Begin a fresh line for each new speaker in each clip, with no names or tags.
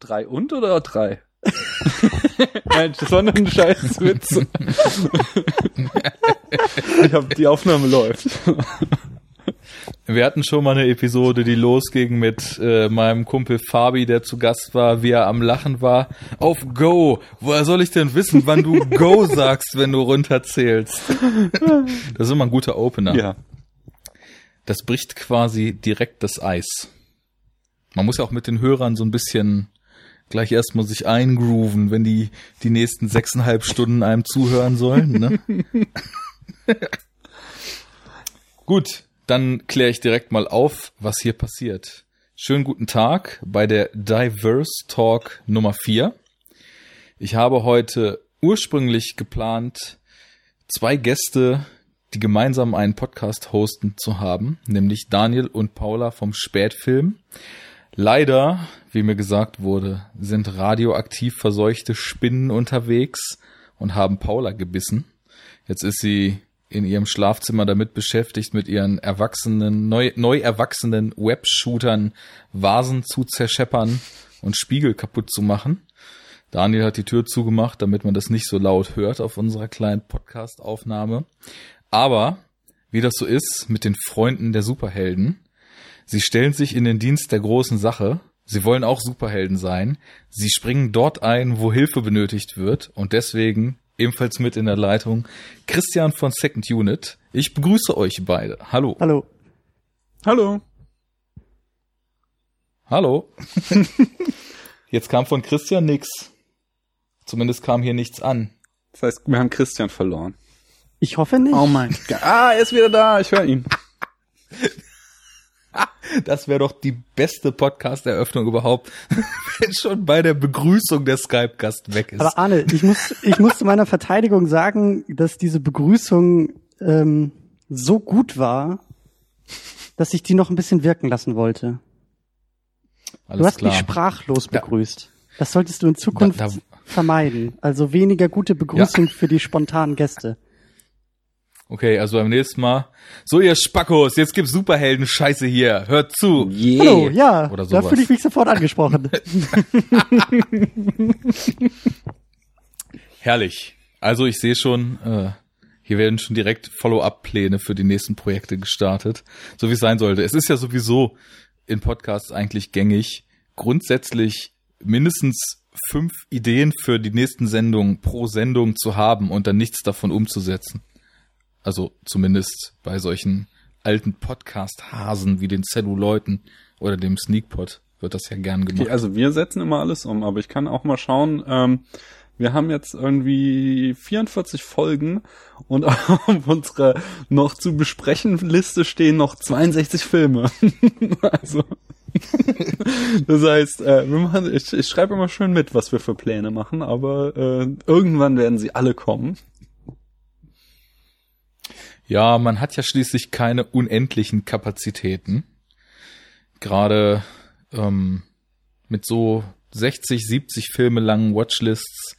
Drei und oder drei? Nein, das war nur ein scheiß Witz. ich hab, die Aufnahme läuft.
Wir hatten schon mal eine Episode, die losging mit äh, meinem Kumpel Fabi, der zu Gast war, wie er am Lachen war. Auf Go! Woher soll ich denn wissen, wann du Go sagst, wenn du runterzählst? Das ist immer ein guter Opener.
Ja.
Das bricht quasi direkt das Eis. Man muss ja auch mit den Hörern so ein bisschen gleich erstmal sich eingrooven, wenn die die nächsten sechseinhalb Stunden einem zuhören sollen. Ne? Gut, dann kläre ich direkt mal auf, was hier passiert. Schönen guten Tag bei der Diverse Talk Nummer 4. Ich habe heute ursprünglich geplant, zwei Gäste, die gemeinsam einen Podcast hosten zu haben, nämlich Daniel und Paula vom Spätfilm. Leider, wie mir gesagt wurde, sind radioaktiv verseuchte Spinnen unterwegs und haben Paula gebissen. Jetzt ist sie in ihrem Schlafzimmer damit beschäftigt, mit ihren erwachsenen, neu, neu erwachsenen Webshootern Vasen zu zerscheppern und Spiegel kaputt zu machen. Daniel hat die Tür zugemacht, damit man das nicht so laut hört auf unserer kleinen Podcast-Aufnahme. Aber, wie das so ist mit den Freunden der Superhelden, sie stellen sich in den Dienst der großen Sache. Sie wollen auch Superhelden sein. Sie springen dort ein, wo Hilfe benötigt wird. Und deswegen ebenfalls mit in der Leitung Christian von Second Unit. Ich begrüße euch beide. Hallo.
Hallo.
Hallo.
Hallo. Jetzt kam von Christian nix. Zumindest kam hier nichts an.
Das heißt, wir haben Christian verloren.
Ich hoffe nicht.
Oh mein Gott. Ah, er ist wieder da. Ich höre ihn.
Das wäre doch die beste Podcast-Eröffnung überhaupt, wenn schon bei der Begrüßung der Skype-Gast weg ist.
Aber Arne, ich muss, ich muss zu meiner Verteidigung sagen, dass diese Begrüßung ähm, so gut war, dass ich die noch ein bisschen wirken lassen wollte.
Alles
du hast
klar.
mich sprachlos
Da-
begrüßt. Das solltest du in Zukunft
Da- da-
vermeiden. Also weniger gute Begrüßung für die spontanen Gäste.
Okay, also beim nächsten Mal. So, ihr Spackos, jetzt gibt's Superhelden-Scheiße hier. Hört zu.
Yeah.
Hallo, ja,
Oder
da
sowas.
fühle ich mich sofort angesprochen.
Herrlich. Also ich sehe schon, äh, hier werden schon direkt Follow-up-Pläne für die nächsten Projekte gestartet. So wie es sein sollte. Es ist ja sowieso in Podcasts eigentlich gängig, grundsätzlich mindestens fünf Ideen für die nächsten Sendungen pro Sendung zu haben und dann nichts davon umzusetzen. Also zumindest bei solchen alten Podcast-Hasen wie den Celluleuten oder dem Sneakpot wird das ja gern gemacht.
Okay, also wir setzen immer alles um, aber ich kann auch mal schauen, ähm, wir haben jetzt irgendwie 44 Folgen und auf unserer noch zu besprechen Liste stehen noch 62 Filme. also das heißt, äh, machen, ich, ich schreibe immer schön mit, was wir für Pläne machen, aber äh, irgendwann werden sie alle kommen.
Ja, man hat ja schließlich keine unendlichen Kapazitäten. Gerade ähm, mit so 60, 70 Filme langen Watchlists.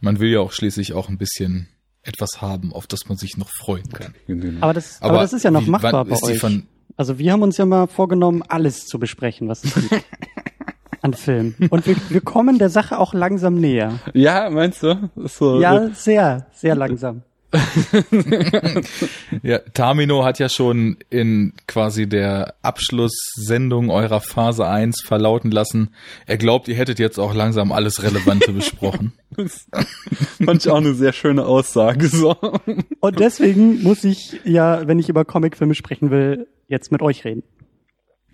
Man will ja auch schließlich auch ein bisschen etwas haben, auf das man sich noch freuen kann.
Aber das, aber, das ist ja noch
wie-
machbar bei euch.
Von,
Also wir haben uns ja mal vorgenommen, alles zu besprechen, was es gibt an Filmen. Und wir, wir kommen der Sache auch langsam näher.
Ja, meinst du? So,
Ja, sehr, sehr langsam.
ja, Tamino hat ja schon in quasi der Abschlusssendung eurer Phase 1 verlauten lassen, er glaubt, ihr hättet jetzt auch langsam alles Relevante besprochen.
Fand ich auch eine sehr schöne Aussage. So.
Und deswegen muss ich ja, wenn ich über Comicfilme sprechen will, jetzt mit euch reden.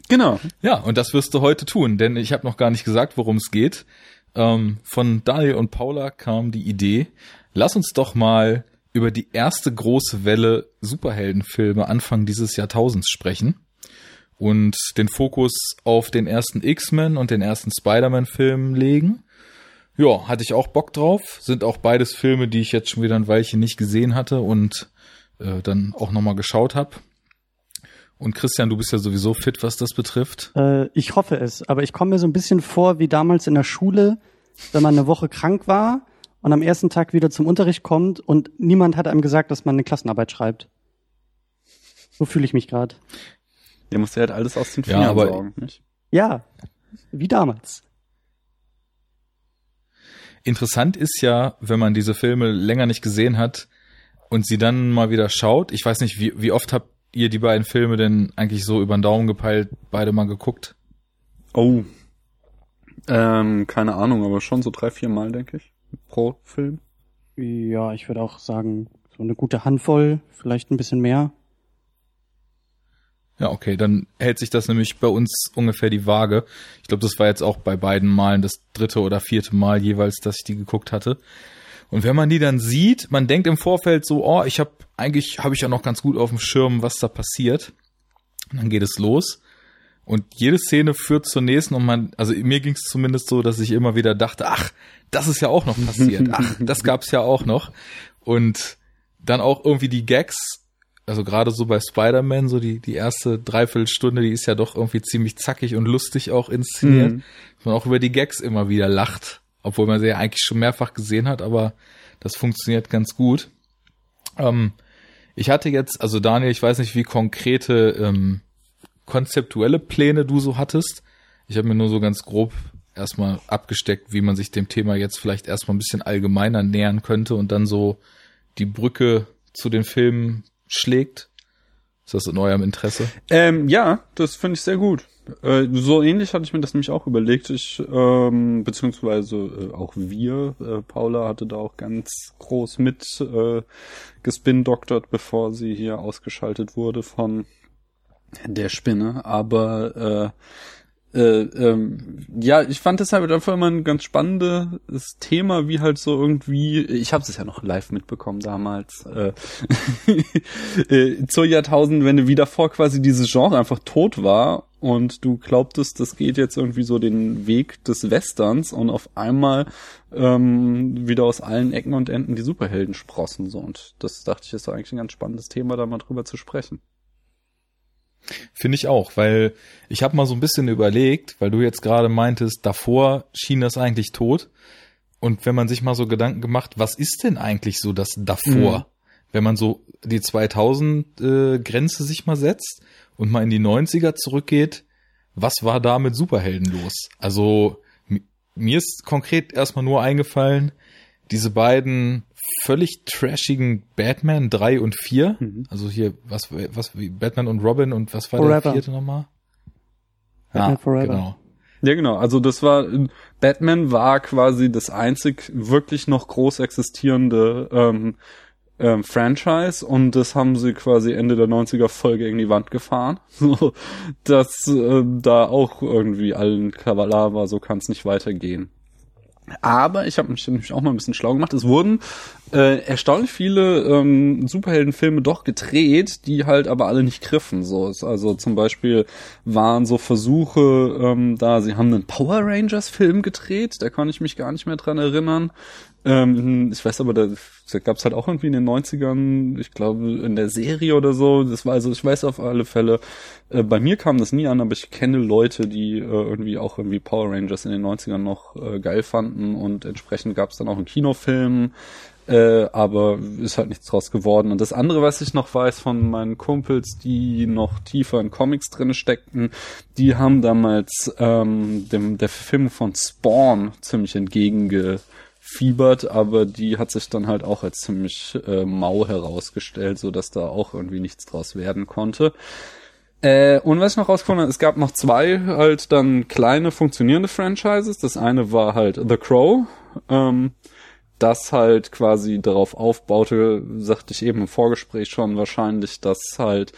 Genau.
Ja, und das wirst du heute tun, denn ich habe noch gar nicht gesagt, worum es geht. Ähm, von Daniel und Paula kam die Idee, lass uns doch mal über die erste große Welle Superheldenfilme Anfang dieses Jahrtausends sprechen und den Fokus auf den ersten X-Men und den ersten Spider-Man-Film legen. Ja, hatte ich auch Bock drauf. Sind auch beides Filme, die ich jetzt schon wieder ein Weilchen nicht gesehen hatte und äh, dann auch nochmal geschaut habe. Und Christian, du bist ja sowieso fit, was das betrifft.
Äh, ich hoffe es, aber ich komme mir so ein bisschen vor wie damals in der Schule, wenn man eine Woche krank war und am ersten Tag wieder zum Unterricht kommt und niemand hat einem gesagt, dass man eine Klassenarbeit schreibt. So fühle ich mich gerade.
Der muss ja halt alles aus den
Ja,
Fingern
aber-
saugen. Nicht?
Ja, wie damals.
interessant ist ja, wenn man diese Filme länger nicht gesehen hat und sie dann mal wieder schaut. Ich weiß nicht, wie, wie oft habt ihr die beiden Filme denn eigentlich so über den Daumen gepeilt, beide mal geguckt?
Oh. Ähm, keine Ahnung, aber schon so drei, vier Mal, denke ich, pro Film.
Ja, ich würde auch sagen, so eine gute Handvoll, vielleicht ein bisschen mehr.
Ja, okay, dann hält sich das nämlich bei uns ungefähr die Waage. Ich glaube, das war jetzt auch bei beiden Malen das dritte oder vierte Mal jeweils, dass ich die geguckt hatte. Und wenn man die dann sieht, man denkt im Vorfeld so, oh, ich habe eigentlich habe ich ja noch ganz gut auf dem Schirm, was da passiert. Und dann geht es los. Und jede Szene führt zur nächsten und man, also mir ging es zumindest so, dass ich immer wieder dachte, ach, das ist ja auch noch passiert. Ach, das gab's ja auch noch. Und dann auch irgendwie die Gags, also gerade so bei Spider-Man, so die, die erste Dreiviertelstunde, die ist ja doch irgendwie ziemlich zackig und lustig auch inszeniert. Mhm. Man auch über die Gags immer wieder lacht, obwohl man sie ja eigentlich schon mehrfach gesehen hat, aber das funktioniert ganz gut. Ähm, ich hatte jetzt, also Daniel, ich weiß nicht, wie konkrete ähm, konzeptuelle Pläne du so hattest. Ich habe mir nur so ganz grob erstmal abgesteckt, wie man sich dem Thema jetzt vielleicht erstmal ein bisschen allgemeiner nähern könnte und dann so die Brücke zu den Filmen schlägt. Ist das in eurem Interesse?
Ähm, ja, das finde ich sehr gut. Äh, so ähnlich hatte ich mir das nämlich auch überlegt. Ich, ähm, beziehungsweise äh, auch wir, äh, Paula hatte da auch ganz groß mit äh, gespindoktert, bevor sie hier ausgeschaltet wurde von der Spinne. Aber äh, äh, ähm, ja, ich fand das halt einfach immer ein ganz spannendes Thema, wie halt so irgendwie, ich habe es ja noch live mitbekommen damals, äh, äh, zur Jahrtausendwende, wie davor quasi dieses Genre einfach tot war und du glaubtest, das geht jetzt irgendwie so den Weg des Westerns und auf einmal ähm, wieder aus allen Ecken und Enden die Superhelden sprossen so und das dachte ich ist eigentlich ein ganz spannendes Thema, da mal drüber zu sprechen.
Finde ich auch, weil ich habe mal so ein bisschen überlegt, weil du jetzt gerade meintest, davor schien das eigentlich tot. Und wenn man sich mal so Gedanken gemacht, was ist denn eigentlich so das davor? Mhm. Wenn man so die 2000 äh, Grenze sich mal setzt und mal in die 90er zurückgeht, was war da mit Superhelden los? Also mir ist konkret erstmal nur eingefallen, diese beiden völlig trashigen Batman 3 und 4. Mhm. Also hier, was, was, wie Batman und Robin und was war Forever. der vierte nochmal?
Batman ja, Forever.
genau. Ja, genau. Also das war, Batman war quasi das einzig wirklich noch groß existierende ähm, ähm, Franchise und das haben sie quasi Ende der 90er voll gegen die Wand gefahren. So, dass äh, da auch irgendwie allen Kavalar war, so kann es nicht weitergehen. Aber ich habe mich nämlich auch mal ein bisschen schlau gemacht. Es wurden äh, erstaunlich viele ähm, Superheldenfilme doch gedreht, die halt aber alle nicht griffen. So also zum Beispiel waren so Versuche ähm, da. Sie haben einen Power Rangers Film gedreht. Da kann ich mich gar nicht mehr dran erinnern. Ähm, ich weiß aber, da, da gab es halt auch irgendwie in den 90ern, ich glaube, in der Serie oder so. Das war also, ich weiß auf alle Fälle, äh, bei mir kam das nie an, aber ich kenne Leute, die äh, irgendwie auch irgendwie Power Rangers in den 90ern noch äh, geil fanden und entsprechend gab es dann auch einen Kinofilm. Äh, aber ist halt nichts draus geworden. Und das andere, was ich noch weiß von meinen Kumpels, die noch tiefer in Comics drin steckten, die haben damals ähm, dem der Film von Spawn ziemlich entgege fiebert, aber die hat sich dann halt auch als ziemlich äh, mau herausgestellt, so dass da auch irgendwie nichts draus werden konnte. Äh, und was ich noch rausgefunden habe, es gab noch zwei halt dann kleine funktionierende Franchises. Das eine war halt The Crow, ähm, das halt quasi darauf aufbaute, sagte ich eben im Vorgespräch schon wahrscheinlich, dass halt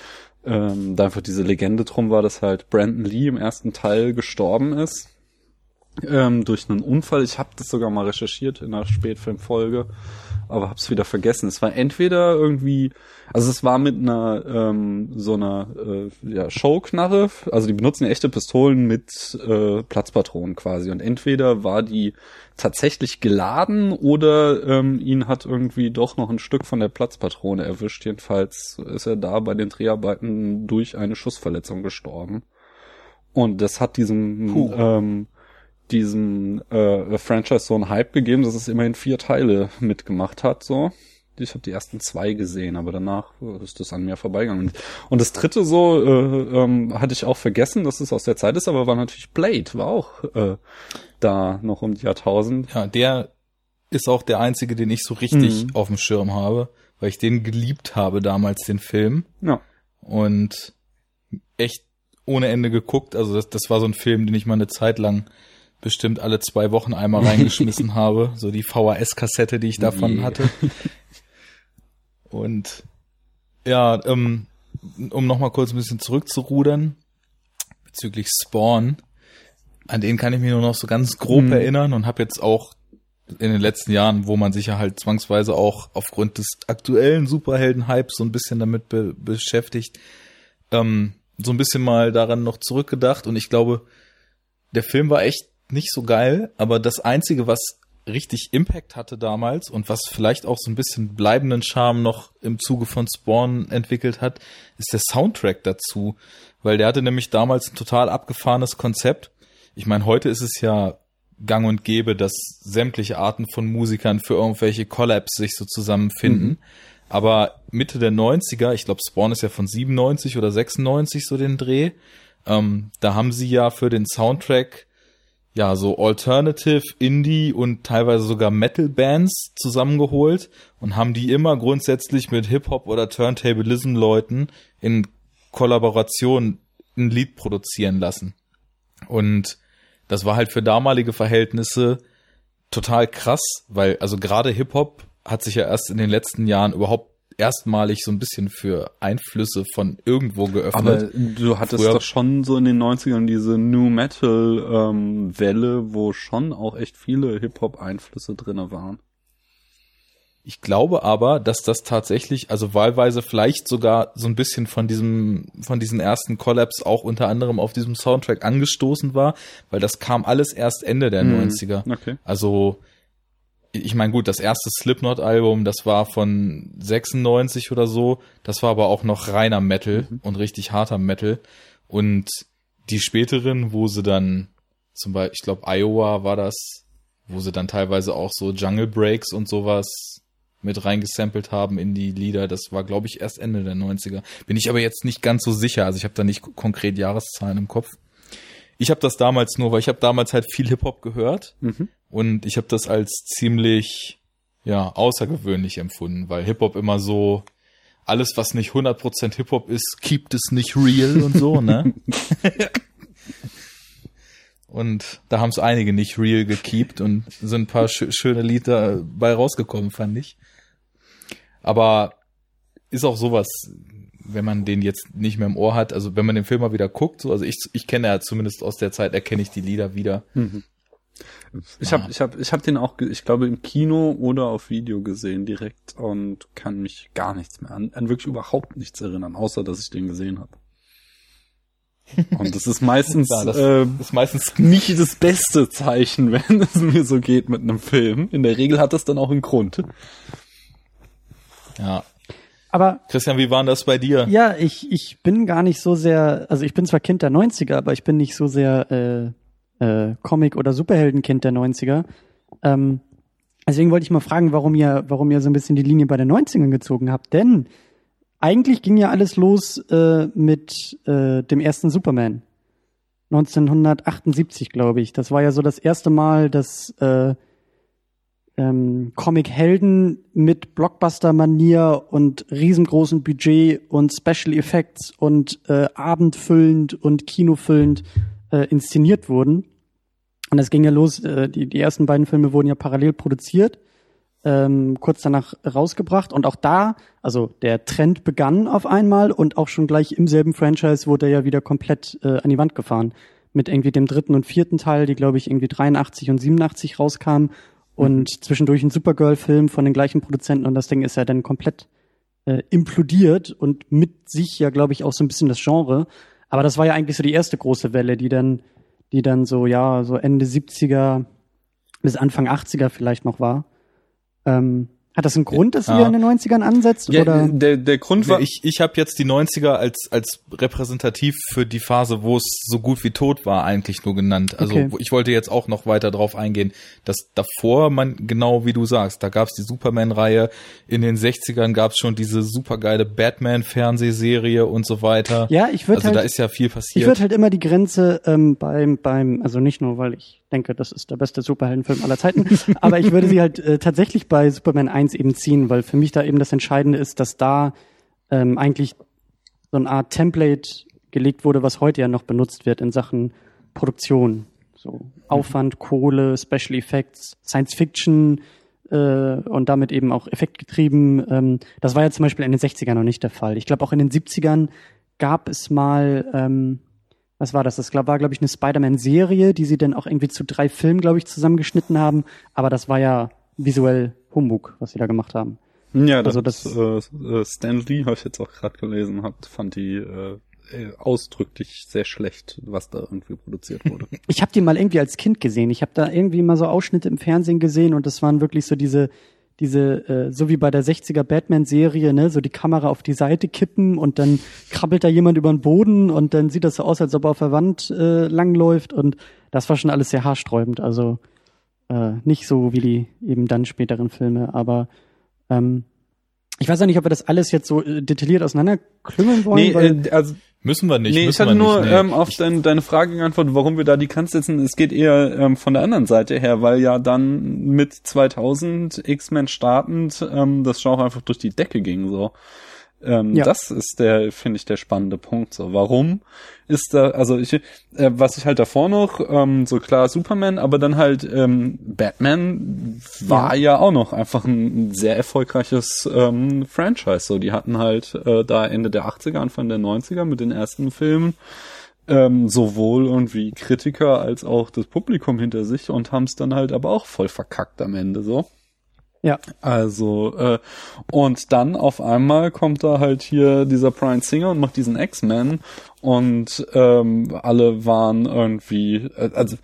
ähm, da einfach diese Legende drum war, dass halt Brandon Lee im ersten Teil gestorben ist ähm, durch einen Unfall. Ich habe das sogar mal recherchiert in einer Spätfilmfolge, aber hab's wieder vergessen. Es war entweder irgendwie, also es war mit einer ähm, so einer äh, ja, Showknarre, also die benutzen echte Pistolen mit äh, Platzpatronen quasi und entweder war die tatsächlich geladen oder ähm, ihn hat irgendwie doch noch ein Stück von der Platzpatrone erwischt. Jedenfalls ist er da bei den Dreharbeiten durch eine Schussverletzung gestorben. Und das hat diesem ähm, diesem äh, Franchise so einen Hype gegeben, dass es immerhin vier Teile mitgemacht hat, so. Ich habe die ersten zwei gesehen, aber danach ist das an mir vorbeigegangen. Und das dritte so äh, ähm, hatte ich auch vergessen, dass es aus der Zeit ist, aber war natürlich Blade, war auch äh, da noch um die Jahrtausend.
Ja, der ist auch der einzige, den ich so richtig
Mhm.
auf dem Schirm habe, weil ich den geliebt habe damals, den Film.
Ja.
Und echt ohne Ende geguckt. Also das, das war so ein Film, den ich mal eine Zeit lang bestimmt alle zwei Wochen einmal reingeschmissen habe. So die VHS-Kassette, die ich davon
Yeah.
hatte. Und ja, ähm, um nochmal kurz ein bisschen zurückzurudern, bezüglich Spawn, an den kann ich mich nur noch so ganz grob
Mhm.
erinnern und habe jetzt auch in den letzten Jahren, wo man sich ja halt zwangsweise auch aufgrund des aktuellen Superhelden-Hypes so ein bisschen damit be beschäftigt, ähm, so ein bisschen mal daran noch zurückgedacht und ich glaube, der Film war echt nicht so geil, aber das einzige, was richtig Impact hatte damals und was vielleicht auch so ein bisschen bleibenden Charme noch im Zuge von Spawn entwickelt hat, ist der Soundtrack dazu, weil der hatte nämlich damals ein total abgefahrenes Konzept. Ich meine, heute ist es ja gang und gäbe, dass sämtliche Arten von Musikern für irgendwelche Collabs sich so zusammenfinden. Aber Mitte der 90er, ich glaube Spawn ist ja von 97 oder 96 so den Dreh, ähm, da haben sie ja für den Soundtrack ja so Alternative, Indie und teilweise sogar Metal Bands zusammengeholt und haben die immer grundsätzlich mit Hip-Hop oder Turntablism Leuten in Kollaboration ein Lied produzieren lassen. Und das war halt für damalige Verhältnisse total krass, weil also gerade Hip-Hop hat sich ja erst in den letzten Jahren überhaupt erstmalig so ein bisschen für Einflüsse von irgendwo geöffnet.
Aber du hattest
Früher-
doch schon so in den 90ern diese New Metal ähm, Welle, wo schon auch echt viele Hip-Hop-Einflüsse drinne waren.
Ich glaube aber, dass das tatsächlich, also wahlweise vielleicht sogar so ein bisschen von diesem, von diesen ersten Collabs auch unter anderem auf diesem Soundtrack angestoßen war, weil das kam alles erst Ende der
Hm,
90er.
Okay.
Also, ich meine, gut, das erste Slipknot-Album, das war von 96 oder so, das war aber auch noch reiner Metal und richtig harter Metal. Und die späteren, wo sie dann, zum Beispiel, ich glaube, Iowa war das, wo sie dann teilweise auch so Jungle Breaks und sowas mit reingesampelt haben in die Lieder. Das war, glaube ich, erst Ende der 90er. Bin ich aber jetzt nicht ganz so sicher. Also ich habe da nicht konkret Jahreszahlen im Kopf. Ich habe das damals nur, weil ich habe damals halt viel Hip-Hop gehört
Mhm.
Und ich habe das als ziemlich ja außergewöhnlich empfunden, weil Hip-Hop immer so alles, was nicht 100% Hip-Hop ist, keept es nicht real und so, ne? und da haben es einige nicht real gekeept und sind ein paar schö schöne Lieder bei rausgekommen, fand ich. Aber ist auch sowas, wenn man den jetzt nicht mehr im Ohr hat, also wenn man den Film mal wieder guckt, so, also ich, ich kenne ja zumindest aus der Zeit, erkenne ich die Lieder wieder.
Ich habe ich hab, ich hab den auch, ich glaube, im Kino oder auf Video gesehen direkt und kann mich gar nichts mehr an, an wirklich überhaupt nichts erinnern, außer dass ich den gesehen habe. Und das ist meistens
Ja, das
äh,
ist meistens
nicht das beste Zeichen, wenn es mir so geht mit einem Film. In der Regel hat das dann auch einen Grund.
Ja.
Aber
Christian, wie war denn das bei dir?
ja, ich, ich bin gar nicht so sehr, also ich bin zwar Kind der 90er, aber ich bin nicht so sehr äh, äh, Comic- oder Superheldenkind der 90er. Ähm, deswegen wollte ich mal fragen, warum ihr, warum ihr so ein bisschen die Linie bei den 90ern gezogen habt. Denn eigentlich ging ja alles los äh, mit äh, dem ersten Superman. 1978, glaube ich. Das war ja so das erste Mal, dass äh, ähm, Comic-Helden mit Blockbuster-Manier und riesengroßem Budget und Special Effects und äh, abendfüllend und kinofüllend äh, inszeniert wurden. Und es ging ja los, äh, die, die ersten beiden Filme wurden ja parallel produziert, ähm, kurz danach rausgebracht. Und auch da, also der Trend begann auf einmal und auch schon gleich im selben Franchise wurde er ja wieder komplett äh, an die Wand gefahren. Mit irgendwie dem dritten und vierten Teil, die glaube ich irgendwie 83 und 87 rauskamen und zwischendurch ein Supergirl-Film von den gleichen Produzenten und das Ding ist ja dann komplett äh, implodiert und mit sich ja, glaube ich, auch so ein bisschen das Genre. Aber das war ja eigentlich so die erste große Welle, die dann, die dann so, ja, so Ende 70er bis Anfang 80er vielleicht noch war. Ähm, hat das einen Grund, dass
Ja.
ihr in den 90ern ansetzt?
Ja,
oder?
der, der Grund war,
Ich, ich habe jetzt die 90er als, als repräsentativ für die Phase, wo es so gut wie tot war, eigentlich nur genannt. Also
Okay.
ich wollte jetzt auch noch weiter drauf eingehen, dass davor man, genau wie du sagst, da gab es die Superman-Reihe, in den 60ern gab es schon diese supergeile Batman-Fernsehserie und so weiter.
Ja, ich würde
also
halt,
da ist ja viel
ich
passiert.
würde halt immer die Grenze ähm, beim, beim, also nicht nur, weil ich denke, das ist der beste Superheldenfilm aller Zeiten. Aber ich würde sie halt äh, tatsächlich bei Superman 1 eben ziehen, weil für mich da eben das Entscheidende ist, dass da ähm, eigentlich so eine Art Template gelegt wurde, was heute ja noch benutzt wird in Sachen Produktion. So Aufwand, Kohle, Special Effects, Science Fiction äh, und damit eben auch effektgetrieben. Ähm, das war ja zum Beispiel in den 60ern noch nicht der Fall. Ich glaube, auch in den 70ern gab es mal, ähm, was war das? Das war, glaube ich, eine Spider-Man-Serie, die sie dann auch irgendwie zu drei Filmen, glaube ich, zusammengeschnitten haben. Aber das war ja visuell Humbug, was sie da gemacht haben.
Ja, das, also das äh, äh, Stan Lee, habe ich jetzt auch gerade gelesen, hat, fand die äh, äh, ausdrücklich sehr schlecht, was da irgendwie produziert wurde.
Ich habe die mal irgendwie als Kind gesehen. Ich habe da irgendwie mal so Ausschnitte im Fernsehen gesehen und das waren wirklich so diese diese äh, so wie bei der 60er Batman Serie, ne, so die Kamera auf die Seite kippen und dann krabbelt da jemand über den Boden und dann sieht das so aus, als ob er auf der Wand äh, langläuft und das war schon alles sehr haarsträubend, also äh, nicht so wie die eben dann späteren Filme, aber ähm, ich weiß auch nicht, ob wir das alles jetzt so äh, detailliert auseinanderklüngeln wollen. Nee, weil,
äh, also müssen wir nicht.
Nee,
ich
hatte nur nicht, nee. ähm, auf dein, deine Frage geantwortet, warum wir da die Kant setzen. Es geht eher ähm, von der anderen Seite her, weil ja dann mit 2000 X-Men startend ähm, das Genre einfach durch die Decke ging so. Ähm, ja. Das ist der, finde ich, der spannende Punkt. So, warum ist da, also ich, äh, was ich halt davor noch, ähm, so klar Superman, aber dann halt ähm, Batman war ja. ja auch noch einfach ein sehr erfolgreiches ähm, Franchise. So, die hatten halt äh, da Ende der 80er, Anfang der 90er mit den ersten Filmen ähm, sowohl irgendwie Kritiker als auch das Publikum hinter sich und haben es dann halt aber auch voll verkackt am Ende so.
Ja.
Also, äh, und dann auf einmal kommt da halt hier dieser Brian Singer und macht diesen X-Men und ähm, alle waren irgendwie, äh, also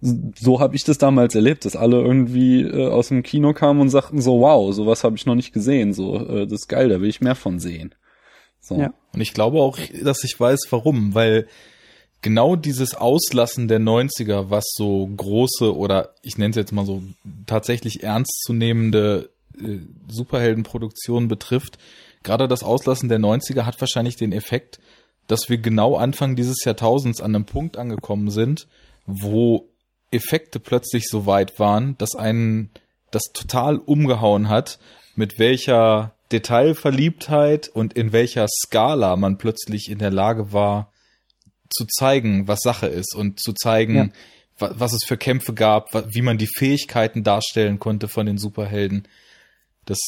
so habe ich das damals erlebt, dass alle irgendwie äh, aus dem Kino kamen und sagten so, wow, sowas habe ich noch nicht gesehen, so, äh, das ist geil, da will ich mehr von sehen.
So. Ja. Und ich glaube auch, dass ich weiß, warum, weil genau dieses Auslassen der 90er, was so große oder ich nenne es jetzt mal so tatsächlich ernstzunehmende äh, Superheldenproduktionen betrifft, gerade das Auslassen der 90er hat wahrscheinlich den Effekt, dass wir genau Anfang dieses Jahrtausends an einem Punkt angekommen sind, wo Effekte plötzlich so weit waren, dass einen das total umgehauen hat, mit welcher Detailverliebtheit und in welcher Skala man plötzlich in der Lage war, zu zeigen, was Sache ist und zu zeigen, ja. was, was es für Kämpfe gab, wie man die Fähigkeiten darstellen konnte von den Superhelden. Das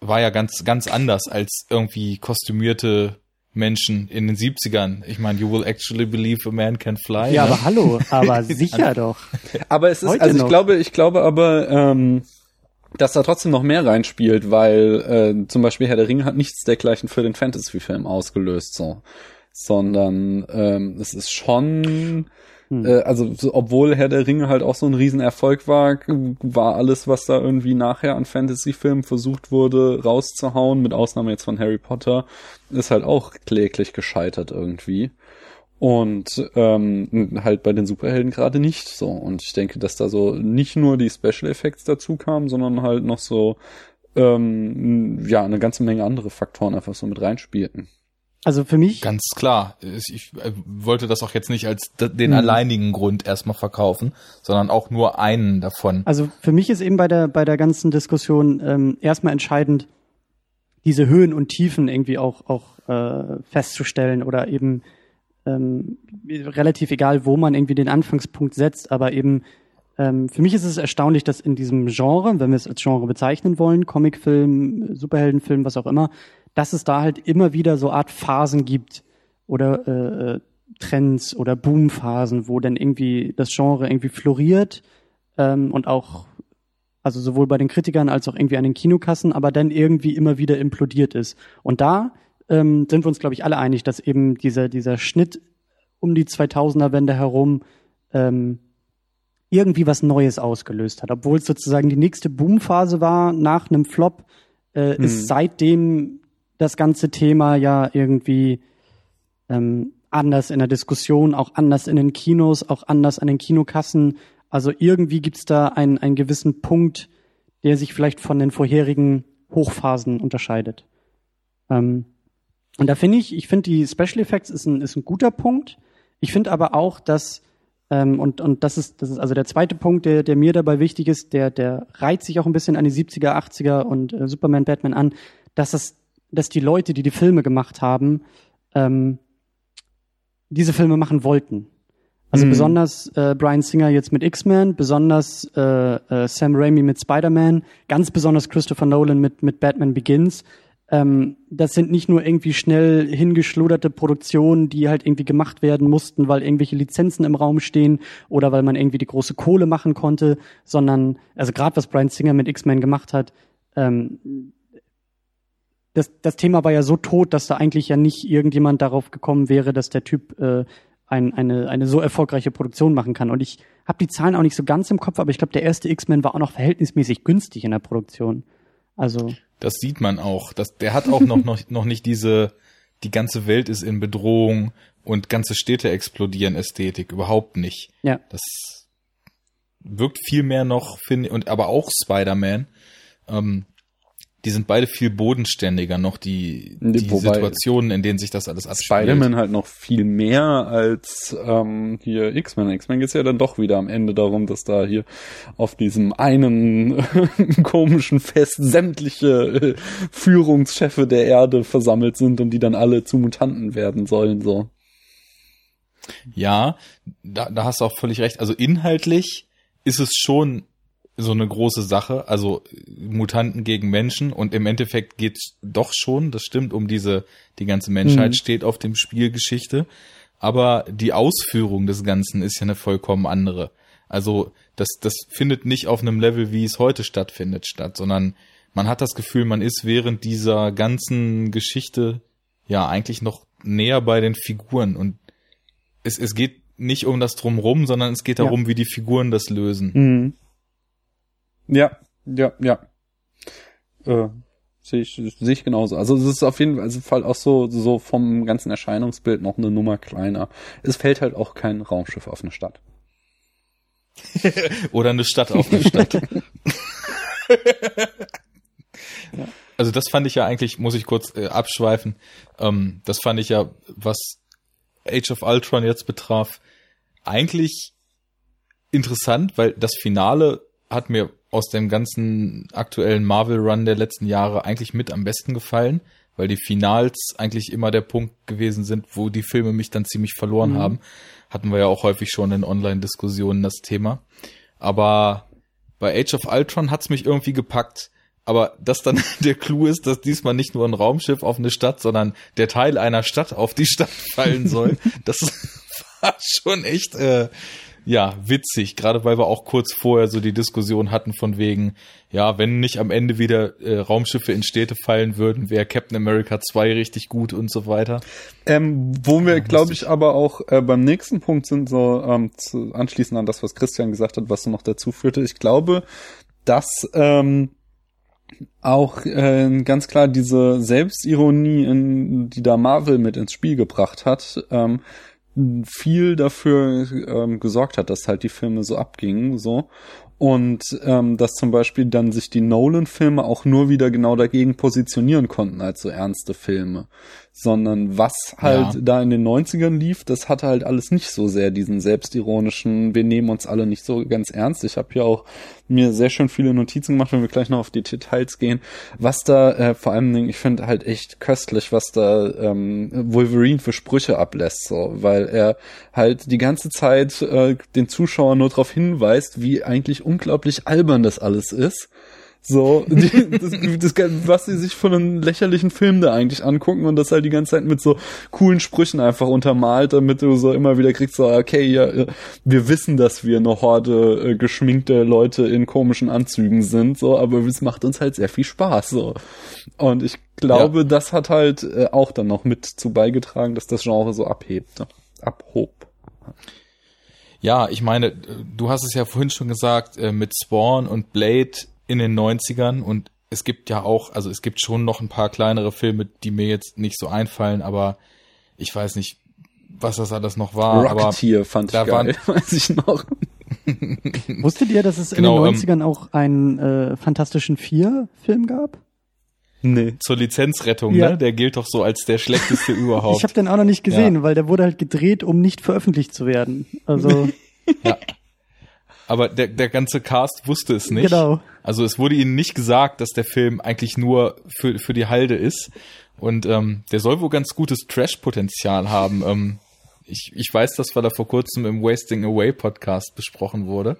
war ja ganz, ganz anders als irgendwie kostümierte Menschen in den 70ern. Ich meine, you will actually believe a man can fly.
Ja, ne? aber hallo, aber sicher doch.
Aber es ist, Heute also ich noch. glaube, ich glaube aber, ähm, dass da trotzdem noch mehr reinspielt, weil äh, zum Beispiel Herr der Ringe hat nichts dergleichen für den Fantasy-Film ausgelöst. So sondern ähm, es ist schon, hm. äh, also so, obwohl Herr der Ringe halt auch so ein Riesenerfolg war, war alles, was da irgendwie nachher an Fantasy-Filmen versucht wurde, rauszuhauen, mit Ausnahme jetzt von Harry Potter, ist halt auch kläglich gescheitert irgendwie. Und ähm, halt bei den Superhelden gerade nicht so. Und ich denke, dass da so nicht nur die Special Effects dazu kamen, sondern halt noch so ähm, ja eine ganze Menge andere Faktoren einfach so mit reinspielten.
Also für mich.
Ganz klar. Ich äh, wollte das auch jetzt nicht als den mhm. alleinigen Grund erstmal verkaufen, sondern auch nur einen davon.
Also für mich ist eben bei der, bei der ganzen Diskussion ähm, erstmal entscheidend, diese Höhen und Tiefen irgendwie auch, auch äh, festzustellen oder eben ähm, relativ egal, wo man irgendwie den Anfangspunkt setzt, aber eben ähm, für mich ist es erstaunlich, dass in diesem Genre, wenn wir es als Genre bezeichnen wollen, Comicfilm, Superheldenfilm, was auch immer, dass es da halt immer wieder so Art Phasen gibt oder äh, äh, Trends oder Boomphasen, wo dann irgendwie das Genre irgendwie floriert ähm, und auch also sowohl bei den Kritikern als auch irgendwie an den Kinokassen, aber dann irgendwie immer wieder implodiert ist. Und da ähm, sind wir uns, glaube ich, alle einig, dass eben dieser, dieser Schnitt um die 2000er-Wende herum ähm, irgendwie was Neues ausgelöst hat. Obwohl es sozusagen die nächste Boomphase war nach einem Flop, äh, hm. ist seitdem das ganze Thema ja irgendwie ähm, anders in der Diskussion, auch anders in den Kinos, auch anders an den Kinokassen. Also irgendwie gibt's da einen, einen gewissen Punkt, der sich vielleicht von den vorherigen Hochphasen unterscheidet. Ähm, und da finde ich, ich finde die Special Effects ist ein, ist ein guter Punkt. Ich finde aber auch, dass Ähm, und, und das ist, das ist also der zweite Punkt, der, der mir dabei wichtig ist, der, der reiht sich auch ein bisschen an die 70er, 80er und äh, Superman, Batman an, dass es, dass die Leute, die die Filme gemacht haben, ähm, diese Filme machen wollten. Also
Mhm.
besonders äh, Brian Singer jetzt mit X-Men, besonders äh, äh, Sam Raimi mit Spider-Man, ganz besonders Christopher Nolan mit, mit Batman Begins. Ähm, das sind nicht nur irgendwie schnell hingeschluderte Produktionen, die halt irgendwie gemacht werden mussten, weil irgendwelche Lizenzen im Raum stehen oder weil man irgendwie die große Kohle machen konnte, sondern, also gerade was Brian Singer mit X-Men gemacht hat, ähm, das, das Thema war ja so tot, dass da eigentlich ja nicht irgendjemand darauf gekommen wäre, dass der Typ äh, ein, eine, eine so erfolgreiche Produktion machen kann. Und ich habe die Zahlen auch nicht so ganz im Kopf, aber ich glaube, der erste X-Men war auch noch verhältnismäßig günstig in der Produktion. Also,
Das sieht man auch. Das, der hat auch noch, noch, noch nicht diese, die ganze Welt ist in Bedrohung und ganze Städte explodieren Ästhetik. Überhaupt nicht.
ja.
Das wirkt viel mehr noch, finde und aber auch Spider-Man. Ähm, die sind beide viel bodenständiger noch, die, die
Wobei-
Situationen, in denen sich das alles abspielt.
Spider-Man halt noch viel mehr als ähm, hier X-Men. X-Men geht's ja dann doch wieder am Ende darum, dass da hier auf diesem einen komischen Fest sämtliche äh, Führungschefe der Erde versammelt sind und die dann alle zu Mutanten werden sollen. So.
Ja, da, da hast du auch völlig recht. Also inhaltlich ist es schon so eine große Sache, also Mutanten gegen Menschen und im Endeffekt geht's doch schon, das stimmt, um diese, die ganze Menschheit
Mhm.
steht auf dem Spielgeschichte, aber die Ausführung des Ganzen ist ja eine vollkommen andere. Also das, das findet nicht auf einem Level, wie es heute stattfindet, statt, sondern man hat das Gefühl, man ist während dieser ganzen Geschichte ja eigentlich noch näher bei den Figuren und es, es geht nicht um das Drumrum, sondern es geht
Ja.
darum, wie die Figuren das lösen.
Mhm. Ja, ja, ja. Äh, sehe ich, sehe ich genauso. Also es ist auf jeden also Fall auch so, so vom ganzen Erscheinungsbild noch eine Nummer kleiner. Es fällt halt auch kein Raumschiff auf eine Stadt.
Oder eine Stadt auf eine Stadt. Also das fand ich ja eigentlich, muss ich kurz äh, abschweifen, ähm, das fand ich ja, was Age of Ultron jetzt betraf, eigentlich interessant, weil das Finale hat mir aus dem ganzen aktuellen Marvel-Run der letzten Jahre eigentlich mit am besten gefallen, weil die Finals eigentlich immer der Punkt gewesen sind, wo die Filme mich dann ziemlich verloren
Mhm.
haben. Hatten wir ja auch häufig schon in Online-Diskussionen das Thema. Aber bei Age of Ultron hat's mich irgendwie gepackt. Aber dass dann der Clou ist, dass diesmal nicht nur ein Raumschiff auf eine Stadt, sondern der Teil einer Stadt auf die Stadt fallen soll, das war schon echt äh, ja witzig. Gerade weil wir auch kurz vorher so die Diskussion hatten von wegen, ja, wenn nicht am Ende wieder äh, Raumschiffe in Städte fallen würden, wäre Captain America 2 richtig gut und so weiter.
Ähm, wo wir, glaube ich, aber auch äh, beim nächsten Punkt sind, so ähm, zu, anschließend an das, was Christian gesagt hat, was noch dazu führte. Ich glaube, dass ähm, auch äh, ganz klar diese Selbstironie, in, die da Marvel mit ins Spiel gebracht hat, ähm, viel dafür ähm, gesorgt hat, dass halt die Filme so abgingen, so. Und ähm, dass zum Beispiel dann sich die Nolan-Filme auch nur wieder genau dagegen positionieren konnten als so ernste Filme. Sondern was halt
Ja.
da in den 90ern lief, das hatte halt alles nicht so sehr diesen selbstironischen, wir nehmen uns alle nicht so ganz ernst. Ich habe hier auch mir sehr schön viele Notizen gemacht, wenn wir gleich noch auf die Details gehen. Was da äh, vor allem, ich finde halt echt köstlich, was da ähm, Wolverine für Sprüche ablässt, so, weil er halt die ganze Zeit äh, den Zuschauer nur darauf hinweist, wie eigentlich unglaublich albern das alles ist. So, die, das, das, was sie sich von einem lächerlichen Film da eigentlich angucken und das halt die ganze Zeit mit so coolen Sprüchen einfach untermalt, damit du so immer wieder kriegst, so, okay, ja, wir wissen, dass wir eine Horde äh, geschminkte Leute in komischen Anzügen sind, so, aber es macht uns halt sehr viel Spaß, so. Und ich glaube, das hat halt äh, auch dann noch mit zu beigetragen, dass das Genre so abhebt, ne? abhob.
Ja, ich meine, du hast es ja vorhin schon gesagt, äh, mit Spawn und Blade in den 90ern und es gibt ja auch, also es gibt schon noch ein paar kleinere Filme, die mir jetzt nicht so einfallen, aber ich weiß nicht, was das alles noch war. aber
Rocketeer fand ich geil, weiß ich noch.
Wusstet ihr, dass es
Genau,
in
ähm,
den 90ern auch einen äh, Fantastischen Vier-Film gab?
Nee.
zur Lizenzrettung,
Ja.
ne? Der gilt doch so als der schlechteste überhaupt.
Ich habe den auch noch nicht gesehen, weil der wurde halt gedreht, um nicht veröffentlicht zu werden. Also
Ja. Aber der, der ganze Cast wusste es nicht.
Genau.
Also es wurde ihnen nicht gesagt, dass der Film eigentlich nur für, für die Halde ist. Und ähm, der soll wohl ganz gutes Trash-Potenzial haben. Ähm, ich, ich weiß das, weil er vor kurzem im Wasting Away Podcast besprochen wurde.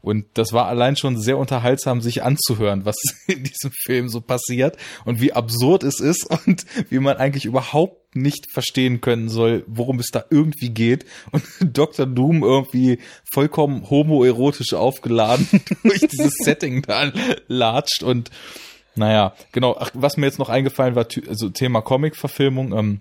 Und das war allein schon sehr unterhaltsam, sich anzuhören, was in diesem Film so passiert und wie absurd es ist und wie man eigentlich überhaupt nicht verstehen können soll, worum es da irgendwie geht. Und Dr. Doom irgendwie vollkommen homoerotisch aufgeladen durch dieses Setting da latscht und naja, genau. Ach, was mir jetzt noch eingefallen war, also Thema Comic-Verfilmung, ähm,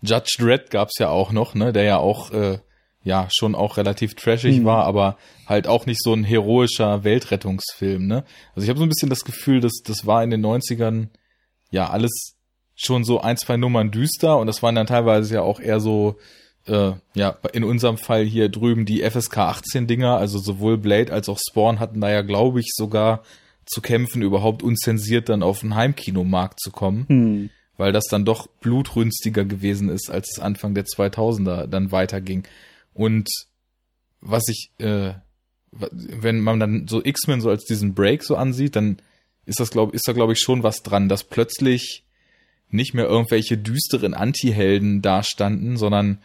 Judge Dredd gab's ja auch noch, ne, der ja auch äh, ja schon auch relativ trashig mhm. war, aber halt auch nicht so ein heroischer Weltrettungsfilm, ne? Also ich habe so ein bisschen das Gefühl, dass das war in den 90ern ja alles schon so ein, zwei Nummern düster und das waren dann teilweise ja auch eher so äh, ja, in unserem Fall hier drüben die FSK 18 Dinger, also sowohl Blade als auch Spawn hatten da ja, glaube ich, sogar zu kämpfen, überhaupt unzensiert dann auf den Heimkinomarkt zu kommen. Hm weil das dann doch blutrünstiger gewesen ist, als es Anfang der 2000er dann weiterging. Und was ich, äh, wenn man dann so X-Men so als diesen Break so ansieht, dann ist das glaube ist da glaube ich schon was dran, dass plötzlich nicht mehr irgendwelche düsteren Anti-Helden dastanden, sondern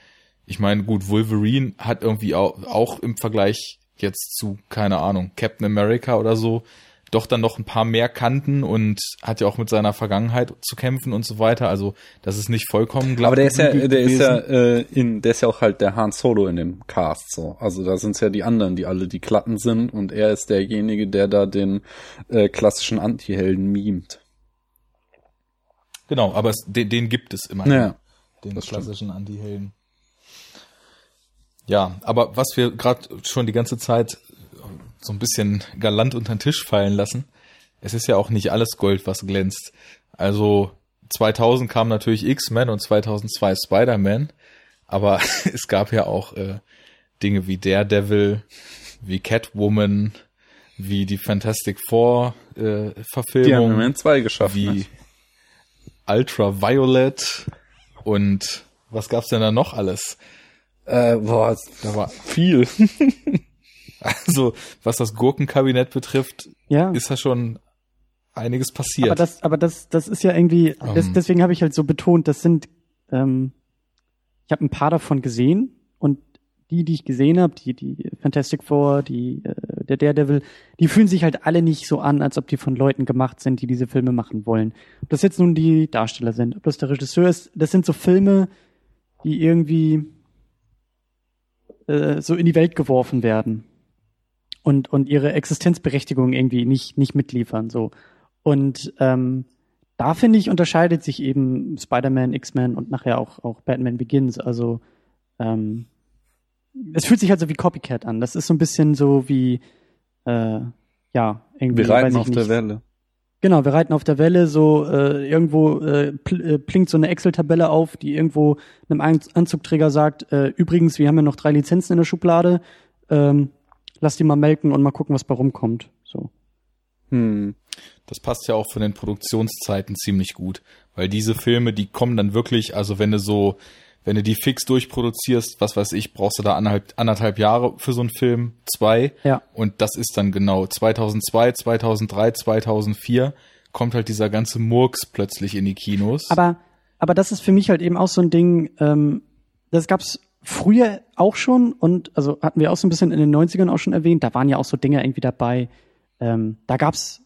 ich meine, gut, Wolverine hat irgendwie auch, auch im Vergleich jetzt zu, keine Ahnung, Captain America oder so, doch dann noch ein paar mehr kannten und hat ja auch mit seiner Vergangenheit zu kämpfen und so weiter. Also das ist nicht vollkommen
glatt. Aber der ist ja, der gewesen. ist ja äh, in, der ist ja auch halt der Han Solo in dem Cast so. Also da sind es ja die anderen, die alle die Klatten sind und er ist derjenige, der da den äh, klassischen Anti-Helden mimt.
Genau, aber es, den, den gibt es immer.
Ja,
den klassischen Anti-Helden. Ja, aber was wir gerade schon die ganze Zeit so ein bisschen galant unter den Tisch fallen lassen. Es ist ja auch nicht alles Gold, was glänzt. Also 2000 kam natürlich X-Men und 2002 Spider-Man, aber es gab ja auch äh, Dinge wie Daredevil, wie Catwoman, wie die Fantastic Four äh, Verfilmung, die
haben im zwei geschafft,
wie ne? Ultraviolet und was gab's denn da noch alles?
Äh, boah, da war viel.
Also, was das Gurkenkabinett betrifft, ja. ist da schon einiges passiert.
Aber das, aber das, das ist ja irgendwie, um. das, ähm. deswegen habe ich halt so betont, das sind, ähm, ich habe ein paar davon gesehen und die, die ich gesehen habe, die, die Fantastic Four, die, äh, der Daredevil, die fühlen sich halt alle nicht so an, als ob die von Leuten gemacht sind, die diese Filme machen wollen. Ob das jetzt nun die Darsteller sind, ob das der Regisseur ist, das sind so Filme, die irgendwie äh, so in die Welt geworfen werden und, und ihre Existenzberechtigung irgendwie nicht, nicht mitliefern. So. Und ähm, da finde ich, unterscheidet sich eben Spider-Man, X-Men und nachher auch, auch Batman Begins. Also ähm, es fühlt sich halt so wie Copycat an. Das ist so ein bisschen so wie äh, ja,
irgendwie. Wir reiten auf nicht. der Welle.
Genau, wir reiten auf der Welle, so äh, irgendwo äh, pl äh, plinkt so eine Excel-Tabelle auf, die irgendwo einem Anzugträger sagt, äh, übrigens, wir haben ja noch drei Lizenzen in der Schublade, ähm, lass die mal melken und mal gucken, was bei rumkommt. So.
Hm. Das passt ja auch von den Produktionszeiten ziemlich gut, weil diese Filme, die kommen dann wirklich, also wenn du so, wenn du die fix durchproduzierst, was weiß ich, brauchst du da anderthalb, anderthalb Jahre für so einen Film, zwei.
Ja.
Und das ist dann genau 2002, 2003, 2004 kommt halt dieser ganze Murks plötzlich in die Kinos.
Aber, aber das ist für mich halt eben auch so ein Ding, ähm, das gab's früher auch schon und also hatten wir auch so ein bisschen in den 90ern auch schon erwähnt, da waren ja auch so Dinge irgendwie dabei. Ähm, da gab's,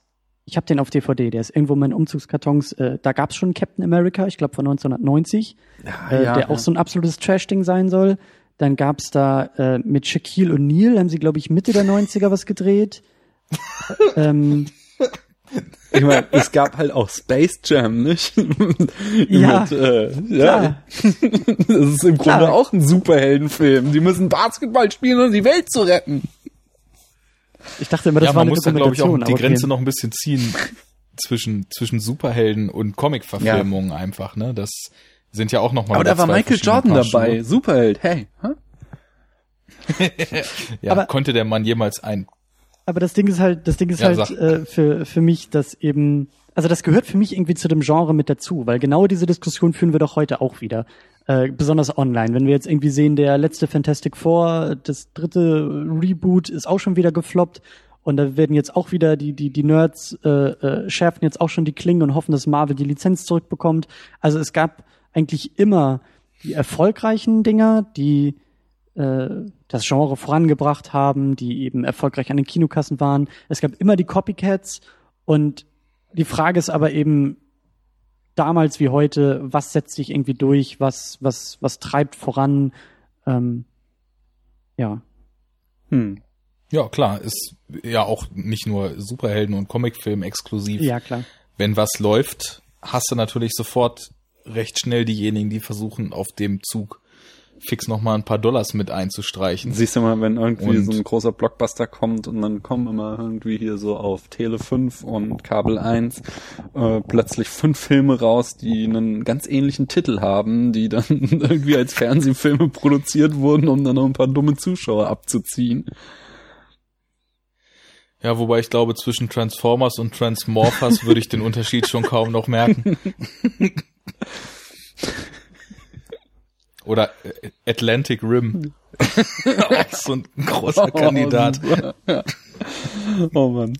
ich habe den auf DVD, der ist irgendwo in meinen Umzugskartons, äh, da gab's schon Captain America, ich glaube von 1990, ja, äh, ja, der ja. auch so ein absolutes Trash-Ding sein soll. Dann gab's da äh, mit Shaquille O'Neal, haben sie, glaube ich, Mitte der 90er was gedreht. ähm,
ich meine, es gab halt auch Space Jam, nicht?
ja, Mit, äh, ja.
das ist im klar. Grunde auch ein Superheldenfilm. Die müssen Basketball spielen, um die Welt zu retten.
Ich dachte immer, das ja, war
man muss da, glaube ich, auch die Grenze okay. noch ein bisschen ziehen zwischen, zwischen Superhelden und Comic-Verfilmungen ja. einfach, ne? Das sind ja auch noch mal
Aber da war Michael Jordan dabei. Superheld, hey. Huh?
ja, Aber konnte der Mann jemals ein
aber das Ding ist halt, das Ding ist ja, halt äh, für, für mich, dass eben, also das gehört für mich irgendwie zu dem Genre mit dazu, weil genau diese Diskussion führen wir doch heute auch wieder. Äh, besonders online. Wenn wir jetzt irgendwie sehen, der letzte Fantastic Four, das dritte Reboot ist auch schon wieder gefloppt und da werden jetzt auch wieder die, die, die Nerds äh, äh, schärfen jetzt auch schon die Klingen und hoffen, dass Marvel die Lizenz zurückbekommt. Also es gab eigentlich immer die erfolgreichen Dinger, die äh, das Genre vorangebracht haben, die eben erfolgreich an den Kinokassen waren. Es gab immer die Copycats und die Frage ist aber eben damals wie heute, was setzt sich irgendwie durch, was, was, was treibt voran, ähm, ja.
Hm.
Ja, klar, ist ja auch nicht nur Superhelden und Comicfilm exklusiv.
Ja, klar.
Wenn was läuft, hast du natürlich sofort recht schnell diejenigen, die versuchen, auf dem Zug fix noch mal ein paar Dollars mit einzustreichen.
Siehst du mal, wenn irgendwie
Und-
so ein großer Blockbuster kommt und dann kommen immer irgendwie hier so auf Tele 5 und Kabel 1 äh, plötzlich fünf Filme raus, die einen ganz ähnlichen Titel haben, die dann irgendwie als Fernsehfilme produziert wurden, um dann noch ein paar dumme Zuschauer abzuziehen.
Ja, wobei ich glaube, zwischen Transformers und Transmorphers würde ich den Unterschied schon kaum noch merken. Oder äh, Atlantic Rim. Auch so ein großer Kandidat.
Oh Mann.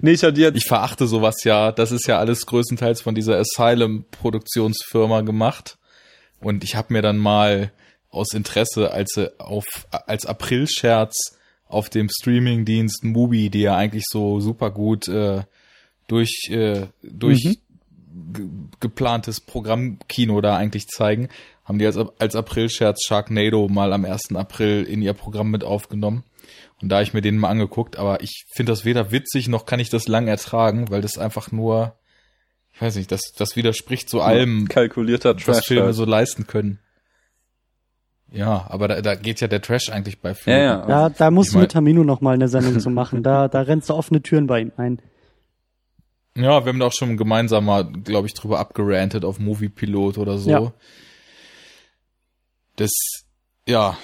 Nee, ich hatte jetzt
Ich verachte sowas ja. Das ist ja alles größtenteils von dieser Asylum-Produktionsfirma gemacht. Und ich habe mir dann mal aus Interesse, als sie auf als Aprilscherz auf dem Streamingdienst Mubi, die ja eigentlich so super gut äh, durch äh, durch ge geplantes Programmkino da eigentlich zeigen, haben die als, als Aprilscherz Sharknado mal am 1. April in ihr Programm mit aufgenommen. Und da ich mir den mal angeguckt, aber ich finde das weder witzig noch kann ich das lang ertragen, weil das einfach nur, ich weiß nicht, das, das widerspricht zu allem,
kalkulierter
was
Trash.
Filme
halt.
so leisten können. Ja, aber da, da geht ja der Trash eigentlich bei
ja,
Filmen.
ja.
Da, da muss
Ich mein-
mit Tamino noch mal eine Sendung zu machen. Da, da rennst du offene Türen bei ihm ein.
Ja, wir haben da auch schon gemeinsam mal, glaube ich, drüber abgerantet auf Moviepilot oder so.
Ja.
Das, ja,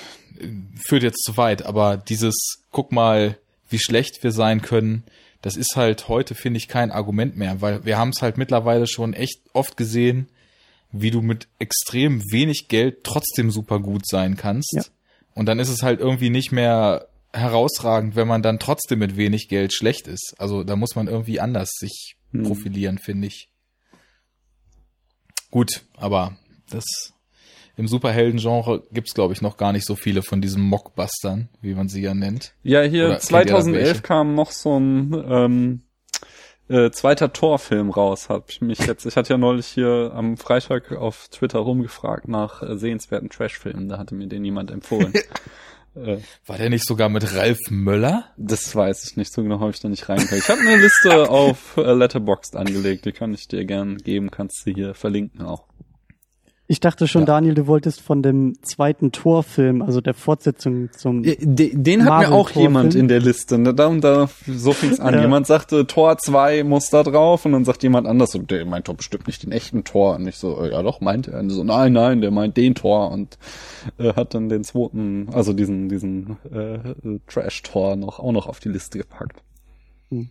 führt jetzt zu weit, aber dieses, guck mal, wie schlecht wir sein können, das ist halt heute, finde ich, kein Argument mehr, weil wir haben es halt mittlerweile schon echt oft gesehen, wie du mit extrem wenig Geld trotzdem super gut sein kannst.
Ja.
Und dann ist es halt irgendwie nicht mehr herausragend, wenn man dann trotzdem mit wenig Geld schlecht ist. Also da muss man irgendwie anders sich
Hm.
profilieren, finde ich. Gut, aber das im Superhelden-Genre gibt's glaube ich, noch gar nicht so viele von diesen Mockbustern, wie man sie ja nennt.
Ja, hier
Oder kennt ihr da
2011
welche?
kam noch so ein ähm, äh, zweiter Torfilm raus. Hab ich mich jetzt, ich hatte ja neulich hier am Freitag auf Twitter rumgefragt nach äh, sehenswerten Trashfilmen. Da hatte mir den jemand empfohlen. äh,
War der nicht sogar mit Ralf Möller?
das weiß ich nicht so genau, habe ich da nicht reingekriegt. Ich habe eine Liste auf äh, Letterboxd angelegt, die kann ich dir gern geben, kannst du hier verlinken auch.
Ich dachte schon,
Ja.
Daniel, du wolltest von dem zweiten Torfilm, also der Fortsetzung zum.
Den, den hat mir auch jemand in der Liste. Ne? Da und da, so fing's an.
Ja.
Jemand sagte, Tor 2 muss da drauf und dann sagt jemand anders, so, der meint doch bestimmt nicht den echten Tor. Und ich so, äh, ja doch, meint er. Und so, nein, nein, der meint den Tor und äh, hat dann den zweiten, also diesen, diesen äh, Trash-Tor noch auch noch auf die Liste gepackt.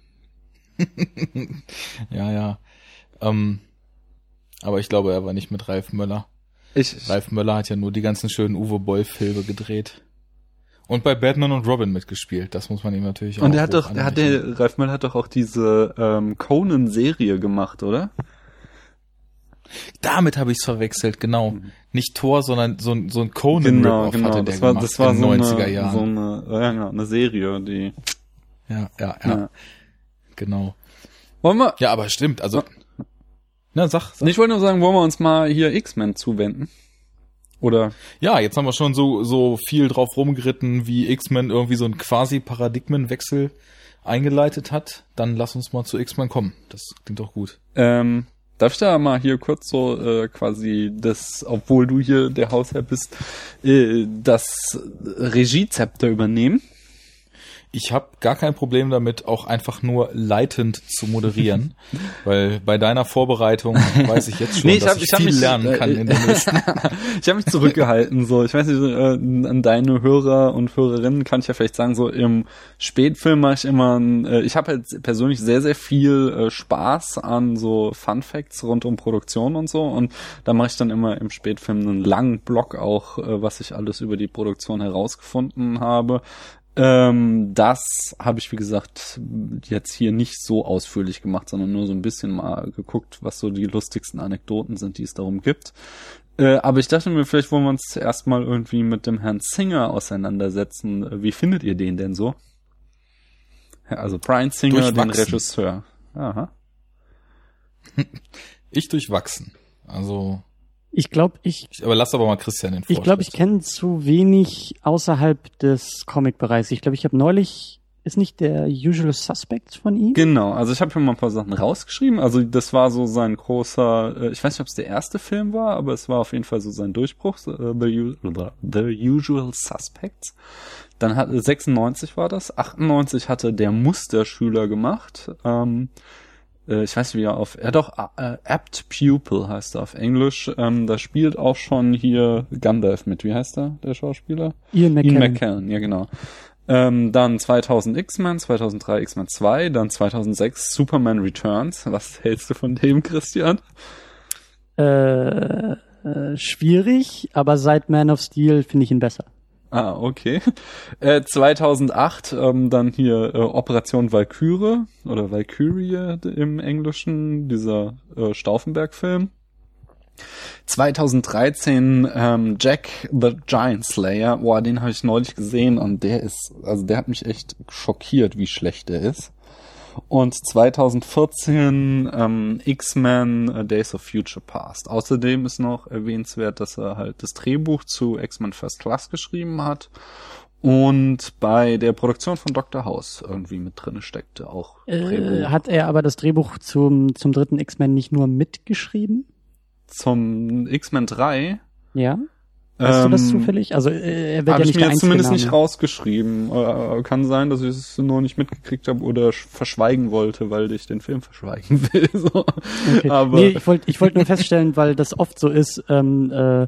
Ja, ja. Ähm, aber ich glaube, er war nicht mit Ralf Möller.
Ich,
Ralf Möller hat ja nur die ganzen schönen Uwe Boll-Filme gedreht. Und bei Batman und Robin mitgespielt. Das muss man ihm natürlich auch
und er hat doch, er hat der, Ralf Möller hat doch auch diese ähm, Conan-Serie gemacht, oder?
Damit habe ich es verwechselt, genau. Nicht Thor, sondern so, ein- so ein Conan
Genau, genau.
hatte der
Das war,
gemacht
das war
in
so
den 90er
eine,
Jahren.
so eine, ja, genau, eine Serie, die.
ja, ja, ja,
Ja.
genau.
Wollen wir,
Ja, aber stimmt, also. Na, sag, sag.
Ich wollte nur sagen, wollen wir uns mal hier X-Men zuwenden? Oder?
Ja, jetzt haben wir schon so, so viel drauf rumgeritten, wie X-Men irgendwie so ein quasi Paradigmenwechsel eingeleitet hat. Dann lass uns mal zu X-Men kommen. Das klingt doch gut.
Ähm, darf ich da mal hier kurz so äh, quasi das, obwohl du hier der Hausherr bist, äh, das Regiezepter übernehmen?
Ich habe gar kein Problem damit, auch einfach nur leitend zu moderieren, weil bei deiner Vorbereitung weiß ich jetzt schon,
Nee, ich
dass
hab-
ich,
ich
viel
mich-
lernen kann in den nächsten.
ich habe mich zurückgehalten. So, ich weiß nicht, äh, an deine Hörer und Hörerinnen kann ich ja vielleicht sagen, so im Spätfilm mache ich immer, äh, ich habe halt persönlich sehr sehr viel äh, Spaß an so Fun Facts rund um Produktion und so und da mache ich dann immer im Spätfilm einen langen Blog auch, äh, was ich alles über die Produktion herausgefunden habe. Ähm, das habe ich, wie gesagt, jetzt hier nicht so ausführlich gemacht, sondern nur so ein bisschen mal geguckt, was so die lustigsten Anekdoten sind, die es darum gibt. Äh, aber ich dachte mir, vielleicht wollen wir uns zuerst mal irgendwie mit dem Herrn Singer auseinandersetzen. Wie findet ihr den denn so? Also Brian Singer, den. Regisseur. Aha.
Ich durchwachsen. Also,
Ich glaube, ich,
ich, aber lass aber mal Christian den
ich glaube, ich kenne zu wenig außerhalb des Comic-Bereichs. Ich glaube, ich habe neulich, ist nicht der Usual Suspect von ihm?
Genau, also ich habe hier mal ein paar Sachen rausgeschrieben. Also das war so sein großer, äh, ich weiß nicht, ob es der erste Film war, aber es war auf jeden Fall so sein Durchbruch, äh, The, The Usual Suspects. Dann hat 96 war das, 98 hatte der Musterschüler gemacht. Ähm, äh, ich weiß nicht, wie er auf, er doch äh, Apt Pupil heißt er auf Englisch. Ähm, da spielt auch schon hier Gandalf mit. Wie heißt er, der Schauspieler?
Ian McKellen.
Ian McKellen, ja genau. Ähm, dann 2000 X-Men, 2003 X-Men 2, dann 2006 Superman Returns. Was hältst du von dem, Christian?
Äh, äh, schwierig, aber seit Man of Steel finde ich ihn besser.
Ah, okay. Äh, 2008 ähm, dann hier äh, Operation Valkyrie oder Valkyrie im Englischen, dieser äh, Stauffenberg-Film. 2013 ähm, Jack the Giant Slayer, boah, den habe ich neulich gesehen und der ist, also der hat mich echt schockiert, wie schlecht der ist. Und 2014 ähm, X-Men Days of Future Past. Außerdem ist noch erwähnenswert, dass er halt das Drehbuch zu X-Men First Class geschrieben hat und bei der Produktion von Dr. House irgendwie mit drinne steckte auch.
Äh, hat er aber das Drehbuch zum, zum dritten X-Men nicht nur mitgeschrieben?
Zum X-Men 3
Ja? Weißt du das
ähm,
zufällig? Also äh, er wird
Habe
ja
ich
nicht
mir
der
jetzt zumindest nicht rausgeschrieben. Äh, kann sein, dass ich es nur nicht mitgekriegt habe oder sch- verschweigen wollte, weil ich den Film verschweigen will. So.
Okay.
Aber
nee, ich wollte ich wollte nur feststellen, weil das oft so ist. Ähm, äh,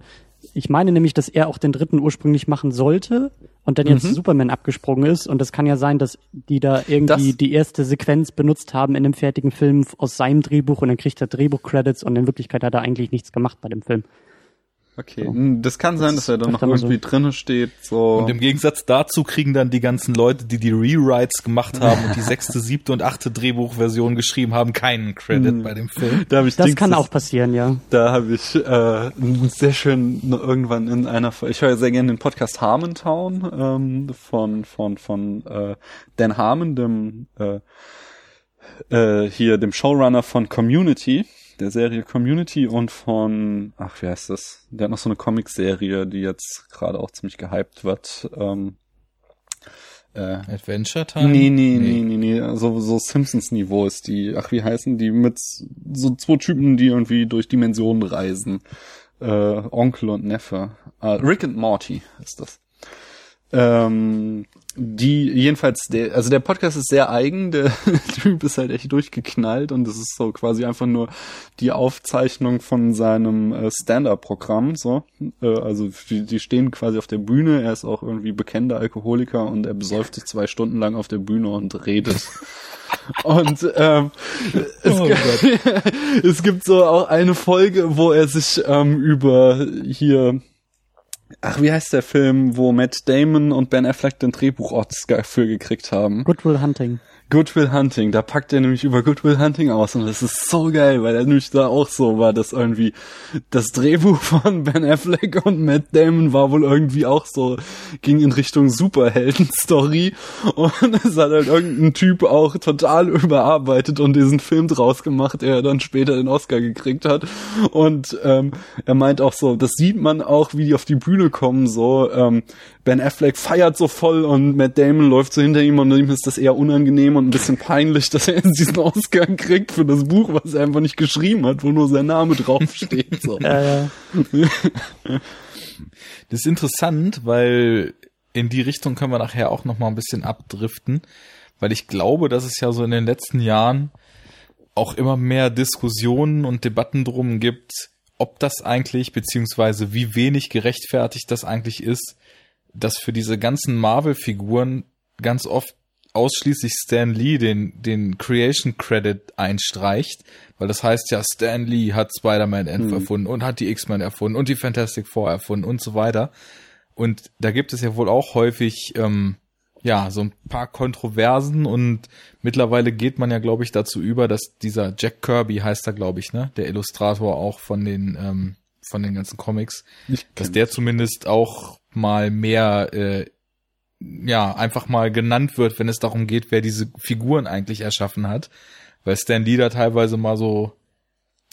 ich meine nämlich, dass er auch den dritten ursprünglich machen sollte und dann jetzt
Mhm.
Superman abgesprungen ist. Und das kann ja sein, dass die da irgendwie
Das-
die erste Sequenz benutzt haben in einem fertigen Film aus seinem Drehbuch und dann kriegt er Drehbuch-Credits und in Wirklichkeit hat er eigentlich nichts gemacht bei dem Film.
Okay, hm, das kann sein, dass er dann noch
mal so.
irgendwie drinne steht. So.
Und im Gegensatz dazu kriegen dann die ganzen Leute, die die Rewrites gemacht haben und die sechste, siebte und achte Drehbuchversion geschrieben haben, keinen Credit
Mhm.
bei dem Film.
da ich
Das
Dings-
kann auch passieren, ja.
Da habe ich äh, sehr schön irgendwann in einer, ich höre sehr gerne den Podcast Harmontown ähm, von von von äh, Dan Harmon, dem äh, äh, hier dem Showrunner von Community, der Serie Community und von ach wie heißt das? Der hat noch so eine Comic-Serie, die jetzt gerade auch ziemlich gehypt wird. Ähm, äh,
Adventure Time?
Nee, nee, nee, nee, nee. So, so Simpsons-Niveau ist die, ach, wie heißen die? Mit so zwei Typen, die irgendwie durch Dimensionen reisen. Äh, Onkel und Neffe. Äh, Rick and Morty ist das. Ähm, die, jedenfalls, der, also der Podcast ist sehr eigen, der Typ ist halt echt durchgeknallt und es ist so quasi einfach nur die Aufzeichnung von seinem äh, Stand-Up-Programm, so. Äh, also die, die stehen quasi auf der Bühne, er ist auch irgendwie bekennender Alkoholiker und er besäuft sich zwei Stunden lang auf der Bühne und redet. Und ähm, es,
Oh
gibt, es gibt so auch eine Folge, wo er sich ähm, über hier Ach, wie heißt der Film, wo Matt Damon und Ben Affleck den Drehbuch-Oscar für gekriegt haben?
Good Will Hunting.
Good Will Hunting, da packt er nämlich über Good Will Hunting aus und das ist so geil, weil er nämlich da auch so war, dass irgendwie das Drehbuch von Ben Affleck und Matt Damon war wohl irgendwie auch so, ging in Richtung Superhelden-Story und es hat halt irgendein Typ auch total überarbeitet und diesen Film draus gemacht, der dann später den Oscar gekriegt hat und ähm, er meint auch so, das sieht man auch, wie die auf die Bühne kommen, so ähm, Ben Affleck feiert so voll und Matt Damon läuft so hinter ihm und ihm ist das eher unangenehm und ein bisschen peinlich, dass er jetzt diesen Oscar kriegt für das Buch, was er einfach nicht geschrieben hat, wo nur sein Name draufsteht. So.
Äh,
Das ist interessant, weil in die Richtung können wir nachher auch noch mal ein bisschen abdriften, weil ich glaube, dass es ja so in den letzten Jahren auch immer mehr Diskussionen und Debatten drum gibt, ob das eigentlich, beziehungsweise wie wenig gerechtfertigt das eigentlich ist, dass für diese ganzen Marvel-Figuren ganz oft ausschließlich Stan Lee den, den Creation Credit einstreicht, weil das heißt ja, Stan Lee hat Spider-Man hm. erfunden und hat die X-Men erfunden und die Fantastic Four erfunden und so weiter. Und da gibt es ja wohl auch häufig, ähm, ja, so ein paar Kontroversen und mittlerweile geht man ja, glaube ich, dazu über, dass dieser Jack Kirby heißt er, glaube ich, ne, der Illustrator auch von den, ähm, von den ganzen Comics, dass der zumindest auch mal mehr äh, ja, einfach mal genannt wird, wenn es darum geht, wer diese Figuren eigentlich erschaffen hat. Weil Stan Lee da teilweise mal so,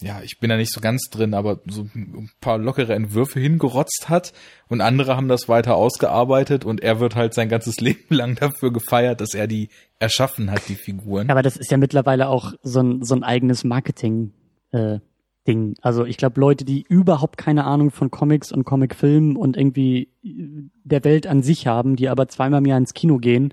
ja, ich bin da nicht so ganz drin, aber so ein paar lockere Entwürfe hingerotzt hat und andere haben das weiter ausgearbeitet und er wird halt sein ganzes Leben lang dafür gefeiert, dass er die erschaffen hat, die Figuren.
Aber das ist ja mittlerweile auch so ein, so ein eigenes Marketing, äh, Ding. Also ich glaube, Leute, die überhaupt keine Ahnung von Comics und Comicfilmen und irgendwie der Welt an sich haben, die aber zweimal im Jahr ins Kino gehen,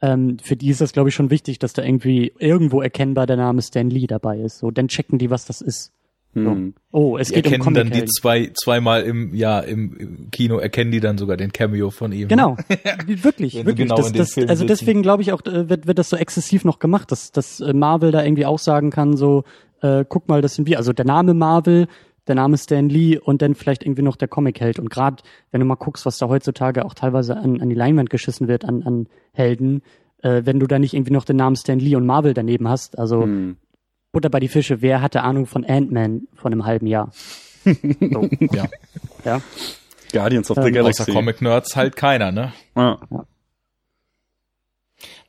ähm, für die ist das, glaube ich, schon wichtig, dass da irgendwie irgendwo erkennbar der Name Stan Lee dabei ist. So, dann checken die, was das ist. So. Hm.
Oh, es geht erkennen um Comic dann die zwei zweimal im Jahr im, Kino erkennen die dann sogar den Cameo von ihm.
Genau, wirklich, wirklich. Genau das, das, also deswegen glaube ich auch äh, wird, wird das so exzessiv noch gemacht, dass, dass äh, Marvel da irgendwie auch sagen kann so äh, guck mal, das sind wir. Also der Name Marvel, der Name Stan Lee und dann vielleicht irgendwie noch der Comic-Held. Und gerade, wenn du mal guckst, was da heutzutage auch teilweise an, an die Leinwand geschissen wird, an, an Helden, äh, wenn du da nicht irgendwie noch den Namen Stan Lee und Marvel daneben hast, also hm. Butter bei die Fische, wer hatte Ahnung von Ant-Man von einem halben Jahr?
So. ja.
ja.
Guardians of the ähm, Galaxy. Außer Comic-Nerds halt keiner, ne? Ja. ja.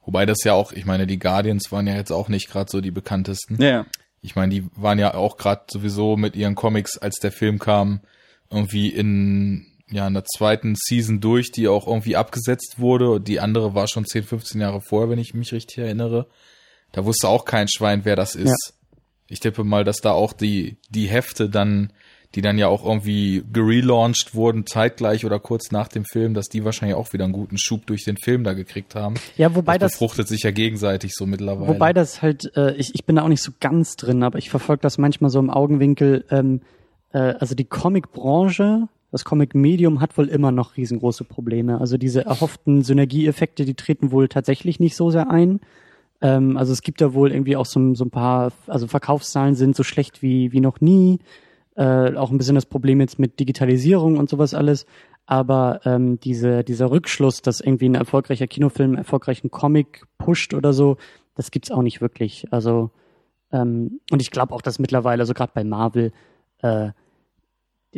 Wobei das ja auch, ich meine, die Guardians waren ja jetzt auch nicht gerade so die bekanntesten.
Ja.
Ich meine, die waren ja auch gerade sowieso mit ihren Comics, als der Film kam, irgendwie in ja in der zweiten Season durch, die auch irgendwie abgesetzt wurde. Die andere war schon 10, 15 Jahre vorher, wenn ich mich richtig erinnere. Da wusste auch kein Schwein, wer das ist. Ja. Ich tippe mal, dass da auch die die Hefte dann die dann ja auch irgendwie gelauncht wurden, zeitgleich oder kurz nach dem Film, dass die wahrscheinlich auch wieder einen guten Schub durch den Film da gekriegt haben.
Ja, wobei das.
Das fruchtet sich ja gegenseitig so mittlerweile.
Wobei das halt, äh, ich, ich bin da auch nicht so ganz drin, aber ich verfolge das manchmal so im Augenwinkel. Ähm, äh, also die Comic-Branche, das Comic-Medium hat wohl immer noch riesengroße Probleme. Also diese erhofften Synergieeffekte, die treten wohl tatsächlich nicht so sehr ein. Ähm, also es gibt da wohl irgendwie auch so, so ein paar, also Verkaufszahlen sind so schlecht wie, wie noch nie äh, auch ein bisschen das Problem jetzt mit Digitalisierung und sowas alles. Aber ähm, diese, dieser Rückschluss, dass irgendwie ein erfolgreicher Kinofilm einen erfolgreichen Comic pusht oder so, das gibt's auch nicht wirklich. Also ähm, und ich glaube auch, dass mittlerweile, also gerade bei Marvel, äh,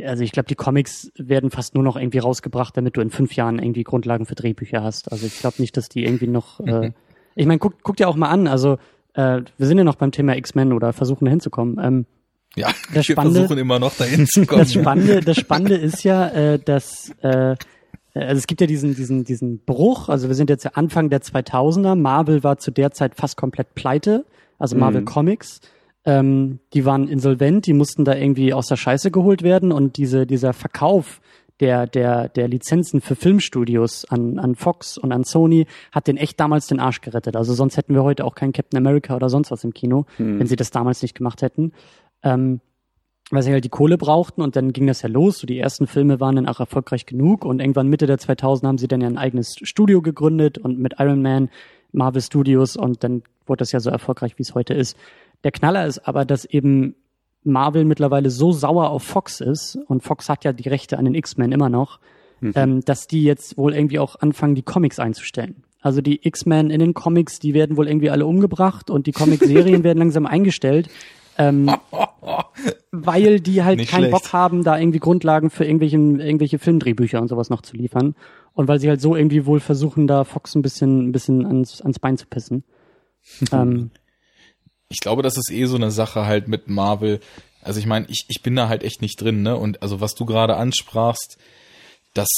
also ich glaube, die Comics werden fast nur noch irgendwie rausgebracht, damit du in fünf Jahren irgendwie Grundlagen für Drehbücher hast. Also ich glaube nicht, dass die irgendwie noch. Äh, ich meine, guck, guck dir auch mal an. Also äh, wir sind ja noch beim Thema X-Men oder versuchen da hinzukommen. Ähm,
ja, das wir Spannende, versuchen immer noch dahin zu kommen.
Das Spannende, das Spannende ist ja, äh, dass äh, also es gibt ja diesen diesen diesen Bruch. Also wir sind jetzt ja Anfang der 2000er. Marvel war zu der Zeit fast komplett pleite. Also Marvel mhm. Comics. Ähm, die waren insolvent. Die mussten da irgendwie aus der Scheiße geholt werden und diese dieser Verkauf der, der, der Lizenzen für Filmstudios an, an Fox und an Sony hat den echt damals den Arsch gerettet. Also sonst hätten wir heute auch keinen Captain America oder sonst was im Kino, hm. wenn sie das damals nicht gemacht hätten ähm, weil sie halt die Kohle brauchten und dann ging das ja los. So die ersten Filme waren dann auch erfolgreich genug und irgendwann Mitte der 2000 haben sie dann ja ein eigenes Studio gegründet und mit Iron Man, Marvel Studios und dann wurde das ja so erfolgreich, wie es heute ist. Der Knaller ist aber, dass eben Marvel mittlerweile so sauer auf Fox ist und Fox hat ja die Rechte an den X-Men immer noch, mhm. ähm, dass die jetzt wohl irgendwie auch anfangen, die Comics einzustellen. Also die X-Men in den Comics, die werden wohl irgendwie alle umgebracht und die Comic-Serien werden langsam eingestellt, ähm, weil die halt Nicht keinen schlecht. Bock haben, da irgendwie Grundlagen für irgendwelche, irgendwelche Filmdrehbücher und sowas noch zu liefern. Und weil sie halt so irgendwie wohl versuchen, da Fox ein bisschen, ein bisschen ans, ans Bein zu pissen. ähm,
ich glaube, das ist eh so eine Sache halt mit Marvel. Also ich meine, ich, ich bin da halt echt nicht drin, ne? Und also was du gerade ansprachst, dass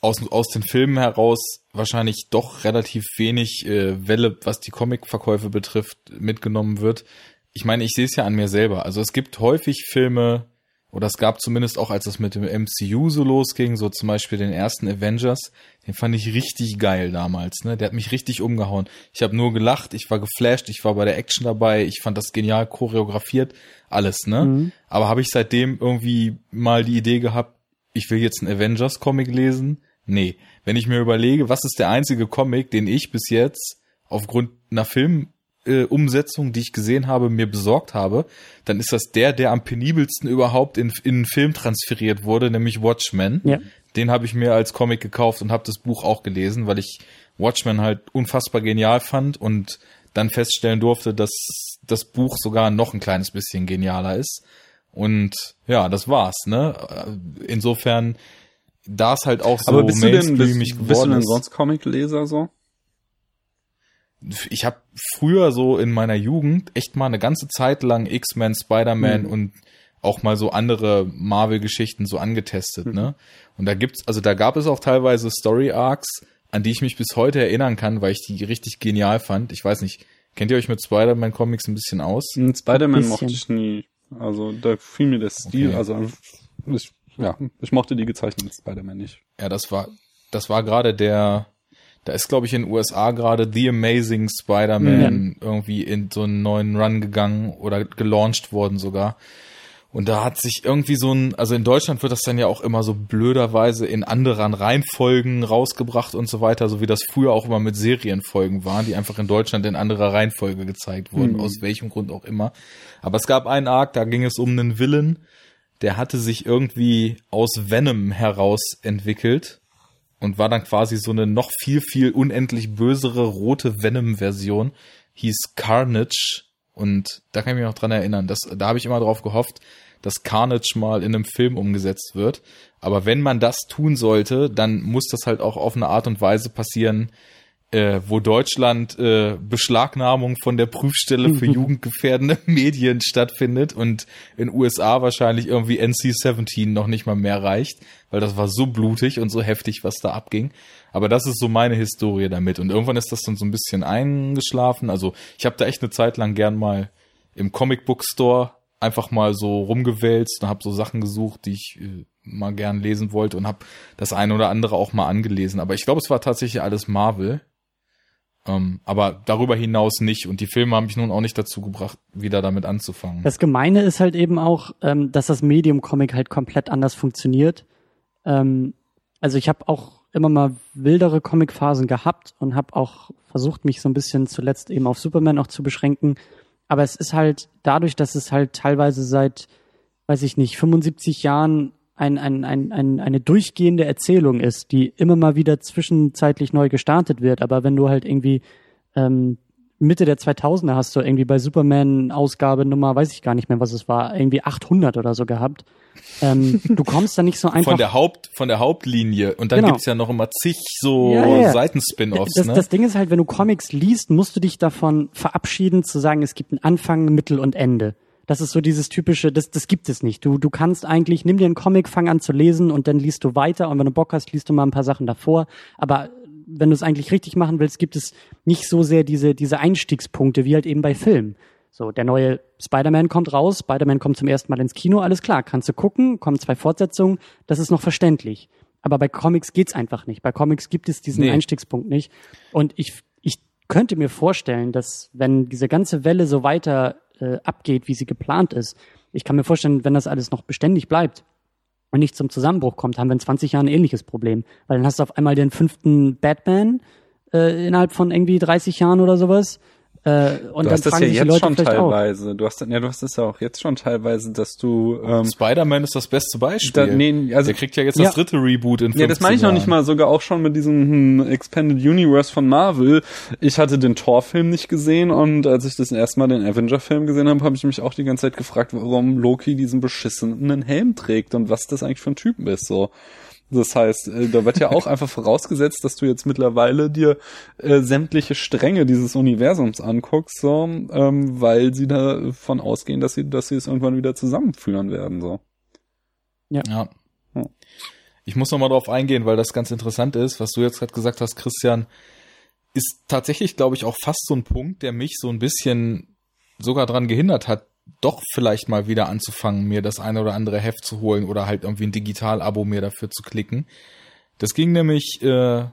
aus, aus den Filmen heraus wahrscheinlich doch relativ wenig äh, Welle, was die Comicverkäufe betrifft, mitgenommen wird ich meine, ich sehe es ja an mir selber. Also es gibt häufig Filme, oder es gab zumindest auch, als es mit dem MCU so losging, so zum Beispiel den ersten Avengers, den fand ich richtig geil damals, ne? Der hat mich richtig umgehauen. Ich habe nur gelacht, ich war geflasht, ich war bei der Action dabei, ich fand das genial choreografiert, alles, ne? Mhm. Aber habe ich seitdem irgendwie mal die Idee gehabt, ich will jetzt einen Avengers-Comic lesen? Nee. Wenn ich mir überlege, was ist der einzige Comic, den ich bis jetzt aufgrund einer Film äh, Umsetzung, die ich gesehen habe, mir besorgt habe, dann ist das der, der am penibelsten überhaupt in, in einen Film transferiert wurde, nämlich Watchmen. Ja. Den habe ich mir als Comic gekauft und habe das Buch auch gelesen, weil ich Watchmen halt unfassbar genial fand und dann feststellen durfte, dass das Buch sogar noch ein kleines bisschen genialer ist. Und ja, das war's, ne? Insofern, da es halt auch so
Aber bist du denn, bist, bist du denn sonst Comicleser so?
Ich habe früher so in meiner Jugend echt mal eine ganze Zeit lang X-Men, Spider-Man mhm. und auch mal so andere Marvel-Geschichten so angetestet, mhm. ne? Und da gibt's, also da gab es auch teilweise Story-Arcs, an die ich mich bis heute erinnern kann, weil ich die richtig genial fand. Ich weiß nicht, kennt ihr euch mit Spider-Man-Comics ein bisschen aus?
Spider-Man mochte ich nie. Also da fiel mir der Stil, okay. also ich, ja, ich mochte die gezeichneten Spider-Man nicht.
Ja, das war, das war gerade der, da ist, glaube ich, in den USA gerade The Amazing Spider-Man ja. irgendwie in so einen neuen Run gegangen oder gelauncht worden sogar. Und da hat sich irgendwie so ein, also in Deutschland wird das dann ja auch immer so blöderweise in anderen Reihenfolgen rausgebracht und so weiter, so wie das früher auch immer mit Serienfolgen waren, die einfach in Deutschland in anderer Reihenfolge gezeigt wurden, mhm. aus welchem Grund auch immer. Aber es gab einen Arc, da ging es um einen Villain, der hatte sich irgendwie aus Venom heraus entwickelt und war dann quasi so eine noch viel, viel unendlich bösere rote Venom-Version, hieß Carnage. Und da kann ich mich noch dran erinnern, dass, da habe ich immer drauf gehofft, dass Carnage mal in einem Film umgesetzt wird. Aber wenn man das tun sollte, dann muss das halt auch auf eine Art und Weise passieren, äh, wo Deutschland äh, Beschlagnahmung von der Prüfstelle für jugendgefährdende Medien stattfindet und in USA wahrscheinlich irgendwie NC-17 noch nicht mal mehr reicht, weil das war so blutig und so heftig, was da abging. Aber das ist so meine Historie damit. Und irgendwann ist das dann so ein bisschen eingeschlafen. Also ich habe da echt eine Zeit lang gern mal im Comic Book Store einfach mal so rumgewälzt und habe so Sachen gesucht, die ich äh, mal gern lesen wollte und habe das eine oder andere auch mal angelesen. Aber ich glaube, es war tatsächlich alles Marvel. Ähm, aber darüber hinaus nicht. Und die Filme haben mich nun auch nicht dazu gebracht, wieder damit anzufangen.
Das Gemeine ist halt eben auch, ähm, dass das Medium Comic halt komplett anders funktioniert. Ähm, also ich habe auch immer mal wildere Comic-Phasen gehabt und habe auch versucht, mich so ein bisschen zuletzt eben auf Superman auch zu beschränken. Aber es ist halt dadurch, dass es halt teilweise seit, weiß ich nicht, 75 Jahren ein, ein, ein, ein, eine durchgehende Erzählung ist, die immer mal wieder zwischenzeitlich neu gestartet wird. Aber wenn du halt irgendwie ähm, Mitte der 2000er hast du irgendwie bei Superman Ausgabe Nummer, weiß ich gar nicht mehr, was es war, irgendwie 800 oder so gehabt. Ähm, du kommst da nicht so einfach
von der Haupt von der Hauptlinie und dann genau. gibt's ja noch immer zig so ja, ja. Seitenspin-offs.
Das,
ne?
das Ding ist halt, wenn du Comics liest, musst du dich davon verabschieden zu sagen, es gibt einen Anfang, Mittel und Ende. Das ist so dieses typische, das, das gibt es nicht. Du, du kannst eigentlich, nimm dir einen Comic, fang an zu lesen und dann liest du weiter und wenn du Bock hast, liest du mal ein paar Sachen davor. Aber wenn du es eigentlich richtig machen willst, gibt es nicht so sehr diese, diese Einstiegspunkte wie halt eben bei Filmen. So, der neue Spider-Man kommt raus, Spider-Man kommt zum ersten Mal ins Kino, alles klar, kannst du gucken, kommen zwei Fortsetzungen, das ist noch verständlich. Aber bei Comics geht's einfach nicht. Bei Comics gibt es diesen nee. Einstiegspunkt nicht. Und ich, ich könnte mir vorstellen, dass wenn diese ganze Welle so weiter äh, abgeht, wie sie geplant ist. Ich kann mir vorstellen, wenn das alles noch beständig bleibt und nicht zum Zusammenbruch kommt, haben wir in 20 Jahren ein ähnliches Problem. Weil dann hast du auf einmal den fünften Batman äh, innerhalb von irgendwie 30 Jahren oder sowas.
Äh, und du hast das ja jetzt schon teilweise. Auch. Du hast ja, du hast es ja auch jetzt schon teilweise, dass du
ähm, Spider-Man ist das beste Beispiel. Da, nee, also, Der kriegt ja jetzt ja, das dritte Reboot in 15
Ja, das meine ich noch nicht mal, sogar auch schon mit diesem hm, Expanded Universe von Marvel. Ich hatte den Thor-Film nicht gesehen und als ich das erste Mal den Avenger-Film gesehen habe, habe ich mich auch die ganze Zeit gefragt, warum Loki diesen beschissenen Helm trägt und was das eigentlich für ein Typ ist. So. Das heißt, äh, da wird ja auch einfach vorausgesetzt, dass du jetzt mittlerweile dir äh, sämtliche Stränge dieses Universums anguckst, so, ähm, weil sie davon ausgehen, dass sie, dass sie es irgendwann wieder zusammenführen werden, so.
Ja. ja. Ich muss noch mal drauf eingehen, weil das ganz interessant ist, was du jetzt gerade gesagt hast, Christian, ist tatsächlich, glaube ich, auch fast so ein Punkt, der mich so ein bisschen sogar dran gehindert hat, doch vielleicht mal wieder anzufangen, mir das eine oder andere Heft zu holen oder halt irgendwie ein Digital-Abo mir dafür zu klicken. Das ging nämlich äh,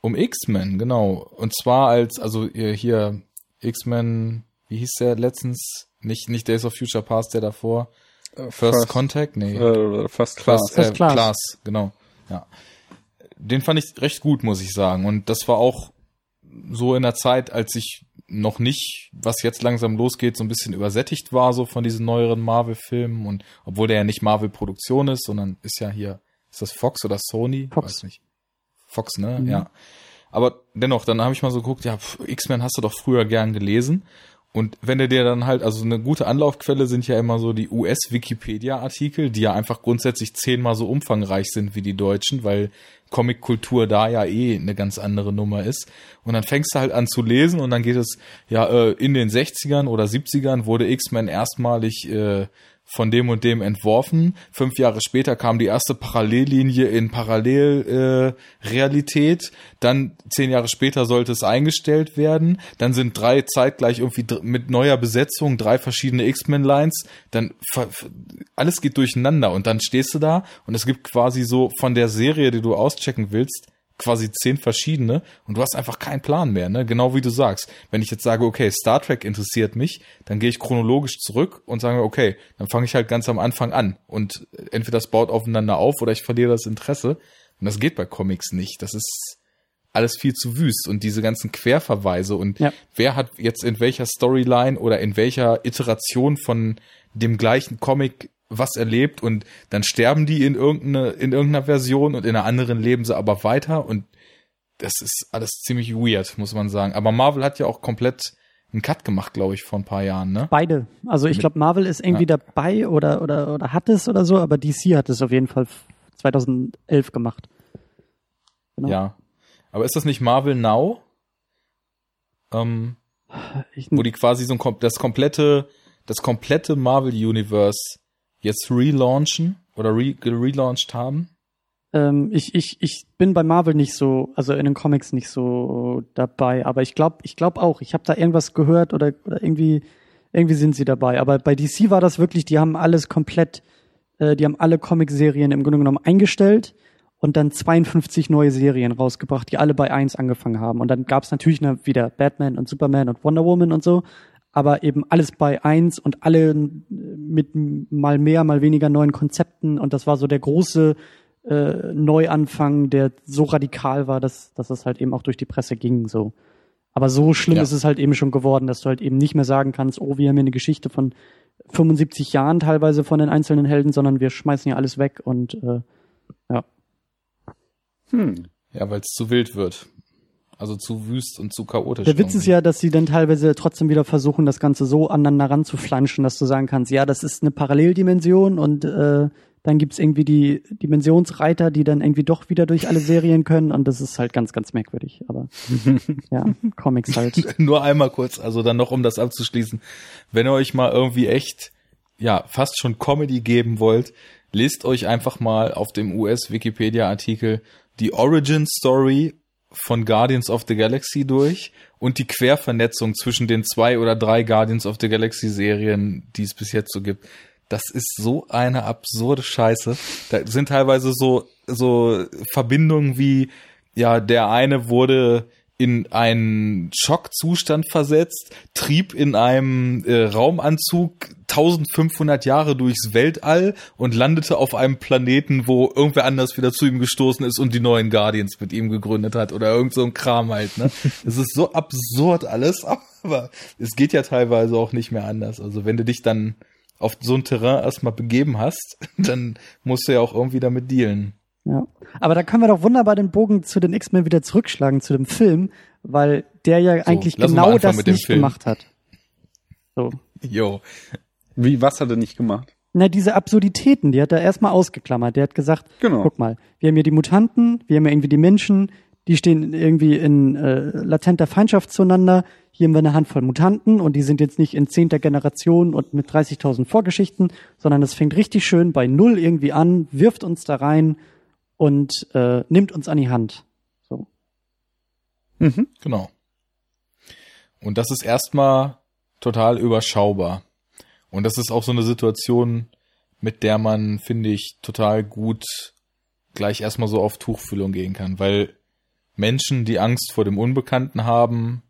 um X-Men, genau. Und zwar als, also äh, hier X-Men, wie hieß der letztens? Nicht, nicht Days of Future Past, der davor. First, First Contact? Nee.
Äh, First Class.
First, äh, First Class. Class, genau. Ja. Den fand ich recht gut, muss ich sagen. Und das war auch so in der Zeit, als ich noch nicht, was jetzt langsam losgeht, so ein bisschen übersättigt war, so von diesen neueren Marvel-Filmen. Und obwohl der ja nicht Marvel-Produktion ist, sondern ist ja hier, ist das Fox oder Sony?
Fox.
Weiß nicht. Fox, ne? Mhm. Ja. Aber dennoch, dann habe ich mal so geguckt, ja, X-Men hast du doch früher gern gelesen. Und wenn du dir dann halt, also eine gute Anlaufquelle sind ja immer so die US-Wikipedia-Artikel, die ja einfach grundsätzlich zehnmal so umfangreich sind wie die deutschen, weil Comic-Kultur da ja eh eine ganz andere Nummer ist. Und dann fängst du halt an zu lesen und dann geht es, ja, äh, in den 60ern oder 70ern wurde X-Men erstmalig äh, von dem und dem entworfen. Fünf Jahre später kam die erste Parallellinie in Parallelrealität. Äh, dann zehn Jahre später sollte es eingestellt werden. Dann sind drei zeitgleich irgendwie mit neuer Besetzung, drei verschiedene X-Men-Lines. Dann alles geht durcheinander und dann stehst du da und es gibt quasi so von der Serie, die du auschecken willst, quasi zehn verschiedene und du hast einfach keinen Plan mehr, ne? Genau wie du sagst. Wenn ich jetzt sage, okay, Star Trek interessiert mich, dann gehe ich chronologisch zurück und sage, okay, dann fange ich halt ganz am Anfang an und entweder das baut aufeinander auf oder ich verliere das Interesse. Und das geht bei Comics nicht. Das ist alles viel zu wüst und diese ganzen Querverweise und ja. wer hat jetzt in welcher Storyline oder in welcher Iteration von dem gleichen Comic was erlebt und dann sterben die in irgendeine, in irgendeiner Version und in einer anderen leben sie aber weiter und das ist alles ziemlich weird, muss man sagen. Aber Marvel hat ja auch komplett einen Cut gemacht, glaube ich, vor ein paar Jahren, ne?
Beide. Also ich glaube, Marvel ist irgendwie ja. dabei oder, oder, oder hat es oder so, aber DC hat es auf jeden Fall 2011 gemacht.
Genau. Ja. Aber ist das nicht Marvel Now? Ähm, ich, wo die quasi so ein, das komplette, das komplette Marvel Universe jetzt relaunchen oder re relaunched haben?
Ähm, ich, ich, ich bin bei Marvel nicht so, also in den Comics nicht so dabei, aber ich glaube ich glaub auch, ich habe da irgendwas gehört oder, oder irgendwie, irgendwie sind sie dabei. Aber bei DC war das wirklich, die haben alles komplett, äh, die haben alle Comic-Serien im Grunde genommen eingestellt und dann 52 neue Serien rausgebracht, die alle bei eins angefangen haben. Und dann gab es natürlich wieder Batman und Superman und Wonder Woman und so, aber eben alles bei eins und alle mit mal mehr, mal weniger neuen Konzepten und das war so der große äh, Neuanfang, der so radikal war, dass, dass es halt eben auch durch die Presse ging, so. Aber so schlimm ja. ist es halt eben schon geworden, dass du halt eben nicht mehr sagen kannst, oh, wir haben hier eine Geschichte von 75 Jahren teilweise von den einzelnen Helden, sondern wir schmeißen ja alles weg und äh, ja.
Hm. Ja, weil es zu wild wird. Also zu wüst und zu chaotisch.
Der Witz irgendwie. ist ja, dass sie dann teilweise trotzdem wieder versuchen, das Ganze so aneinander ranzuflanschen, dass du sagen kannst, ja, das ist eine Paralleldimension und äh, dann gibt's irgendwie die Dimensionsreiter, die dann irgendwie doch wieder durch alle Serien können und das ist halt ganz, ganz merkwürdig. Aber ja, Comics halt.
Nur einmal kurz, also dann noch, um das abzuschließen. Wenn ihr euch mal irgendwie echt, ja, fast schon Comedy geben wollt, lest euch einfach mal auf dem US-Wikipedia-Artikel die Origin Story von Guardians of the Galaxy durch und die Quervernetzung zwischen den zwei oder drei Guardians of the Galaxy Serien, die es bis jetzt so gibt. Das ist so eine absurde Scheiße. Da sind teilweise so, so Verbindungen wie, ja, der eine wurde in einen Schockzustand versetzt, trieb in einem äh, Raumanzug 1500 Jahre durchs Weltall und landete auf einem Planeten, wo irgendwer anders wieder zu ihm gestoßen ist und die neuen Guardians mit ihm gegründet hat oder irgend so ein Kram halt, ne? Es ist so absurd alles, aber es geht ja teilweise auch nicht mehr anders. Also wenn du dich dann auf so ein Terrain erstmal begeben hast, dann musst du ja auch irgendwie damit dealen.
Ja. Aber da können wir doch wunderbar den Bogen zu den X-Men wieder zurückschlagen, zu dem Film, weil der ja so, eigentlich genau das nicht Film. gemacht hat.
So. Jo.
Wie, was hat er nicht gemacht?
Na, diese Absurditäten, die hat er erstmal ausgeklammert. Der hat gesagt, genau. guck mal, wir haben hier die Mutanten, wir haben ja irgendwie die Menschen, die stehen irgendwie in äh, latenter Feindschaft zueinander. Hier haben wir eine Handvoll Mutanten und die sind jetzt nicht in zehnter Generation und mit 30.000 Vorgeschichten, sondern es fängt richtig schön bei Null irgendwie an, wirft uns da rein und äh, nimmt uns an die Hand. So.
Mhm. Genau. Und das ist erstmal total überschaubar. Und das ist auch so eine Situation, mit der man, finde ich, total gut gleich erstmal so auf Tuchfühlung gehen kann, weil Menschen, die Angst vor dem Unbekannten haben,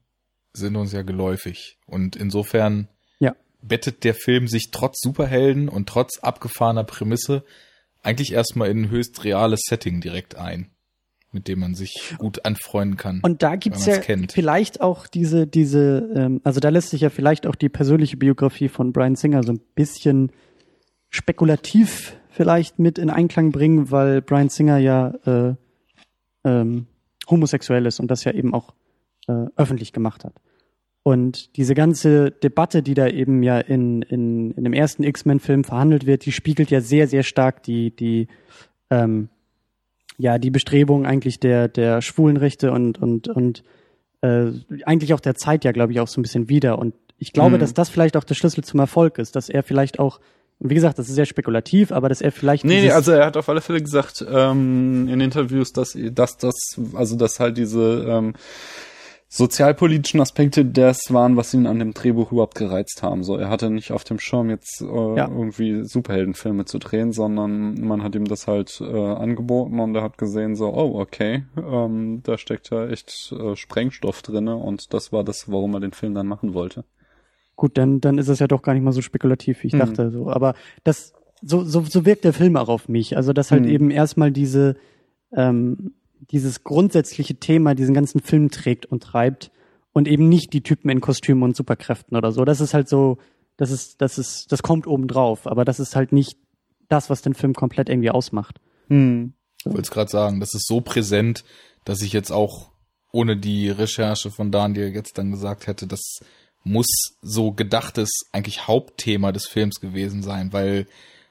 sind uns ja geläufig. Und insofern
Ja.
bettet der Film sich trotz Superhelden und trotz abgefahrener Prämisse eigentlich erstmal in ein höchst reales Setting direkt ein, mit dem man sich gut anfreunden kann.
Und da gibt's ja
kennt.
vielleicht auch diese, diese, ähm, also da lässt sich ja vielleicht auch die persönliche Biografie von Brian Singer so ein bisschen spekulativ vielleicht mit in Einklang bringen, weil Brian Singer ja äh, ähm, homosexuell ist und das ja eben auch äh, öffentlich gemacht hat. Und diese ganze Debatte, die da eben ja in, in, in dem ersten X-Men-Film verhandelt wird, die spiegelt ja sehr, sehr stark die, die, ähm, ja, die Bestrebungen eigentlich der, der Schwulenrechte und, und, und äh, eigentlich auch der Zeit ja, glaube ich, auch so ein bisschen wieder. Und ich glaube,
Mhm.
dass das vielleicht auch der Schlüssel zum Erfolg ist, dass er vielleicht auch, wie gesagt, das ist sehr spekulativ, aber dass er vielleicht
Nee, nee, also er hat auf alle Fälle gesagt ähm, in Interviews, dass, dass das, also dass halt diese ähm, sozialpolitischen Aspekte das waren, was ihn an dem Drehbuch überhaupt gereizt haben. So, er hatte nicht auf dem Schirm jetzt äh,
Ja.
irgendwie Superheldenfilme zu drehen, sondern man hat ihm das halt äh, angeboten und er hat gesehen so, oh okay, ähm, da steckt ja echt äh, Sprengstoff drinne und das war das, warum er den Film dann machen wollte.
Gut, dann, dann ist es ja doch gar nicht mal so spekulativ, wie ich
Mhm.
dachte. So. Aber das, so, so, so wirkt der Film auch auf mich. Also, dass halt
Mhm.
eben erstmal diese, ähm, dieses grundsätzliche Thema diesen ganzen Film trägt und treibt und eben nicht die Typen in Kostümen und Superkräften oder so. Das ist halt so, das ist, das ist, das kommt oben drauf, aber das ist halt nicht das, was den Film komplett irgendwie ausmacht.
Hm.
Ich wollte es gerade sagen, das ist so präsent, dass ich jetzt auch ohne die Recherche von Daniel jetzt dann gesagt hätte, das muss so gedachtes eigentlich Hauptthema des Films gewesen sein, weil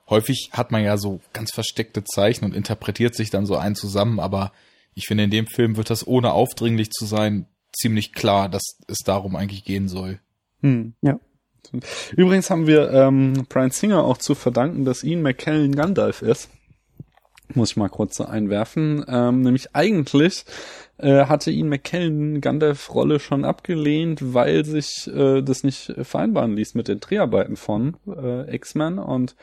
häufig hat man ja so ganz versteckte Zeichen und interpretiert sich dann so ein zusammen, aber ich finde, in dem Film wird das ohne aufdringlich zu sein ziemlich klar, dass es darum eigentlich gehen soll.
Hm.
Ja.
Übrigens haben wir ähm, Brian Singer auch zu verdanken, dass Ian McKellen Gandalf ist. Muss ich mal kurz so einwerfen. Ähm, nämlich eigentlich äh, hatte Ian McKellen Gandalf-Rolle schon abgelehnt, weil sich äh, das nicht vereinbaren ließ mit den Dreharbeiten von äh, X-Men und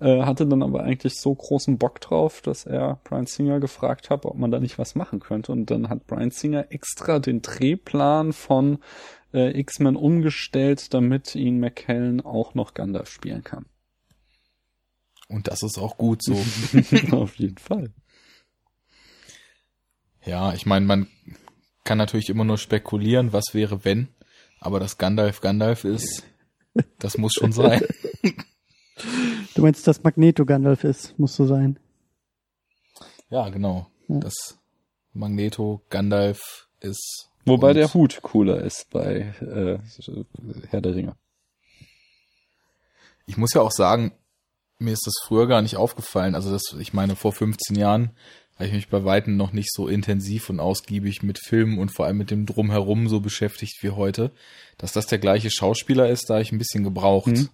äh, hatte dann aber eigentlich so großen Bock drauf, dass er Brian Singer gefragt hat, ob man da nicht was machen könnte. Und dann hat Brian Singer extra den Drehplan von äh, X-Men umgestellt, damit ihn McKellen auch noch Gandalf spielen kann.
Und das ist auch gut so.
Auf jeden Fall.
Ja, ich meine, man kann natürlich immer nur spekulieren, was wäre wenn, aber dass Gandalf Gandalf ist, das muss schon sein.
Du meinst, dass Magneto Gandalf ist, muss so sein.
Ja, genau.
Ja.
Das Magneto Gandalf ist.
Wobei der Hut cooler ist bei äh, Herr der Ringe.
Ich muss ja auch sagen, mir ist das früher gar nicht aufgefallen. Also das, ich meine, vor 15 Jahren habe ich mich bei Weitem noch nicht so intensiv und ausgiebig mit Filmen und vor allem mit dem Drumherum so beschäftigt wie heute. Dass das der gleiche Schauspieler ist, da ich ein bisschen gebraucht,
Mhm.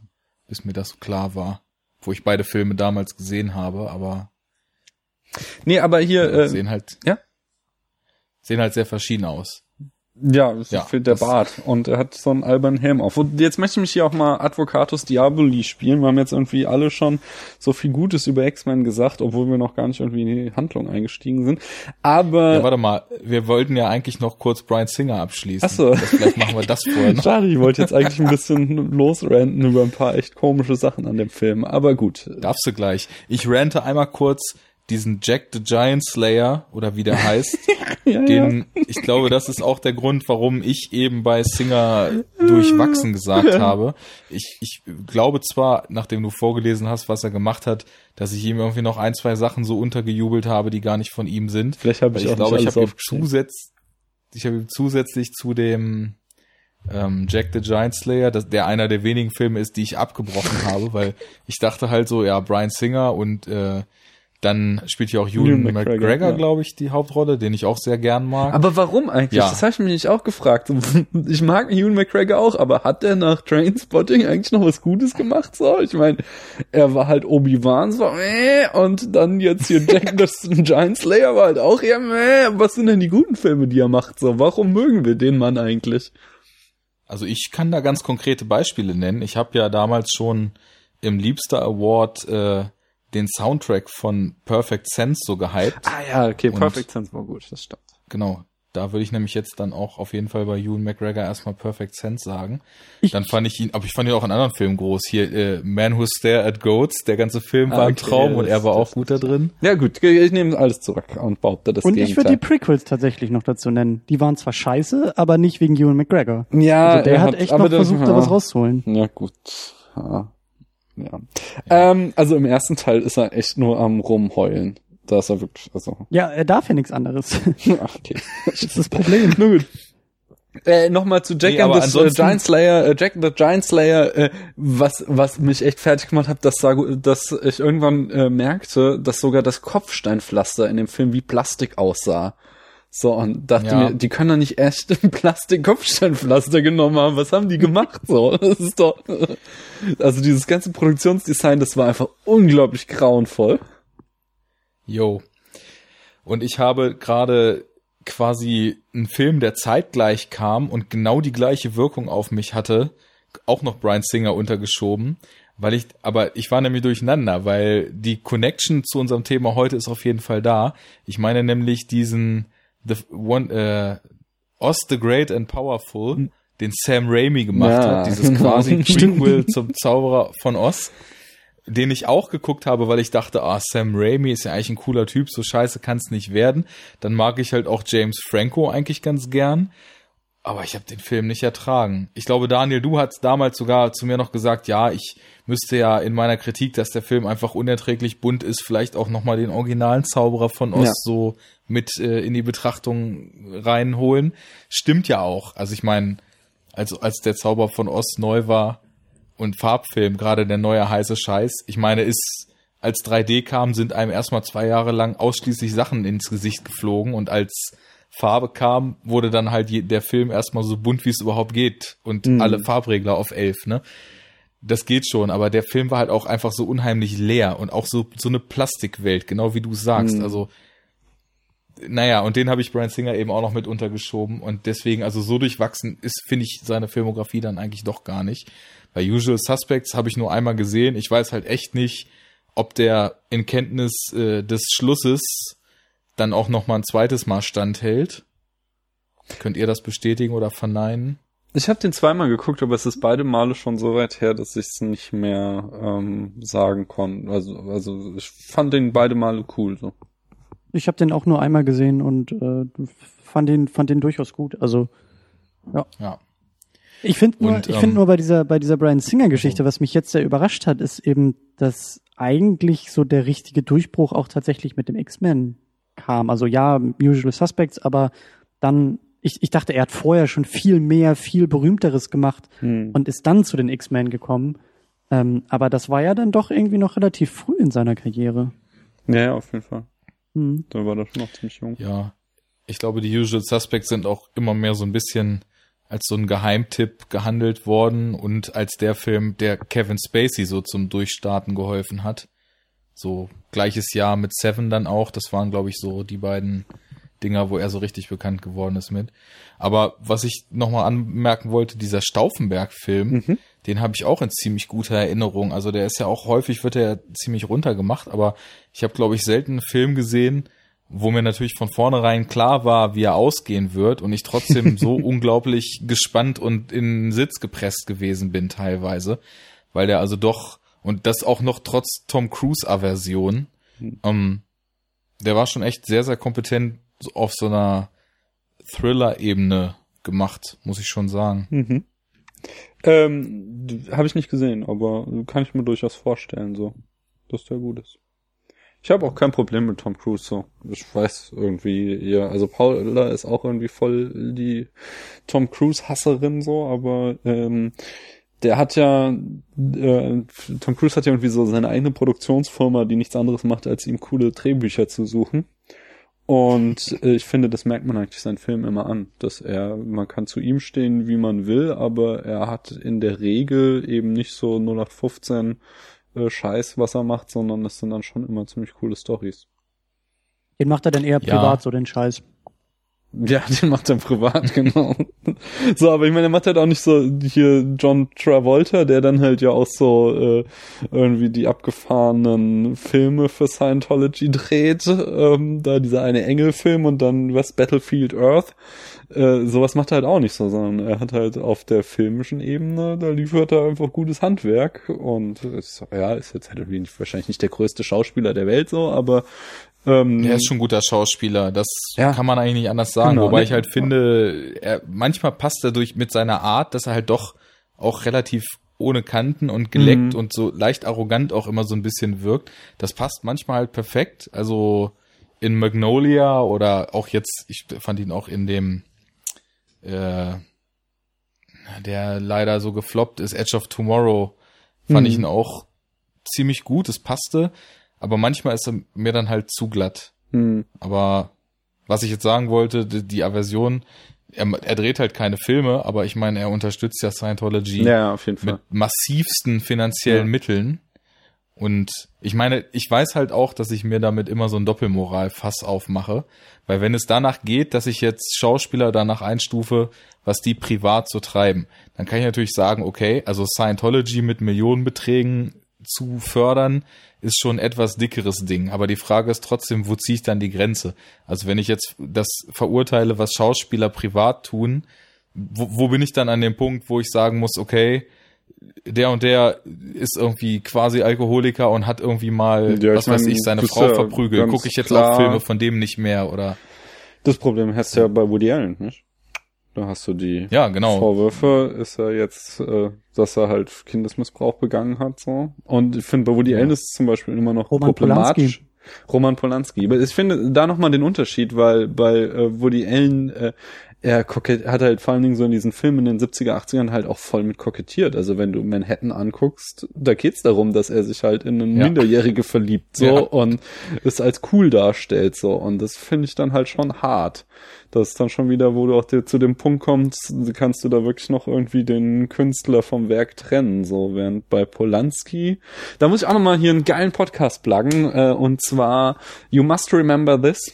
bis mir das so klar war. Wo ich beide Filme damals gesehen habe, aber
Nee, aber hier, äh,
sehen halt,
ja?
sehen halt sehr verschieden aus.
Ja, es
Ja,
fehlt der Bart und er hat so einen albernen Helm auf. Und jetzt möchte ich mich hier auch mal Advocatus Diaboli spielen. Wir haben jetzt irgendwie alle schon so viel Gutes über X-Men gesagt, obwohl wir noch gar nicht irgendwie in die Handlung eingestiegen sind. Aber
Ja, warte mal, wir wollten ja eigentlich noch kurz Brian Singer abschließen.
Ach so.
Das, vielleicht machen wir das vorher noch.
Schade, ich wollte jetzt eigentlich ein bisschen losranten über ein paar echt komische Sachen an dem Film. Aber gut.
Darfst du gleich. Ich rante einmal kurz diesen Jack the Giant Slayer oder wie der heißt.
Ja,
den, ich glaube, das ist auch der Grund, warum ich eben bei Singer durchwachsen gesagt habe. Ich, ich glaube zwar, nachdem du vorgelesen hast, was er gemacht hat, dass ich ihm irgendwie noch ein, zwei Sachen so untergejubelt habe, die gar nicht von ihm sind.
Vielleicht habe ich,
ich
auch
glaube,
nicht
ich habe ihm zusätzlich, ich habe ihm zusätzlich zu dem ähm, Jack the Giant Slayer, das, der einer der wenigen Filme ist, die ich abgebrochen habe, weil ich dachte halt so, ja, Brian Singer und äh, dann spielt ja auch Ewan McGregor,
McGregor, ja.
glaube ich, die Hauptrolle, den ich auch sehr gern mag.
Aber warum eigentlich?
Ja.
Das habe ich mich nicht auch gefragt. Ich mag Ewan McGregor auch, aber hat der nach Trainspotting eigentlich noch was Gutes gemacht? So, ich meine, er war halt Obi-Wan so, meh, und dann jetzt hier Jack the Giant Slayer war halt auch eher meh. Was sind denn die guten Filme, die er macht? So, warum mögen wir den Mann eigentlich?
Also ich kann da ganz konkrete Beispiele nennen. Ich habe ja damals schon im Liebster Award äh, den Soundtrack von Perfect Sense so gehypt.
Ah ja, okay,
Und-
Perfect Sense war gut, das stimmt.
Genau. Da würde ich nämlich jetzt dann auch auf jeden Fall bei Ewan McGregor erstmal Perfect Sense sagen. Dann fand ich ihn, aber ich fand ihn auch in anderen Filmen groß. Hier, äh, Man Who Stare at Goats, der ganze Film
Ah,
war ein
okay,
Traum und er war auch gut da drin.
Ja gut, ich nehme alles zurück und behaupte das
Und ich würde die. Prequels tatsächlich noch dazu nennen. Die waren zwar scheiße, aber nicht wegen Ewan McGregor.
Ja,
Also der
er
hat echt
aber
noch
das-
versucht, da was rauszuholen.
Ja, gut. Ja. Ja. Ähm, also im ersten Teil ist er echt nur am rumheulen. Da ist er wirklich, also.
Ja, er darf ja nichts anderes.
Ach, okay.
Das ist das Problem.
Nur gut. Äh, Nochmal zu Jack
Nee,
and the
ansonsten-
Giant Slayer, äh, Jack the Giant Slayer, äh, was, was mich echt fertig gemacht hat, dass, sag- dass ich irgendwann äh, merkte, dass sogar das Kopfsteinpflaster in dem Film wie Plastik aussah. So, und dachte
Ja.
mir, die können doch nicht echt ein Plastik-Kopfsteinpflaster genommen haben. Was haben die gemacht? So, das ist doch, also dieses ganze Produktionsdesign, das war einfach unglaublich grauenvoll.
Yo. Und ich habe gerade quasi einen Film, der zeitgleich kam und genau die gleiche Wirkung auf mich hatte, auch noch Brian Singer untergeschoben, weil ich, aber ich war nämlich durcheinander, weil die Connection zu unserem Thema heute ist auf jeden Fall da. Ich meine nämlich diesen The One, äh, Oz the Great and Powerful, den Sam Raimi gemacht
Ja,
hat, dieses
genau.
quasi Prequel zum Zauberer von Oz den ich auch geguckt habe, weil ich dachte, ah, Sam Raimi ist ja eigentlich ein cooler Typ, so scheiße kann's nicht werden. Dann mag ich halt auch James Franco eigentlich ganz gern. Aber ich habe den Film nicht ertragen. Ich glaube, Daniel, du hast damals sogar zu mir noch gesagt, ja, ich müsste ja in meiner Kritik, dass der Film einfach unerträglich bunt ist, vielleicht auch nochmal den originalen Zauberer von Oz
Ja.
so mit äh, in die Betrachtung reinholen. Stimmt ja auch. Also ich meine, also als der Zauber von Oz neu war, und Farbfilm, gerade der neue heiße Scheiß. Ich meine, ist, als 3D kam, sind einem erstmal zwei Jahre lang ausschließlich Sachen ins Gesicht geflogen und als Farbe kam, wurde dann halt der Film erstmal so bunt, wie es überhaupt geht und alle Farbregler auf elf, ne? Das geht schon, aber der Film war halt auch einfach so unheimlich leer und auch so, so eine Plastikwelt, genau wie du sagst. Also, naja, und den habe ich Brian Singer eben auch noch mit untergeschoben und deswegen, also so durchwachsen ist, finde ich, seine Filmografie dann eigentlich doch gar nicht. Bei Usual Suspects habe ich nur einmal gesehen. Ich weiß halt echt nicht, ob der in Kenntnis äh, des Schlusses dann auch noch mal ein zweites Mal standhält. Könnt ihr das bestätigen oder verneinen?
Ich habe den zweimal geguckt, aber es ist beide Male schon so weit her, dass ich es nicht mehr ähm, sagen konnte. Also, also ich fand den beide Male cool. So.
Ich habe den auch nur einmal gesehen und äh, fand den fand den durchaus gut. Also
Ja.
ich finde nur,
Und,
ich
ähm,
finde nur bei dieser bei dieser Brian Singer Geschichte, was mich jetzt sehr überrascht hat, ist eben, dass eigentlich so der richtige Durchbruch auch tatsächlich mit dem X-Men kam. Also ja, Usual Suspects, aber dann ich, ich dachte, er hat vorher schon viel mehr, viel berühmteres gemacht
Hm.
und ist dann zu den X-Men gekommen. Ähm, aber das war ja dann doch irgendwie noch relativ früh in seiner Karriere.
Ja, ja, auf jeden Fall.
Hm.
Da war das schon noch ziemlich jung.
Ja. Ich glaube, die Usual Suspects sind auch immer mehr so ein bisschen als so ein Geheimtipp gehandelt worden und als der Film, der Kevin Spacey so zum Durchstarten geholfen hat. So gleiches Jahr mit Seven dann auch. Das waren, glaube ich, so die beiden Dinger, wo er so richtig bekannt geworden ist mit. Aber was ich nochmal anmerken wollte, dieser Stauffenberg-Film,
Mhm.
Den habe ich auch in ziemlich guter Erinnerung. Also der ist ja auch häufig, wird er ziemlich runtergemacht, aber ich habe, glaube ich, selten einen Film gesehen, wo mir natürlich von vornherein klar war, wie er ausgehen wird und ich trotzdem so unglaublich gespannt und in den Sitz gepresst gewesen bin teilweise, weil der also doch, und das auch noch trotz Tom Cruise-Aversion, ähm, der war schon echt sehr, sehr kompetent auf so einer Thriller-Ebene gemacht, muss ich schon sagen.
Mhm. Ähm, habe ich nicht gesehen, aber kann ich mir durchaus vorstellen, so, dass der gut ist. Ich habe auch kein Problem mit Tom Cruise, so. Ich weiß irgendwie, ja, also Paula ist auch irgendwie voll die Tom Cruise-Hasserin, so, aber ähm, der hat ja, äh, Tom Cruise hat ja irgendwie so seine eigene Produktionsfirma, die nichts anderes macht, als ihm coole Drehbücher zu suchen. Und äh, ich finde, das merkt man eigentlich seinen Film immer an, dass er, man kann zu ihm stehen, wie man will, aber er hat in der Regel eben nicht so 0815 äh, Scheiß, was er macht, sondern das sind dann schon immer ziemlich coole Stories.
Den macht er dann eher
Ja.
privat so den Scheiß.
Ja, den macht er privat, genau. so, aber ich meine, er macht halt auch nicht so hier John Travolta, der dann halt ja auch so äh, irgendwie die abgefahrenen Filme für Scientology dreht. Ähm, da dieser eine Engelfilm und dann West Battlefield Earth. Äh, sowas macht er halt auch nicht so, sondern er hat halt auf der filmischen Ebene, da liefert er einfach gutes Handwerk und ist, ja, ist jetzt halt irgendwie wahrscheinlich nicht der größte Schauspieler der Welt so, aber
ähm, er ist schon ein guter Schauspieler, das ja, kann man eigentlich nicht anders sagen. Genau, Wobei ich halt finde, er, manchmal passt er durch mit seiner Art, dass er halt doch auch relativ ohne Kanten und geleckt mhm. und so leicht arrogant auch immer so ein bisschen wirkt. Das passt manchmal halt perfekt. Also in Magnolia oder auch jetzt, ich fand ihn auch in dem, äh, der leider so gefloppt ist, Edge of Tomorrow, fand mhm. ich ihn auch ziemlich gut, es passte. Aber manchmal ist er mir dann halt zu glatt. Hm. Aber was ich jetzt sagen wollte, die, die Aversion, er, er, dreht halt keine Filme, aber ich meine, er unterstützt ja Scientology
ja, auf jeden Fall.
mit massivsten finanziellen ja. Mitteln. Und ich meine, ich weiß halt auch, dass ich mir damit immer so ein Doppelmoral-Fass aufmache. Weil wenn es danach geht, dass ich jetzt Schauspieler danach einstufe, was die privat so treiben, dann kann ich natürlich sagen, okay, also Scientology mit Millionenbeträgen zu fördern, ist schon etwas dickeres Ding. Aber die Frage ist trotzdem, wo ziehe ich dann die Grenze? Also wenn ich jetzt das verurteile, was Schauspieler privat tun, wo, wo bin ich dann an dem Punkt, wo ich sagen muss, okay, der und der ist irgendwie quasi Alkoholiker und hat irgendwie mal, ja, was mein, weiß ich, seine Frau ja verprügelt. Gucke ich jetzt klar. auch Filme von dem nicht mehr oder?
Das Problem hast du ja bei Woody Allen, nicht? Da hast du die
ja, genau.
Vorwürfe, ist er jetzt, äh, dass er halt Kindesmissbrauch begangen hat, so. Und ich finde, bei Woody ja. Allen ist es zum Beispiel immer noch Roman problematisch. Polanski. Roman Polanski. Aber ich finde da nochmal den Unterschied, weil bei äh, Woody Allen äh, er kokett, hat halt vor allen Dingen so in diesen Filmen in den 70er, 80ern halt auch voll mit kokettiert. Also wenn du Manhattan anguckst, da geht's darum, dass er sich halt in eine ja. Minderjährige verliebt, so, ja. und es als cool darstellt, so. Und das finde ich dann halt schon hart. Das ist dann schon wieder, wo du auch zu dem Punkt kommst, kannst du da wirklich noch irgendwie den Künstler vom Werk trennen, so. Während bei Polanski, da muss ich auch nochmal hier einen geilen Podcast pluggen, äh, und zwar You Must Remember This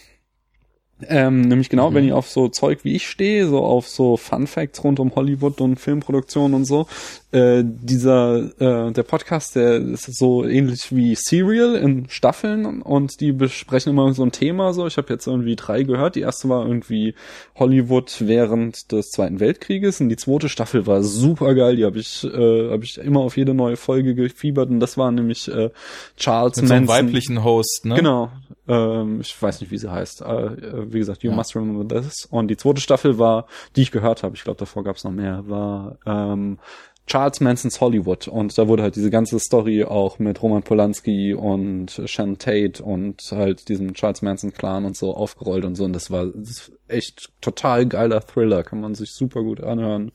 ähm, nämlich genau, mhm. wenn ich auf so Zeug wie ich stehe, so auf so Fun Facts rund um Hollywood und Filmproduktion und so, äh, dieser, äh, der Podcast, der ist so ähnlich wie Serial in Staffeln und die besprechen immer so ein Thema so. Ich habe jetzt irgendwie drei gehört. Die erste war irgendwie Hollywood während des Zweiten Weltkrieges und die zweite Staffel war super geil. Die habe ich, äh, hab ich immer auf jede neue Folge gefiebert und das war nämlich äh, Charles Mit Manson.
So einem weiblichen Host, ne?
Genau, ähm, ich weiß nicht, wie sie heißt. Äh, wie gesagt, You ja. Must Remember This. Und die zweite Staffel war, die ich gehört habe, ich glaube, davor gab es noch mehr, war ähm, Charles Mansons Hollywood. Und da wurde halt diese ganze Story auch mit Roman Polanski und Shannon Tate und halt diesem Charles Manson Clan und so aufgerollt und so. Und das war das echt total geiler Thriller. Kann man sich super gut anhören.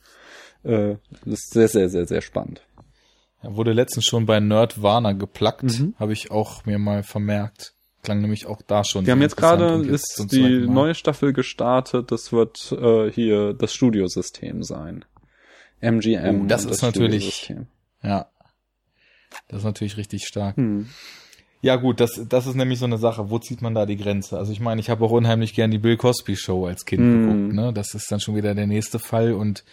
Äh, das ist sehr, sehr, sehr, sehr spannend.
Er wurde letztens schon bei Nerd Warner geplackt, mhm. habe ich auch mir mal vermerkt klang nämlich auch da schon.
Wir haben jetzt gerade ist die neue Staffel gestartet. Das wird äh, hier das Studiosystem sein. MGM.
Oh, das ist das natürlich. Ja. Das ist natürlich richtig stark. Hm. Ja gut, das, das ist nämlich so eine Sache. Wo zieht man da die Grenze? Also ich meine, ich habe auch unheimlich gern die Bill Cosby Show als Kind hm. geguckt. Ne? Das ist dann schon wieder der nächste Fall und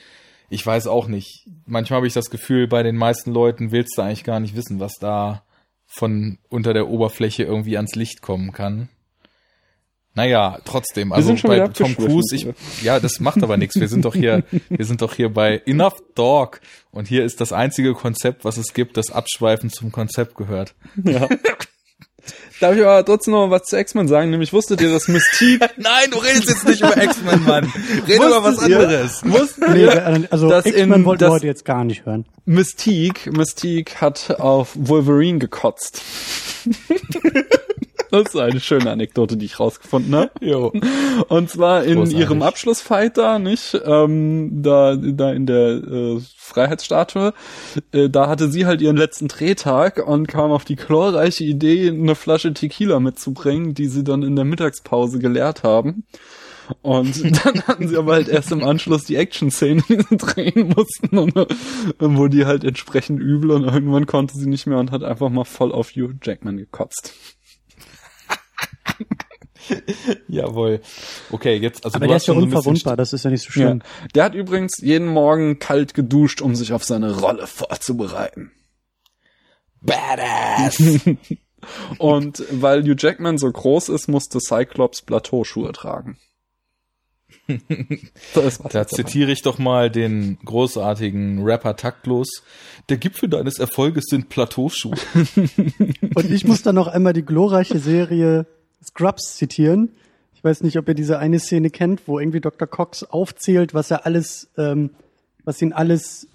ich weiß auch nicht. Manchmal habe ich das Gefühl, bei den meisten Leuten willst du eigentlich gar nicht wissen, was da von unter der Oberfläche irgendwie ans Licht kommen kann. Naja, trotzdem, also bei Tom Cruise, ich, ja, das macht aber nichts. Wir sind doch hier, wir sind doch hier bei Enough Dog und hier ist das einzige Konzept, was es gibt, das Abschweifen zum Konzept gehört. Ja.
Darf ich aber trotzdem noch was zu X-Men sagen? Nämlich wusstet ihr, dass Mystique...
Nein, du redest jetzt nicht über X-Men, Mann. Rede über was anderes.
Wusstet nee, ihr, also X-Men wollten wir heute jetzt gar nicht hören.
Mystique, Mystique hat auf Wolverine gekotzt. Das ist eine schöne Anekdote, die ich rausgefunden habe. Jo. Und zwar in Großartig. ihrem Abschlussfight da, nicht? Ähm, da, da in der äh, Freiheitsstatue. Äh, da hatte sie halt ihren letzten Drehtag und kam auf die glorreiche Idee, eine Flasche Tequila mitzubringen, die sie dann in der Mittagspause geleert haben. Und dann hatten sie aber halt erst im Anschluss die Action-Szene, die sie drehen mussten, und, wo die halt entsprechend übel und irgendwann konnte sie nicht mehr und hat einfach mal voll auf Hugh Jackman gekotzt.
Jawohl. Okay, jetzt, also
Aber
du
der ist ja unverwundbar, das ist ja nicht so
Ja.
schlimm.
Der hat übrigens jeden Morgen kalt geduscht, um sich auf seine Rolle vorzubereiten.
Badass.
Und weil Hugh Jackman so groß ist, musste Cyclops Plateauschuhe tragen.
Da zitiere ich doch mal den großartigen Rapper Taktlos. Der Gipfel deines Erfolges sind Plateauschuhe.
Und ich muss dann noch einmal die glorreiche Serie Scrubs zitieren. Ich weiß nicht, ob ihr diese eine Szene kennt, wo irgendwie Dr. Cox aufzählt, was er alles, ähm, was ihn alles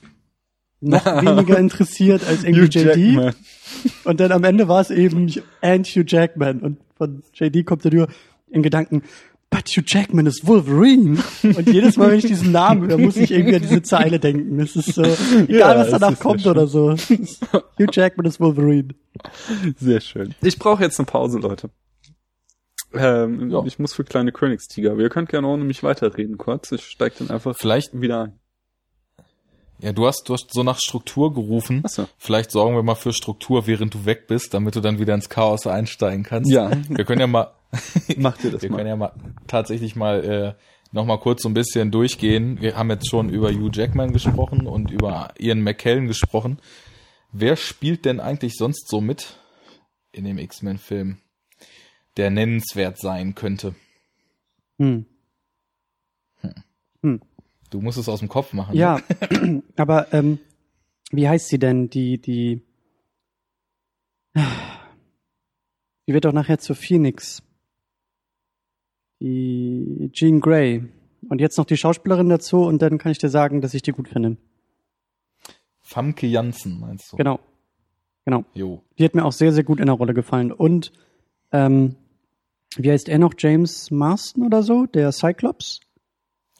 noch weniger interessiert als irgendwie
Hugh
JD.
Jackman.
Und dann am Ende war es eben and Hugh Jackman. Und von JD kommt dann nur in Gedanken, but Hugh Jackman ist Wolverine. Und jedes Mal, wenn ich diesen Namen höre, muss ich irgendwie an diese Zeile denken. Das ist so, egal
Ja,
was
es
danach kommt oder so. Hugh Jackman ist Wolverine.
Sehr schön. Ich brauche jetzt eine Pause, Leute. Ähm,
Ja.
Ich muss für kleine Königstiger. Aber ihr könnt gerne ohne mich weiterreden kurz. Ich steig dann einfach
Vielleicht,
wieder ein.
ja, du hast, du hast so nach Struktur gerufen.
Achso.
Vielleicht sorgen wir mal für Struktur, während du weg bist, damit du dann wieder ins Chaos einsteigen kannst.
Ja.
Wir können ja mal,
Macht ihr das
wir
mal.
können ja mal tatsächlich mal äh, noch mal kurz so ein bisschen durchgehen. Wir haben jetzt schon über Hugh Jackman gesprochen und über Ian McKellen gesprochen. Wer spielt denn eigentlich sonst so mit in dem X-Men-Film, der nennenswert sein könnte?
Hm.
Du musst es aus dem Kopf machen. ne?
Ja, aber ähm, wie heißt sie denn? Die, die. Die wird doch nachher zur Phoenix. Die Jean Grey. Und jetzt noch die Schauspielerin dazu und dann kann ich dir sagen, dass ich die gut finde.
Famke Janssen, meinst du?
Genau. Genau.
Jo.
Die hat mir auch sehr, sehr gut in der Rolle gefallen. Und ähm, wie heißt er noch? James Marston oder so? Der Cyclops?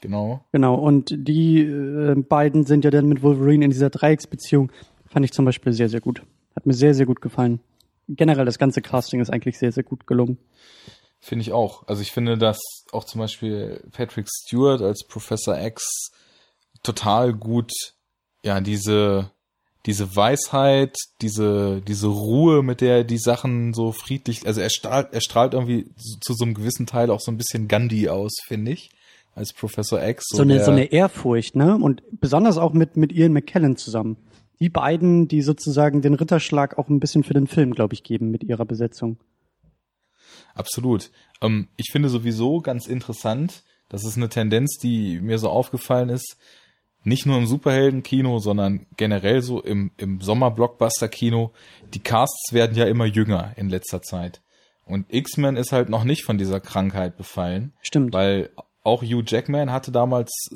Genau.
Genau, und die äh, beiden sind ja dann mit Wolverine in dieser Dreiecksbeziehung. Fand ich zum Beispiel sehr, sehr gut. Hat mir sehr, sehr gut gefallen. Generell das ganze Casting ist eigentlich sehr, sehr gut gelungen.
Finde ich auch. Also ich finde, dass auch zum Beispiel Patrick Stewart als Professor X total gut, ja, diese, diese Weisheit, diese, diese Ruhe, mit der er die Sachen so friedlich, also er strahlt, er strahlt irgendwie zu so einem gewissen Teil auch so ein bisschen Gandhi aus, finde ich, als Professor X.
So, eine,
der-
so eine Ehrfurcht, ne? Und besonders auch mit, mit Ian McKellen zusammen. Die beiden, die sozusagen den Ritterschlag auch ein bisschen für den Film, glaube ich, geben mit ihrer Besetzung.
Absolut. Ähm, ich finde sowieso ganz interessant, das ist eine Tendenz, die mir so aufgefallen ist, nicht nur im Superheldenkino, sondern generell so im, im Sommer-Blockbuster-Kino. Die Casts werden ja immer jünger in letzter Zeit. Und X-Men ist halt noch nicht von dieser Krankheit befallen,
Stimmt.
weil auch Hugh Jackman hatte damals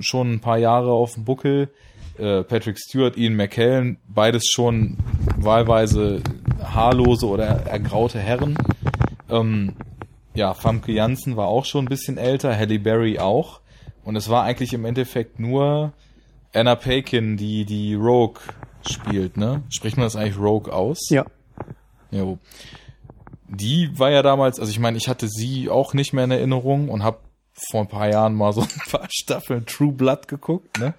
schon ein paar Jahre auf dem Buckel. Äh, Patrick Stewart, Ian McKellen, beides schon wahlweise haarlose oder ergraute Herren. Ähm, ja, Famke Janssen war auch schon ein bisschen älter, Halle Berry auch. Und es war eigentlich im Endeffekt nur Anna Paquin, die die Rogue spielt, ne? Spricht man das eigentlich Rogue aus?
ja.
Jo. Die war ja damals, also ich meine, ich hatte sie auch nicht mehr in Erinnerung und habe vor ein paar Jahren mal so ein paar Staffeln True Blood geguckt, ne?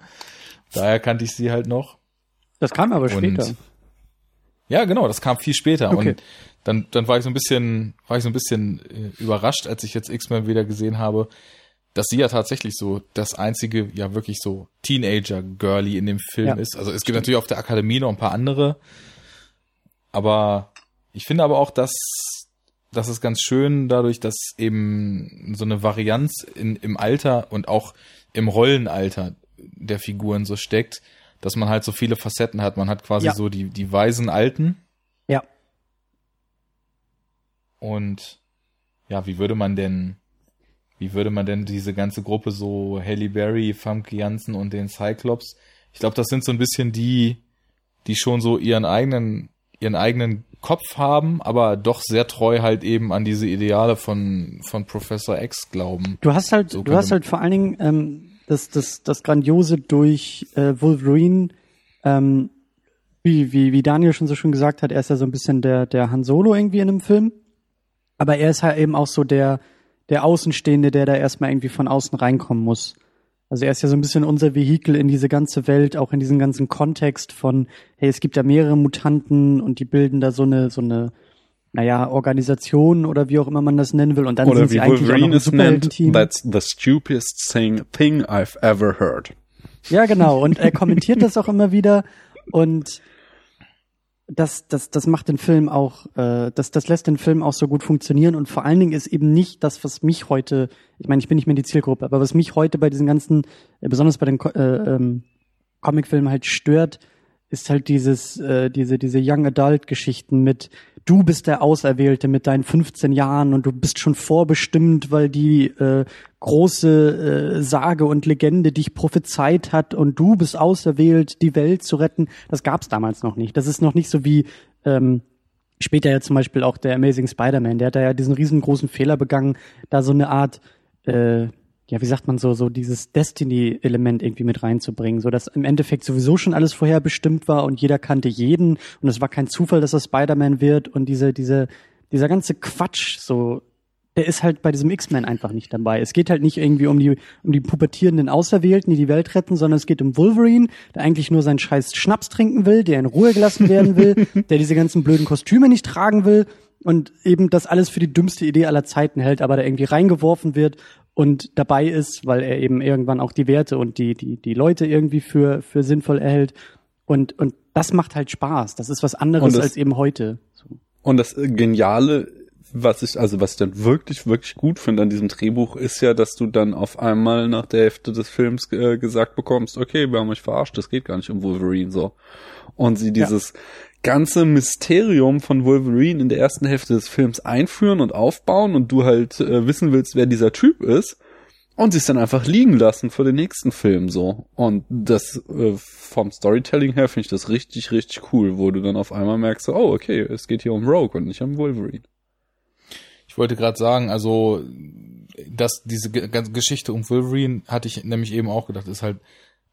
Daher kannte ich sie halt noch.
Das kam aber
Und-
später.
Ja, genau, das kam viel später.
Okay.
Und dann, dann war ich so ein bisschen, war ich so ein bisschen äh, überrascht, als ich jetzt X-Men wieder gesehen habe, dass sie ja tatsächlich so das einzige, ja wirklich so Teenager-Girly in dem Film
Ja,
ist. Also es gibt natürlich auf der Akademie noch ein paar andere. Aber ich finde aber auch, dass das ist ganz schön dadurch, dass eben so eine Varianz in, im Alter und auch im Rollenalter der Figuren so steckt, dass man halt so viele Facetten hat. Man hat quasi
Ja.
so die, die weisen Alten
Ja.
und ja, wie würde man denn, wie würde man denn diese ganze Gruppe so Halle Berry, Famke Janssen und den Cyclops? Ich glaube, das sind so ein bisschen die, die schon so ihren eigenen, ihren eigenen Kopf haben, aber doch sehr treu halt eben an diese Ideale von, von Professor X glauben.
Du hast halt,
So
du hast halt vor allen Dingen ähm, das, das, das Grandiose durch äh, Wolverine, ähm, wie, wie, wie Daniel schon so schön gesagt hat, er ist ja so ein bisschen der, der Han Solo irgendwie in einem Film. Aber er ist halt eben auch so der, der Außenstehende, der da erstmal irgendwie von außen reinkommen muss. Also er ist ja so ein bisschen unser Vehikel in diese ganze Welt, auch in diesen ganzen Kontext von, hey, es gibt ja mehrere Mutanten und die bilden da so eine, so eine naja, Organisation oder wie auch immer man das nennen will. Und dann
Oder
sind sie eigentlich auch noch
Wolverine
ein Superheldenteam.
that's the stupidest thing, thing I've ever heard.
Ja, genau. Und er kommentiert das auch immer wieder. Und das, das, das macht den Film auch, äh, das, das lässt den Film auch so gut funktionieren. Und vor allen Dingen ist eben nicht das, was mich heute, ich meine, ich bin nicht mehr die Zielgruppe, aber was mich heute bei diesen ganzen, äh, besonders bei den äh, ähm, Comicfilmen halt stört, ist halt dieses, äh, diese, diese Young Adult Geschichten mit, du bist der Auserwählte mit deinen 15 Jahren und du bist schon vorbestimmt, weil die äh, große äh, Sage und Legende dich prophezeit hat und du bist auserwählt, die Welt zu retten. Das gab's damals noch nicht. Das ist noch nicht so wie ähm, später ja zum Beispiel auch der Amazing Spider-Man, der hat da ja diesen riesengroßen Fehler begangen, da so eine Art äh, ja, wie sagt man so, so dieses Destiny-Element irgendwie mit reinzubringen, so dass im Endeffekt sowieso schon alles vorherbestimmt war und jeder kannte jeden und es war kein Zufall, dass er Spider-Man wird und diese, diese, dieser ganze Quatsch, so, der ist halt bei diesem X-Men einfach nicht dabei. Es geht halt nicht irgendwie um die, um die pubertierenden Auserwählten, die die Welt retten, sondern es geht um Wolverine, der eigentlich nur seinen scheiß Schnaps trinken will, der in Ruhe gelassen werden will, der diese ganzen blöden Kostüme nicht tragen will und eben das alles für die dümmste Idee aller Zeiten hält, aber da irgendwie reingeworfen wird und dabei ist, weil er eben irgendwann auch die Werte und die, die, die Leute irgendwie für, für sinnvoll erhält. Und, und das macht halt Spaß. Das ist was anderes
das-
als eben heute. So.
Und das Geniale, was ich, also was ich dann wirklich, wirklich gut finde an diesem Drehbuch, ist ja, dass du dann auf einmal nach der Hälfte des Films äh, gesagt bekommst, okay, wir haben euch verarscht, es geht gar nicht um Wolverine so. Und sie dieses ganze Mysterium von Wolverine in der ersten Hälfte des Films einführen und aufbauen und du halt äh, wissen willst, wer dieser Typ ist. Und sie es dann einfach liegen lassen für den nächsten Film so. Und das äh, vom Storytelling her finde ich das richtig, richtig cool, wo du dann auf einmal merkst, oh, okay, es geht hier um Rogue und nicht um Wolverine.
Ich wollte gerade sagen, also dass diese ganze Geschichte um Wolverine hatte ich nämlich eben auch gedacht, ist halt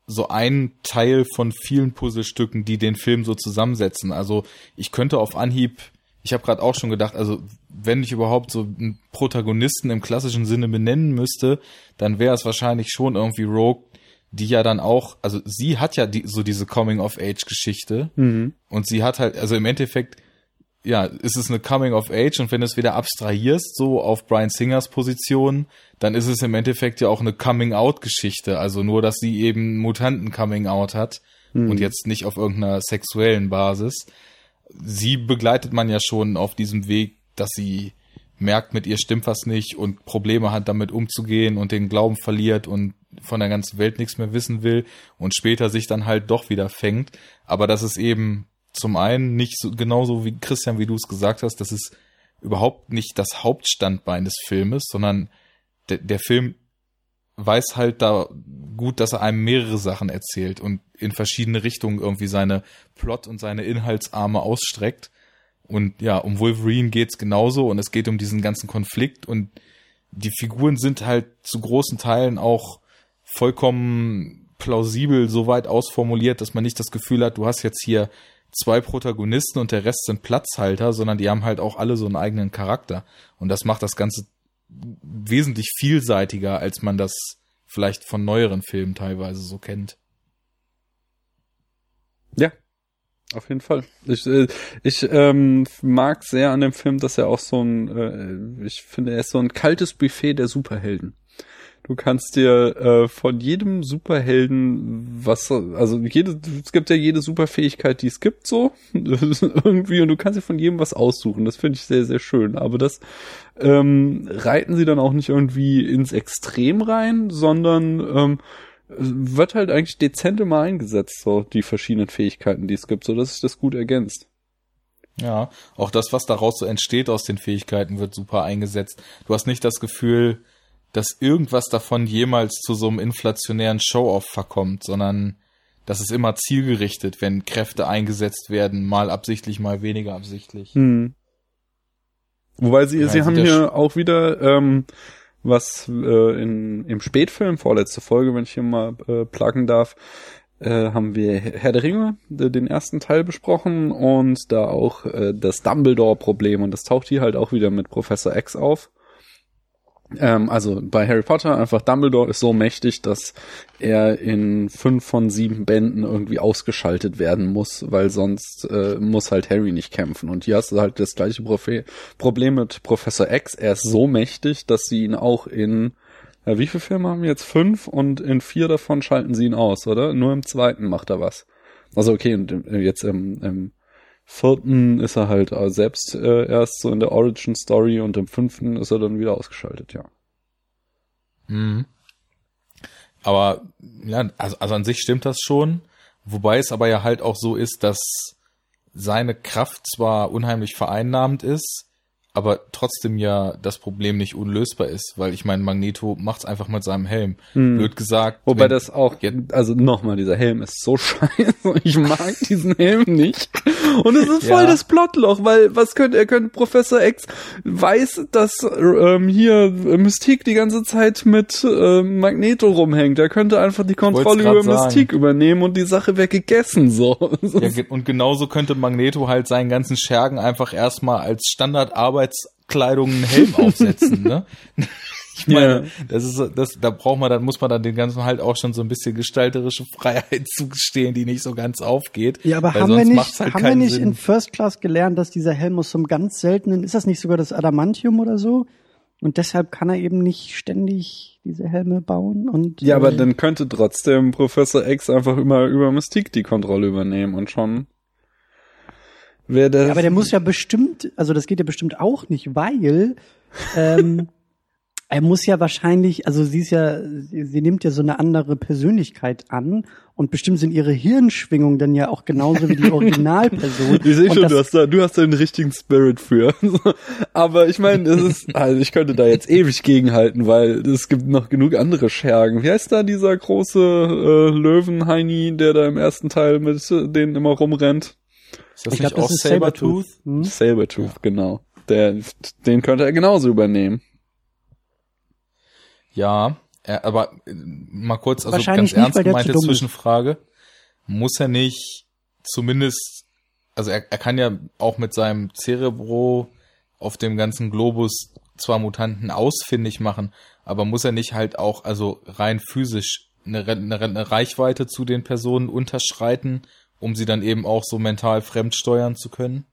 so ein Teil von vielen Puzzlestücken, die den Film so zusammensetzen. Also ich könnte auf Anhieb, ich habe gerade auch schon gedacht, also wenn ich überhaupt so einen Protagonisten im klassischen Sinne benennen müsste, dann wäre es wahrscheinlich schon irgendwie Rogue, die ja dann auch, also sie hat ja die, so diese Coming-of-Age-Geschichte und sie hat halt, also im Endeffekt ja, ist es eine Coming of Age und wenn du es wieder abstrahierst, so auf Brian Singers Position, dann ist es im Endeffekt ja auch eine Coming Out Geschichte. Also nur, dass sie eben Mutanten Coming Out hat und jetzt nicht auf irgendeiner sexuellen Basis. Sie begleitet man ja schon auf diesem Weg, dass sie merkt, mit ihr stimmt was nicht und Probleme hat, damit umzugehen und den Glauben verliert und von der ganzen Welt nichts mehr wissen will und später sich dann halt doch wieder fängt. Aber das ist eben zum einen nicht so genauso wie Christian, wie du es gesagt hast, das ist überhaupt nicht das Hauptstandbein des Filmes, sondern der, der Film weiß halt da gut, dass er einem mehrere Sachen erzählt und in verschiedene Richtungen irgendwie seine Plot und seine Inhaltsarme ausstreckt. Und ja, um Wolverine geht's genauso und es geht um diesen ganzen Konflikt und die Figuren sind halt zu großen Teilen auch vollkommen plausibel so weit ausformuliert, dass man nicht das Gefühl hat, du hast jetzt hier zwei Protagonisten und der Rest sind Platzhalter, sondern die haben halt auch alle so einen eigenen Charakter. Und das macht das Ganze wesentlich vielseitiger, als man das vielleicht von neueren Filmen teilweise so kennt.
Ja, auf jeden Fall. Ich, äh, ich ähm, mag sehr an dem Film, dass er auch so ein, äh, ich finde, er ist so ein kaltes Buffet der Superhelden. Du kannst dir äh, von jedem Superhelden was, also jede, es gibt ja jede Superfähigkeit, die es gibt, so irgendwie, und du kannst dir von jedem was aussuchen. Das finde ich sehr, sehr schön. Aber das ähm, reiten sie dann auch nicht irgendwie ins Extrem rein, sondern ähm, wird halt eigentlich dezent immer eingesetzt, so die verschiedenen Fähigkeiten, die es gibt, so dass sich das gut ergänzt.
Ja, auch das, was daraus so entsteht aus den Fähigkeiten, wird super eingesetzt. Du hast nicht das Gefühl, dass irgendwas davon jemals zu so einem inflationären Show-off verkommt, sondern das ist immer zielgerichtet, wenn Kräfte eingesetzt werden, mal absichtlich, mal weniger absichtlich.
Hm. Wobei sie,
Ja,
sie haben hier auch wieder ähm, was äh, in, im Spätfilm, vorletzte Folge, wenn ich hier mal äh, pluggen darf, äh, haben wir Herr der Ringe, den ersten Teil besprochen und da auch äh, das Dumbledore-Problem und das taucht hier halt auch wieder mit Professor X auf. Ähm, also bei Harry Potter einfach Dumbledore ist so mächtig, dass er in fünf von sieben Bänden irgendwie ausgeschaltet werden muss, weil sonst äh, muss halt Harry nicht kämpfen. Und hier hast du halt das gleiche Profe Problem mit Professor X. Er ist so mächtig, dass sie ihn auch in ja, wie viele Filme haben wir jetzt? Fünf und in vier davon schalten sie ihn aus, oder? Nur im zweiten macht er was. Also okay, und jetzt im, im vierten ist er halt äh, selbst äh, erst so in der Origin Story und im fünften ist er dann wieder ausgeschaltet, ja.
Mhm. Aber ja, also, also an sich stimmt das schon, wobei es aber ja halt auch so ist, dass seine Kraft zwar unheimlich vereinnahmend ist, aber trotzdem ja das Problem nicht unlösbar ist, weil ich meine, Magneto macht's einfach mit seinem Helm. Hm. Blöd gesagt.
Wobei das auch, also nochmal, dieser Helm ist so scheiße. Ich mag diesen Helm nicht. Und es ist voll ja. das Plotloch, weil was könnte, er könnte Professor X weiß, dass ähm, hier Mystique die ganze Zeit mit ähm, Magneto rumhängt. Er könnte einfach die Kontrolle über Mystique übernehmen und die Sache wäre gegessen, so.
Ja, und genauso könnte Magneto halt seinen ganzen Schergen einfach erstmal als Standardarbeit Arbeitskleidung einen Helm aufsetzen, ne? Ich meine, ja. das ist, das, da braucht man, dann muss man dann den ganzen halt auch schon so ein bisschen gestalterische Freiheit zugestehen, die nicht so ganz aufgeht.
Ja, aber haben wir nicht, halt haben wir nicht Sinn. in First Class gelernt, dass dieser Helm aus so einem ganz seltenen, ist das nicht sogar das Adamantium oder so? Und deshalb kann er eben nicht ständig diese Helme bauen und.
Ja, äh, aber dann könnte trotzdem Professor X einfach immer über Mystique die Kontrolle übernehmen und schon
Wer das ja, aber der muss ja bestimmt, also das geht ja bestimmt auch nicht, weil ähm, er muss ja wahrscheinlich, also sie ist ja, sie, sie, nimmt ja so eine andere Persönlichkeit an und bestimmt sind ihre Hirnschwingungen dann ja auch genauso wie die Originalperson.
ich sehe schon, du hast da, du hast da den richtigen Spirit für. Aber ich meine, es ist, also ich könnte da jetzt ewig gegenhalten, weil es gibt noch genug andere Schergen. Wie heißt da dieser große äh, Löwenheini, der da im ersten Teil mit denen immer rumrennt?
Ist das ich nicht glaub, auch Sabertooth?
Sabertooth, hm? Sabertooth ja. genau. Der, den könnte er genauso übernehmen.
Ja, er, aber äh, mal kurz, also ganz ernst gemeinte Zwischenfrage. Muss er nicht zumindest, also er, er kann ja auch mit seinem Cerebro auf dem ganzen Globus zwar Mutanten ausfindig machen, aber muss er nicht halt auch, also rein physisch, eine, eine, eine Reichweite zu den Personen unterschreiten, um sie dann eben auch so mental fremd steuern zu können.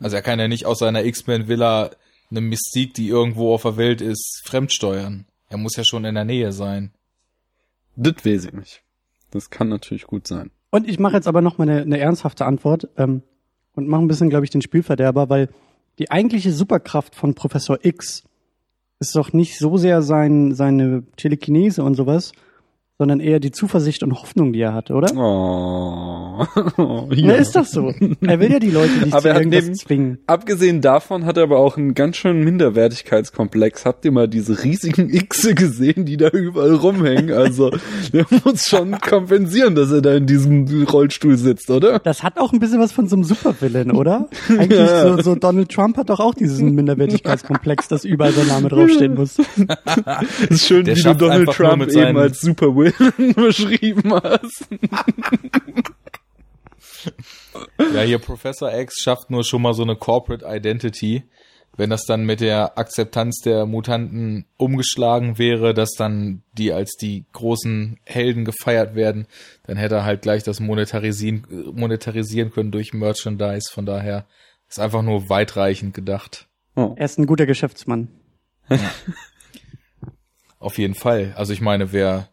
Also er kann ja nicht aus seiner X-Men-Villa eine Mystik, die irgendwo auf der Welt ist, fremdsteuern. Er muss ja schon in der Nähe sein.
Das weiß ich nicht. Das kann natürlich gut sein.
Und ich mache jetzt aber noch mal eine, eine ernsthafte Antwort ähm, und mache ein bisschen, glaube ich, den Spielverderber, weil die eigentliche Superkraft von Professor X ist doch nicht so sehr sein, seine Telekinese und sowas, sondern eher die Zuversicht und Hoffnung, die er hatte, oder?
Oh.
ja. Na, ist doch so. Er will ja die Leute nicht aber zu irgendwas neben, zwingen.
Abgesehen davon hat er aber auch einen ganz schönen Minderwertigkeitskomplex. Habt ihr mal diese riesigen Xe gesehen, die da überall rumhängen? Also, der muss schon kompensieren, dass er da in diesem Rollstuhl sitzt, oder?
Das hat auch ein bisschen was von so einem Supervillain, oder? Eigentlich ja. so, so Donald Trump hat doch auch diesen Minderwertigkeitskomplex, dass überall sein Name draufstehen muss.
ist schön, der wie du Donald Trump eben als Supervillain Willen beschrieben hast.
ja, hier Professor X schafft nur schon mal so eine Corporate Identity. Wenn das dann mit der Akzeptanz der Mutanten umgeschlagen wäre, dass dann die als die großen Helden gefeiert werden, dann hätte er halt gleich das monetarisieren, monetarisieren können durch Merchandise. Von daher ist einfach nur weitreichend gedacht.
Oh. Er ist ein guter Geschäftsmann. Ja.
Auf jeden Fall. Also ich meine, wer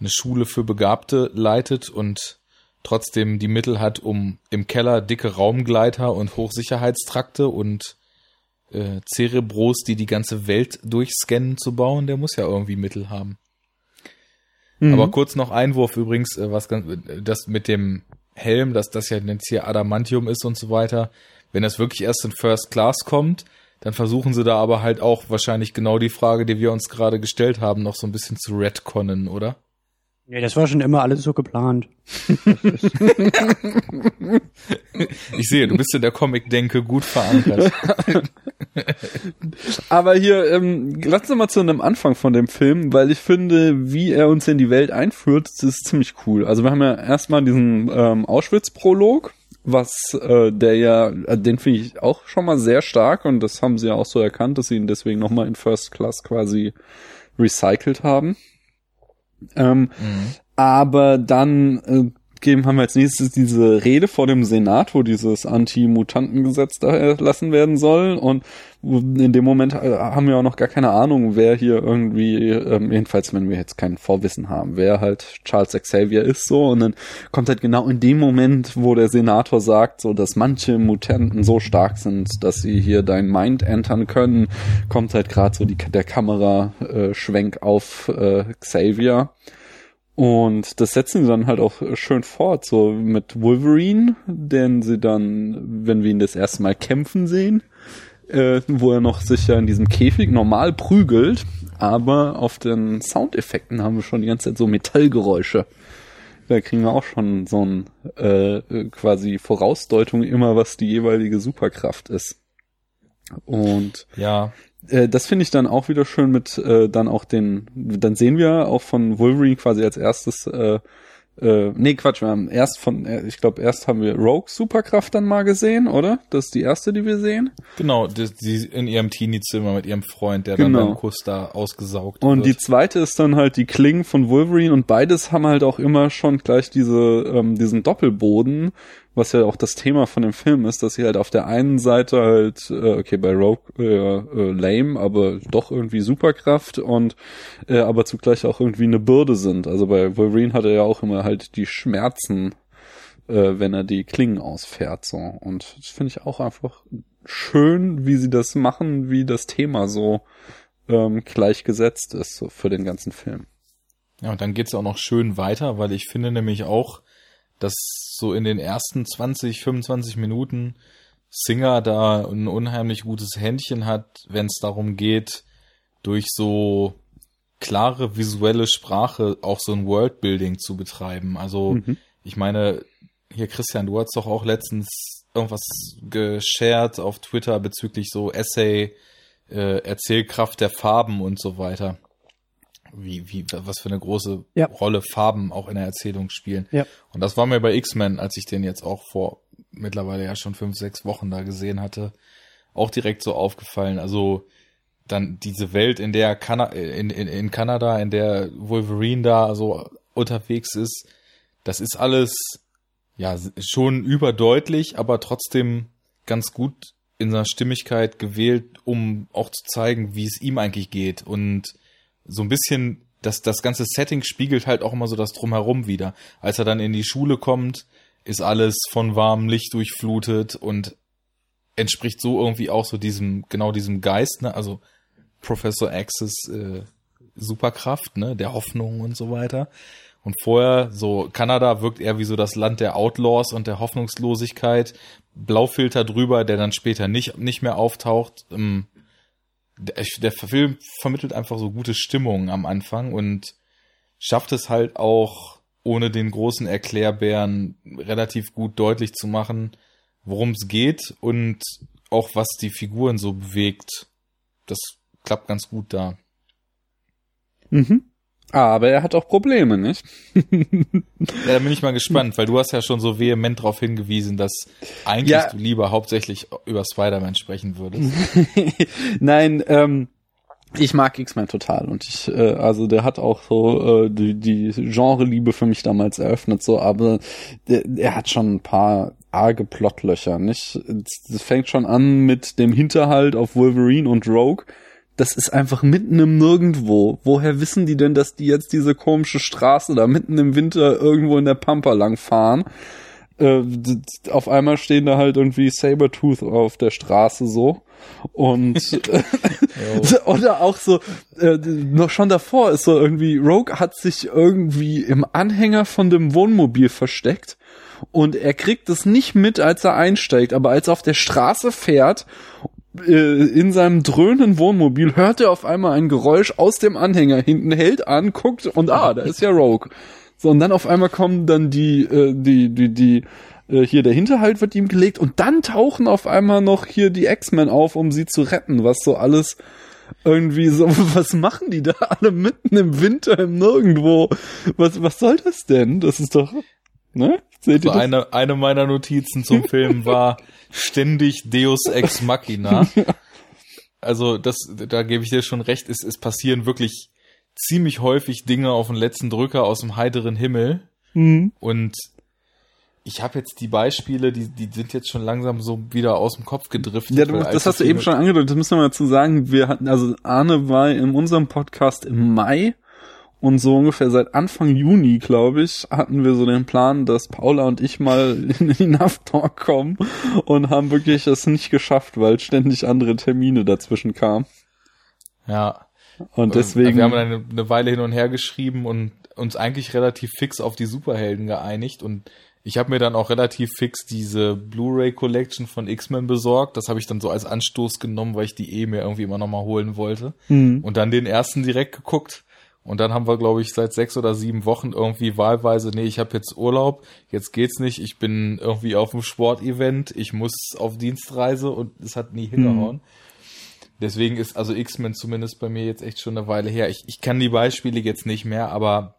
eine Schule für Begabte leitet und trotzdem die Mittel hat, um im Keller dicke Raumgleiter und Hochsicherheitstrakte und äh, Cerebros, die die ganze Welt durchscannen, zu bauen, der muss ja irgendwie Mittel haben. Mhm. Aber kurz noch Einwurf übrigens, äh, was ganz, das mit dem Helm, dass das ja jetzt hier Adamantium ist und so weiter. Wenn das wirklich erst in First Class kommt, dann versuchen sie da aber halt auch wahrscheinlich genau die Frage, die wir uns gerade gestellt haben, noch so ein bisschen zu retconnen, oder?
Ja, das war schon immer alles so geplant.
ich sehe, du bist in der Comic-Denke gut verankert.
Aber hier, ähm, lass uns mal zu einem Anfang von dem Film, weil ich finde, wie er uns in die Welt einführt, das ist ziemlich cool. Also wir haben ja erstmal diesen ähm, Auschwitz-Prolog was äh, der ja, äh, den finde ich auch schon mal sehr stark und das haben sie ja auch so erkannt, dass sie ihn deswegen nochmal in First Class quasi recycelt haben. Ähm,
Mhm.
aber dann äh, geben, haben wir als nächstes diese Rede vor dem Senat, wo dieses Anti-Mutanten-Gesetz da erlassen werden soll. Und in dem Moment äh, haben wir auch noch gar keine Ahnung, wer hier irgendwie, ähm, jedenfalls wenn wir jetzt kein Vorwissen haben, wer halt Charles Xavier ist so. Und dann kommt halt genau in dem Moment, wo der Senator sagt, so dass manche Mutanten so stark sind, dass sie hier dein Mind entern können, kommt halt gerade so die, der Kameraschwenk auf äh, Xavier. Und das setzen sie dann halt auch schön fort, so mit Wolverine, den sie dann, wenn wir ihn das erste Mal kämpfen sehen, äh, wo er noch sich ja in diesem Käfig normal prügelt, aber auf den Soundeffekten haben wir schon die ganze Zeit so Metallgeräusche. Da kriegen wir auch schon so ein äh, quasi Vorausdeutung immer, was die jeweilige Superkraft ist. Und
Ja,
äh, das finde ich dann auch wieder schön mit äh, dann auch den, dann sehen wir auch von Wolverine quasi als erstes, äh, äh, nee Quatsch, wir haben erst von, äh, ich glaube erst haben wir Rogue Superkraft dann mal gesehen, oder? Das ist die erste, die wir sehen.
genau, die, die in ihrem Teenie-Zimmer mit ihrem Freund, der dann
Genau.
beim Kuss da ausgesaugt
Und die
wird.
zweite ist dann halt die Klingen von Wolverine und beides haben halt auch immer schon gleich diese, ähm, diesen Doppelboden, was ja auch das Thema von dem Film ist, dass sie halt auf der einen Seite halt, äh, okay, bei Rogue äh, äh, lame, aber doch irgendwie Superkraft und äh, aber zugleich auch irgendwie eine Bürde sind. Also bei Wolverine hat er ja auch immer halt die Schmerzen, äh, wenn er die Klingen ausfährt. so Und das finde ich auch einfach schön, wie sie das machen, wie das Thema so ähm, gleichgesetzt ist so für den ganzen Film.
Ja, und dann geht's auch noch schön weiter, weil ich finde nämlich auch, dass so in den ersten 20, 25 Minuten Singer da ein unheimlich gutes Händchen hat, wenn es darum geht, durch so klare visuelle Sprache auch so ein Worldbuilding zu betreiben. Also
Mhm.
ich meine, hier Christian, du hast doch auch letztens irgendwas geshared auf Twitter bezüglich so Essay, äh, Erzählkraft der Farben und so weiter. Wie, wie, was für eine große
Ja.
Rolle Farben auch in der Erzählung spielen.
Ja.
Und das war mir bei X-Men, als ich den jetzt auch vor mittlerweile ja schon fünf, sechs Wochen da gesehen hatte, auch direkt so aufgefallen. Also dann diese Welt, in der Kana in, in, in Kanada, in der Wolverine da so unterwegs ist, das ist alles ja schon überdeutlich, aber trotzdem ganz gut in seiner Stimmigkeit gewählt, um auch zu zeigen, wie es ihm eigentlich geht und so ein bisschen das das ganze Setting spiegelt halt auch immer so das drumherum wieder. Als er dann in die Schule kommt, ist alles von warmem Licht durchflutet und entspricht so irgendwie auch so diesem genau diesem Geist, ne? Also Professor X's äh, Superkraft, ne, der Hoffnung und so weiter. Und vorher, so Kanada wirkt eher wie so das Land der Outlaws und der Hoffnungslosigkeit. Blaufilter drüber, der dann später nicht, nicht mehr auftaucht. Ähm, der, der Film vermittelt einfach so gute Stimmung am Anfang und schafft es halt auch, ohne den großen Erklärbären relativ gut deutlich zu machen, worum es geht und auch was die Figuren so bewegt. Das klappt ganz gut da.
Mhm. Aber er hat auch Probleme, nicht?
Ja, da bin ich mal gespannt, weil du hast ja schon so vehement darauf hingewiesen, dass eigentlich
Ja.
du lieber hauptsächlich über Spider-Man sprechen würdest.
Nein, ähm, ich mag X-Men total und ich, äh, also der hat auch so äh, die, die Genre-Liebe für mich damals eröffnet, so, aber er hat schon ein paar arge Plotlöcher, nicht? Das fängt schon an mit dem Hinterhalt auf Wolverine und Rogue. Das ist einfach mitten im Nirgendwo. Woher wissen die denn, dass die jetzt diese komische Straße da mitten im Winter irgendwo in der Pampa lang fahren? Äh, auf einmal stehen da halt irgendwie Sabertooth auf der Straße so. Und oder auch so, äh, noch schon davor ist so irgendwie, Rogue hat sich irgendwie im Anhänger von dem Wohnmobil versteckt und er kriegt es nicht mit, als er einsteigt, aber als er auf der Straße fährt, äh, in seinem dröhnen Wohnmobil hört er auf einmal ein Geräusch aus dem Anhänger hinten, hält an, guckt und ah, da ist ja Rogue. So, und dann auf einmal kommen dann die, äh, die, die, die, äh, hier der Hinterhalt wird ihm gelegt und dann tauchen auf einmal noch hier die X-Men auf, um sie zu retten, was so alles irgendwie so, was machen die da alle mitten im Winter im Nirgendwo? Was, was soll das denn? Das ist doch, Ne? Seht
So
ihr das?
eine, eine meiner Notizen zum Film war ständig Deus Ex Machina. Also das, da gebe ich dir schon recht, es, es passieren wirklich ziemlich häufig Dinge auf den letzten Drücker aus dem heiteren Himmel.
Mhm.
Und ich habe jetzt die Beispiele, die, die sind jetzt schon langsam so wieder aus dem Kopf gedriftet.
Ja, du, das hast du eben schon angedeutet. Das müssen wir dazu sagen. Wir hatten, also Arne war in unserem Podcast im Mai und so ungefähr seit Anfang Juni, glaube ich, hatten wir so den Plan, dass Paula und ich mal in die NAV Talk kommen und haben wirklich es nicht geschafft, weil ständig andere Termine dazwischen kamen.
Ja.
Und deswegen.
Wir haben dann eine, eine Weile hin und her geschrieben und uns eigentlich relativ fix auf die Superhelden geeinigt und ich habe mir dann auch relativ fix diese Blu-ray Collection von X-Men besorgt. Das habe ich dann so als Anstoß genommen, weil ich die eh mir irgendwie immer noch mal holen wollte.
Mhm.
Und dann den ersten direkt geguckt. Und dann haben wir, glaube ich, seit sechs oder sieben Wochen irgendwie wahlweise, nee, ich habe jetzt Urlaub, jetzt geht's nicht, ich bin irgendwie auf einem Sportevent, ich muss auf Dienstreise und es hat nie hingehauen. Deswegen ist also X-Men zumindest bei mir jetzt echt schon eine Weile her. Ich, ich kann die Beispiele jetzt nicht mehr, aber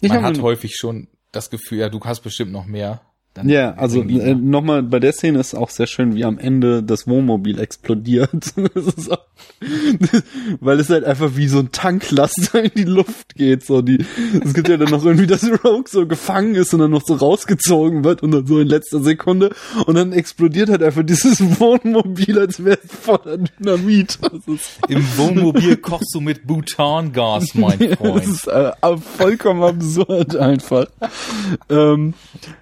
Ich
man hat häufig schon das Gefühl, ja, du hast bestimmt noch mehr. Dann
Ja, also äh,
mal.
nochmal bei der Szene ist auch sehr schön, wie am Ende das Wohnmobil explodiert. Das auch, weil es halt einfach wie so ein Tanklaster in die Luft geht. So die, es gibt ja dann noch irgendwie, dass Rogue so gefangen ist und dann noch so rausgezogen wird und dann so in letzter Sekunde und dann explodiert halt einfach dieses Wohnmobil, als wäre es voller Dynamit. Das
Im Wohnmobil kochst du mit Butangas, mein
das
Freund.
ist äh, vollkommen absurd einfach. ähm, äh,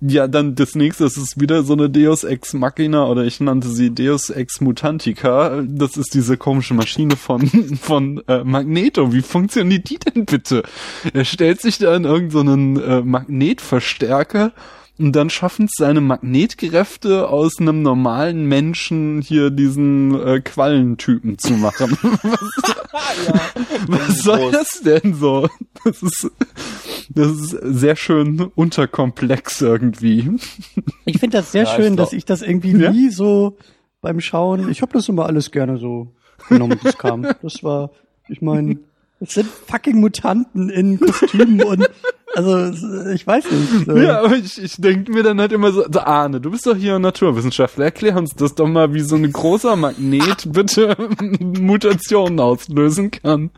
ja, dann das nächste, das ist wieder so eine Deus Ex Machina oder ich nannte sie Deus Ex Mutantica. Das ist diese komische Maschine von von äh, Magneto. Wie funktioniert die denn bitte? Er stellt sich da in irgendeinen so äh, Magnetverstärker und dann schaffen es seine Magnetkräfte aus einem normalen Menschen hier diesen äh, Quallentypen zu machen. Was soll das denn so? Das ist, das ist sehr schön unterkomplex irgendwie.
Ich finde das sehr
Ja,
schön, dass ich das irgendwie
Ja?
nie so beim Schauen, ich habe das immer alles gerne so genommen, das kam. Das war, ich meine, es sind fucking Mutanten in Kostümen und also ich weiß nicht. So.
Ja, aber ich, ich denke mir dann halt immer so, Arne, du bist doch hier Naturwissenschaftler, erklär uns das doch mal, wie so ein großer Magnet bitte Mutationen auslösen kann.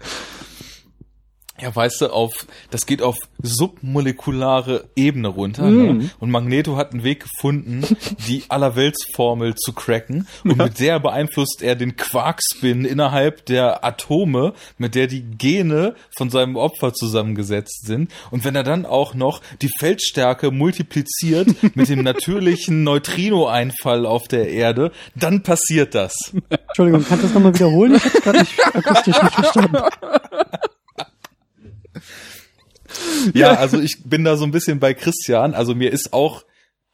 Ja, weißt du, auf, das geht auf submolekulare Ebene runter.
Mm.
Ne? Und Magneto hat einen Weg gefunden, die Allerweltsformel zu cracken. Und mit der beeinflusst er den Quarkspin innerhalb der Atome, mit der die Gene von seinem Opfer zusammengesetzt sind. Und wenn er dann auch noch die Feldstärke multipliziert mit dem natürlichen Neutrino-Einfall auf der Erde, dann passiert das.
Entschuldigung, kannst du das nochmal wiederholen? Ich habe gerade nicht akustisch nicht verstanden.
Ja, also ich bin da so ein bisschen bei Christian. Also mir ist auch,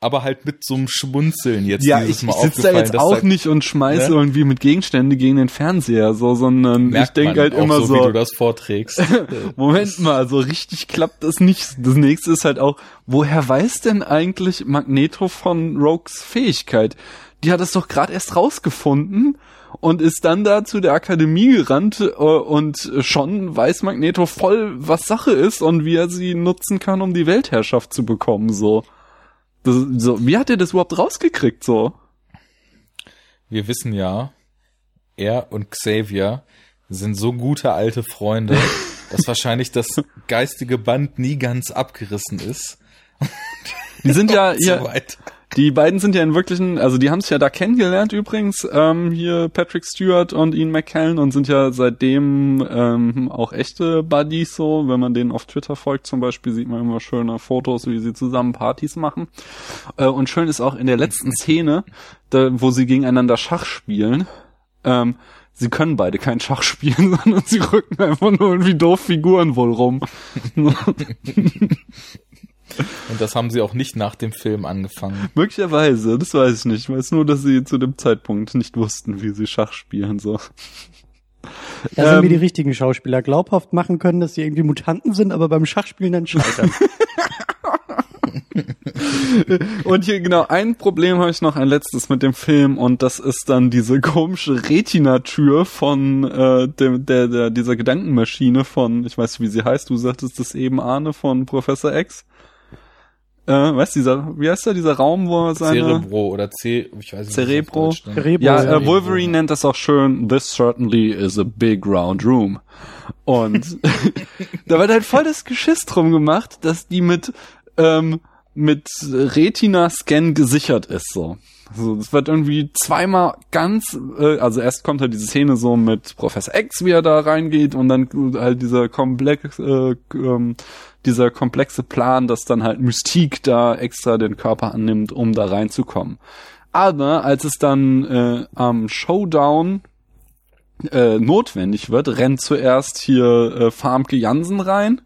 aber halt mit so einem Schmunzeln jetzt
Ja,
dieses
ich,
Mal
ich sitze da jetzt auch
da
nicht und schmeiße
Ne?
irgendwie mit Gegenstände gegen den Fernseher, so, sondern ich
merkt
denke
man
halt immer
so,
so,
wie du das vorträgst.
Moment mal, so richtig klappt das nicht. Das nächste ist halt auch, woher weiß denn eigentlich Magneto von Rogues Fähigkeit? Die hat es doch gerade erst rausgefunden und ist dann da zu der Akademie gerannt äh, und schon weiß Magneto voll, was Sache ist und wie er sie nutzen kann, um die Weltherrschaft zu bekommen, so. Das, so wie hat er das überhaupt rausgekriegt, so?
Wir wissen ja, er und Xavier sind so gute alte Freunde, dass wahrscheinlich das geistige Band nie ganz abgerissen ist.
Die sind ja
so weiter.
Die beiden sind ja in wirklichen, also die haben sich ja da kennengelernt übrigens, ähm, hier Patrick Stewart und Ian McKellen und sind ja seitdem ähm, auch echte Buddies so. Wenn man denen auf Twitter folgt zum Beispiel, sieht man immer schöne Fotos, wie sie zusammen Partys machen. Äh, und schön ist auch in der letzten Szene, da, wo sie gegeneinander Schach spielen, ähm, sie können beide kein Schach spielen, sondern sie rücken einfach nur irgendwie doof Figuren wohl rum.
Und das haben sie auch nicht nach dem Film angefangen.
Möglicherweise, das weiß ich nicht. Ich weiß nur, dass sie zu dem Zeitpunkt nicht wussten, wie sie Schach spielen, so.
Da sind
Ähm,
mir die richtigen Schauspieler glaubhaft machen können, dass sie irgendwie Mutanten sind, aber beim Schachspielen dann scheitern.
und hier genau ein Problem habe ich noch, ein letztes mit dem Film und das ist dann diese komische Retina-Tür von äh, dem, der, der dieser Gedankenmaschine von, ich weiß nicht, wie sie heißt, du sagtest das eben Arne von Professor X. Äh, weißt du, dieser, wie heißt der, dieser Raum, wo er seine
Cerebro oder C, ich weiß nicht.
Cerebro.
Cerebro,
Ja,
ja.
äh, Wolverine nennt das auch schön, this certainly is a big round room. Und da wird halt voll das Geschiss drum gemacht, dass die mit, ähm, mit Retina-Scan gesichert ist, so. Also es wird irgendwie zweimal ganz, äh, also erst kommt halt diese Szene so mit Professor X, wie er da reingeht und dann halt dieser komplex, äh, ähm, dieser komplexe Plan, dass dann halt Mystique da extra den Körper annimmt, um da reinzukommen. Aber als es dann äh, am Showdown äh, notwendig wird, rennt zuerst hier äh, Farmke Jansen rein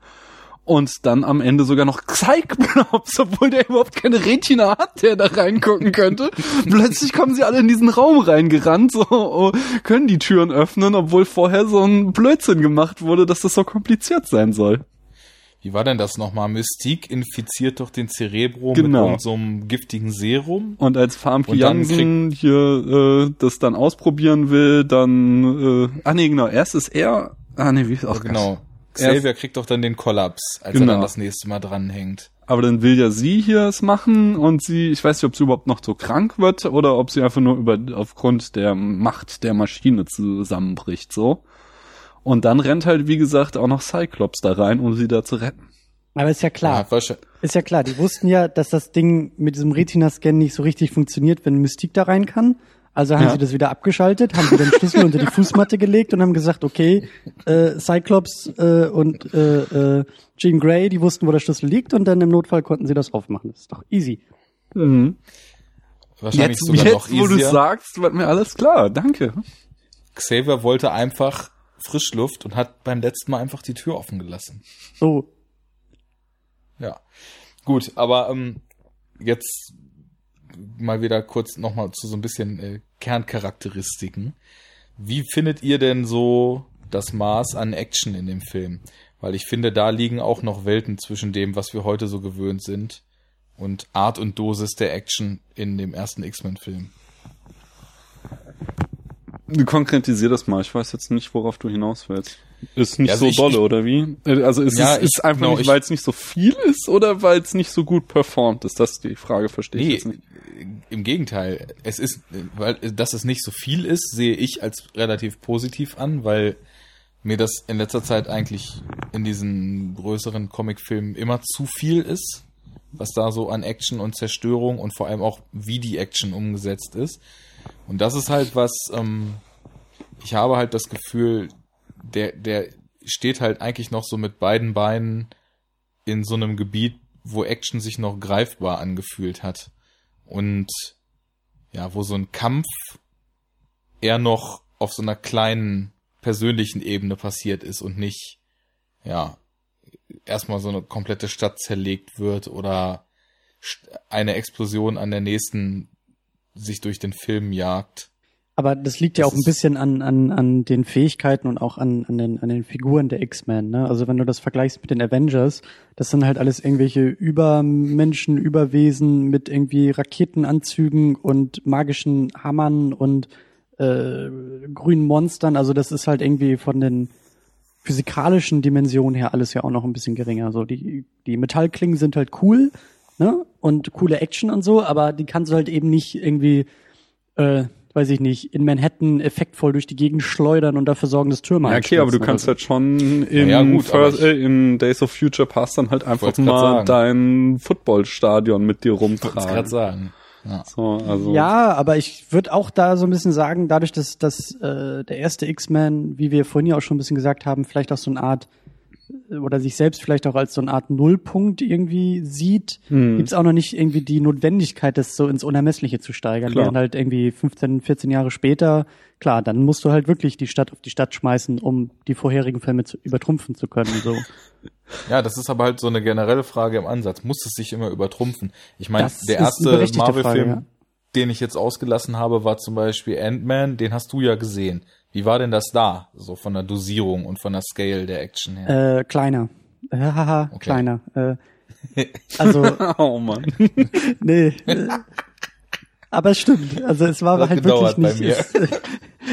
und dann am Ende sogar noch Cyclops, obwohl der überhaupt keine Retina hat, der da reingucken könnte. Plötzlich kommen sie alle in diesen Raum reingerannt, so oh, können die Türen öffnen, obwohl vorher so ein Blödsinn gemacht wurde, dass das so kompliziert sein soll.
Wie war denn das nochmal? Mystique infiziert doch den Cerebro
Genau.
mit so einem giftigen Serum.
Und als Farmke Jansen hier äh, das dann ausprobieren will, dann äh, ah nee, genau, erst ist er ah nee, wie auch
genau.
Er-
Xavier kriegt doch dann den Kollaps, als
Genau.
er dann das nächste Mal dranhängt.
Aber dann will ja sie hier es machen und sie, ich weiß nicht, ob sie überhaupt noch so krank wird oder ob sie einfach nur über aufgrund der Macht der Maschine zusammenbricht, so. Und dann rennt halt, wie gesagt, auch noch Cyclops da rein, um sie da zu retten.
Aber ist ja klar,
Ja,
ist ja klar. Die wussten ja, dass das Ding mit diesem Retina-Scan nicht so richtig funktioniert, wenn Mystique da rein kann. Also haben
Ja.
sie das wieder abgeschaltet, haben wieder den Schlüssel unter die Fußmatte gelegt und haben gesagt, okay, äh, Cyclops äh, und äh, äh, Jean Grey, die wussten, wo der Schlüssel liegt und dann im Notfall konnten sie das aufmachen. Das ist doch easy.
wahrscheinlich
Jetzt,
sogar noch
jetzt wo du
easier.
sagst, wird mir alles klar. Danke.
Xavier wollte einfach Frischluft und hat beim letzten Mal einfach die Tür offen gelassen.
So,
Ja. Gut, aber ähm, jetzt mal wieder kurz nochmal zu so ein bisschen äh, Kerncharakteristiken. Wie findet ihr denn so das Maß an Action in dem Film? Weil ich finde, da liegen auch noch Welten zwischen dem, was wir heute so gewöhnt sind und Art und Dosis der Action in dem ersten X-Men-Film.
Konkretisier das mal. Ich weiß jetzt nicht, worauf du hinaus willst. Ist nicht
Ja, also
so
ich-
dolle,
ich-
oder wie? Also ist
Ja,
es
ich-
ist einfach
genau,
nicht,
ich-
weil es nicht so viel ist oder weil es nicht so gut performt ist? Das ist die Frage, verstehe ich
Nee,
jetzt nicht.
im Gegenteil. Es ist, weil, dass es nicht so viel ist, sehe ich als relativ positiv an, weil mir das in letzter Zeit eigentlich in diesen größeren Comicfilmen immer zu viel ist, was da so an Action und Zerstörung und vor allem auch wie die Action umgesetzt ist. Und das ist halt was, ähm, ich habe halt das Gefühl, der, der steht halt eigentlich noch so mit beiden Beinen in so einem Gebiet, wo Action sich noch greifbar angefühlt hat. Und ja, wo so ein Kampf eher noch auf so einer kleinen persönlichen Ebene passiert ist und nicht, ja, erstmal so eine komplette Stadt zerlegt wird oder eine Explosion an der nächsten sich durch den Film jagt.
Aber das liegt ja
Das
auch ein bisschen an, an, an den Fähigkeiten und auch an, an, den, an den Figuren der X-Men. Ne? Also wenn du das vergleichst mit den Avengers, das sind halt alles irgendwelche Übermenschen, Überwesen mit irgendwie Raketenanzügen und magischen Hammern und äh, grünen Monstern. Also das ist halt irgendwie von den physikalischen Dimensionen her alles ja auch noch ein bisschen geringer. So die, die Metallklingen sind halt cool, ne? Und coole Action und so, aber die kannst du halt eben nicht irgendwie äh, weiß ich nicht, in Manhattan effektvoll durch die Gegend schleudern und dafür sorgen, dass Türme
Ja, okay, aber du kannst
oder
halt schon in,
Ja, gut,
First,
ich-
äh, in Days of Future Past dann halt einfach mal
sagen.
dein Footballstadion mit dir
Wollte ich
rumtragen.
sagen. Ja.
So,
so.
also.
Ja, aber ich würde auch da so ein bisschen sagen, dadurch, dass, dass äh, der erste X-Men, wie wir vorhin ja auch schon ein bisschen gesagt haben, vielleicht auch so eine Art äh, oder sich selbst vielleicht auch als so eine Art Nullpunkt irgendwie sieht,
Hm.
gibt's auch noch nicht irgendwie die Notwendigkeit, das so ins Unermessliche zu steigern.
Klar.
Während halt irgendwie 15, 14 Jahre später, klar, dann musst du halt wirklich die Stadt auf die Stadt schmeißen, um die vorherigen Filme zu übertrumpfen zu können. So.
Ja, das ist aber halt so eine generelle Frage im Ansatz. Muss es sich immer übertrumpfen? Ich meine, der erste Marvel-Film,
ja.
den ich jetzt ausgelassen habe, war zum Beispiel Ant-Man. Den hast du ja gesehen. Wie war denn das da? So von der Dosierung und von der Scale der Action her?
Äh, kleiner. Äh, haha,
Okay.
kleiner. Äh, Also,
oh Mann.
nee. äh, Aber es stimmt. Also es war
Hat
halt wirklich
bei
nicht. Es,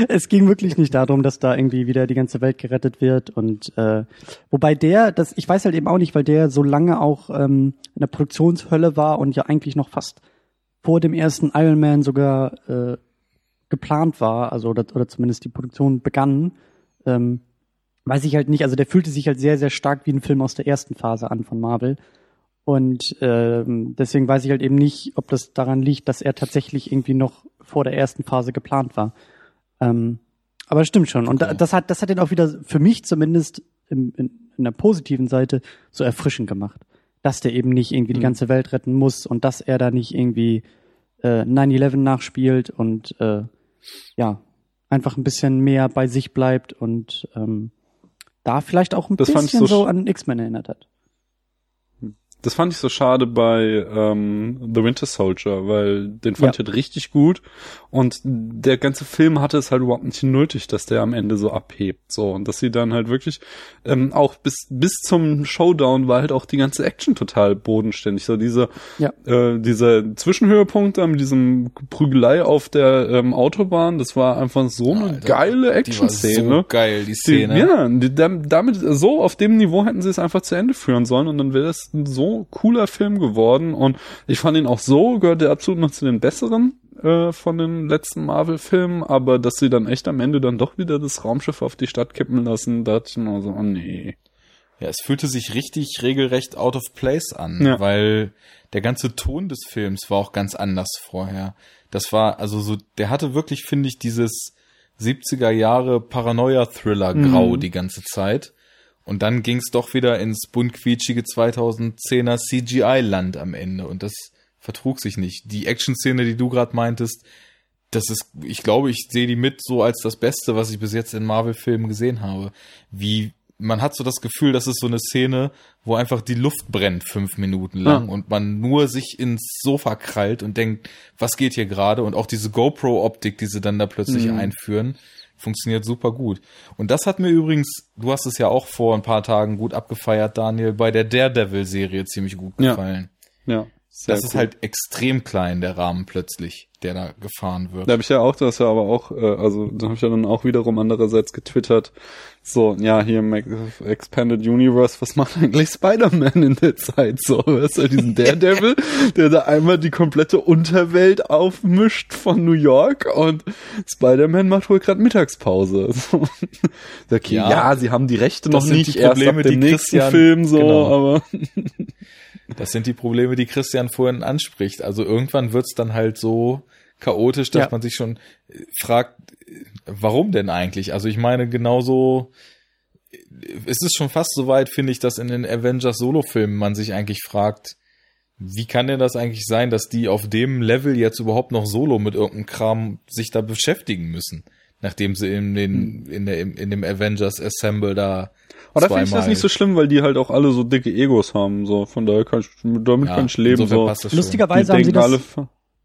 es ging wirklich nicht darum, dass da irgendwie wieder die ganze Welt gerettet wird. Und äh, wobei der, das, ich weiß halt eben auch nicht, weil der so lange auch ähm, in der Produktionshölle war und ja eigentlich noch fast vor dem ersten Iron Man sogar äh, geplant war, also oder, oder zumindest die Produktion begann. Ähm, weiß ich halt nicht. Also der fühlte sich halt sehr, sehr stark wie ein Film aus der ersten Phase an von Marvel. Und ähm, deswegen weiß ich halt eben nicht, ob das daran liegt, dass er tatsächlich irgendwie noch vor der ersten Phase geplant war. Ähm, aber stimmt schon. Und da, das hat, das hat ihn auch wieder für mich zumindest im, in, in der positiven Seite so erfrischend gemacht. Dass der eben nicht irgendwie die
Mhm.
ganze Welt retten muss und dass er da nicht irgendwie äh, 9-11 nachspielt und äh, ja, einfach ein bisschen mehr bei sich bleibt und ähm, da vielleicht auch ein
Das
bisschen
so
so an X-Men erinnert hat.
Das fand ich so schade bei ähm, The Winter Soldier, weil den fand
Ja.
ich halt richtig gut und der ganze Film hatte es halt überhaupt nicht nötig, dass der am Ende so abhebt, so und dass sie dann halt wirklich ähm, auch bis bis zum Showdown war halt auch die ganze Action total bodenständig, so diese
Ja.
äh, dieser Zwischenhöhepunkt da mit diesem Prügelei auf der ähm, Autobahn, das war einfach so eine
Alter,
geile
Die
Action-Szene.
so geil, die
Die,
Szene.
ja, die, dam- damit, so auf dem Niveau hätten sie es einfach zu Ende führen sollen und dann wäre es ein so cooler Film geworden und ich fand ihn auch so, gehört der absolut noch zu den besseren äh, von den letzten Marvel-Filmen, aber dass sie dann echt am Ende dann doch wieder das Raumschiff auf die Stadt kippen lassen, da dachte ich mir so, oh nee.
Ja, es fühlte sich richtig regelrecht out of place an,
Ja.
weil der ganze Ton des Films war auch ganz anders vorher. Das war, also so, der hatte wirklich, finde ich, dieses 70er Jahre Paranoia-Thriller-Grau
Mhm.
die ganze Zeit. Und dann ging es doch wieder ins buntquietschige 2010er CGI-Land am Ende. Und das vertrug sich nicht. Die Action-Szene, die du gerade meintest, das ist, ich glaube, ich sehe die mit so als das Beste, was ich bis jetzt in Marvel-Filmen gesehen habe. Wie, man hat so das Gefühl, das ist so eine Szene, wo einfach die Luft brennt fünf Minuten lang
Ja.
und man nur sich ins Sofa krallt und denkt, was geht hier gerade? Und auch diese GoPro-Optik, die sie dann da plötzlich
Mhm.
einführen, funktioniert super gut. Und das hat mir übrigens, du hast es ja auch vor ein paar Tagen gut abgefeiert, Daniel, bei der Daredevil-Serie ziemlich gut
Ja.
gefallen.
Ja. Sehr
das ist
cool.
halt extrem klein, der Rahmen plötzlich, der da gefahren wird.
Da habe ich ja auch, das ja aber auch, äh, also da habe ich ja dann auch wiederum andererseits getwittert, so, ja, hier im Ex- Expanded Universe, was macht eigentlich Spider-Man in der Zeit so? Weißt du, diesen Daredevil, der da einmal die komplette Unterwelt aufmischt von New York und Spider-Man macht wohl gerade Mittagspause. So. Okay, ja.
Ja.
sie haben die Rechte
Das
noch
sind
nicht
die
erst
Probleme,
ab dem
die
nächsten
Christian-
Film so,
genau.
aber
Das sind die Probleme, die Christian vorhin anspricht. Also irgendwann wird's dann halt so chaotisch, dass
Ja.
man sich schon äh, fragt, äh, warum denn eigentlich? Also ich meine, genauso, äh, es ist schon fast so weit, finde ich, dass in den Avengers Solo-Filmen man sich eigentlich fragt, wie kann denn das eigentlich sein, dass die auf dem Level jetzt überhaupt noch solo mit irgendeinem Kram sich da beschäftigen müssen? Nachdem sie in den, in der, in dem Avengers Assemble da
Aber da finde ich das nicht so schlimm, weil die halt auch alle so dicke Egos haben, so, von daher kann ich, damit
Ja,
kann ich leben, so.
Lustigerweise
Die
haben sie das,
alle,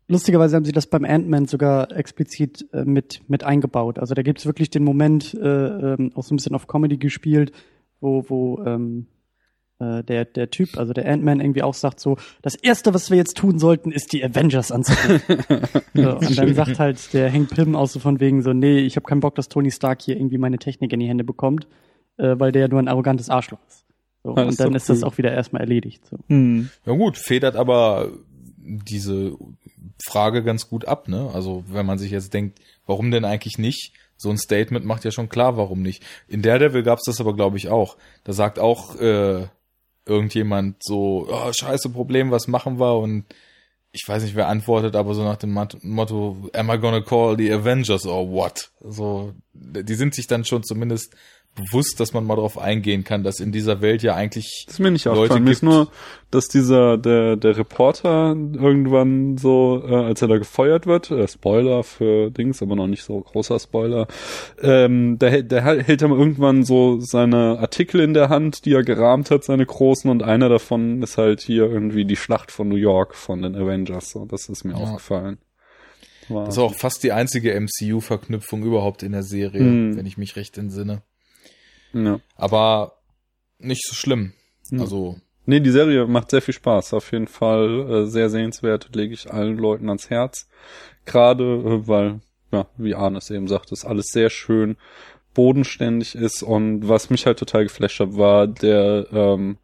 lustigerweise haben sie das beim Ant-Man sogar explizit äh, mit, mit eingebaut. Also da gibt's wirklich den Moment, äh, ähm, auch so ein bisschen auf Comedy gespielt, wo, wo ähm, äh, der, der Typ, also der Ant-Man irgendwie auch sagt so, das erste, was wir jetzt tun sollten, ist die Avengers anzurufen. so, und dann sagt halt der Hank Pym auch so von wegen so, nee, ich habe keinen Bock, dass Tony Stark hier irgendwie meine Technik in die Hände bekommt, äh, weil der ja nur ein arrogantes Arschloch ist. So,
Ja,
und
ist
dann ist das
cool.
auch wieder erstmal erledigt. So.
hm.
Ja gut, federt aber diese Frage ganz gut ab, ne? Also wenn man sich jetzt denkt, warum denn eigentlich nicht? So ein Statement macht ja schon klar, warum nicht. In Daredevil gab's das aber, glaube ich, auch. Da sagt auch äh, irgendjemand so, oh, scheiße Problem, was machen wir? Und ich weiß nicht, wer antwortet, aber so nach dem Motto, am I gonna call the Avengers or what? So, die sind sich dann schon zumindest bewusst, dass man mal drauf eingehen kann, dass in dieser Welt ja eigentlich
Das ist mir nicht
Leute
aufgefallen. Mir ist
gibt-
nur, dass dieser, der, der Reporter irgendwann so, äh, als er da gefeuert wird, äh, Spoiler für Dings, aber noch nicht so großer Spoiler, ähm, der, hält- der hält dann irgendwann so seine Artikel in der Hand, die er gerahmt hat, seine großen, und einer davon ist halt hier irgendwie die Schlacht von New York von den Avengers. So, das ist mir
Ja.
aufgefallen. War,
Das ist auch fast die einzige MCU-Verknüpfung überhaupt in der Serie,
Hm.
wenn ich mich recht entsinne.
Ja.
Aber nicht so schlimm.
Hm.
Also
Nee, die Serie macht sehr viel Spaß. Auf jeden Fall äh, sehr sehenswert, lege ich allen Leuten ans Herz. Gerade, äh, weil, ja, wie Arne es eben sagt, ist alles sehr schön bodenständig ist und was mich halt total geflasht hat, war der, ähm,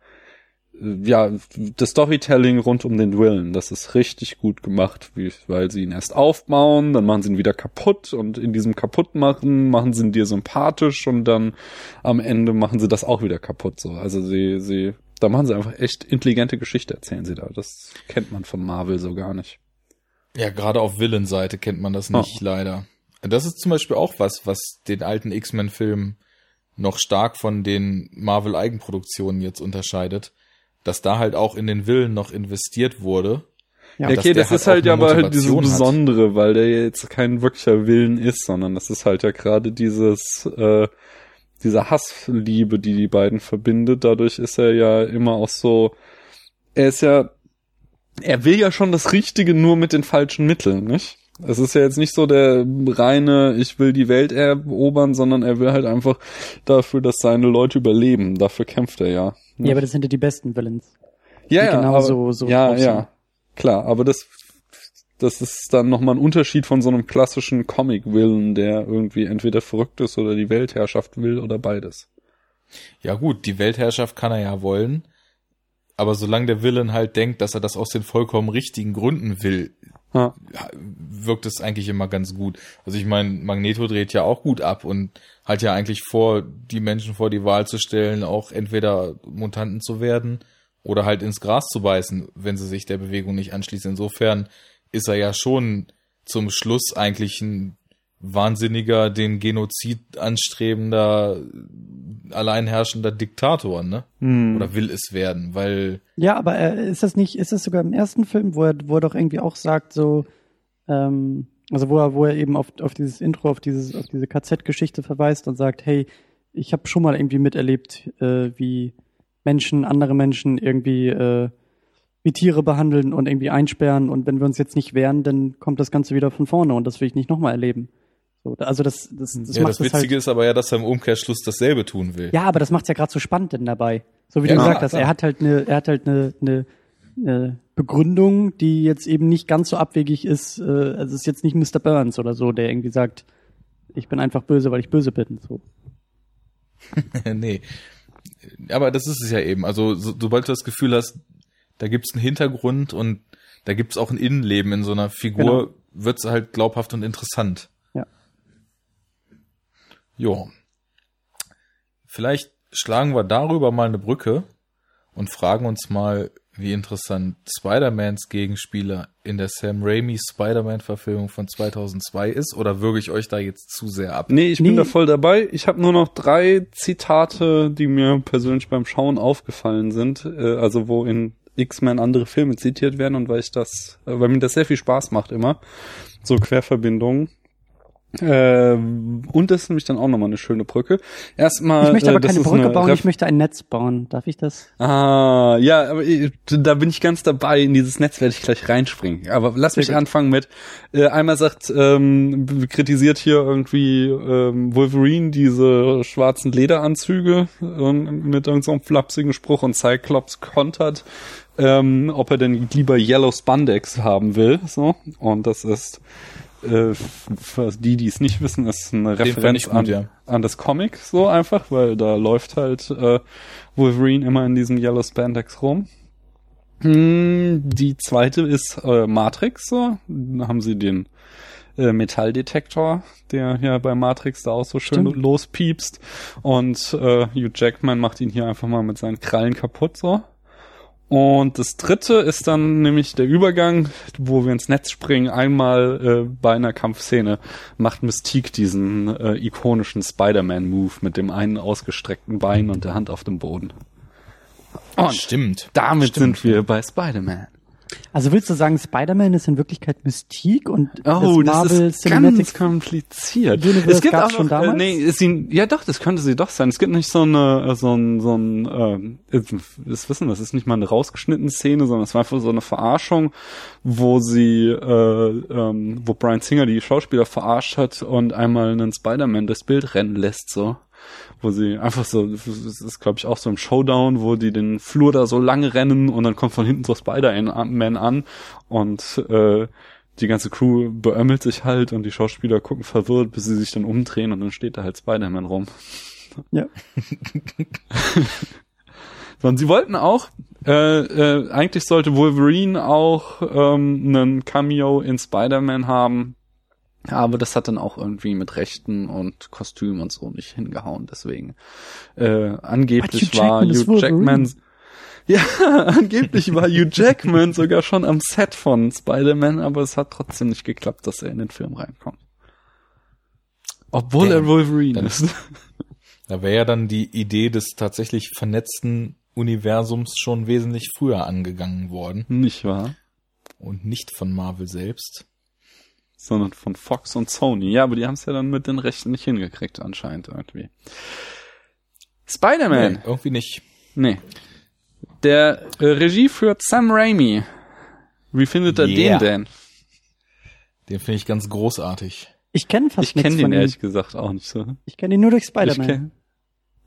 ja, das Storytelling rund um den Willen, das ist richtig gut gemacht, wie, weil sie ihn erst aufbauen, dann machen sie ihn wieder kaputt und in diesem kaputtmachen machen sie ihn dir sympathisch und dann am Ende machen sie das auch wieder kaputt, so. Also sie, sie, da machen sie einfach echt intelligente Geschichte, erzählen sie da. Das kennt man von Marvel so gar nicht.
Ja, gerade auf Villain-Seite kennt man das nicht, oh. leider. Das ist zum Beispiel auch was, was den alten X-Men-Film noch stark von den Marvel-Eigenproduktionen jetzt unterscheidet, dass da halt auch in den Willen noch investiert wurde.
Ja, okay, das halt ist halt ja aber halt dieses Besondere, hat. weil der jetzt kein wirklicher Willen ist, sondern das ist halt ja gerade dieses, äh, diese Hassliebe, die die beiden verbindet. Dadurch ist er ja immer auch so, er ist ja, er will ja schon das Richtige nur mit den falschen Mitteln, nicht? Es ist ja jetzt nicht so der reine, ich will die Welt erobern, sondern er will halt einfach dafür, dass seine Leute überleben. Dafür kämpft er ja.
Ja, aber das sind ja die besten Villains.
Ja, ja,
genau
aber,
so, so
ja, ja, klar. Aber das, das ist dann nochmal ein Unterschied von so einem klassischen Comic-Willen, der irgendwie entweder verrückt ist oder die Weltherrschaft will oder beides.
Ja gut, die Weltherrschaft kann er ja wollen, aber solange der Villain halt denkt, dass er das aus den vollkommen richtigen Gründen will, ja. wirkt es eigentlich immer ganz gut. Also ich meine, Magneto dreht ja auch gut ab und hat ja eigentlich vor, die Menschen vor die Wahl zu stellen, auch entweder Mutanten zu werden oder halt ins Gras zu beißen, wenn sie sich der Bewegung nicht anschließen. Insofern ist er ja schon zum Schluss eigentlich ein wahnsinniger, den Genozid anstrebender, alleinherrschender Diktator, ne? Hm. Oder will es werden, weil.
Ja, aber äh, ist das nicht, ist das sogar im ersten Film, wo er, wo er doch irgendwie auch sagt, so, ähm, also wo er, wo er eben auf, auf dieses Intro, auf dieses, auf diese KZ-Geschichte verweist und sagt, hey, ich habe schon mal irgendwie miterlebt, äh, wie Menschen, andere Menschen irgendwie äh, wie Tiere behandeln und irgendwie einsperren und wenn wir uns jetzt nicht wehren, dann kommt das Ganze wieder von vorne und das will ich nicht nochmal erleben. So, also das, das,
das ja, das Witzige halt, ist aber ja, dass er im Umkehrschluss dasselbe tun will.
Ja, aber das macht's ja gerade so spannend denn dabei. So wie ja, du gesagt hast, er hat halt eine, er hat halt eine, eine, eine Begründung, die jetzt eben nicht ganz so abwegig ist. Äh, also es ist jetzt nicht Mr. Burns oder so, der irgendwie sagt, ich bin einfach böse, weil ich böse bin. So.
nee. Aber das ist es ja eben. Also so, sobald du das Gefühl hast, da gibt's einen Hintergrund und da gibt's auch ein Innenleben in so einer Figur, genau. wird's halt glaubhaft und interessant. Jo. Vielleicht schlagen wir darüber mal eine Brücke und fragen uns mal, wie interessant Spider-Mans Gegenspieler in der Sam Raimi Spider-Man-Verfilmung von 2002 ist oder würge ich euch da jetzt zu sehr ab?
Nee, ich nee. bin da voll dabei. Ich habe nur noch drei Zitate, die mir persönlich beim Schauen aufgefallen sind, äh, also wo in X-Men andere Filme zitiert werden und weil ich das, äh, weil mir das sehr viel Spaß macht immer, so Querverbindungen. Äh, und das ist nämlich dann auch nochmal eine schöne Brücke. Erstmal.
Ich möchte aber äh, keine Brücke bauen, Ref ich möchte ein Netz bauen. Darf ich das?
Ah, ja, aber ich, da bin ich ganz dabei. In dieses Netz werde ich gleich reinspringen. Aber lass mich anfangen mit, äh, einmal sagt, ähm, kritisiert hier irgendwie ähm, Wolverine diese schwarzen Lederanzüge ähm, mit irgendeinem so flapsigen Spruch und Cyclops kontert, ähm, ob er denn lieber Yellow Spandex haben will. So. Und das ist äh, für die, die es nicht wissen, ist eine Referenz gut, an, ja. an das Comic so einfach, weil da läuft halt äh, Wolverine immer in diesem Yellow Spandex rum. Hm, die zweite ist äh, Matrix, so. Da haben sie den äh, Metalldetektor, der ja bei Matrix da auch so schön Stimmt. lospiepst. Und äh, Hugh Jackman macht ihn hier einfach mal mit seinen Krallen kaputt, so. Und das dritte ist dann nämlich der Übergang, wo wir ins Netz springen. Einmal äh, bei einer Kampfszene macht Mystique diesen äh, ikonischen Spider-Man-Move mit dem einen ausgestreckten Bein und der Hand auf dem Boden.
Und Stimmt.
Damit
Stimmt.
sind wir bei Spider-Man.
Also willst du sagen, Spider-Man ist in Wirklichkeit Mystik und
oh, das Marvel ist Cinematic ganz kompliziert.
Universe es gibt auch schon noch, äh, damals?
nee, ihn, ja doch, das könnte sie doch sein. Es gibt nicht so eine, äh, so ein, so ein, äh, das wissen wir, es ist nicht mal eine rausgeschnittene Szene, sondern es war einfach so eine Verarschung, wo sie, äh, ähm, wo Brian Singer die Schauspieler verarscht hat und einmal einen Spider-Man das Bild rennen lässt, so. Wo sie einfach so, das ist glaube ich auch so im Showdown, wo die den Flur da so lange rennen und dann kommt von hinten so Spider-Man an und äh, die ganze Crew beömmelt sich halt und die Schauspieler gucken verwirrt, bis sie sich dann umdrehen und dann steht da halt Spider-Man rum.
Ja.
Und sie wollten auch, äh, äh, eigentlich sollte Wolverine auch ähm, einen Cameo in Spider-Man haben, aber das hat dann auch irgendwie mit Rechten und Kostüm und so nicht hingehauen. Deswegen äh, angeblich
Hugh
war Hugh. Jackman ja, angeblich war Hugh Jackman sogar schon am Set von Spider-Man, aber es hat trotzdem nicht geklappt, dass er in den Film reinkommt. Obwohl
Damn.
er Wolverine
Dann-
ist.
Da wäre ja dann die Idee des tatsächlich vernetzten Universums schon wesentlich früher angegangen worden
Nicht wahr?
und nicht von Marvel selbst.
Sondern von Fox und Sony. Ja, aber die haben es ja dann mit den Rechten nicht hingekriegt anscheinend irgendwie. Spider-Man.
Nee, irgendwie nicht.
Nee. Der äh, Regie führt Sam Raimi. Wie findet er
Yeah.
den denn?
Den finde ich ganz großartig.
Ich kenne fast
Ich kenne
nichts
den
von ihm.
ehrlich gesagt auch nicht so.
Ich kenne ihn nur durch
Ich,
Spider-Man.
kenn-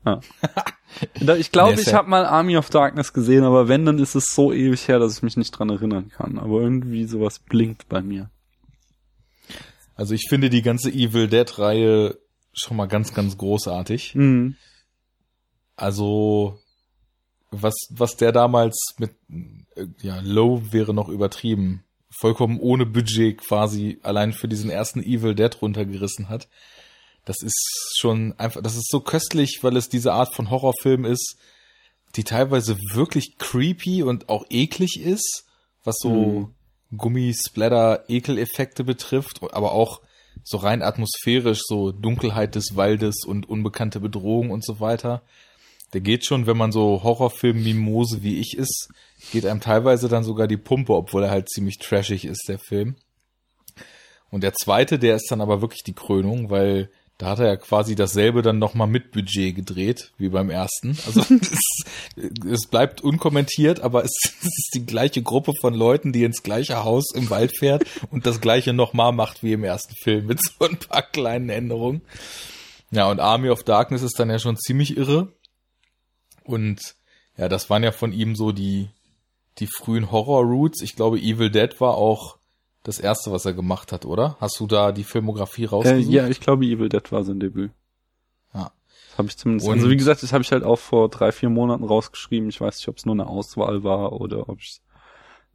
ah. Ich glaube, ich
ja-
habe mal Army of Darkness gesehen, aber wenn, dann ist es so ewig her, dass ich mich nicht dran erinnern kann. Aber irgendwie sowas blinkt bei mir.
Also ich finde die ganze Evil Dead Reihe schon mal ganz, ganz großartig.
Mhm.
Also was, was der damals mit, ja, Low wäre noch übertrieben, vollkommen ohne Budget quasi allein für diesen ersten Evil Dead runtergerissen hat. Das ist schon einfach, das ist so köstlich, weil es diese Art von Horrorfilm ist, die teilweise wirklich creepy und auch eklig ist, was so Gummisplatter-Ekeleffekte betrifft, aber auch so rein atmosphärisch, so Dunkelheit des Waldes und unbekannte Bedrohung und so weiter. Der geht schon, wenn man so Horrorfilm-Mimose wie ich ist, geht einem teilweise dann sogar die Pumpe, obwohl er halt ziemlich trashig ist, der Film. Und der zweite, der ist dann aber wirklich die Krönung, weil da hat er ja quasi dasselbe dann nochmal mit Budget gedreht, wie beim ersten. Also es, bleibt unkommentiert, aber es, es ist die gleiche Gruppe von Leuten, die ins gleiche Haus im Wald fährt und das gleiche nochmal macht wie im ersten Film mit so ein paar kleinen Änderungen. Ja, und Army of Darkness ist dann ja schon ziemlich irre. Und ja, das waren ja von ihm so die, die frühen Horror-Roots. Ich glaube, Evil Dead war auch das erste, was er gemacht hat, oder? Hast du da die Filmografie
Äh,
rausgesucht?
ja, ich glaube, Evil Dead war sein Debüt.
Ja.
Das habe ich zumindest.
Und-
also wie gesagt, das habe ich halt auch vor drei, vier Monaten rausgeschrieben. Ich weiß nicht, ob es nur eine Auswahl war oder ob ich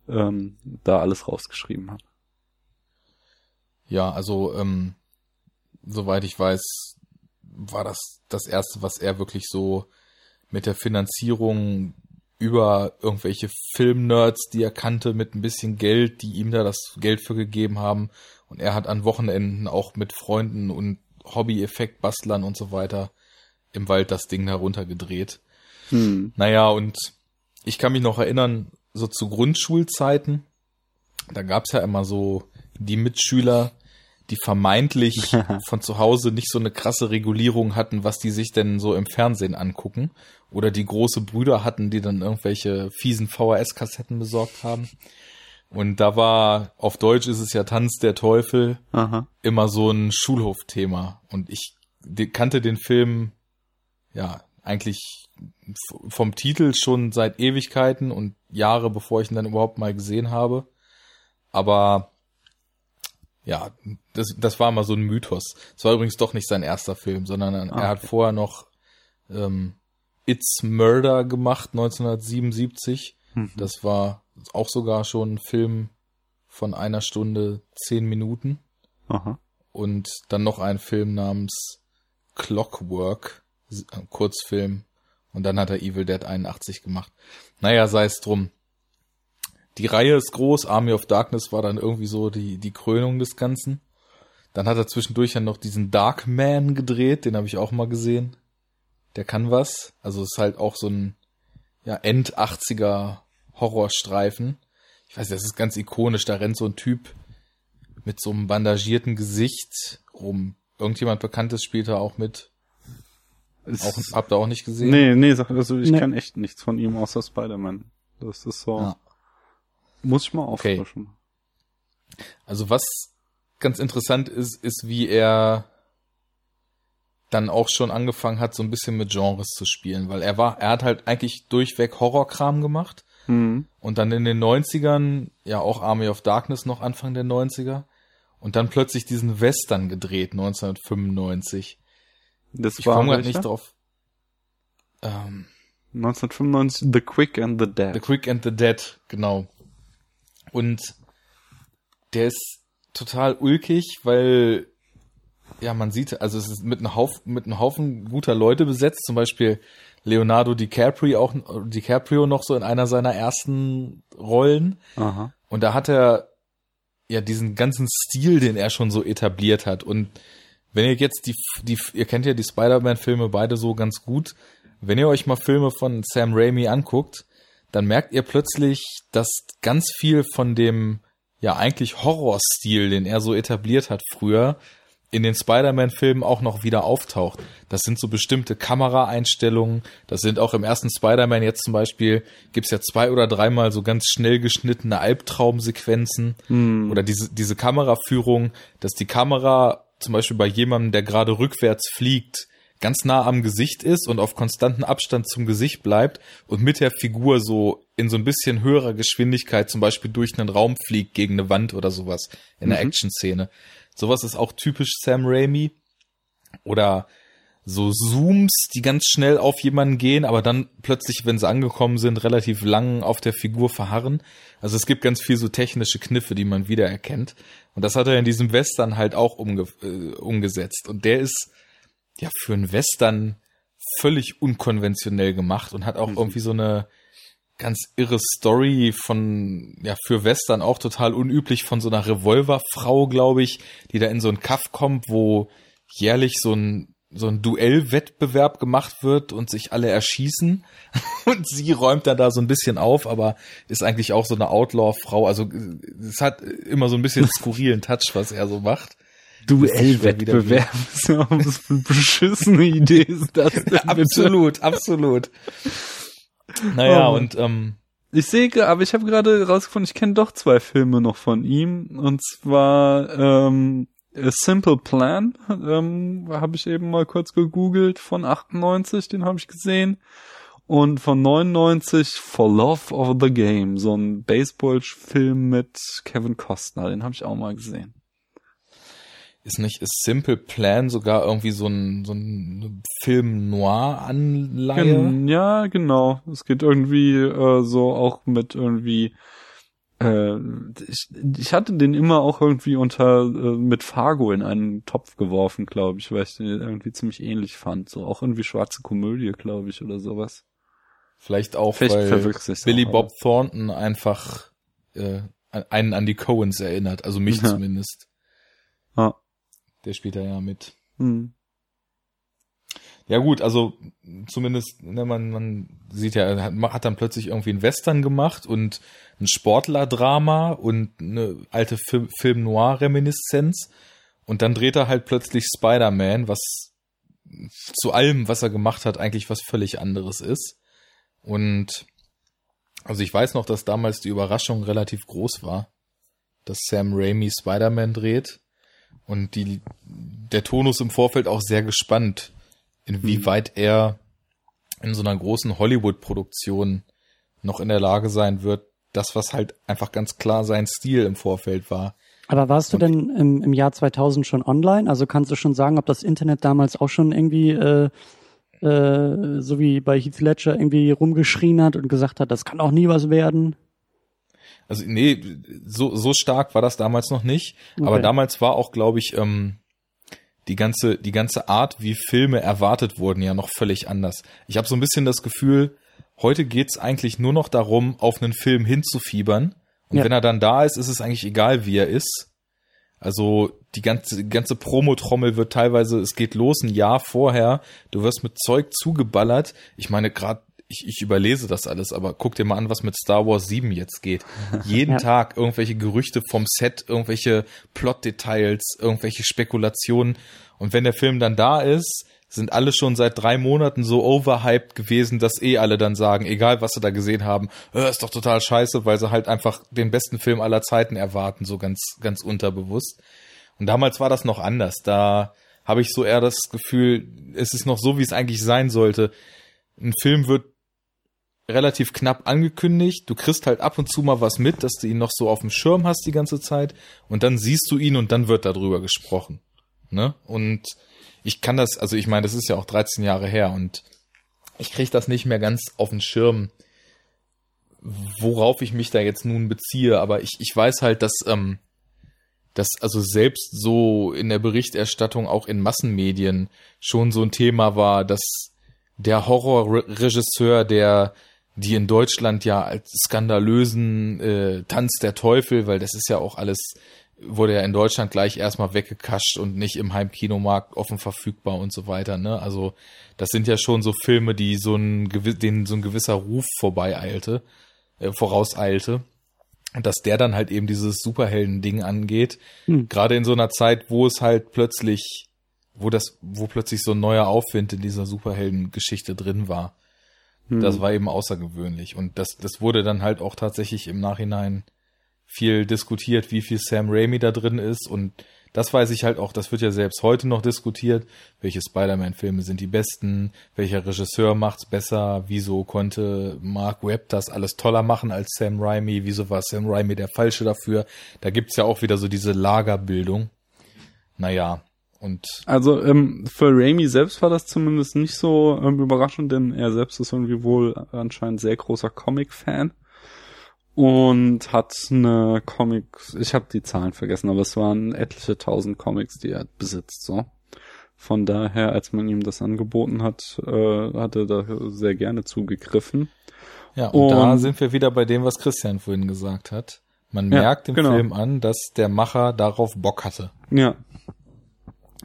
ähm, da alles rausgeschrieben habe.
Ja, also ähm, soweit ich weiß, war das das erste, was er wirklich so mit der Finanzierung über irgendwelche Filmnerds, die er kannte, mit ein bisschen Geld, die ihm da das Geld für gegeben haben. Und er hat an Wochenenden auch mit Freunden und Hobby-Effekt-Bastlern und so weiter im Wald das Ding heruntergedreht.
Hm.
Naja, und ich kann mich noch erinnern, so zu Grundschulzeiten, da gab's ja immer so die Mitschüler, die vermeintlich von zu Hause nicht so eine krasse Regulierung hatten, was die sich denn so im Fernsehen angucken. Oder die große Brüder hatten, die dann irgendwelche fiesen VHS-Kassetten besorgt haben. Und da war, auf Deutsch ist es ja Tanz der Teufel,
Aha.
immer so ein Schulhofthema. Und ich kannte den Film, ja, eigentlich vom Titel schon seit Ewigkeiten und Jahre, bevor ich ihn dann überhaupt mal gesehen habe. Aber ja, das, das war mal so ein Mythos. Es war übrigens doch nicht sein erster Film, sondern
Ah,
er hat vorher noch ähm, It's Murder gemacht, 1977.
Mhm.
Das war auch sogar schon ein Film von einer Stunde, zehn Minuten.
Aha.
Und dann noch ein Film namens Clockwork, äh, Kurzfilm. Und dann hat er Evil Dead 81 gemacht. Naja, sei es drum. Die Reihe ist groß. Army of Darkness war dann irgendwie so die, die Krönung des Ganzen. Dann hat er zwischendurch ja noch diesen Darkman gedreht. Den habe ich auch mal gesehen. Der kann was. Also ist halt auch so ein ja, End-80er Horrorstreifen. Ich weiß, das ist ganz ikonisch. Da rennt so ein Typ mit so einem bandagierten Gesicht rum. Irgendjemand Bekanntes spielt da auch mit.
Ist-
Auch, habt ihr auch nicht gesehen?
nee, nee, sag- also ich
Nee.
kenn echt nichts von ihm außer Spider-Man. Das ist so.
Ja.
Muss ich mal
Okay.
auffrischen.
Also was ganz interessant ist, ist, wie er dann auch schon angefangen hat, so ein bisschen mit Genres zu spielen, weil er war, er hat halt eigentlich durchweg Horrorkram gemacht.
Mhm.
Und dann in den 90ern, ja auch Army of Darkness noch Anfang der 90er. Und dann plötzlich diesen Western gedreht, 1995.
Das
Ich
war
komme gerade nicht drauf. Ähm,
1995 The Quick and the Dead.
The Quick and the Dead, genau. Und der ist total ulkig, weil ja, man sieht, also es ist mit einem Haufen, mit einem Haufen guter Leute besetzt, zum Beispiel Leonardo DiCaprio auch DiCaprio noch so in einer seiner ersten Rollen.
Aha.
Und da hat er ja diesen ganzen Stil, den er schon so etabliert hat. Und wenn ihr jetzt die, die ihr kennt ja die Spider-Man-Filme beide so ganz gut, wenn ihr euch mal Filme von Sam Raimi anguckt, dann merkt ihr plötzlich, dass ganz viel von dem ja eigentlich Horrorstil, den er so etabliert hat früher, in den Spider-Man-Filmen auch noch wieder auftaucht. Das sind so bestimmte Kameraeinstellungen. Das sind auch im ersten Spider-Man jetzt zum Beispiel, gibt's ja zwei oder dreimal so ganz schnell geschnittene Albtraumsequenzen. Oder diese, diese Kameraführung, dass die Kamera zum Beispiel bei jemandem, der gerade rückwärts fliegt, ganz nah am Gesicht ist und auf konstanten Abstand zum Gesicht bleibt und mit der Figur so in so ein bisschen höherer Geschwindigkeit zum Beispiel durch einen Raum fliegt gegen eine Wand oder sowas in der Action-Szene. Sowas ist auch typisch Sam Raimi. Oder so Zooms, die ganz schnell auf jemanden gehen, aber dann plötzlich, wenn sie angekommen sind, relativ lang auf der Figur verharren. Also es gibt ganz viel so technische Kniffe, die man wiedererkennt. Und das hat er in diesem Western halt auch umge äh, umgesetzt. Und der ist ja für einen Western völlig unkonventionell gemacht und hat auch irgendwie so eine ganz irre Story von, ja, für Western auch total unüblich von so einer Revolverfrau, glaube ich, die da in so einen Kaff kommt, wo jährlich so ein, so ein Duellwettbewerb gemacht wird und sich alle erschießen. Und sie räumt dann da so ein bisschen auf, aber ist eigentlich auch so eine Outlaw-Frau. Also es hat immer so ein bisschen skurrilen Touch, was er so macht.
Duellwettbewerb. Was für eine beschissene Idee ist das denn?
absolut, absolut. Naja,
Oh.
und ähm,
Ich sehe, aber ich habe gerade rausgefunden, ich kenne doch zwei Filme noch von ihm. Und zwar ähm, A Simple Plan, ähm, habe ich eben mal kurz gegoogelt, von 98, den habe ich gesehen. Und von 99 For Love of the Game, so ein Baseball-Film mit Kevin Costner, den habe ich auch mal gesehen.
Ist nicht ist Simple Plan sogar irgendwie so ein, so ein Film-Noir-Anleihe?
Gen ja, genau. Es geht irgendwie äh, so auch mit irgendwie. Äh, ich, ich hatte den immer auch irgendwie unter äh, mit Fargo in einen Topf geworfen, glaube ich, weil ich den irgendwie ziemlich ähnlich fand. So auch irgendwie schwarze Komödie, glaube ich, oder sowas.
Vielleicht auch,
Vielleicht
weil Billy
auch,
Bob Thornton einfach äh, einen an die Coens erinnert, also mich
Ja.
zumindest.
Ah.
Der spielt da ja mit.
Hm.
Ja gut, also zumindest, ne, man, man sieht ja, hat, hat dann plötzlich irgendwie einen Western gemacht und ein Sportlerdrama und eine alte Film, Film Noir-Reminiszenz. Und dann dreht er halt plötzlich Spider-Man, was zu allem, was er gemacht hat, eigentlich was völlig anderes ist. Und also ich weiß noch, dass damals die Überraschung relativ groß war, dass Sam Raimi Spider-Man dreht. Und die, der Tonus im Vorfeld auch sehr gespannt, inwieweit er in so einer großen Hollywood-Produktion noch in der Lage sein wird, das, was halt einfach ganz klar sein Stil im Vorfeld war.
Aber warst du denn im, im Jahr 2000 schon online? Also kannst du schon sagen, ob das Internet damals auch schon irgendwie, äh, äh, so wie bei Heath Ledger, irgendwie rumgeschrien hat und gesagt hat, das kann auch nie was werden?
Also nee, so, so stark war das damals noch nicht. Aber
Okay.
damals war auch, glaube ich, ähm, die ganze, die ganze Art, wie Filme erwartet wurden, ja noch völlig anders. Ich habe so ein bisschen das Gefühl, heute geht's eigentlich nur noch darum, auf einen Film hinzufiebern. Und
Ja.
wenn er dann da ist, ist es eigentlich egal, wie er ist. Also die ganze, die ganze Promotrommel wird teilweise, es geht los ein Jahr vorher, du wirst mit Zeug zugeballert. Ich meine, gerade, ich, ich überlese das alles, aber guck dir mal an, was mit Star Wars 7 jetzt geht. Jeden
Ja.
Tag irgendwelche Gerüchte vom Set, irgendwelche Plot-Details, irgendwelche Spekulationen. Und wenn der Film dann da ist, sind alle schon seit drei Monaten so overhyped gewesen, dass eh alle dann sagen, egal was sie da gesehen haben, äh, ist doch total scheiße, weil sie halt einfach den besten Film aller Zeiten erwarten, so ganz, ganz unterbewusst. Und damals war das noch anders. Da habe ich so eher das Gefühl, es ist noch so, wie es eigentlich sein sollte. Ein Film wird relativ knapp angekündigt. Du kriegst halt ab und zu mal was mit, dass du ihn noch so auf dem Schirm hast die ganze Zeit. Und dann siehst du ihn und dann wird darüber gesprochen. Ne? Und ich kann das, also ich meine, das ist ja auch 13 Jahre her und ich krieg das nicht mehr ganz auf den Schirm, worauf ich mich da jetzt nun beziehe. Aber ich, ich weiß halt, dass, ähm, dass also selbst so in der Berichterstattung auch in Massenmedien schon so ein Thema war, dass der Horrorregisseur, der die in Deutschland ja als skandalösen äh, Tanz der Teufel, weil das ist ja auch alles, wurde ja in Deutschland gleich erstmal weggekascht und nicht im Heimkinomarkt offen verfügbar und so weiter. Ne? Also das sind ja schon so Filme, die so ein denen so ein gewisser Ruf vorbeieilte, äh, vorauseilte. Und dass der dann halt eben dieses Superhelden-Ding angeht, hm. gerade in so einer Zeit, wo es halt plötzlich, wo das, wo plötzlich so ein neuer Aufwind in dieser Superhelden-Geschichte drin war. Das hm. war eben außergewöhnlich. Und das, das wurde dann halt auch tatsächlich im Nachhinein viel diskutiert, wie viel Sam Raimi da drin ist. Und das weiß ich halt auch, das wird ja selbst heute noch diskutiert. Welche Spider-Man-Filme sind die besten? Welcher Regisseur macht's besser? Wieso konnte Mark Webb das alles toller machen als Sam Raimi? Wieso war Sam Raimi der Falsche dafür? Da gibt's ja auch wieder so diese Lagerbildung. Naja, und
also ähm, für Raimi selbst war das zumindest nicht so ähm, überraschend, denn er selbst ist irgendwie wohl anscheinend sehr großer Comic-Fan und hat eine Comic, ich habe die Zahlen vergessen, aber es waren etliche tausend Comics, die er besitzt. So, von daher, als man ihm das angeboten hat, äh, hat er da sehr gerne zugegriffen.
Ja, und, und da sind wir wieder bei dem, was Christian vorhin gesagt hat. Man ja, merkt im genau. Film an, dass der Macher darauf Bock hatte.
Ja,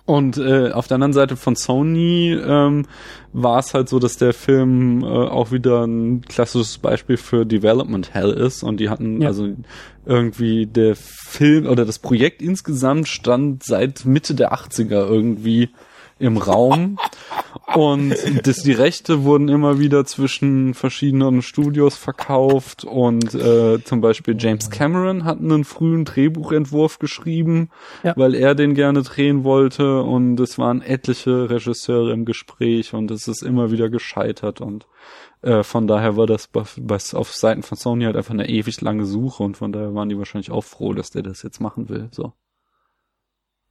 und äh, auf der anderen Seite von Sony ähm, war es halt so, dass der Film äh, auch wieder ein klassisches Beispiel für Development Hell ist. Und die hatten ja. also irgendwie der Film oder das Projekt insgesamt stand seit Mitte der 80er irgendwie im Raum. Und das, die Rechte wurden immer wieder zwischen verschiedenen Studios verkauft und äh, zum Beispiel James Cameron hat einen frühen Drehbuchentwurf geschrieben, ja. weil er den gerne drehen wollte und es waren etliche Regisseure im Gespräch und es ist immer wieder gescheitert und äh, von daher war das bei, bei, auf Seiten von Sony halt einfach eine ewig lange Suche und von daher waren die wahrscheinlich auch froh, dass der das jetzt machen will, so.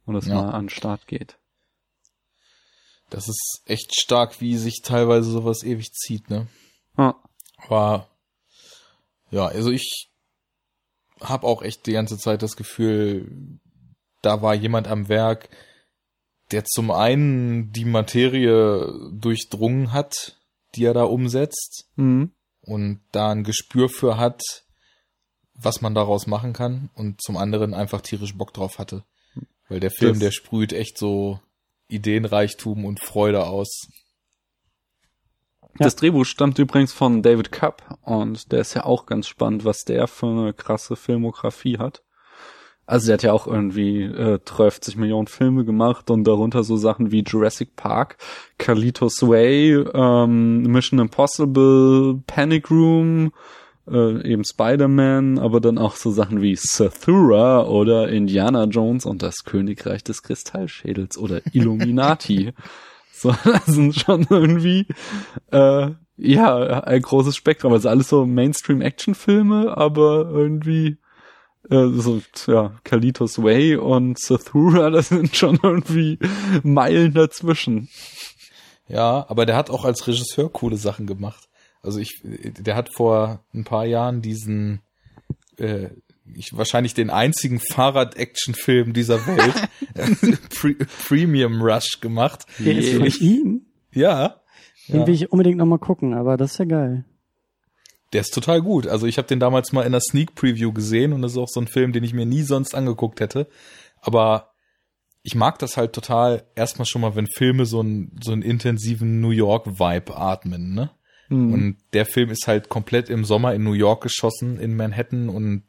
Und das ja. mal an den Start geht.
Das ist echt stark, wie sich teilweise sowas ewig zieht, ne?
Ja.
Aber ja, also ich habe auch echt die ganze Zeit das Gefühl, da war jemand am Werk, der zum einen die Materie durchdrungen hat, die er da umsetzt
mhm.
und da ein Gespür für hat, was man daraus machen kann und zum anderen einfach tierisch Bock drauf hatte. Weil der Film, das der sprüht echt so Ideenreichtum und Freude aus.
Das Drehbuch stammt übrigens von David Cupp und der ist ja auch ganz spannend, was der für eine krasse Filmografie hat. Also der hat ja auch irgendwie äh, 30 Millionen Filme gemacht und darunter so Sachen wie Jurassic Park, Carlitos Way, ähm, Mission Impossible, Panic Room, äh, eben Spider-Man, aber dann auch so Sachen wie Sathura oder Indiana Jones und das Königreich des Kristallschädels oder Illuminati. so, das sind schon irgendwie äh, ja ein großes Spektrum. Also alles so Mainstream-Action-Filme, aber irgendwie äh, so, ja, Kalitos Way und Sathura, das sind schon irgendwie Meilen dazwischen.
Ja, aber der hat auch als Regisseur coole Sachen gemacht. Also ich, der hat vor ein paar Jahren diesen, äh, ich, wahrscheinlich den einzigen Fahrrad-Action-Film dieser Welt, Pre Premium Rush gemacht.
Der ist von ihm?
Ja.
Den ja. will ich unbedingt nochmal gucken, aber das ist ja geil.
Der ist total gut. Also ich habe den damals mal in der Sneak Preview gesehen und das ist auch so ein Film, den ich mir nie sonst angeguckt hätte. Aber ich mag das halt total erstmal schon mal, wenn Filme so einen so einen intensiven New York Vibe atmen, ne? Mhm. Und der Film ist halt komplett im Sommer in New York geschossen, in Manhattan und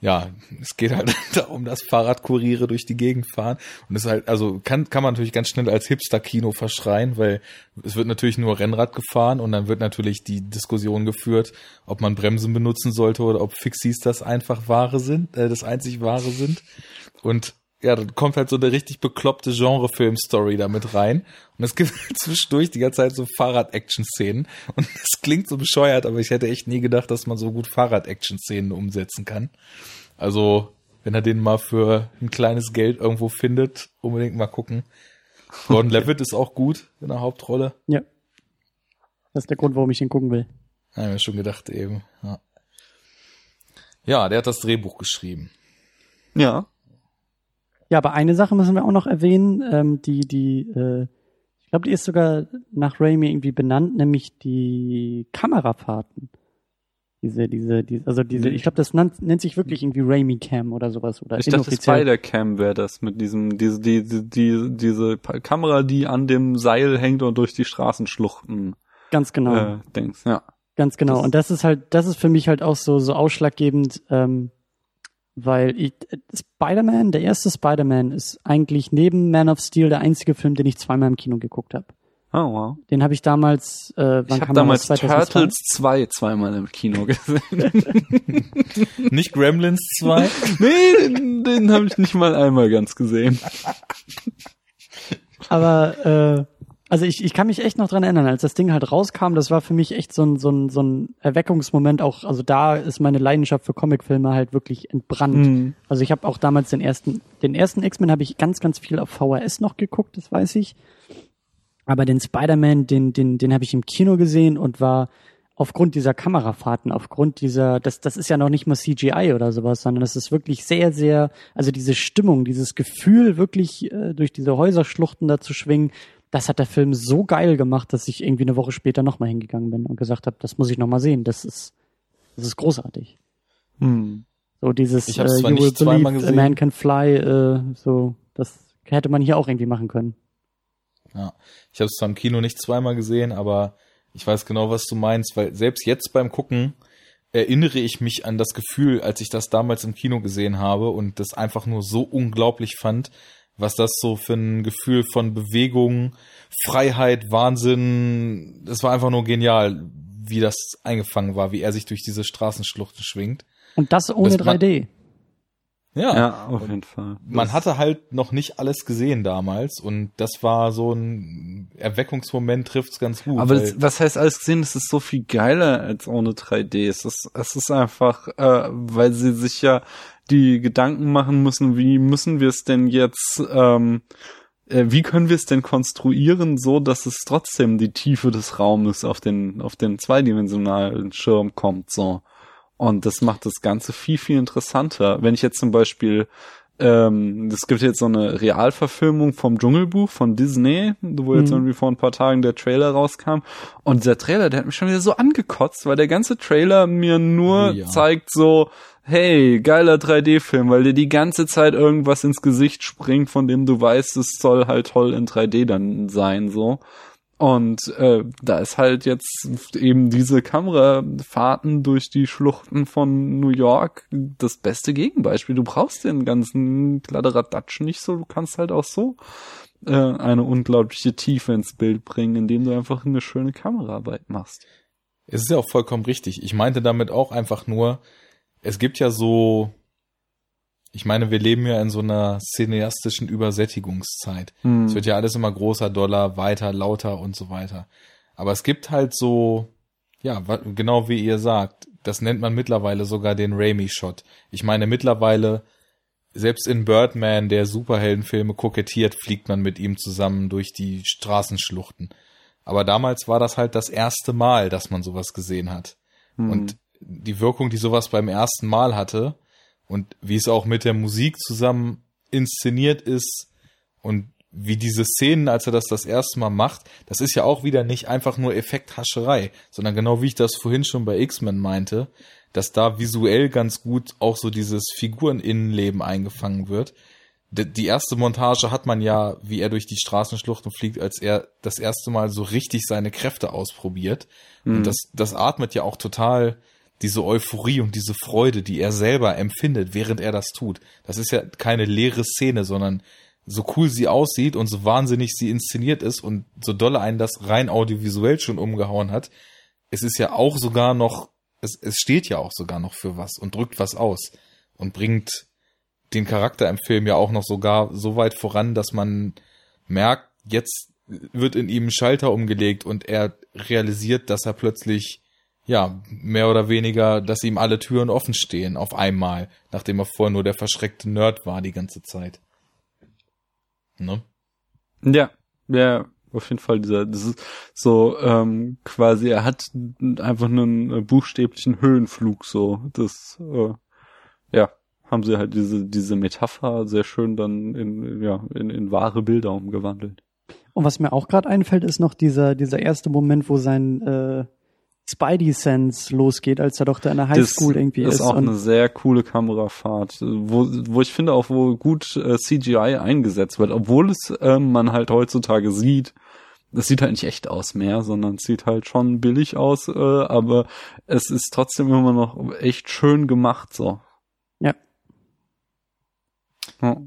ja, es geht halt darum, dass Fahrradkuriere durch die Gegend fahren. Und es ist halt, also kann, kann man natürlich ganz schnell als Hipster-Kino verschreien, weil es wird natürlich nur Rennrad gefahren und dann wird natürlich die Diskussion geführt, ob man Bremsen benutzen sollte oder ob Fixies das einfach wahre sind, äh, das einzig wahre sind. Und ja, dann kommt halt so eine richtig bekloppte Genre-Film-Story damit rein. Und es gibt zwischendurch die ganze Zeit so Fahrrad-Action-Szenen. Und es klingt so bescheuert, aber ich hätte echt nie gedacht, dass man so gut Fahrrad-Action-Szenen umsetzen kann. Also, wenn er den mal für ein kleines Geld irgendwo findet, unbedingt mal gucken. Gordon Levitt ist auch gut in der Hauptrolle.
Ja. Das ist der Grund, warum ich den gucken will.
Ja, hab mir schon gedacht eben. Ja. ja, der hat das Drehbuch geschrieben.
Ja.
Ja, aber eine Sache müssen wir auch noch erwähnen, ähm, die, die, äh, ich glaube, die ist sogar nach Raimi irgendwie benannt, nämlich die Kamerafahrten. Diese, diese, diese also diese, ich glaube, das nennt, nennt sich wirklich irgendwie Raimi Cam oder sowas oder
Ich dachte, Spider-Cam wäre das mit diesem, diese, die, die, diese Kamera, die an dem Seil hängt und durch die Straßenschluchten.
Ganz genau.
Äh, denkst, ja.
Ganz genau.
Das-
und das ist halt, das ist für mich halt auch so, so ausschlaggebend, ähm, weil ich, äh, Spider-Man, der erste Spider-Man ist eigentlich neben Man of Steel der einzige Film, den ich zweimal im Kino geguckt habe.
Oh, wow.
Den habe ich damals, äh, wann
Ich habe damals?
2002?
Turtles 2 zweimal im Kino gesehen.
Nicht Gremlins 2?
nee, den, den habe ich nicht mal einmal ganz gesehen.
Aber äh, also ich, ich kann mich echt noch dran erinnern, als das Ding halt rauskam, das war für mich echt so ein, so ein, so ein Erweckungsmoment auch, also da ist meine Leidenschaft für Comicfilme halt wirklich entbrannt.
Mhm.
Also ich habe auch damals den ersten, den ersten X-Men habe ich ganz, ganz viel auf VHS noch geguckt, das weiß ich. Aber den Spider-Man, den, den, den habe ich im Kino gesehen und war aufgrund dieser Kamerafahrten, aufgrund dieser, das, das ist ja noch nicht mal CGI oder sowas, sondern das ist wirklich sehr, sehr, also diese Stimmung, dieses Gefühl, wirklich äh, durch diese Häuserschluchten da zu schwingen, das hat der Film so geil gemacht, dass ich irgendwie eine Woche später nochmal hingegangen bin und gesagt habe, das muss ich nochmal sehen. Das ist, das ist großartig.
Hm.
So dieses
Ich
äh, You will believe a
gesehen.
man can fly, äh, so, das hätte man hier auch irgendwie machen können.
Ja. Ich habe es zwar im Kino nicht zweimal gesehen, aber ich weiß genau, was du meinst, weil selbst jetzt beim Gucken erinnere ich mich an das Gefühl, als ich das damals im Kino gesehen habe und das einfach nur so unglaublich fand, was das so für ein Gefühl von Bewegung, Freiheit, Wahnsinn, das war einfach nur genial, wie das eingefangen war, wie er sich durch diese Straßenschluchten schwingt.
Und das ohne
Das man-
3D.
Ja,
Ja, auf jeden Fall.
man
Das-
hatte halt noch nicht alles gesehen damals und das war so ein Erweckungsmoment, trifft's ganz gut.
Aber das, was heißt alles gesehen? Es ist so viel geiler als ohne 3D. Es ist, es ist einfach, äh, weil sie sich ja die Gedanken machen müssen, wie müssen wir es denn jetzt, ähm, äh, wie können wir es denn konstruieren, so dass es trotzdem die Tiefe des Raumes auf den, auf den zweidimensionalen Schirm kommt, so. Und das macht das Ganze viel, viel interessanter. Wenn ich jetzt zum Beispiel ähm, es gibt jetzt so eine Realverfilmung vom Dschungelbuch von Disney, wo jetzt
Mhm.
irgendwie vor ein paar Tagen der Trailer rauskam. Und der Trailer, der hat mich schon wieder so angekotzt, weil der ganze Trailer mir nur
ja.
zeigt so, hey, geiler 3D-Film, weil dir die ganze Zeit irgendwas ins Gesicht springt, von dem du weißt, es soll halt toll in 3D dann sein, so. Und äh, da ist halt jetzt eben diese Kamerafahrten durch die Schluchten von New York das beste Gegenbeispiel. Du brauchst den ganzen Kladderadatsch nicht so, du kannst halt auch so äh, eine unglaubliche Tiefe ins Bild bringen, indem du einfach eine schöne Kameraarbeit machst.
Es ist ja auch vollkommen richtig. Ich meinte damit auch einfach nur, es gibt ja so, ich meine, wir leben ja in so einer cineastischen Übersättigungszeit.
Hm.
Es wird ja alles immer großer, doller, weiter, lauter und so weiter. Aber es gibt halt so, ja, genau wie ihr sagt, das nennt man mittlerweile sogar den Raimi-Shot. Ich meine, mittlerweile, selbst in Birdman, der Superheldenfilme kokettiert, fliegt man mit ihm zusammen durch die Straßenschluchten. Aber damals war das halt das erste Mal, dass man sowas gesehen hat.
Hm.
Und die Wirkung, die sowas beim ersten Mal hatte und wie es auch mit der Musik zusammen inszeniert ist und wie diese Szenen, als er das das erste Mal macht, das ist ja auch wieder nicht einfach nur Effekthascherei, sondern genau wie ich das vorhin schon bei X-Men meinte, dass da visuell ganz gut auch so dieses Figureninnenleben eingefangen wird. Die erste Montage hat man ja, wie er durch die Straßenschluchten fliegt, als er das erste Mal so richtig seine Kräfte ausprobiert.
Mhm.
Und das, das atmet ja auch total diese Euphorie und diese Freude, die er selber empfindet, während er das tut. Das ist ja keine leere Szene, sondern so cool sie aussieht und so wahnsinnig sie inszeniert ist und so dolle einen das rein audiovisuell schon umgehauen hat. Es ist ja auch sogar noch, es, es steht ja auch sogar noch für was und drückt was aus und bringt den Charakter im Film ja auch noch sogar so weit voran, dass man merkt, jetzt wird in ihm ein Schalter umgelegt und er realisiert, dass er plötzlich ja, mehr oder weniger, dass ihm alle Türen offen stehen auf einmal, nachdem er vorher nur der verschreckte Nerd war die ganze Zeit. Ne?
Ja, ja, auf jeden Fall dieser, das ist so ähm, quasi, er hat einfach einen äh, buchstäblichen Höhenflug so. Das, äh, ja, haben sie halt diese diese Metapher sehr schön dann in ja in, in wahre Bilder umgewandelt.
Und was mir auch gerade einfällt, ist noch dieser dieser erste Moment, wo sein äh, Spidey Sense losgeht, als er doch da in der Highschool
das
irgendwie
ist. Das ist auch eine sehr coole Kamerafahrt, wo, wo ich finde auch, wo gut äh, CGI eingesetzt wird, obwohl es ähm, man halt heutzutage sieht, es sieht halt nicht echt aus mehr, sondern es sieht halt schon billig aus, äh, aber es ist trotzdem immer noch echt schön gemacht so.
Ja.
Ja.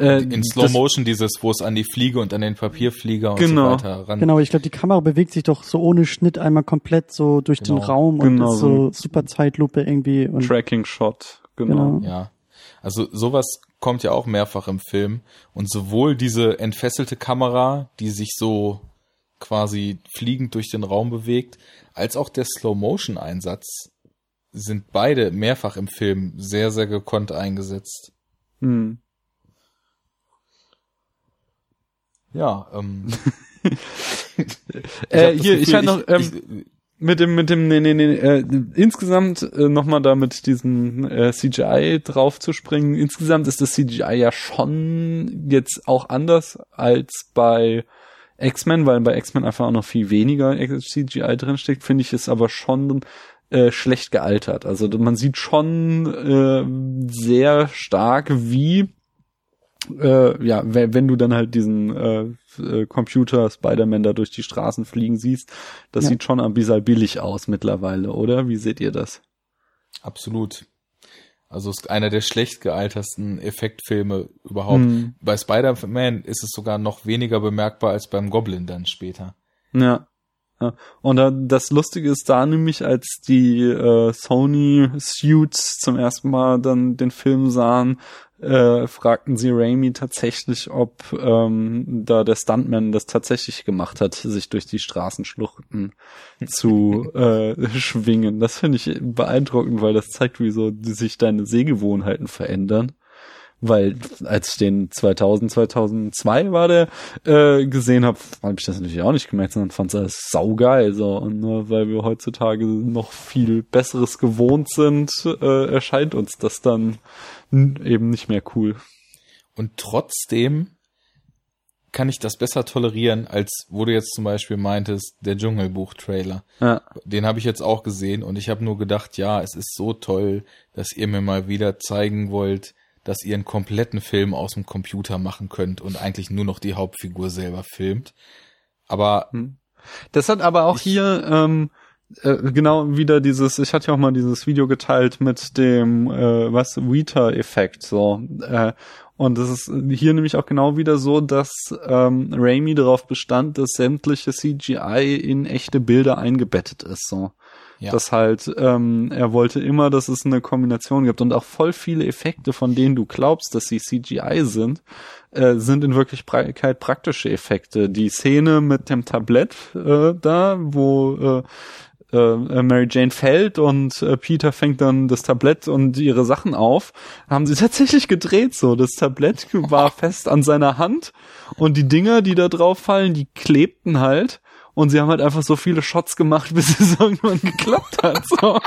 Äh,
In Slow
das-
Motion dieses, wo es an die Fliege und an den Papierflieger und
Genau.
so weiter ran.
Genau, ich glaube, die Kamera bewegt sich doch so ohne Schnitt einmal komplett so durch den
Genau.
Raum und
Genau
ist so super Zeitlupe irgendwie und
Tracking Shot, genau.
Genau.
Ja. Also sowas kommt ja auch mehrfach im Film. Und sowohl diese entfesselte Kamera, die sich so quasi fliegend durch den Raum bewegt, als auch der Slow-Motion-Einsatz sind beide mehrfach im Film sehr, sehr gekonnt eingesetzt.
Hm.
Ja, ähm.
Äh, hier, ich
Gefühl,
hatte noch, ähm, mit dem, mit dem, nee, nee, nee, äh, insgesamt äh, nochmal da mit diesem äh, CGI drauf zu springen. Insgesamt ist das CGI ja schon jetzt auch anders als bei X-Men, weil bei X-Men einfach auch noch viel weniger CGI drinsteckt, finde ich es aber schon äh, schlecht gealtert. Also man sieht schon äh, sehr stark, wie äh, ja, wenn, du dann halt diesen äh, äh, Computer Spider-Man da durch die Straßen fliegen siehst, das
Ja.
sieht schon ein bisschen billig aus mittlerweile, oder? Wie seht ihr das?
Absolut. Also ist einer der schlecht gealtersten Effektfilme überhaupt.
Hm.
Bei Spider-Man ist es sogar noch weniger bemerkbar als beim Goblin dann später.
Ja. ja. Und da, das Lustige ist da nämlich, als die äh, Sony Suits zum ersten Mal dann den Film sahen, äh, fragten sie Raimi tatsächlich, ob ähm, da der Stuntman das tatsächlich gemacht hat, sich durch die Straßenschluchten zu äh, schwingen. Das finde ich beeindruckend, weil das zeigt, wie so sich deine Sehgewohnheiten verändern. Weil als ich den 2000, 2002 war der äh, gesehen habe, habe ich das natürlich auch nicht gemerkt, sondern fand es saugeil. So. Und nur weil wir heutzutage noch viel Besseres gewohnt sind, äh, erscheint uns das dann eben nicht mehr cool.
Und trotzdem kann ich das besser tolerieren, als wo du jetzt zum Beispiel meintest, der Dschungelbuch-Trailer.
Ja,
Den habe ich jetzt auch gesehen und ich habe nur gedacht, ja, es ist so toll, dass ihr mir mal wieder zeigen wollt, dass ihr einen kompletten Film aus dem Computer machen könnt und eigentlich nur noch die Hauptfigur selber filmt. Aber
Das hat aber auch hier ähm, äh, genau wieder dieses, ich hatte ja auch mal dieses Video geteilt mit dem, äh, was, Weta-Effekt, so. Äh, und das ist hier nämlich auch genau wieder so, dass ähm, Raimi darauf bestand, dass sämtliche CGI in echte Bilder eingebettet ist, so.
Ja.
Das halt, ähm, er wollte immer, dass es eine Kombination gibt und auch voll viele Effekte, von denen du glaubst, dass sie CGI sind, äh, sind in Wirklichkeit praktische Effekte. Die Szene mit dem Tablett äh, da, wo äh, äh, Mary Jane fällt und äh, Peter fängt dann das Tablett und ihre Sachen auf, haben sie tatsächlich gedreht so. Das Tablett war fest an seiner Hand und die Dinger, die da drauf fallen, die klebten halt. Und sie haben halt einfach so viele Shots gemacht, bis es irgendwann geklappt hat. So.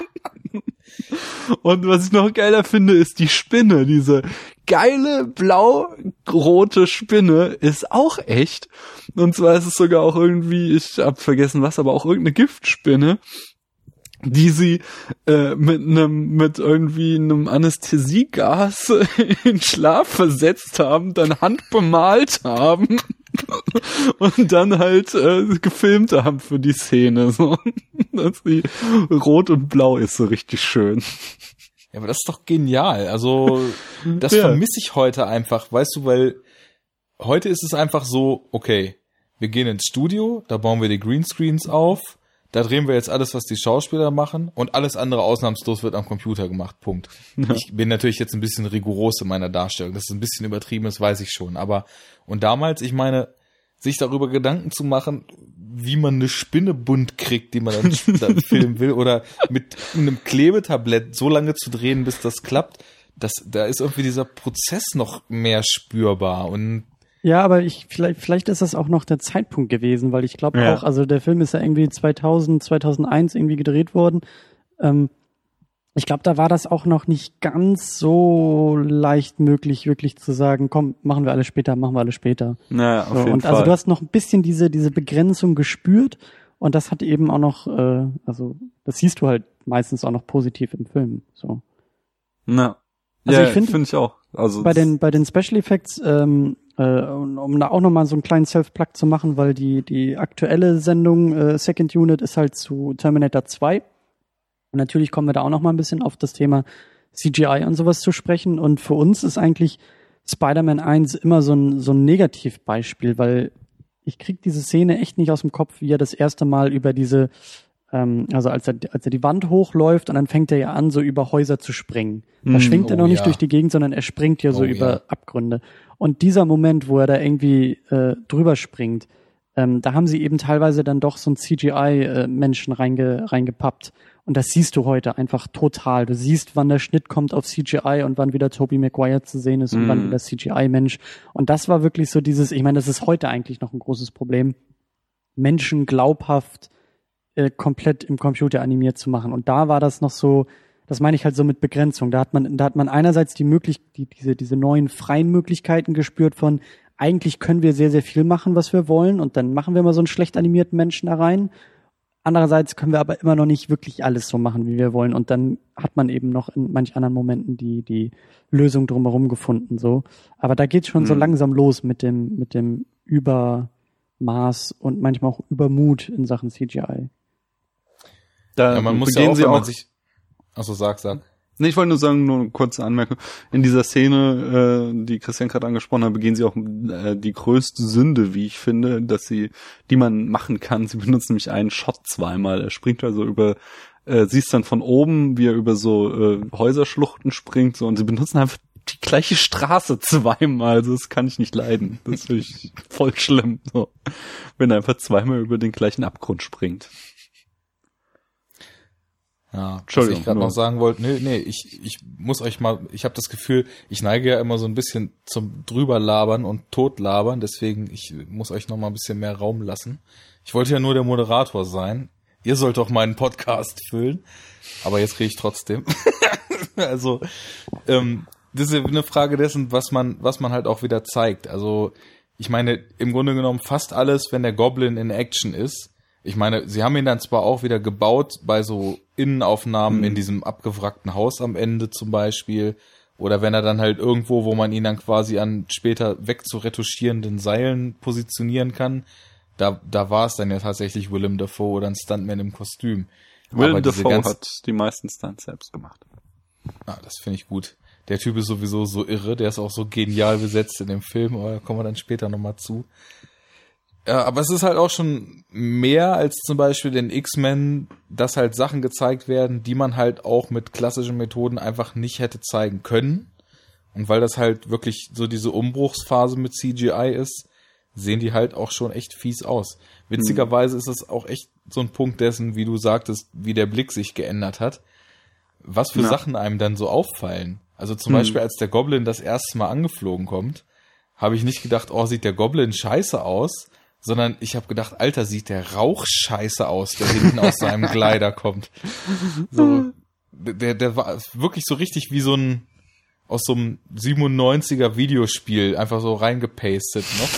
Und was ich noch geiler finde, ist die Spinne. Diese geile blau-rote Spinne ist auch echt. Und zwar ist es sogar auch irgendwie, ich hab vergessen was, aber auch irgendeine Giftspinne die sie äh, mit einem mit irgendwie einem Anästhesiegas in Schlaf versetzt haben, dann handbemalt haben und dann halt äh, gefilmt haben für die Szene so, dass sie rot und blau ist so richtig schön.
Ja, aber das ist doch genial. Also, das
Ja.
vermisse ich heute einfach, weißt du, weil heute ist es einfach so, okay, wir gehen ins Studio, da bauen wir die Greenscreens auf, da drehen wir jetzt alles, was die Schauspieler machen und alles andere ausnahmslos wird am Computer gemacht. Punkt. Ja. Ich bin natürlich jetzt ein bisschen rigoros in meiner Darstellung. Das ist ein bisschen übertrieben, das weiß ich schon. Aber und damals, ich meine, sich darüber Gedanken zu machen, wie man eine Spinne bunt kriegt, die man dann, dann filmen will, oder mit einem Klebetablett so lange zu drehen, bis das klappt, das, da ist irgendwie dieser Prozess noch mehr spürbar und
ja, aber ich vielleicht vielleicht ist das auch noch der Zeitpunkt gewesen, weil ich glaube ja. auch, also der Film ist ja irgendwie 2000 2001 irgendwie gedreht worden. Ähm, ich glaube, da war das auch noch nicht ganz so leicht möglich, wirklich zu sagen, komm, machen wir alles später, machen wir alles später.
Naja, auf so, jeden
und
Fall.
also du hast noch ein bisschen diese, diese Begrenzung gespürt und das hat eben auch noch, äh, also das siehst du halt meistens auch noch positiv im Film. So.
Na. Also ja, ich finde find ich auch. Also
bei den bei den Special Effects, ähm, äh, um da auch nochmal so einen kleinen Self-Plug zu machen, weil die die aktuelle Sendung äh, Second Unit ist halt zu Terminator 2 und natürlich kommen wir da auch noch mal ein bisschen auf das Thema CGI und sowas zu sprechen. Und für uns ist eigentlich Spider-Man 1 immer so ein, so ein Negativbeispiel, weil ich krieg diese Szene echt nicht aus dem Kopf, wie er das erste Mal über diese, ähm, also als er, als er die Wand hochläuft und dann fängt er ja an, so über Häuser zu springen. Da mm, schwingt er noch oh, nicht ja. durch die Gegend, sondern er springt ja so oh, über ja. Abgründe. Und dieser Moment, wo er da irgendwie äh, drüber springt, ähm, da haben sie eben teilweise dann doch so ein CGI-Menschen äh, reinge, reingepappt. Und das siehst du heute einfach total. Du siehst, wann der Schnitt kommt auf CGI und wann wieder Toby Maguire zu sehen ist und mm. wann mhm. wieder CGI-Mensch. Und das war wirklich so dieses, ich meine, das ist heute eigentlich noch ein großes Problem, Menschen glaubhaft äh, komplett im Computer animiert zu machen. Und da war das noch so, das meine ich halt so mit Begrenzung. Da hat man, da hat man einerseits die möglich, die, diese, diese neuen freien Möglichkeiten gespürt von, eigentlich können wir sehr, sehr viel machen, was wir wollen, und dann machen wir mal so einen schlecht animierten Menschen da rein. Andererseits können wir aber immer noch nicht wirklich alles so machen, wie wir wollen. Und dann hat man eben noch in manch anderen Momenten die, die Lösung drumherum gefunden, so. Aber da geht's schon mhm. so langsam los mit dem, mit dem Übermaß und manchmal auch Übermut in Sachen CGI.
Da ja, man muss ja auch, sie auch sich, also sag, sag.
Nee, ich wollte nur sagen, nur eine kurze Anmerkung. In dieser Szene, äh, die Christian gerade angesprochen hat, begehen sie auch äh, die größte Sünde, wie ich finde, dass sie, die man machen kann. Sie benutzen nämlich einen Shot zweimal. Er springt also über, äh, siehst dann von oben, wie er über so äh, Häuserschluchten springt, so und sie benutzen einfach die gleiche Straße zweimal. Also das kann ich nicht leiden. Das finde ich voll schlimm. So. Wenn er einfach zweimal über den gleichen Abgrund springt.
Ja, Entschuldigung, was ich gerade noch sagen wollte, nee, nee, ich, ich muss euch mal, ich habe das Gefühl, ich neige ja immer so ein bisschen zum drüberlabern und totlabern, deswegen ich muss euch noch mal ein bisschen mehr Raum lassen. Ich wollte ja nur der Moderator sein. Ihr sollt doch meinen Podcast füllen, aber jetzt kriege ich trotzdem. also ähm, das ist eine Frage dessen, was man, was man halt auch wieder zeigt. Also ich meine, im Grunde genommen fast alles, wenn der Goblin in Action ist, ich meine, sie haben ihn dann zwar auch wieder gebaut bei so Innenaufnahmen mhm. in diesem abgewrackten Haus am Ende zum Beispiel. Oder wenn er dann halt irgendwo, wo man ihn dann quasi an später wegzuretuschierenden Seilen positionieren kann, da, da war es dann ja tatsächlich Willem Dafoe oder ein Stuntman im Kostüm.
Willem Dafoe hat die meisten Stunts selbst gemacht.
Ah, das finde ich gut. Der Typ ist sowieso so irre, der ist auch so genial besetzt in dem Film, aber da kommen wir dann später nochmal zu. Ja, aber es ist halt auch schon mehr als zum Beispiel den X-Men, dass halt Sachen gezeigt werden, die man halt auch mit klassischen Methoden einfach nicht hätte zeigen können. Und weil das halt wirklich so diese Umbruchsphase mit CGI ist, sehen die halt auch schon echt fies aus. Witzigerweise ist es auch echt so ein Punkt dessen, wie du sagtest, wie der Blick sich geändert hat. Was für ja. Sachen einem dann so auffallen. Also zum hm. Beispiel, als der Goblin das erste Mal angeflogen kommt, habe ich nicht gedacht, oh, sieht der Goblin scheiße aus, sondern ich habe gedacht, Alter, sieht der Rauch scheiße aus, der hinten aus seinem Kleider kommt. So, der, der war wirklich so richtig wie so ein aus so einem 97er Videospiel einfach so reingepastet noch.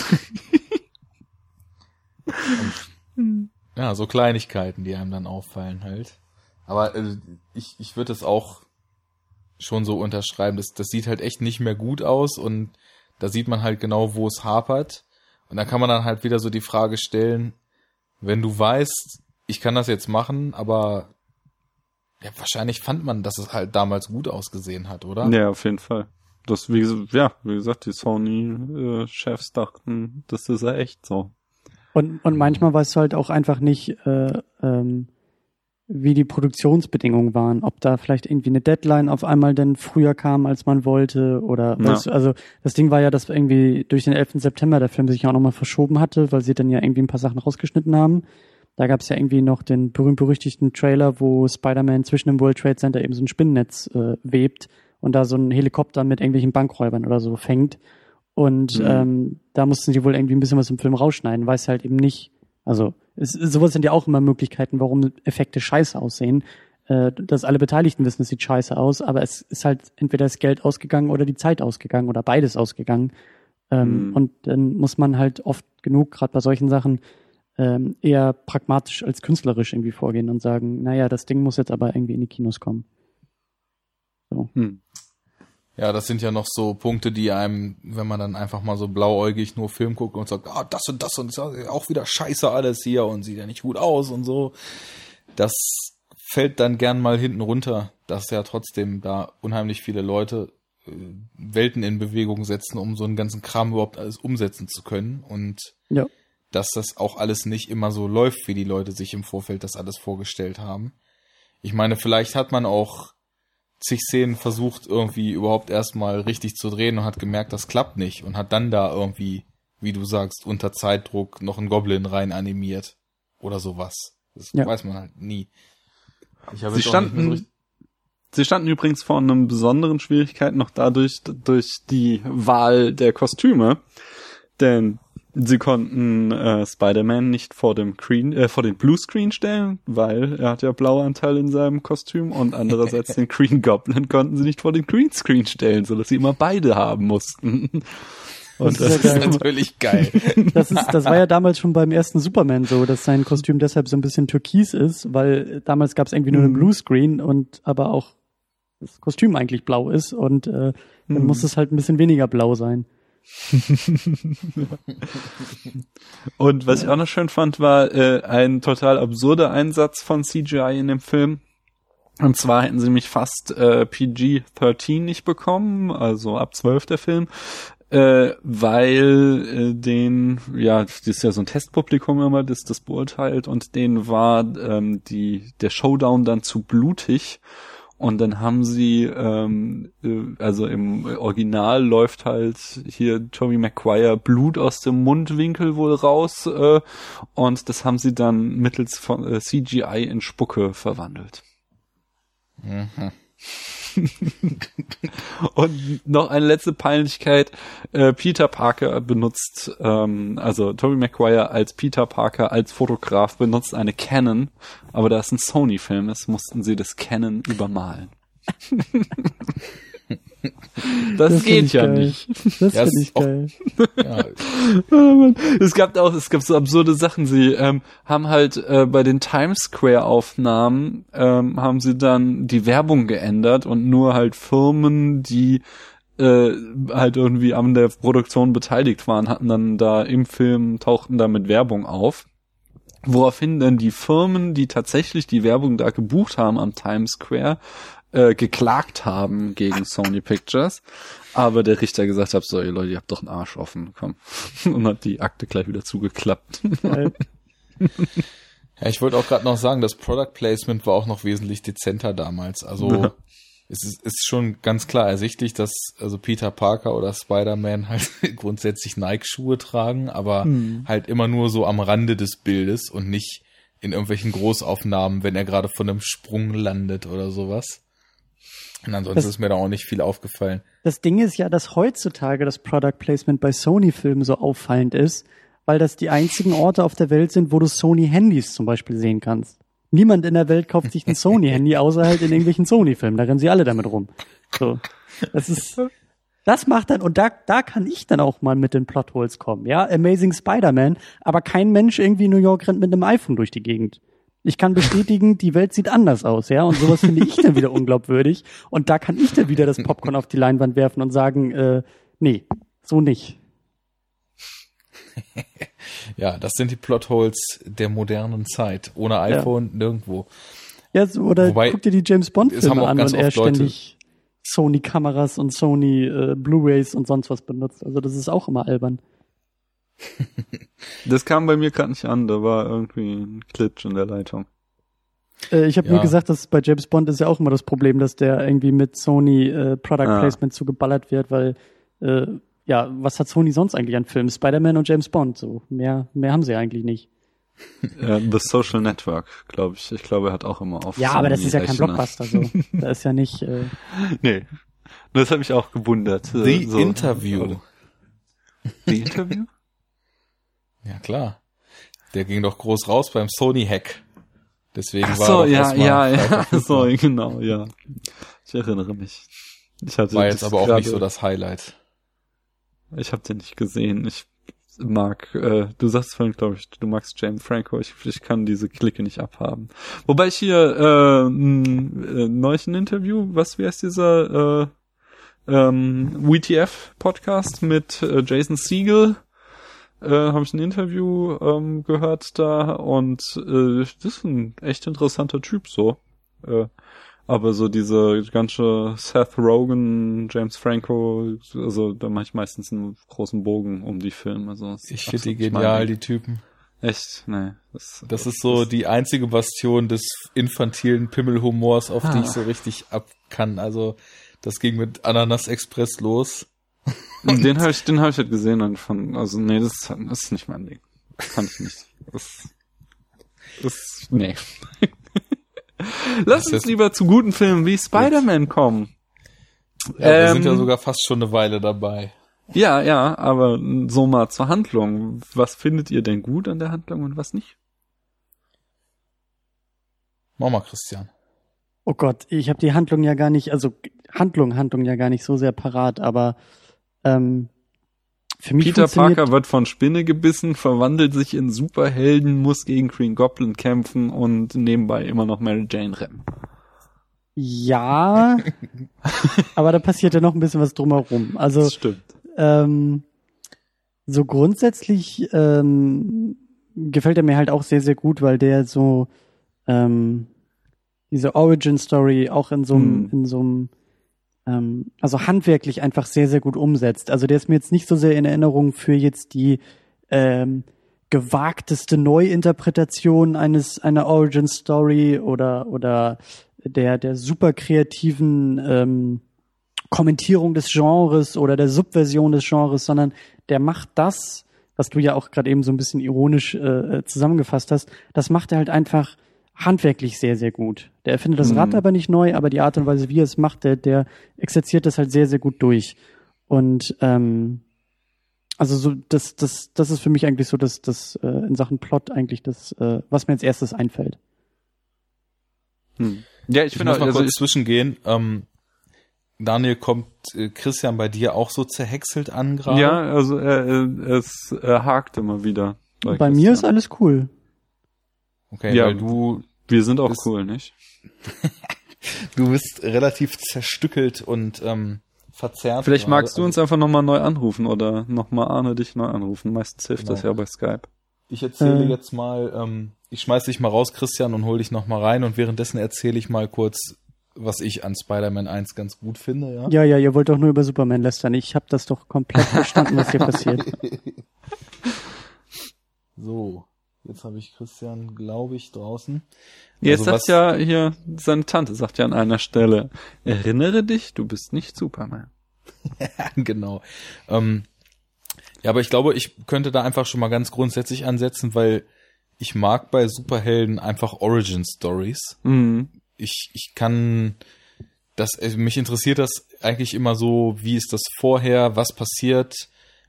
Und, ja, so Kleinigkeiten, die einem dann auffallen halt. Aber äh, ich, ich würde es auch schon so unterschreiben. Das, das sieht halt echt nicht mehr gut aus und da sieht man halt genau, wo es hapert. Und da kann man dann halt wieder so die Frage stellen, wenn du weißt, ich kann das jetzt machen, aber ja, wahrscheinlich fand man, dass es halt damals gut ausgesehen hat, oder?
Ja, auf jeden Fall. Das, wie, ja, wie gesagt, die Sony-Chefs dachten, das ist ja echt so.
Und, und manchmal weißt du halt auch einfach nicht, äh, äh, ähm, wie die Produktionsbedingungen waren, ob da vielleicht irgendwie eine Deadline auf einmal denn früher kam, als man wollte oder
Ja.
du, also das Ding war ja, dass irgendwie durch den 11. September der Film sich ja auch nochmal verschoben hatte, weil sie dann ja irgendwie ein paar Sachen rausgeschnitten haben. Da gab es ja irgendwie noch den berühmt-berüchtigten Trailer, wo Spider-Man zwischen dem World Trade Center eben so ein Spinnennetz äh, webt und da so ein Helikopter mit irgendwelchen Bankräubern oder so fängt. Und
Mhm.
ähm, da mussten sie wohl irgendwie ein bisschen was im Film rausschneiden, weiß halt eben nicht. Also es, sowas sind ja auch immer Möglichkeiten, warum Effekte scheiße aussehen. Äh, dass alle Beteiligten wissen, es sieht scheiße aus, aber es ist halt entweder das Geld ausgegangen oder die Zeit ausgegangen oder beides ausgegangen. Ähm,
Mhm.
Und dann muss man halt oft genug, gerade bei solchen Sachen, ähm, eher pragmatisch als künstlerisch irgendwie vorgehen und sagen, naja, das Ding muss jetzt aber irgendwie in die Kinos kommen.
Hm.
Ja, das sind ja noch so Punkte, die einem, wenn man dann einfach mal so blauäugig nur Film guckt und sagt, ah, das und das und das auch wieder scheiße alles hier und sieht ja nicht gut aus und so. Das fällt dann gern mal hinten runter, dass ja trotzdem da unheimlich viele Leute äh, Welten in Bewegung setzen, um so einen ganzen Kram überhaupt alles umsetzen zu können und
Ja.
dass das auch alles nicht immer so läuft, wie die Leute sich im Vorfeld das alles vorgestellt haben. Ich meine, vielleicht hat man auch zig Szenen versucht, irgendwie überhaupt erstmal richtig zu drehen und hat gemerkt, das klappt nicht und hat dann da irgendwie, wie du sagst, unter Zeitdruck noch einen Goblin rein animiert oder sowas. Das
Ja.
weiß man halt nie. Ich habe
Sie
jetzt auch nicht mehr so
standen,
richtig-
sie standen übrigens vor einem besonderen Schwierigkeit noch dadurch, durch die Wahl der Kostüme. Denn sie konnten äh, Spider-Man nicht vor dem Green, äh, vor den Bluescreen stellen, weil er hat ja Blauanteil in seinem Kostüm und andererseits den Green Goblin konnten sie nicht vor den Greenscreen stellen, sodass sie immer beide haben mussten. Und
Das ist
das,
ja
das
geil.
ist natürlich geil.
Das ist, das war ja damals schon beim ersten Superman so, dass sein Kostüm deshalb so ein bisschen türkis ist, weil damals gab es irgendwie nur einen
Mhm.
Bluescreen und aber auch das Kostüm eigentlich blau ist und äh, dann
Mhm.
muss es halt ein bisschen weniger blau sein.
Und was ich auch noch schön fand, war äh, ein total absurder Einsatz von CGI in dem Film. Und zwar hätten sie mich fast äh, PG-13 nicht bekommen, also ab 12 der Film, äh, weil äh, den, ja, das ist ja so ein Testpublikum immer, das das beurteilt und denen war ähm, die der Showdown dann zu blutig und dann haben sie, ähm, äh, also im Original läuft halt hier Tommy McGuire Blut aus dem Mundwinkel wohl raus äh, und das haben sie dann mittels von äh, CGI in Spucke verwandelt.
Mhm.
Und noch eine letzte Peinlichkeit. Äh, Peter Parker benutzt, ähm, also Tobey Maguire als Peter Parker als Fotograf benutzt eine Canon, aber da es ein Sony-Film ist, mussten sie das Canon übermalen. das,
find
geht ja
geil.
nicht.
Das
Ja,
finde ich
auch-
geil.
Ja,
Oh. Es gab auch, es gab so absurde Sachen. Sie ähm, haben halt äh, bei den Times Square Aufnahmen ähm, haben sie dann die Werbung geändert und nur halt Firmen, die äh, halt irgendwie an der Produktion beteiligt waren, hatten dann da im Film tauchten da mit Werbung auf. Woraufhin dann die Firmen, die tatsächlich die Werbung da gebucht haben am Times Square, äh, geklagt haben gegen Sony Pictures. Aber der Richter gesagt hat, so, ihr Leute, ihr habt doch einen Arsch offen, komm. Und hat die Akte gleich wieder zugeklappt.
Ja, ich wollte auch gerade noch sagen, das Product Placement war auch noch wesentlich dezenter damals. Also
Ja.
es ist, ist schon ganz klar ersichtlich, dass also Peter Parker oder Spider-Man halt grundsätzlich Nike-Schuhe tragen, aber
Hm.
halt immer nur so am Rande des Bildes und nicht in irgendwelchen Großaufnahmen, wenn er gerade von einem Sprung landet oder sowas. Und ansonsten
Das-
ist mir da auch nicht viel aufgefallen.
Das Ding ist ja, dass heutzutage das Product Placement bei Sony-Filmen so auffallend ist, weil das die einzigen Orte auf der Welt sind, wo du Sony-Handys zum Beispiel sehen kannst. Niemand in der Welt kauft sich ein Sony-Handy, außer halt in irgendwelchen Sony-Filmen. Da rennen sie alle damit rum. So. Das ist, das macht dann, und da, da kann ich dann auch mal mit den Plotholes kommen. Ja, Amazing Spider-Man, aber kein Mensch irgendwie in New York rennt mit einem iPhone durch die Gegend. Ich kann bestätigen, die Welt sieht anders aus, ja, und sowas finde ich dann wieder unglaubwürdig. Und da kann ich dann wieder das Popcorn auf die Leinwand werfen und sagen, äh, nee, so nicht.
Ja, das sind die Plotholes der modernen Zeit. Ohne iPhone nirgendwo.
Ja, so, oder
Wobei,
guck dir die James Bond-Filme
auch
an und er ständig Sony-Kameras und Sony äh, Blu-Rays und sonst was benutzt. Also das ist auch immer albern.
Das kam bei mir gerade nicht an, da war irgendwie ein Glitch in der Leitung.
Äh, ich habe
Ja.
nur gesagt, dass bei James Bond ist ja auch immer das Problem, dass der irgendwie mit Sony äh, Product
Ah.
Placement zugeballert wird, weil äh, ja, was hat Sony sonst eigentlich an Filmen? Spider-Man und James Bond, so mehr mehr haben sie eigentlich nicht.
Äh, The Social Network, glaube ich. Ich glaube, er hat auch immer auf.
Ja, aber das
Sony
ist ja kein. Blockbuster so. da ist ja nicht äh,
Nee. Das hat mich auch gewundert. äh,
The
so.
Interview.
The Interview?
Ja, klar. Der ging doch groß raus beim Sony-Hack. Deswegen
Ach
war
so,
doch
ja, ja, ja, so, genau, ja. Ich erinnere mich. Ich hatte
War jetzt aber auch nicht so das Highlight.
Ich habe den nicht gesehen. Ich mag, äh, du sagst vorhin, glaube ich, du magst James Franco. Ich, ich kann diese Clique nicht abhaben. Wobei ich hier äh, ein äh, neulich ein Interview, was wie heißt dieser äh, ähm, WTF Podcast mit äh, Jason Siegel äh, habe ich ein Interview ähm, gehört da und äh, das ist ein echt interessanter Typ so. Äh, aber so diese ganze Seth Rogen, James Franco, also da mache ich meistens einen großen Bogen um die Filme. Also das ist
Ich finde die genial,
Ding.
die Typen.
Echt? Nee. Das,
Das ist so die einzige Bastion des infantilen Pimmelhumors, auf die
Ah.
ich so richtig ab kann. Also, das ging mit Ananas Express los.
Den habe ich, den habe ich halt gesehen und von, also nee, das, ist- das ist nicht mein Ding. Das kann ich nicht. Das, das, nee. Lass
Das
uns lieber zu guten Filmen wie Spider-Man kommen.
Ja, wir sind ja
Ähm,
sogar fast schon eine Weile dabei.
Ja, ja, aber so mal zur Handlung. Was findet ihr denn gut an der Handlung und was nicht?
Mach mal, Christian.
Oh Gott, ich habe die Handlung ja gar nicht, also Handlung, Handlung ja gar nicht so sehr parat, aber ähm, für mich
Peter Parker wird von Spinne gebissen, verwandelt sich in Superhelden, muss gegen Green Goblin kämpfen und nebenbei immer noch Mary Jane rennen.
Ja, aber da passiert ja noch ein bisschen was drumherum. Also
stimmt.
ähm, so grundsätzlich ähm, gefällt er mir halt auch sehr, sehr gut, weil der so ähm, diese Origin Story auch in so einem,
Hm.
in so einem ähm, also handwerklich einfach sehr, sehr gut umsetzt. Also der ist mir jetzt nicht so sehr in Erinnerung für jetzt die ähm, gewagteste Neuinterpretation eines einer Origin Story oder oder der der super kreativen ähm, Kommentierung des Genres oder der Subversion des Genres, sondern der macht das, was du ja auch gerade eben so ein bisschen ironisch äh, zusammengefasst hast, das macht er halt einfach handwerklich sehr, sehr gut. Der erfindet das
Mhm.
Rad aber nicht neu, aber die Art und Weise, wie er es macht, der, der exerziert das halt sehr, sehr gut durch. Und ähm, also so, das, das, das ist für mich eigentlich so das, das äh, in Sachen Plot eigentlich das, äh, was mir als erstes einfällt.
Hm. Ja, ich,
Ich
finde,
muss mal
also
kurz
ich,
zwischengehen. Ähm, Daniel, kommt äh, Christian bei dir auch so zerhäckselt an gerade?
ja, also er, es er hakt immer wieder.
Bei mir ist alles cool.
Okay,
Ja.
weil du,
Wir sind auch cool, nicht?
du bist relativ zerstückelt und ähm, verzerrt.
Vielleicht magst du
Also,
uns einfach nochmal neu anrufen oder nochmal Arne dich neu anrufen. Meistens hilft
Genau.
das ja bei Skype.
Ich erzähle
Äh.
jetzt mal, ähm, ich schmeiß dich mal raus, Christian, und hol dich noch mal rein und währenddessen erzähle ich mal kurz, was ich an Spider-Man 1 ganz gut finde, ja?
Ja, ja, ihr wollt doch nur über Superman lästern. Ich habe das doch komplett verstanden, was hier passiert.
So, jetzt habe ich Christian, glaube ich, draußen.
Jetzt
Also
sagt ja hier, seine Tante sagt ja an einer Stelle, erinnere dich, du bist nicht Superman.
genau. Ähm, ja, aber ich glaube, ich könnte da einfach schon mal ganz grundsätzlich ansetzen, weil ich mag bei Superhelden einfach Origin Stories.
Mhm.
Ich, ich kann das, äh, mich interessiert das eigentlich immer so, wie ist das vorher, was passiert,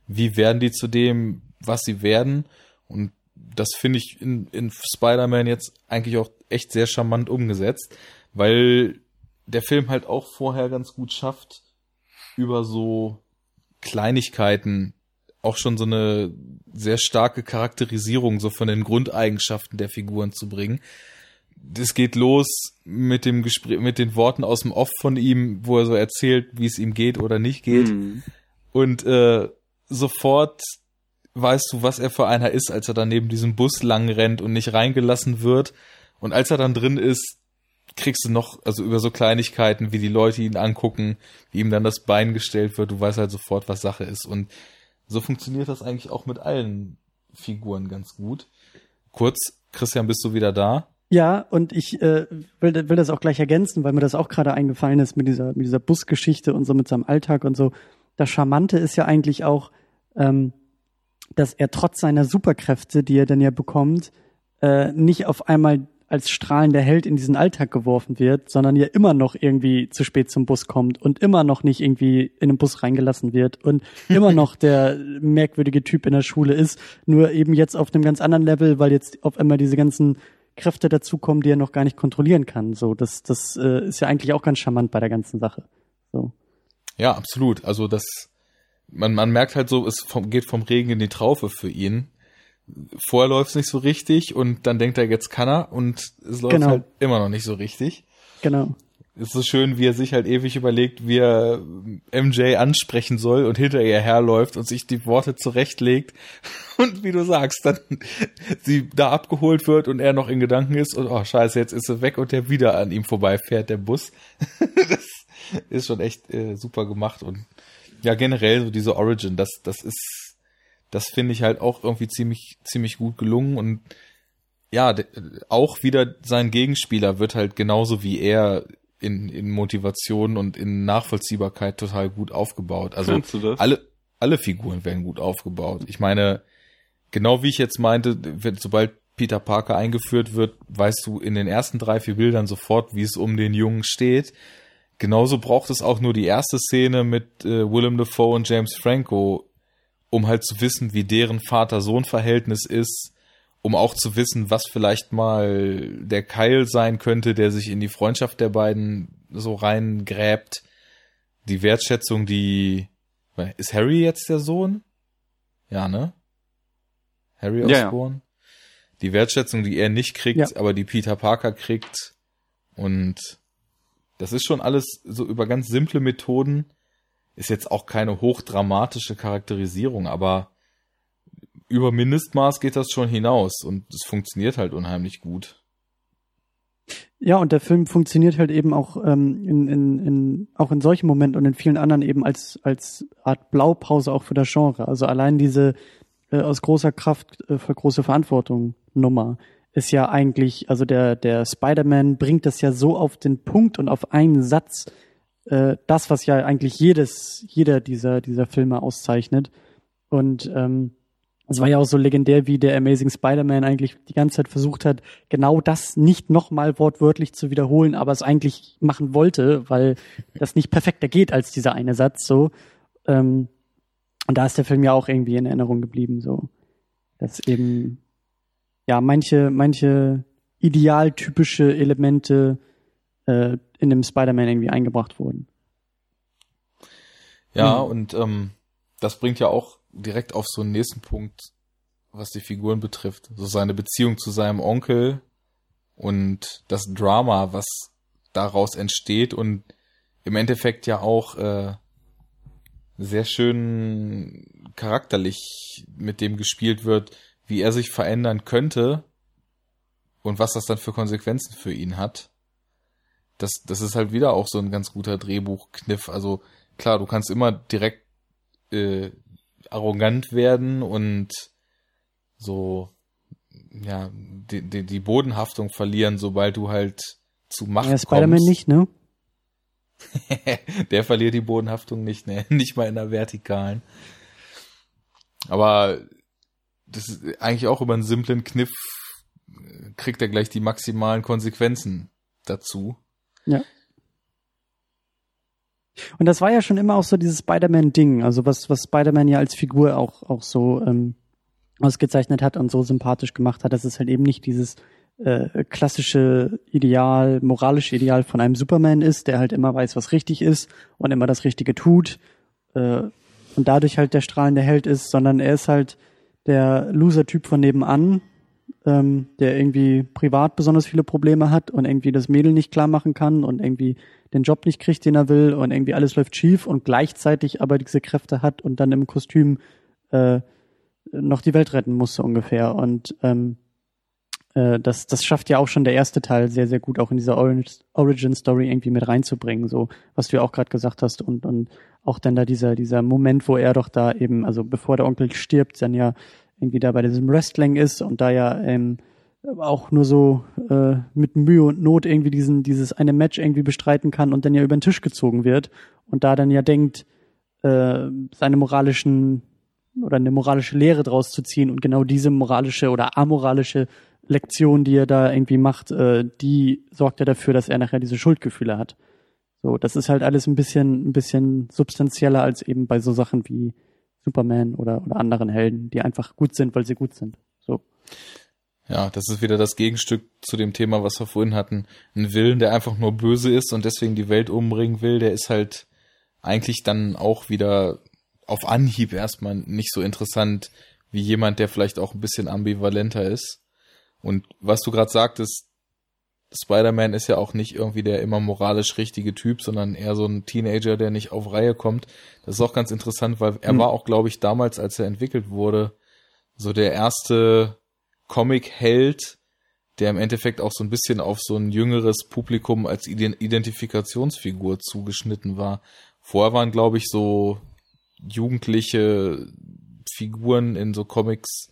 wie werden die zu dem, was sie werden. Und das finde ich in, in Spider-Man jetzt eigentlich auch echt sehr charmant umgesetzt, weil der Film halt auch vorher ganz gut schafft, über so Kleinigkeiten auch schon so eine sehr starke Charakterisierung so von den Grundeigenschaften der Figuren zu bringen. Es geht los mit dem Gespräch, mit den Worten aus dem Off von ihm, wo er so erzählt, wie es ihm geht oder nicht geht.
Mhm.
Und äh, sofort weißt du, was er für einer ist, als er dann neben diesem Bus lang rennt und nicht reingelassen wird. Und als er dann drin ist, kriegst du noch, also über so Kleinigkeiten, wie die Leute ihn angucken, wie ihm dann das Bein gestellt wird, du weißt halt sofort, was Sache ist. Und so funktioniert das eigentlich auch mit allen Figuren ganz gut. Kurz, Christian, bist du wieder da?
Ja, und ich äh, will, will das auch gleich ergänzen, weil mir das auch gerade eingefallen ist mit dieser, mit dieser Busgeschichte und so mit seinem Alltag und so. Das Charmante ist ja eigentlich auch, ähm, dass er trotz seiner Superkräfte, die er dann ja bekommt, äh, nicht auf einmal als strahlender Held in diesen Alltag geworfen wird, sondern ja immer noch irgendwie zu spät zum Bus kommt und immer noch nicht irgendwie in den Bus reingelassen wird und immer noch der merkwürdige Typ in der Schule ist, nur eben jetzt auf einem ganz anderen Level, weil jetzt auf einmal diese ganzen Kräfte dazukommen, die er noch gar nicht kontrollieren kann. So, das, das äh, ist ja eigentlich auch ganz charmant bei der ganzen Sache. So.
Ja, absolut. Also das, man, man merkt halt so, es vom, geht vom Regen in die Traufe für ihn vorher läuft's nicht so richtig und dann denkt er, jetzt kann er und es läuft
Genau.
halt immer noch nicht so richtig.
Genau.
Es ist so schön, wie er sich halt ewig überlegt, wie er MJ ansprechen soll und hinter ihr herläuft und sich die Worte zurechtlegt. Und wie du sagst, dann sie da abgeholt wird und er noch in Gedanken ist und oh scheiße, jetzt ist sie weg und der wieder an ihm vorbeifährt, der Bus. das ist schon echt äh, super gemacht und ja, generell so diese Origin, das, das ist, das finde ich halt auch irgendwie ziemlich, ziemlich gut gelungen und ja, auch wieder sein Gegenspieler wird halt genauso wie er in, in Motivation und in Nachvollziehbarkeit total gut aufgebaut. Also alle, alle Figuren werden gut aufgebaut. Ich meine, genau wie ich jetzt meinte, wenn, sobald Peter Parker eingeführt wird, weißt du in den ersten drei, vier Bildern sofort, wie es um den Jungen steht. Genauso braucht es auch nur die erste Szene mit äh, Willem Dafoe und James Franco, um halt zu wissen, wie deren Vater-Sohn-Verhältnis ist, um auch zu wissen, was vielleicht mal der Keil sein könnte, der sich in die Freundschaft der beiden so reingräbt. Die Wertschätzung, die ist Harry jetzt der Sohn? Ja, ne? Harry
Ja, ja.
Osborn. Die Wertschätzung, die er nicht kriegt,
Ja.
aber die Peter Parker kriegt. Und das ist schon alles so über ganz simple Methoden. Ist jetzt auch keine hochdramatische Charakterisierung, aber über Mindestmaß geht das schon hinaus und es funktioniert halt unheimlich gut.
Ja, und der Film funktioniert halt eben auch ähm, in, in, in auch in solchen Momenten und in vielen anderen eben als als Art Blaupause auch für das Genre. Also allein diese äh, aus großer Kraft äh, für große Verantwortung Nummer ist ja eigentlich, also der der Spider-Man bringt das ja so auf den Punkt und auf einen Satz, äh, das was ja eigentlich jedes jeder dieser dieser Filme auszeichnet und ähm, es war ja auch so legendär, wie der Amazing Spider-Man eigentlich die ganze Zeit versucht hat, genau das nicht nochmal wortwörtlich zu wiederholen, aber es eigentlich machen wollte, weil das nicht perfekter geht als dieser eine Satz so. Ähm, und da ist der Film ja auch irgendwie in Erinnerung geblieben, so. Dass eben, ja, manche, manche idealtypische Elemente äh, in dem Spider-Man irgendwie eingebracht wurden.
Ja,
Mhm.
und ähm, das bringt ja auch direkt auf so einen nächsten Punkt, was die Figuren betrifft. So seine Beziehung zu seinem Onkel und das Drama, was daraus entsteht und im Endeffekt ja auch äh, sehr schön charakterlich mit dem gespielt wird, wie er sich verändern könnte und was das dann für Konsequenzen für ihn hat. Das, das ist halt wieder auch so ein ganz guter Drehbuchkniff. Also klar, du kannst immer direkt äh, arrogant werden und so ja die, die, die Bodenhaftung verlieren, sobald du halt zu Macht
Ja, Spider-Man nicht, ne?
Der verliert die Bodenhaftung nicht, ne? Nicht mal in der vertikalen. Aber das ist eigentlich auch über einen simplen Kniff äh, kriegt er gleich die maximalen Konsequenzen dazu.
Ja. Und das war ja schon immer auch so dieses Spider-Man-Ding, also was, was Spider-Man ja als Figur auch, auch so ähm, ausgezeichnet hat und so sympathisch gemacht hat, dass es halt eben nicht dieses äh, klassische Ideal, moralische Ideal von einem Superman ist, der halt immer weiß, was richtig ist und immer das Richtige tut äh, und dadurch halt der strahlende Held ist, sondern er ist halt der Loser-Typ von nebenan, ähm, der irgendwie privat besonders viele Probleme hat und irgendwie das Mädel nicht klar machen kann und irgendwie den Job nicht kriegt, den er will und irgendwie alles läuft schief und gleichzeitig aber diese Kräfte hat und dann im Kostüm äh, noch die Welt retten muss so ungefähr. Und ähm, äh, das das schafft ja auch schon der erste Teil sehr sehr gut auch in dieser Orange, Origin Story irgendwie mit reinzubringen so was du ja auch gerade gesagt hast. Und und auch dann da dieser dieser Moment wo er doch da eben also bevor der Onkel stirbt dann ja irgendwie da bei diesem Wrestling ist und da ja ähm, auch nur so äh, mit Mühe und Not irgendwie diesen dieses eine Match irgendwie bestreiten kann und dann ja über den Tisch gezogen wird und da dann ja denkt, äh, seine moralischen oder eine moralische Lehre draus zu ziehen und genau diese moralische oder amoralische Lektion, die er da irgendwie macht, äh, die sorgt ja dafür, dass er nachher diese Schuldgefühle hat. So, das ist halt alles ein bisschen, ein bisschen substanzieller als eben bei so Sachen wie Superman oder, oder anderen Helden, die einfach gut sind, weil sie gut sind. So.
Ja, das ist wieder das Gegenstück zu dem Thema, was wir vorhin hatten. Ein Willen, der einfach nur böse ist und deswegen die Welt umbringen will, der ist halt eigentlich dann auch wieder auf Anhieb erstmal nicht so interessant wie jemand, der vielleicht auch ein bisschen ambivalenter ist. Und was du gerade sagtest, Spider-Man ist ja auch nicht irgendwie der immer moralisch richtige Typ, sondern eher so ein Teenager, der nicht auf Reihe kommt. Das ist auch ganz interessant, weil er hm. war auch, glaube ich, damals, als er entwickelt wurde, so der erste Comic-Held, der im Endeffekt auch so ein bisschen auf so ein jüngeres Publikum als Identifikationsfigur zugeschnitten war. Vorher waren, glaube ich, so jugendliche Figuren in so Comics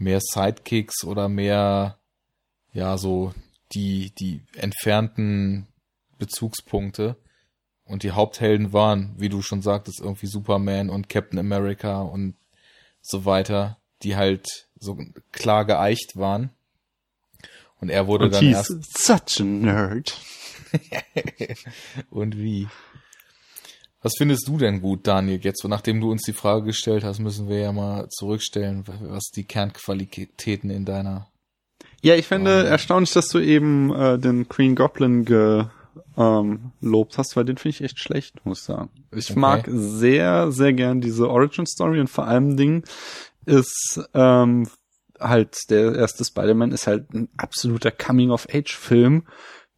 mehr Sidekicks oder mehr, ja, so die, die entfernten Bezugspunkte. Und die Haupthelden waren, wie du schon sagtest, irgendwie Superman und Captain America und so weiter, die halt so klar geeicht waren. Und er wurde und dann
erst. Such a nerd.
und wie? Was findest du denn gut, Daniel? Jetzt, nachdem du uns die Frage gestellt hast, müssen wir ja mal zurückstellen, was die Kernqualitäten in deiner.
Ja, ich finde ähm, erstaunlich, dass du eben äh, den Green Goblin ge, ähm, lobt hast, weil den finde ich echt schlecht, muss ich sagen. Ich okay. mag sehr, sehr gern diese Origin Story und vor allem Ding ist ähm, halt der erste Spider-Man ist halt ein absoluter Coming-of-Age-Film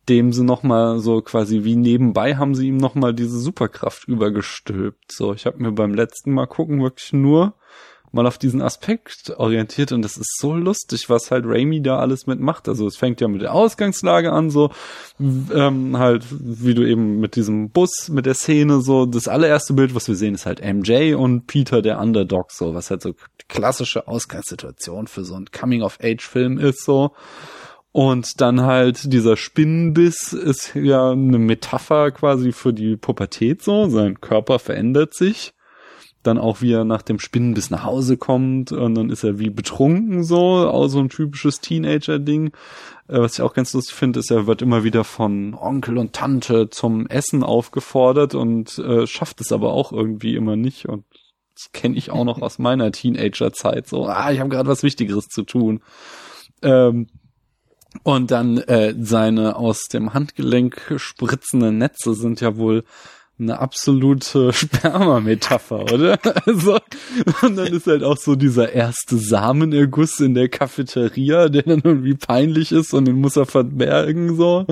dem sie noch mal so quasi wie nebenbei haben sie ihm noch mal diese Superkraft übergestülpt. So, ich habe mir beim letzten Mal gucken wirklich nur mal auf diesen Aspekt orientiert und das ist so lustig, was halt Raimi da alles mitmacht. Also es fängt ja mit der Ausgangslage an, so ähm, halt wie du eben mit diesem Bus, mit der Szene so. Das allererste Bild, was wir sehen, ist halt MJ und Peter der Underdog, so was halt so klassische Ausgangssituation für so einen Coming-of-Age-Film ist so. Und dann halt dieser Spinnenbiss ist ja eine Metapher quasi für die Pubertät so. Sein Körper verändert sich. Dann auch wie er nach dem Spinnenbiss nach Hause kommt und dann ist er wie betrunken so, auch so ein typisches Teenager-Ding. Äh, was ich auch ganz lustig finde, ist, er wird immer wieder von Onkel und Tante zum Essen aufgefordert und äh, schafft es aber auch irgendwie immer nicht. Und das kenne ich auch noch aus meiner Teenager-Zeit. So, ah, ich habe gerade was Wichtigeres zu tun. Ähm, und dann äh, seine aus dem Handgelenk spritzenden Netze sind ja wohl eine absolute Sperma-Metapher, oder? Also, und dann ist halt auch so dieser erste Samenerguss in der Cafeteria, der dann irgendwie peinlich ist und den muss er verbergen, so.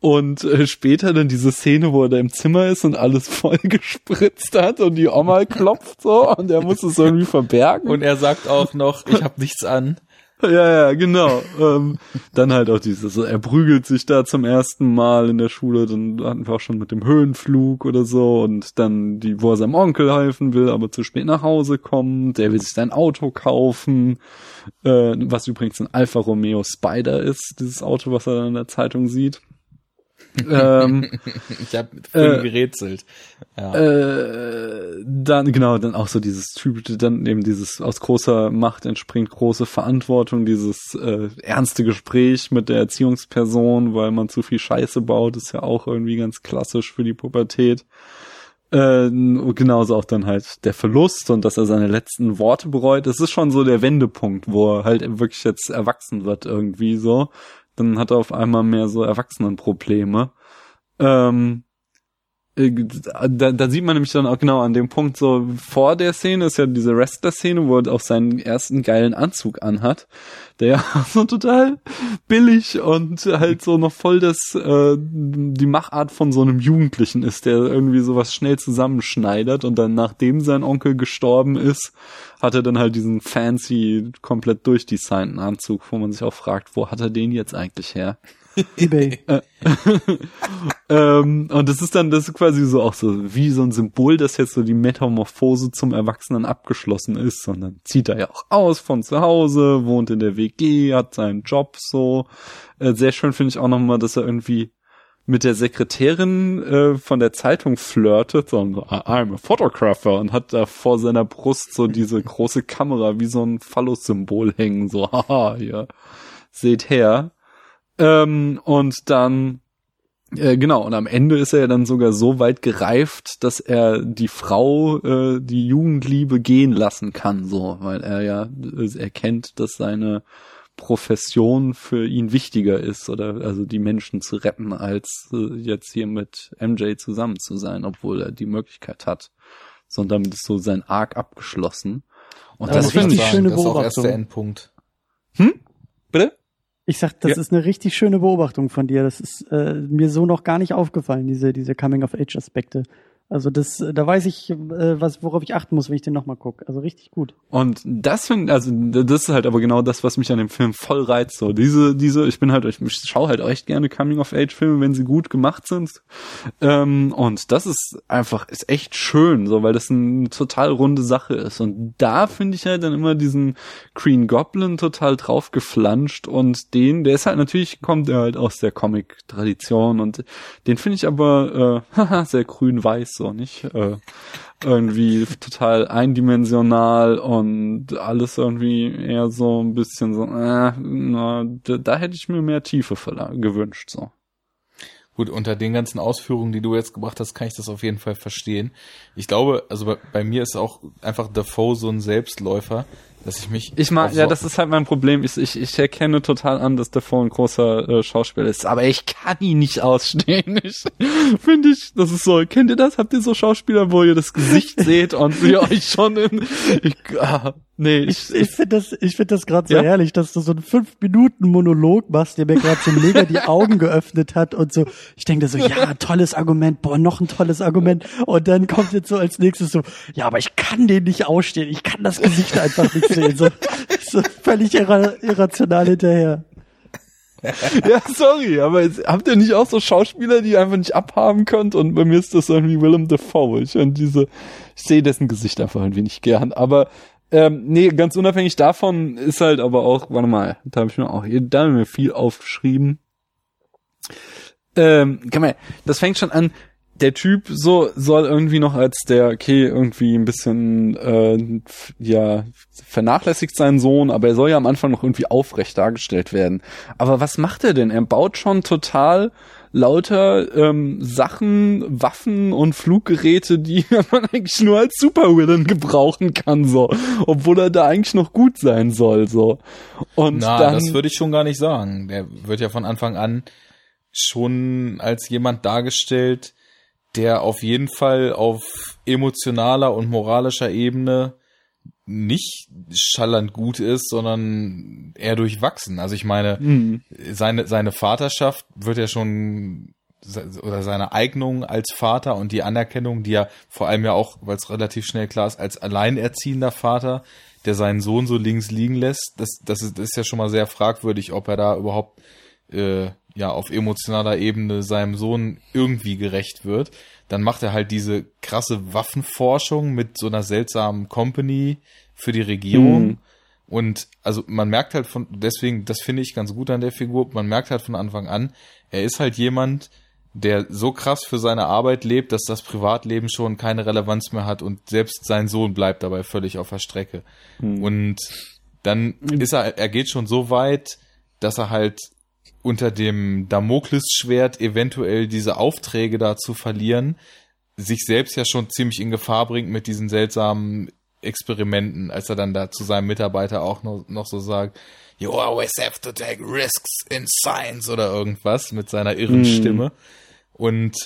Und äh, später dann diese Szene, wo er da im Zimmer ist und alles voll gespritzt hat und die Oma klopft so und er muss es irgendwie verbergen.
Und er sagt auch noch, ich hab nichts an.
Ja, ja, genau. ähm, dann halt auch dieses, er prügelt sich da zum ersten Mal in der Schule, dann hatten wir auch schon mit dem Höhenflug oder so und dann die, wo er seinem Onkel helfen will, aber zu spät nach Hause kommt, der will sich sein Auto kaufen, äh, was übrigens ein Alfa Romeo Spider ist, dieses Auto, was er dann in der Zeitung sieht
ähm, ich habe äh, gerätselt.
Ja. Äh, dann genau, dann auch so dieses typische, dann eben dieses aus großer Macht entspringt große Verantwortung, dieses äh, ernste Gespräch mit der Erziehungsperson, weil man zu viel Scheiße baut, ist ja auch irgendwie ganz klassisch für die Pubertät. Äh, genauso auch dann halt der Verlust und dass er seine letzten Worte bereut. Es ist schon so der Wendepunkt, wo er halt wirklich jetzt erwachsen wird irgendwie so dann hat er auf einmal mehr so Erwachsenenprobleme. Ähm, äh, da, da sieht man nämlich dann auch genau an dem Punkt so vor der Szene ist ja diese Wrestler-Szene, wo er auch seinen ersten geilen Anzug anhat, der ja so total billig und halt so noch voll das äh, die Machart von so einem Jugendlichen ist, der irgendwie sowas schnell zusammenschneidert und dann nachdem sein Onkel gestorben ist, hat er dann halt diesen fancy komplett durchdesignten Anzug, wo man sich auch fragt, wo hat er den jetzt eigentlich her?
eBay.
ähm, und das ist dann, das ist quasi so auch so wie so ein Symbol, dass jetzt so die Metamorphose zum Erwachsenen abgeschlossen ist. Dann zieht er ja auch aus von zu Hause, wohnt in der WG, hat seinen Job so. Äh, sehr schön finde ich auch nochmal, dass er irgendwie mit der Sekretärin äh, von der Zeitung flirtet, so I'm a photographer und hat da vor seiner Brust so diese große Kamera wie so ein Phallus-Symbol hängen, so haha, hier, seht her. Ähm, und dann äh, genau, und am Ende ist er ja dann sogar so weit gereift, dass er die Frau, äh, die Jugendliebe gehen lassen kann, so, weil er ja äh, erkennt, dass seine Profession für ihn wichtiger ist oder also die Menschen zu retten, als äh, jetzt hier mit MJ zusammen zu sein, obwohl er die Möglichkeit hat. So, und damit ist so sein Arc abgeschlossen. Und
Aber
das
das
finde
richtig
ich.
schöne
das ist auch erst
Beobachtung.
der Endpunkt.
Hm? Bitte?
Ich sag, das
Ja.
ist eine richtig schöne Beobachtung von dir. Das ist äh, mir so noch gar nicht aufgefallen, diese, diese Coming-of-Age-Aspekte. Also das, da weiß ich, äh, was, worauf ich achten muss, wenn ich den nochmal gucke. Also richtig gut.
Und das finde, also das ist halt aber genau das, was mich an dem Film voll reizt. So diese, diese, ich bin halt, ich schaue halt echt gerne Coming-of-Age-Filme, wenn sie gut gemacht sind. Ähm, und das ist einfach, ist echt schön, so, weil das eine total runde Sache ist. Und da finde ich halt dann immer diesen Green Goblin total drauf geflanscht und den, der ist halt natürlich, kommt er halt aus der Comic-Tradition und den finde ich aber, äh, sehr grün-weiß, so, nicht? Äh, irgendwie total eindimensional und alles irgendwie eher so ein bisschen so, äh, na, da, da hätte ich mir mehr Tiefe gewünscht, so.
Gut, unter den ganzen Ausführungen, die du jetzt gebracht hast, kann ich das auf jeden Fall verstehen. Ich glaube, also bei, bei mir ist auch einfach Defoe so ein Selbstläufer, dass ich mich.
Ich mag,
auf
ja, das ist halt mein Problem. Ich, ich, ich erkenne total an, dass Defoe ein großer äh, Schauspieler ist, aber ich kann ihn nicht ausstehen. Ich finde ich, das ist so, kennt ihr das? Habt ihr so Schauspieler, wo ihr das Gesicht seht und ihr euch schon in, ich, ah, nee, ich,
Ich, ich finde das, ich finde das gerade so
Ja?
herrlich, dass du so einen fünf Minuten Monolog machst, der mir gerade so mega die Augen geöffnet hat und so. Ich denke so, ja, tolles Argument, boah, noch ein tolles Argument. Und dann kommt jetzt so als nächstes so, ja, aber ich kann den nicht ausstehen, ich kann das Gesicht einfach nicht sehen. So, so völlig irra irrational hinterher.
ja, sorry, aber jetzt, habt ihr nicht auch so Schauspieler, die ihr einfach nicht abhaben könnt? Und bei mir ist das irgendwie Willem Dafoe. Ich und diese, ich sehe dessen Gesicht einfach irgendwie nicht gern. Aber ähm, nee, ganz unabhängig davon ist halt aber auch, warte mal, da habe ich mir auch, da habe ich mir viel aufgeschrieben. Ähm, kann man, das fängt schon an. Der Typ so soll irgendwie noch als der okay irgendwie ein bisschen äh, ja vernachlässigt sein Sohn, aber er soll ja am Anfang noch irgendwie aufrecht dargestellt werden. Aber was macht er denn? Er baut schon total lauter ähm, Sachen, Waffen und Fluggeräte, die man eigentlich nur als Supervillain gebrauchen kann, so, obwohl er da eigentlich noch gut sein soll, so. Und
Na,
dann,
das würde ich schon gar nicht sagen. Der wird ja von Anfang an schon als jemand dargestellt, der auf jeden Fall auf emotionaler und moralischer Ebene nicht schallernd gut ist, sondern eher durchwachsen. Also ich meine,
Hm.
seine, seine Vaterschaft wird ja schon oder seine Eignung als Vater und die Anerkennung, die er vor allem ja auch, weil es relativ schnell klar ist, als alleinerziehender Vater, der seinen Sohn so links liegen lässt, das, das, ist, das ist ja schon mal sehr fragwürdig, ob er da überhaupt äh, ja auf emotionaler Ebene seinem Sohn irgendwie gerecht wird. Dann macht er halt diese krasse Waffenforschung mit so einer seltsamen Company für die Regierung.
Mhm.
Und also man merkt halt von, deswegen, das finde ich ganz gut an der Figur, man merkt halt von Anfang an, er ist halt jemand, der so krass für seine Arbeit lebt, dass das Privatleben schon keine Relevanz mehr hat und selbst sein Sohn bleibt dabei völlig auf der Strecke. Und dann ist er, er geht schon so weit, dass er halt unter dem Damoklesschwert eventuell diese Aufträge da zu verlieren, sich selbst ja schon ziemlich in Gefahr bringt mit diesen seltsamen Experimenten, als er dann da zu seinem Mitarbeiter auch noch, noch so sagt, you always have to take risks in science oder irgendwas mit seiner irren
Mm.
Stimme. Und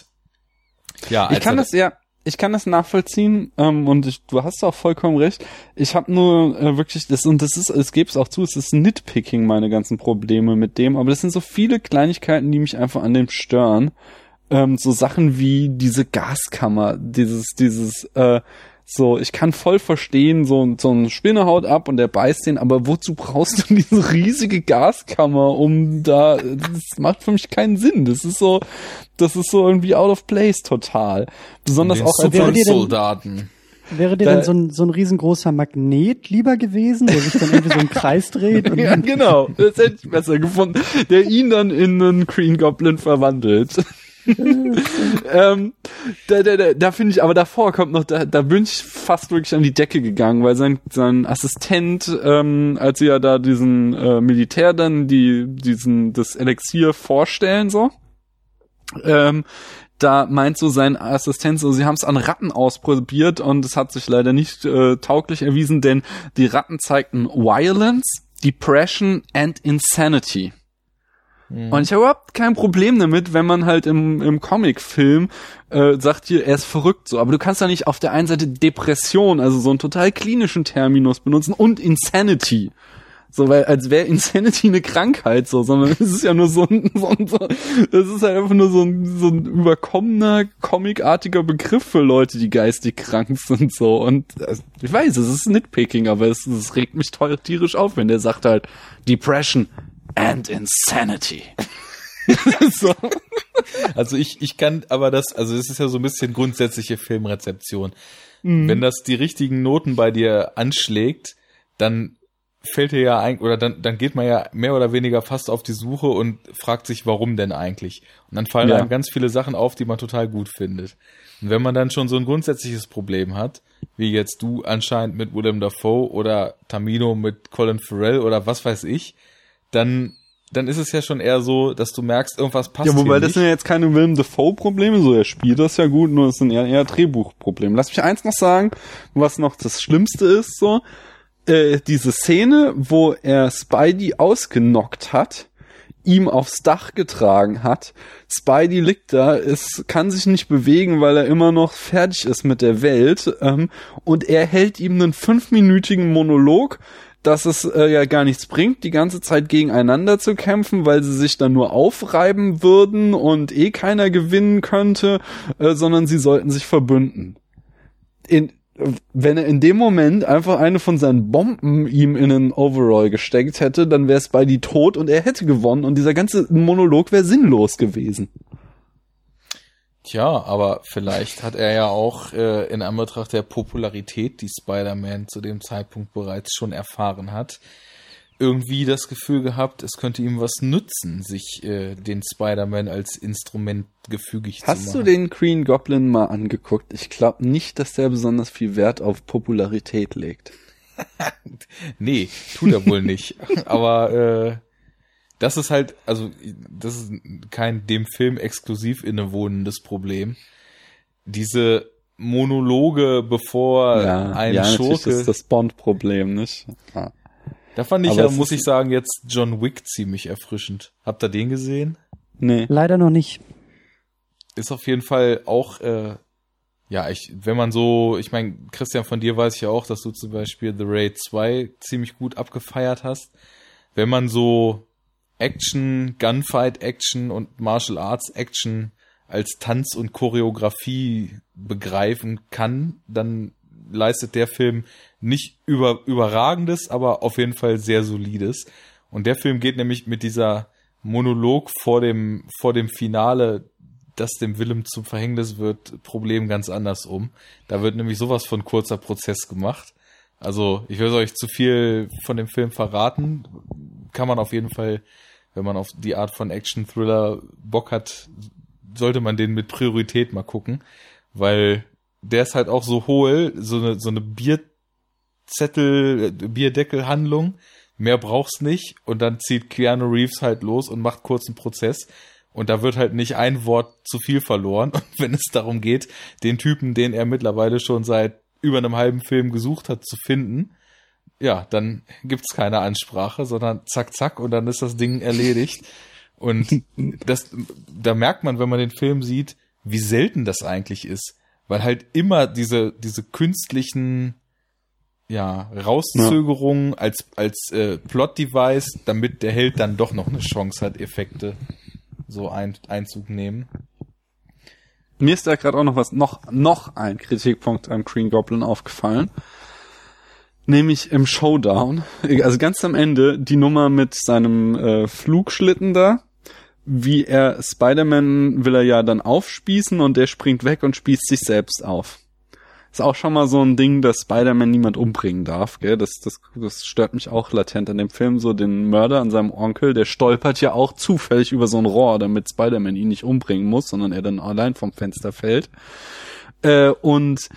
ja,
Ich kann das ja, ich kann das nachvollziehen ähm, und ich, du hast auch vollkommen recht. Ich habe nur äh, wirklich das und das ist, es gebe es auch zu, es ist Nitpicking meine ganzen Probleme mit dem, aber das sind so viele Kleinigkeiten, die mich einfach an dem stören. Ähm, so Sachen wie diese Gaskammer, dieses, dieses, äh, So, ich kann voll verstehen, so, so ein Spinnehaut ab und der beißt den, aber wozu brauchst du diese riesige Gaskammer, um da, das macht für mich keinen Sinn. Das ist so, das ist so irgendwie out of place total. Besonders auch als
dir denn-
Soldaten.
Wäre dir
Da-
denn so ein, so ein riesengroßer Magnet lieber gewesen, der sich dann irgendwie so im Kreis dreht? Und
Ja, genau. Das hätte ich besser gefunden. Der ihn dann in einen Green Goblin verwandelt. ähm, da da, da, da finde ich, aber davor kommt noch, da, da bin ich fast wirklich an die Decke gegangen, weil sein, sein Assistent, ähm, als sie ja da diesen äh, Militär dann die, diesen, das Elixier vorstellen, so, ähm, da meint so sein Assistent so, sie haben es an Ratten ausprobiert und es hat sich leider nicht äh, tauglich erwiesen, denn die Ratten zeigten Violence, Depression and Insanity. Und ich habe überhaupt kein Problem damit, wenn man halt im, im Comic-Film äh, sagt hier, er ist verrückt so. Aber du kannst ja nicht auf der einen Seite Depression, also so einen total klinischen Terminus benutzen und Insanity. So, weil als wäre Insanity eine Krankheit so, sondern es ist ja nur so ein, so ein so, es ist halt einfach nur so ein, so ein überkommener, comicartiger Begriff für Leute, die geistig krank sind so. Und äh, ich weiß, es ist Nitpicking, aber es, es regt mich teuer tierisch auf, wenn der sagt halt Depression and Insanity. so.
Also ich, ich kann aber das, also es ist ja so ein bisschen grundsätzliche Filmrezeption.
Mhm.
Wenn das die richtigen Noten bei dir anschlägt, dann fällt dir ja eigentlich, oder dann, dann geht man ja mehr oder weniger fast auf die Suche und fragt sich, warum denn eigentlich? Und dann fallen
Ja.
einem ganz viele Sachen auf, die man total gut findet. Und wenn man dann schon so ein grundsätzliches Problem hat, wie jetzt du anscheinend mit Willem Dafoe oder Tamino mit Colin Farrell oder was weiß ich, dann, dann ist es ja schon eher so, dass du merkst, irgendwas passt
Ja, wobei das sind ja jetzt keine Willem Dafoe-Probleme, so er spielt das ja gut, nur es sind eher, eher Drehbuchprobleme. Lass mich eins noch sagen, was noch das Schlimmste ist, so, äh, diese Szene, wo er Spidey ausgenockt hat, ihm aufs Dach getragen hat. Spidey liegt da, es kann sich nicht bewegen, weil er immer noch fertig ist mit der Welt. Ähm, und er hält ihm einen fünfminütigen Monolog, dass es äh, ja gar nichts bringt, die ganze Zeit gegeneinander zu kämpfen, weil sie sich dann nur aufreiben würden und eh keiner gewinnen könnte, äh, sondern sie sollten sich verbünden. In, wenn er in dem Moment einfach eine von seinen Bomben ihm in einen Overall gesteckt hätte, dann wäre Spidey tot und er hätte gewonnen und dieser ganze Monolog wäre sinnlos gewesen.
Tja, aber vielleicht hat er ja auch äh, in Anbetracht der Popularität, die Spider-Man zu dem Zeitpunkt bereits schon erfahren hat, irgendwie das Gefühl gehabt, es könnte ihm was nützen, sich äh, den Spider-Man als Instrument gefügig zu
Hast
machen.
du den Green Goblin mal angeguckt? Ich glaube nicht, dass der besonders viel Wert auf Popularität legt.
Nee, tut er wohl nicht. Aber äh, das ist halt, also das ist kein dem Film exklusiv innewohnendes Problem. Diese Monologe, bevor ein
ja, natürlich,
Schurke
das ist das Bond-Problem, nicht? Ja.
Da fand ich ja, muss ich sagen, jetzt John Wick ziemlich erfrischend. Habt ihr den gesehen?
Nee.
Leider noch nicht.
Ist auf jeden Fall auch, äh, ja, ich, wenn man so, ich meine, Christian, von dir weiß ich ja auch, dass du zum Beispiel The Raid 2 ziemlich gut abgefeiert hast. Wenn man so Action, Gunfight-Action und Martial Arts Action als Tanz und Choreografie begreifen kann, dann leistet der Film nicht über, überragendes, aber auf jeden Fall sehr solides. Und der Film geht nämlich mit dieser Monolog vor dem, vor dem Finale, das dem Willem zum Verhängnis wird, Problem ganz anders um. Da wird nämlich sowas von kurzer Prozess gemacht. Also, ich will euch zu viel von dem Film verraten. Kann man auf jeden Fall, wenn man auf die Art von Action-Thriller Bock hat, sollte man den mit Priorität mal gucken, weil der ist halt auch so hohl, so eine, so eine Bierzettel, äh, Bierdeckelhandlung. Mehr braucht's nicht. Und dann zieht Keanu Reeves halt los und macht kurzen Prozess. Und da wird halt nicht ein Wort zu viel verloren. Und wenn es darum geht, den Typen, den er mittlerweile schon seit über einem halben Film gesucht hat, zu finden, ja, dann gibt's keine Ansprache, sondern zack, zack, und dann ist das Ding erledigt. Und das, da merkt man, wenn man den Film sieht, wie selten das eigentlich ist. Weil halt immer diese, diese künstlichen, ja, Rauszögerungen als, als äh, Plot-Device, damit der Held dann doch noch eine Chance hat, Effekte so ein, Einzug nehmen.
Mir ist da gerade auch noch was, noch, noch ein Kritikpunkt am Green Goblin aufgefallen. Nämlich im Showdown. Also ganz am Ende die Nummer mit seinem äh, Flugschlitten da. Wie er Spider-Man will er ja dann aufspießen und der springt weg und spießt sich selbst auf. Ist auch schon mal so ein Ding, dass Spider-Man niemand umbringen darf, gell? Das, das, das stört mich auch latent an dem Film. So den Mörder an seinem Onkel, der stolpert ja auch zufällig über so ein Rohr, damit Spider-Man ihn nicht umbringen muss, sondern er dann allein vom Fenster fällt. Äh, und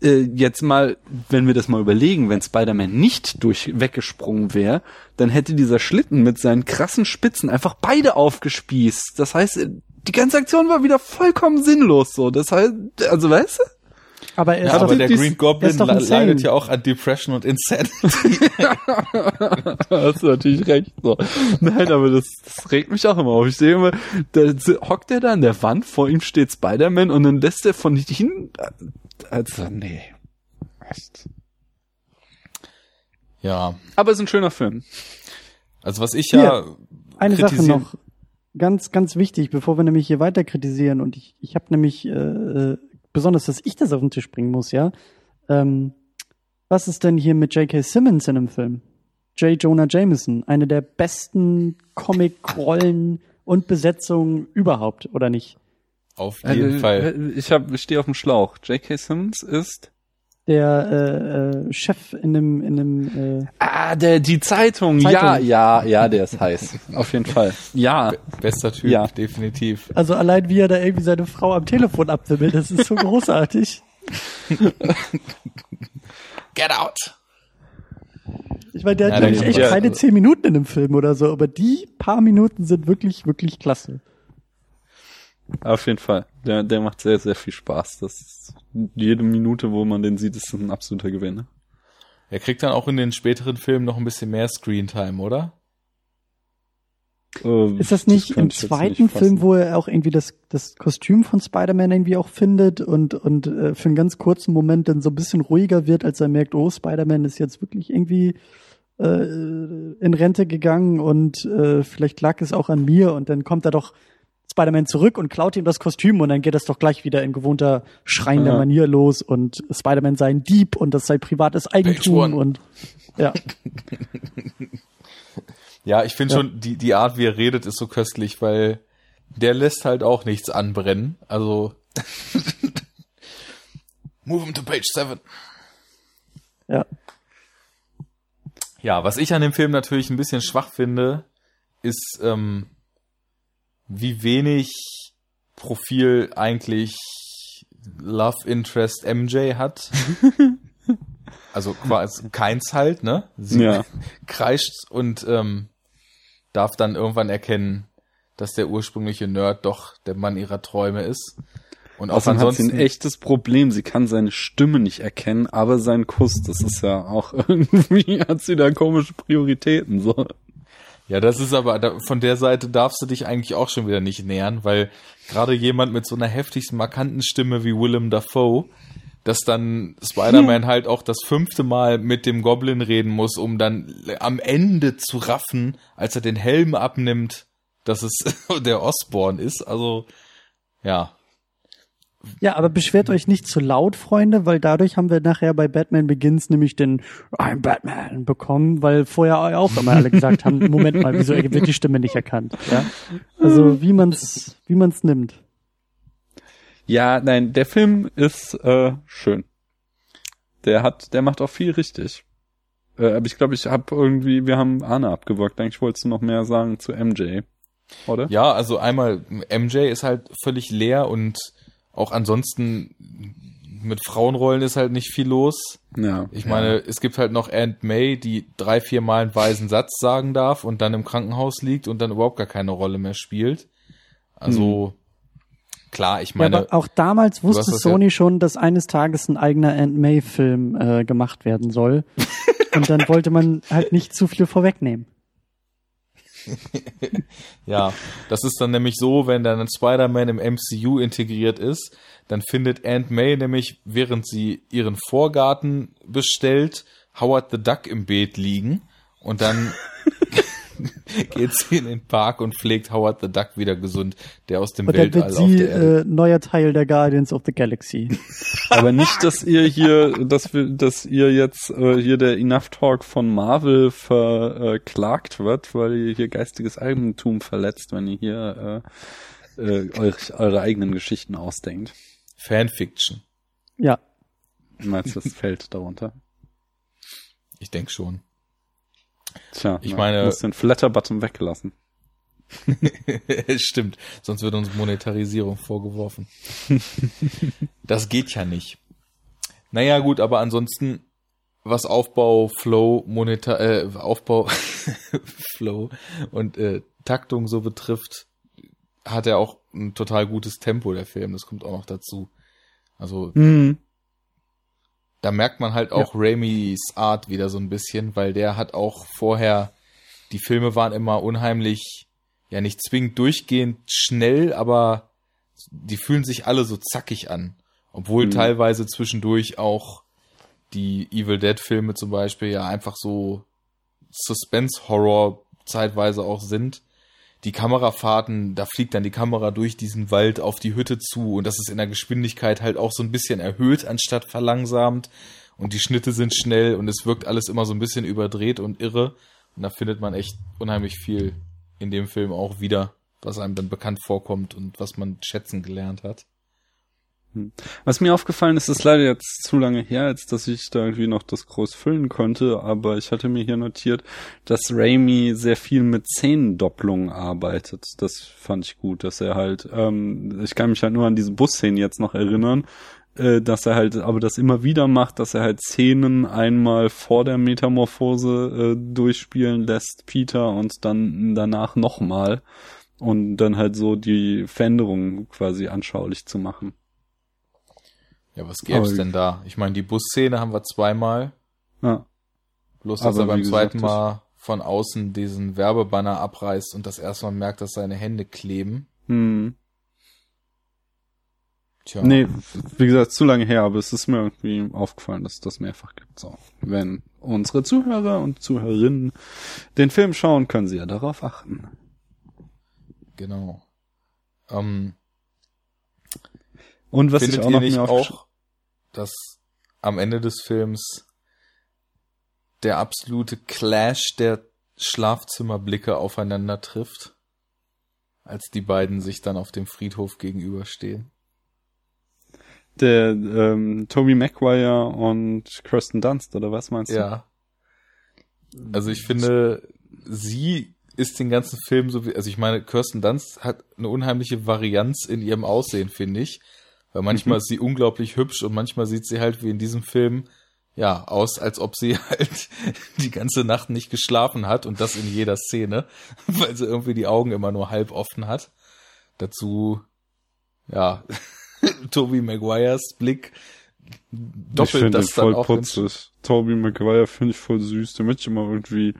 äh, jetzt mal, wenn wir das mal überlegen, wenn Spider-Man nicht durch weggesprungen wäre, dann hätte dieser Schlitten mit seinen krassen Spitzen einfach beide aufgespießt. Das heißt, die ganze Aktion war wieder vollkommen sinnlos so. Das heißt, also weißt du?
Aber, er
Ja,
ist
aber
doch,
der Green Goblin leidet ja auch an Depression und Insanity.
da hast du natürlich recht. So. Nein, aber das, das regt mich auch immer auf. Ich sehe immer, da hockt er da an der Wand, vor ihm steht Spider-Man und dann lässt er von hinten. Also, nee. Echt.
ja,
Aber es ist ein schöner Film.
also was ich ja
eine Sache noch. Ganz, ganz wichtig, bevor wir nämlich hier weiter kritisieren und ich, ich habe nämlich äh, äh, besonders, dass ich das auf den Tisch bringen muss, ja. Ähm, was ist denn hier mit J.K. Simmons in einem Film? J. Jonah Jameson, eine der besten Comic-Rollen und Besetzungen überhaupt, oder nicht?
auf jeden
Äh,
Fall.
Ich, hab, ich stehe auf dem Schlauch. J.K. Simmons ist.
Der äh, äh, Chef in einem, in einem äh,
Ah, der, die Zeitung.
Zeitung.
Ja, ja, ja, der ist heiß. Auf jeden Fall. Ja.
Bester Typ,
Ja.
definitiv.
Also allein wie er da irgendwie seine Frau am Telefon abwimmelt, das ist so großartig.
Get out!
Ich meine, der
Ja,
hat nämlich echt keine zehn Minuten in dem Film oder so, aber die paar Minuten sind wirklich, wirklich klasse.
Auf jeden Fall. Der, der macht sehr, sehr viel Spaß. Das ist, jede Minute, wo man den sieht, ist ein absoluter Gewinn. Ne?
Er kriegt dann auch in den späteren Filmen noch ein bisschen mehr Screentime, oder?
Äh,
Ist das nicht im
ich jetzt
zweiten. Film, wo er auch irgendwie das, das Kostüm von Spider-Man irgendwie auch findet und, und äh, für einen ganz kurzen Moment dann so ein bisschen ruhiger wird, als er merkt, oh, Spider-Man ist jetzt wirklich irgendwie äh, in Rente gegangen und äh, vielleicht lag es auch an mir und dann kommt er doch Spider-Man zurück und klaut ihm das Kostüm und dann geht das doch gleich wieder in gewohnter schreiender
Ja.
Manier los und Spider-Man sei ein Dieb und das sei privates Eigentum und ja.
Ja, ich finde
Ja.
schon, die, die Art, wie er redet, ist so köstlich, weil der lässt halt auch nichts anbrennen. Also. Move him to page seven.
Ja.
Ja, was ich an dem Film natürlich ein bisschen schwach finde, ist, ähm, wie wenig Profil eigentlich Love Interest MJ hat. also quasi keins halt, ne? Sie
Ja.
kreischt und ähm, darf dann irgendwann erkennen, dass der ursprüngliche Nerd doch der Mann ihrer Träume ist. Und auch
Außerdem hat sie
ansonsten
ein echtes Problem. Sie kann seine Stimme nicht erkennen, aber seinen Kuss, das ist ja auch irgendwie, hat sie da komische Prioritäten, so.
Ja, das ist aber, da, von der Seite darfst du dich eigentlich auch schon wieder nicht nähern, weil gerade jemand mit so einer heftigsten, markanten Stimme wie Willem Dafoe, dass dann Spider-Man halt auch das fünfte Mal mit dem Goblin reden muss, um dann am Ende zu raffen, als er den Helm abnimmt, dass es der Osborn ist. Also, ja.
Ja, aber beschwert euch nicht zu laut, Freunde, weil dadurch haben wir nachher bei Batman Begins nämlich den I'm Batman bekommen, weil vorher auch immer alle gesagt haben, Moment mal, wieso wird die Stimme nicht erkannt? Ja? Also wie man's, wie man's nimmt.
Ja, nein, der Film ist äh, schön. Der hat, der macht auch viel richtig. Äh, aber ich glaube, ich habe irgendwie, wir haben Arne abgewirkt. Eigentlich wolltest du noch mehr sagen zu MJ, oder?
Ja, also einmal, MJ ist halt völlig leer und auch ansonsten mit Frauenrollen ist halt nicht viel los.
Ja.
Ich meine, es gibt halt noch Aunt May, die drei, vier Mal einen weisen Satz sagen darf und dann im Krankenhaus liegt und dann überhaupt gar keine Rolle mehr spielt. Also, klar, ich
Ja,
meine,
aber auch damals wusste
ja-
Sony schon, dass eines Tages ein eigener Aunt May-Film äh, gemacht werden soll. Und dann wollte man halt nicht zu viel vorwegnehmen.
ja, das ist dann nämlich so, wenn dann ein Spider-Man im MCU integriert ist, dann findet Aunt May nämlich, während sie ihren Vorgarten bestellt, Howard the Duck im Beet liegen und dann geht sie in den Park und pflegt Howard the Duck wieder gesund, der aus dem
Und dann
Weltall
wird
auf
sie
der Erde.
äh, neuer Teil der Guardians of the Galaxy.
Aber nicht, dass ihr hier, dass wir, dass ihr jetzt äh, hier der Enough Talk von Marvel verklagt wird, weil ihr hier geistiges Eigentum verletzt, wenn ihr hier äh, äh, euch, eure eigenen Geschichten ausdenkt.
Fanfiction.
Ja.
Meinst du, das fällt darunter?
Ich denke schon.
Tja,
Ich
na,
meine-
du hast den Flatter-Button weggelassen.
Stimmt, sonst wird uns Monetarisierung vorgeworfen. das geht ja nicht. Naja, gut, aber ansonsten, was Aufbau, Flow, Monetar, äh, Aufbau, Flow und äh, Taktung so betrifft, hat er auch ein total gutes Tempo, der Film. Das kommt auch noch dazu. Also,
Mhm.
Da merkt man halt auch Raimis Art wieder so ein bisschen, weil der hat auch vorher, die Filme waren immer unheimlich, ja nicht zwingend durchgehend schnell, aber die fühlen sich alle so zackig an. Obwohl
Mhm.
teilweise zwischendurch auch die Evil Dead Filme zum Beispiel ja einfach so Suspense-Horror zeitweise auch sind. Die Kamerafahrten, da fliegt dann die Kamera durch diesen Wald auf die Hütte zu und das ist in der Geschwindigkeit halt auch so ein bisschen erhöht anstatt verlangsamt und die Schnitte sind schnell und es wirkt alles immer so ein bisschen überdreht und irre und da findet man echt unheimlich viel in dem Film auch wieder, was einem dann bekannt vorkommt und was man schätzen gelernt hat.
Was mir aufgefallen ist, ist leider jetzt zu lange her, als dass ich da irgendwie noch das groß füllen konnte, aber ich hatte mir hier notiert, dass Raimi sehr viel mit Szenendopplung arbeitet. Das fand ich gut, dass er halt, ähm, ich kann mich halt nur an diese Busszenen jetzt noch erinnern, äh, dass er halt, aber das immer wieder macht, dass er halt Szenen einmal vor der Metamorphose äh, durchspielen lässt, Peter, und dann danach nochmal. Und dann halt so die Veränderungen quasi anschaulich zu machen.
Ja, was gäb's
Aber-
denn da? Ich meine, die Busszene haben wir zweimal,
Ja.
bloß dass
Aber
er beim zweiten Mal von außen diesen Werbebanner abreißt und das erste Mal merkt, dass seine Hände kleben.
Hm.
Tja.
Nee, wie gesagt, zu lange her, aber es ist mir irgendwie aufgefallen, dass es das mehrfach gibt. So, wenn unsere Zuhörer und Zuhörerinnen den Film schauen, können sie ja darauf achten.
Genau. Ähm,
Und was ich auch noch mir
auch, dass am Ende des Films der absolute Clash der Schlafzimmerblicke aufeinander trifft, als die beiden sich dann auf dem Friedhof gegenüberstehen?
der ähm, Toby Maguire und Kirsten Dunst oder was meinst du?
Ja. Also ich finde, sie ist den ganzen Film so wie, also ich meine, Kirsten Dunst hat eine unheimliche Varianz in ihrem Aussehen, finde ich. Weil manchmal
Mhm.
ist sie unglaublich hübsch und manchmal sieht sie halt wie in diesem Film, ja, aus, als ob sie halt die ganze Nacht nicht geschlafen hat und das in jeder Szene, weil sie irgendwie die Augen immer nur halb offen hat. Dazu, ja, Toby Maguires Blick
ich
doppelt
finde
das
den
dann
voll
auch. in-
putzig. Toby Maguire finde ich voll süß. Den möchte ich immer irgendwie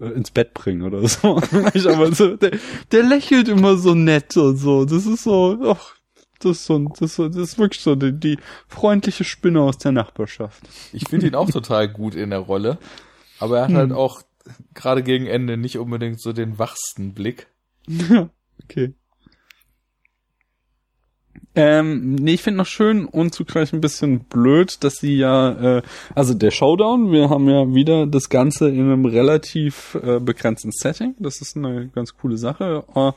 äh, ins Bett bringen oder so. ich aber so der, der lächelt immer so nett und so. Das ist so, ach, das ist so, das ist, so, das ist wirklich so die, die freundliche Spinne aus der Nachbarschaft.
Ich finde ihn auch total gut in der Rolle. Aber er hat halt auch gerade gegen Ende nicht unbedingt so den wachsten Blick.
Ja, okay. Ähm, nee, ich finde noch schön und zugleich ein bisschen blöd, dass sie ja, äh, also der Showdown, wir haben ja wieder das Ganze in einem relativ äh, begrenzten Setting. Das ist eine ganz coole Sache. Äh,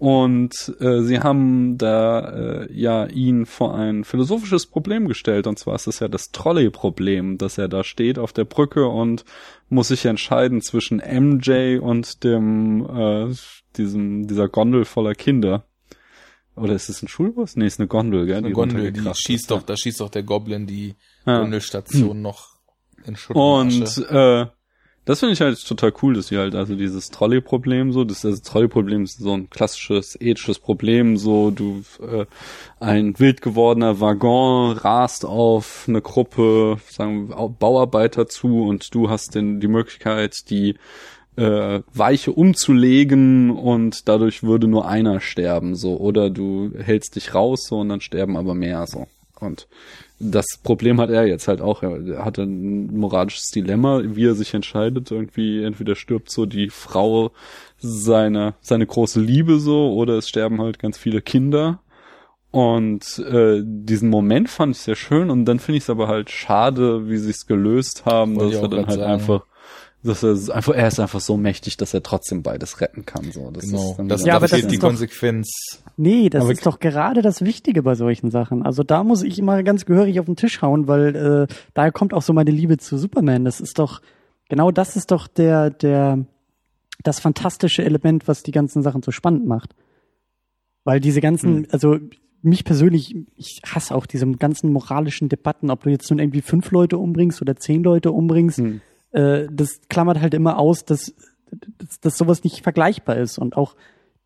und äh, sie haben da äh, ja ihn vor ein philosophisches Problem gestellt. Und zwar ist es ja das Trolley-Problem, dass er da steht auf der Brücke und muss sich entscheiden zwischen MJ und dem äh, diesem dieser Gondel voller Kinder. Oder ist es ein Schulbus? Nee, ist eine Gondel, gell?
Eine Gondel, die schießt
ist,
doch, da schießt doch der Goblin die
Ja.
Gondelstation noch in Schutt und, Asche.
Und äh, das finde ich halt total cool, dass sie halt also dieses Trolley-Problem so, das, das Trolley-Problem ist so ein klassisches ethisches Problem, so du äh, ein wild gewordener Waggon rast auf eine Gruppe, sagen Bauarbeiter zu und du hast denn die Möglichkeit, die äh, Weiche umzulegen und dadurch würde nur einer sterben, so. Oder du hältst dich raus so und dann sterben aber mehr so. Und das Problem hat er jetzt halt auch. Er hat ein moralisches Dilemma, wie er sich entscheidet. Irgendwie, entweder stirbt so die Frau seine, seine große Liebe so, oder es sterben halt ganz viele Kinder. Und äh, diesen Moment fand ich sehr schön und dann finde ich es aber halt schade, wie sie es gelöst haben,
Wollte
dass er
auch
dann halt
sagen.
einfach, dass er einfach, er ist einfach so mächtig, dass er trotzdem beides retten kann. So, das
Genau.
ist
Das,
Ja, aber das ist
die
doch-
Konsequenz.
Nee, das
Aber-
ist doch gerade das Wichtige bei solchen Sachen. Also da muss ich immer ganz gehörig auf den Tisch hauen, weil äh, daher kommt auch so meine Liebe zu Superman. Das ist doch, genau das ist doch der, der, das fantastische Element, was die ganzen Sachen so spannend macht. Weil diese ganzen,
Hm.
also mich persönlich, ich hasse auch diese ganzen moralischen Debatten, ob du jetzt nun irgendwie fünf Leute umbringst oder zehn Leute umbringst.
Hm.
Äh, das klammert halt immer aus, dass, dass, dass sowas nicht vergleichbar ist und auch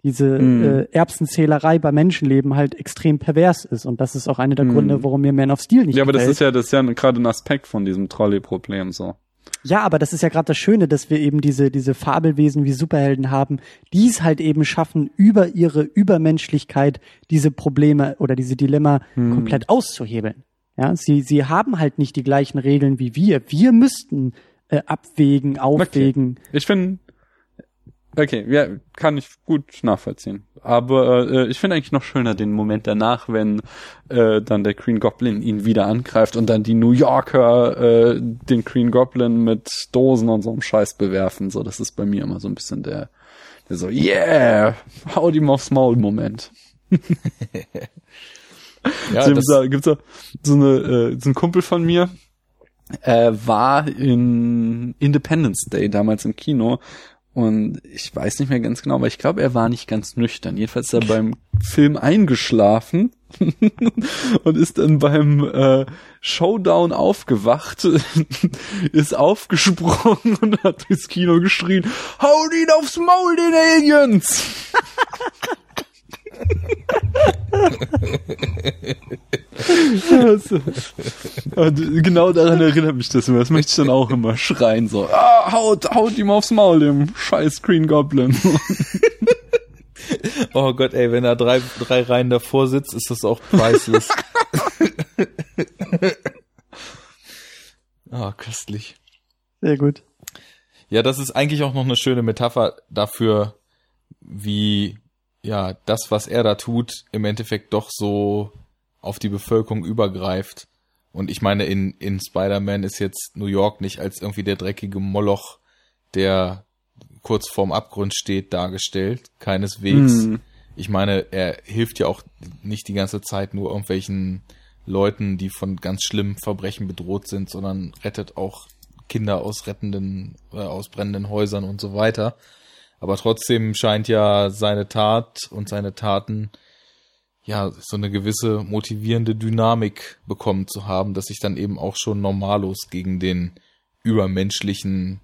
diese
Mhm.
äh, Erbsenzählerei bei Menschenleben halt extrem pervers ist. Und das ist auch einer der
Mhm.
Gründe, warum mir Man of Steel nicht
ja, aber das
gefällt.
ist ja, das ist ja gerade ein Aspekt von diesem Trolley-Problem so.
Ja, aber das ist ja gerade das Schöne, dass wir eben diese, diese Fabelwesen wie Superhelden haben, die es halt eben schaffen, über ihre Übermenschlichkeit diese Probleme oder diese Dilemma
Hm.
komplett auszuhebeln. Ja, sie, sie haben halt nicht die gleichen Regeln wie wir. Wir müssten äh, abwägen, aufwägen.
Ich finde, okay, ja, kann ich gut nachvollziehen. Aber äh, ich finde eigentlich noch schöner den Moment danach, wenn äh, dann der Green Goblin ihn wieder angreift und dann die New Yorker äh, den Green Goblin mit Dosen und so einem Scheiß bewerfen. So, das ist bei mir immer so ein bisschen der, der so, yeah, hau ihm aufs Maul Moment.
Ja,
gibt's,
das,
da, gibt's da so eine äh, so ein Kumpel von mir äh, war in Independence Day damals im Kino und ich weiß nicht mehr ganz genau, aber ich glaube, er war nicht ganz nüchtern. Jedenfalls ist er beim Film eingeschlafen und ist dann beim äh, Showdown aufgewacht, ist aufgesprungen und hat durchs Kino geschrien, haut ihn aufs Maul, den Aliens! Also, und genau daran erinnert mich das immer. Das möchte ich dann auch immer schreien, so, ah, haut, haut ihm aufs Maul, dem scheiß Green Goblin.
oh Gott, ey, wenn er drei, drei Reihen davor sitzt, ist das auch priceless. Ah, köstlich.
Sehr gut.
Ja, das ist eigentlich auch noch eine schöne Metapher dafür, wie ja das, was er da tut, im Endeffekt doch so auf die Bevölkerung übergreift. Und ich meine, in, in Spider-Man ist jetzt New York nicht als irgendwie der dreckige Moloch, der kurz vorm Abgrund steht, dargestellt. Keineswegs.
Hm.
Ich meine, er hilft ja auch nicht die ganze Zeit nur irgendwelchen Leuten, die von ganz schlimmen Verbrechen bedroht sind, sondern rettet auch Kinder aus rettenden, äh, aus brennenden Häusern und so weiter. Aber trotzdem scheint ja seine Tat und seine Taten ja so eine gewisse motivierende Dynamik bekommen zu haben, dass sich dann eben auch schon normalos gegen den übermenschlichen,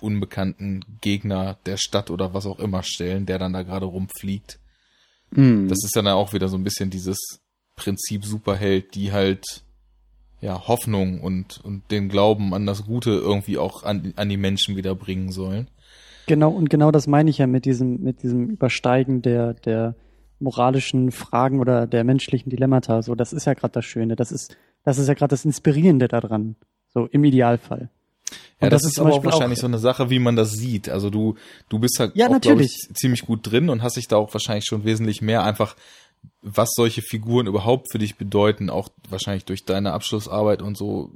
unbekannten Gegner der Stadt oder was auch immer stellen, der dann da gerade rumfliegt.
Hm.
Das ist dann auch wieder so ein bisschen dieses Prinzip Superheld, die halt ja Hoffnung und, und den Glauben an das Gute irgendwie auch an, an die Menschen wieder bringen sollen.
Genau, und genau das meine ich ja mit diesem, mit diesem Übersteigen der, der moralischen Fragen oder der menschlichen Dilemmata. So, das ist ja gerade das Schöne. Das ist, das ist ja gerade das Inspirierende daran. So, im Idealfall.
Ja,
Und
das,
das ist
aber auch wahrscheinlich
auch-
so eine Sache, wie man das sieht. Also du, du bist halt
Ja,
auch,
natürlich.
ich, ziemlich gut drin und hast dich da auch wahrscheinlich schon wesentlich mehr einfach, was solche Figuren überhaupt für dich bedeuten, auch wahrscheinlich durch deine Abschlussarbeit und so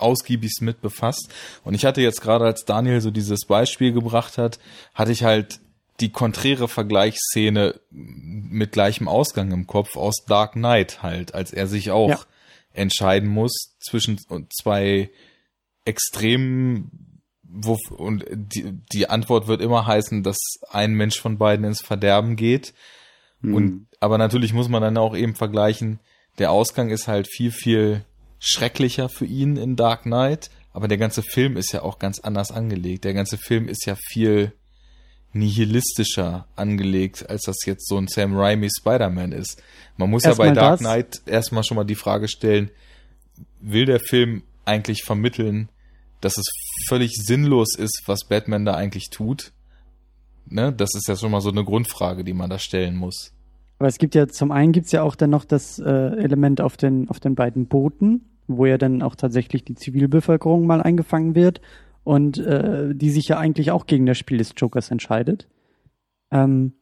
ausgiebigst mit befasst. Und ich hatte jetzt gerade, als Daniel so dieses Beispiel gebracht hat, hatte ich halt die konträre Vergleichsszene mit gleichem Ausgang im Kopf aus Dark Knight halt, als er sich auch
Ja.
entscheiden muss zwischen zwei extremen wo, und die, die Antwort wird immer heißen, dass ein Mensch von beiden ins Verderben geht.
Hm.
Und aber natürlich muss man dann auch eben vergleichen, der Ausgang ist halt viel, viel schrecklicher für ihn in Dark Knight, aber der ganze Film ist ja auch ganz anders angelegt. Der ganze Film ist ja viel nihilistischer angelegt, als das jetzt so ein Sam Raimi Spider-Man ist. Man muss ja bei Dark
das.
Knight erstmal schon mal die Frage stellen, will der Film eigentlich vermitteln, dass es völlig sinnlos ist, was Batman da eigentlich tut? Ne? Das ist ja schon mal so eine Grundfrage, die man da stellen muss.
Aber es gibt ja, zum einen gibt's ja auch dann noch das äh, Element auf den, auf den beiden Booten, wo ja dann auch tatsächlich die Zivilbevölkerung mal eingefangen wird und äh, die sich ja eigentlich auch gegen das Spiel des Jokers entscheidet. Ähm,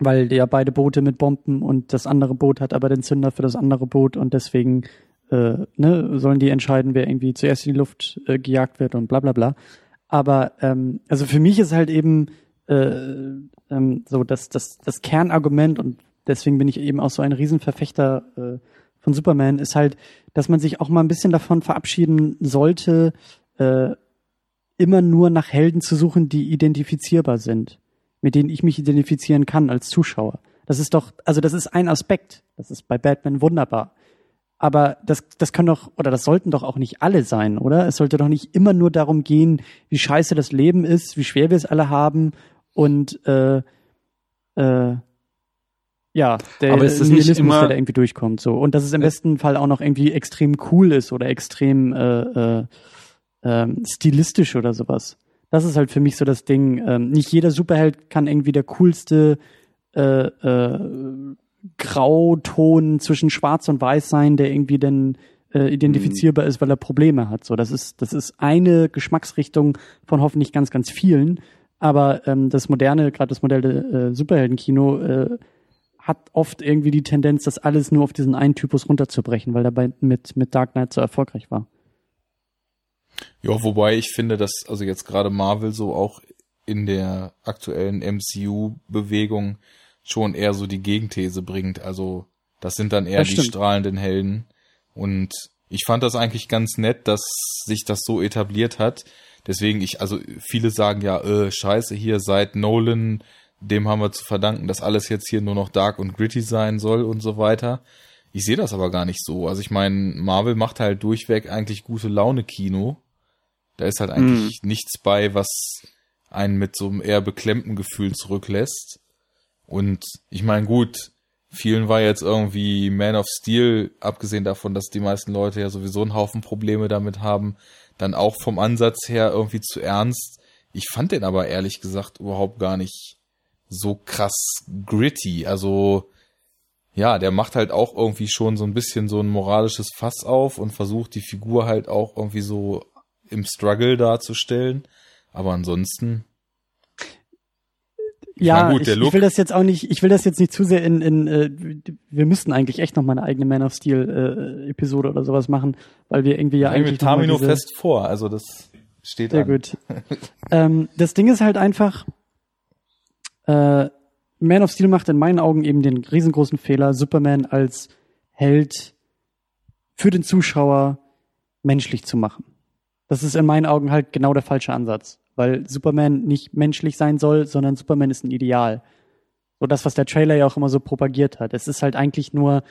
weil ja beide Boote mit Bomben und das andere Boot hat aber den Zünder für das andere Boot und deswegen äh, ne, sollen die entscheiden, wer irgendwie zuerst in die Luft äh, gejagt wird und bla bla bla. Aber ähm, also für mich ist halt eben äh, ähm, so das, das, das Kernargument und deswegen bin ich eben auch so ein Riesenverfechter äh, von Superman, ist halt, dass man sich auch mal ein bisschen davon verabschieden sollte, äh, immer nur nach Helden zu suchen, die identifizierbar sind, mit denen ich mich identifizieren kann als Zuschauer. Das ist doch, also das ist ein Aspekt. Das ist bei Batman wunderbar. Aber das, das können doch, oder das sollten doch auch nicht alle sein, oder? Es sollte doch nicht immer nur darum gehen, wie scheiße das Leben ist, wie schwer wir es alle haben und äh, äh, ja, der
Aber ist das
Nihilismus,
nicht immer-
der da irgendwie durchkommt. So. Und dass es im besten Fall auch noch irgendwie extrem cool ist oder extrem äh, äh, ähm, stilistisch oder sowas. Das ist halt für mich so das Ding. Ähm, nicht jeder Superheld kann irgendwie der coolste äh, äh, Grauton zwischen Schwarz und Weiß sein, der irgendwie dann äh, identifizierbar ist, weil er Probleme hat. So, das ist das ist eine Geschmacksrichtung von hoffentlich ganz ganz vielen. Aber ähm, das moderne, gerade das moderne äh, Superheldenkino äh, hat oft irgendwie die Tendenz, das alles nur auf diesen einen Typus runterzubrechen, weil dabei mit mit Dark Knight so erfolgreich war.
Ja, wobei ich finde, dass also jetzt gerade Marvel so auch in der aktuellen MCU-Bewegung schon eher so die Gegenthese bringt. Also das sind dann eher die strahlenden Helden. Und ich fand das eigentlich ganz nett, dass sich das so etabliert hat. Deswegen ich, also viele sagen ja, äh, scheiße, hier seit Nolan, dem haben wir zu verdanken, dass alles jetzt hier nur noch dark und gritty sein soll und so weiter. Ich sehe das aber gar nicht so. Also ich meine, Marvel macht halt durchweg eigentlich gute Laune Kino. Da ist halt eigentlich nichts bei, was einen mit so einem eher beklemmten Gefühl zurücklässt. Und ich meine, gut, vielen war jetzt irgendwie Man of Steel, abgesehen davon, dass die meisten Leute ja sowieso einen Haufen Probleme damit haben, dann auch vom Ansatz her irgendwie zu ernst. Ich fand den aber ehrlich gesagt überhaupt gar nicht so krass gritty. Also, ja, der macht halt auch irgendwie schon so ein bisschen so ein moralisches Fass auf und versucht die Figur halt auch irgendwie so im Struggle darzustellen. Aber ansonsten. Ich
ja,
gut,
ich, ich will das jetzt auch nicht, ich will das jetzt nicht zu sehr in, in äh, wir müssten eigentlich echt noch mal eine eigene Man of Steel äh, Episode oder sowas machen, weil wir irgendwie ja
Ja,
eigentlich
mit Tamino fest vor. Also das steht
Sehr
an.
gut. ähm, das Ding ist halt einfach, äh, Man of Steel macht in meinen Augen eben den riesengroßen Fehler, Superman als Held für den Zuschauer menschlich zu machen. Das ist in meinen Augen halt genau der falsche Ansatz, weil Superman nicht menschlich sein soll, sondern Superman ist ein Ideal. So das, was der Trailer ja auch immer so propagiert hat. Es ist halt eigentlich nur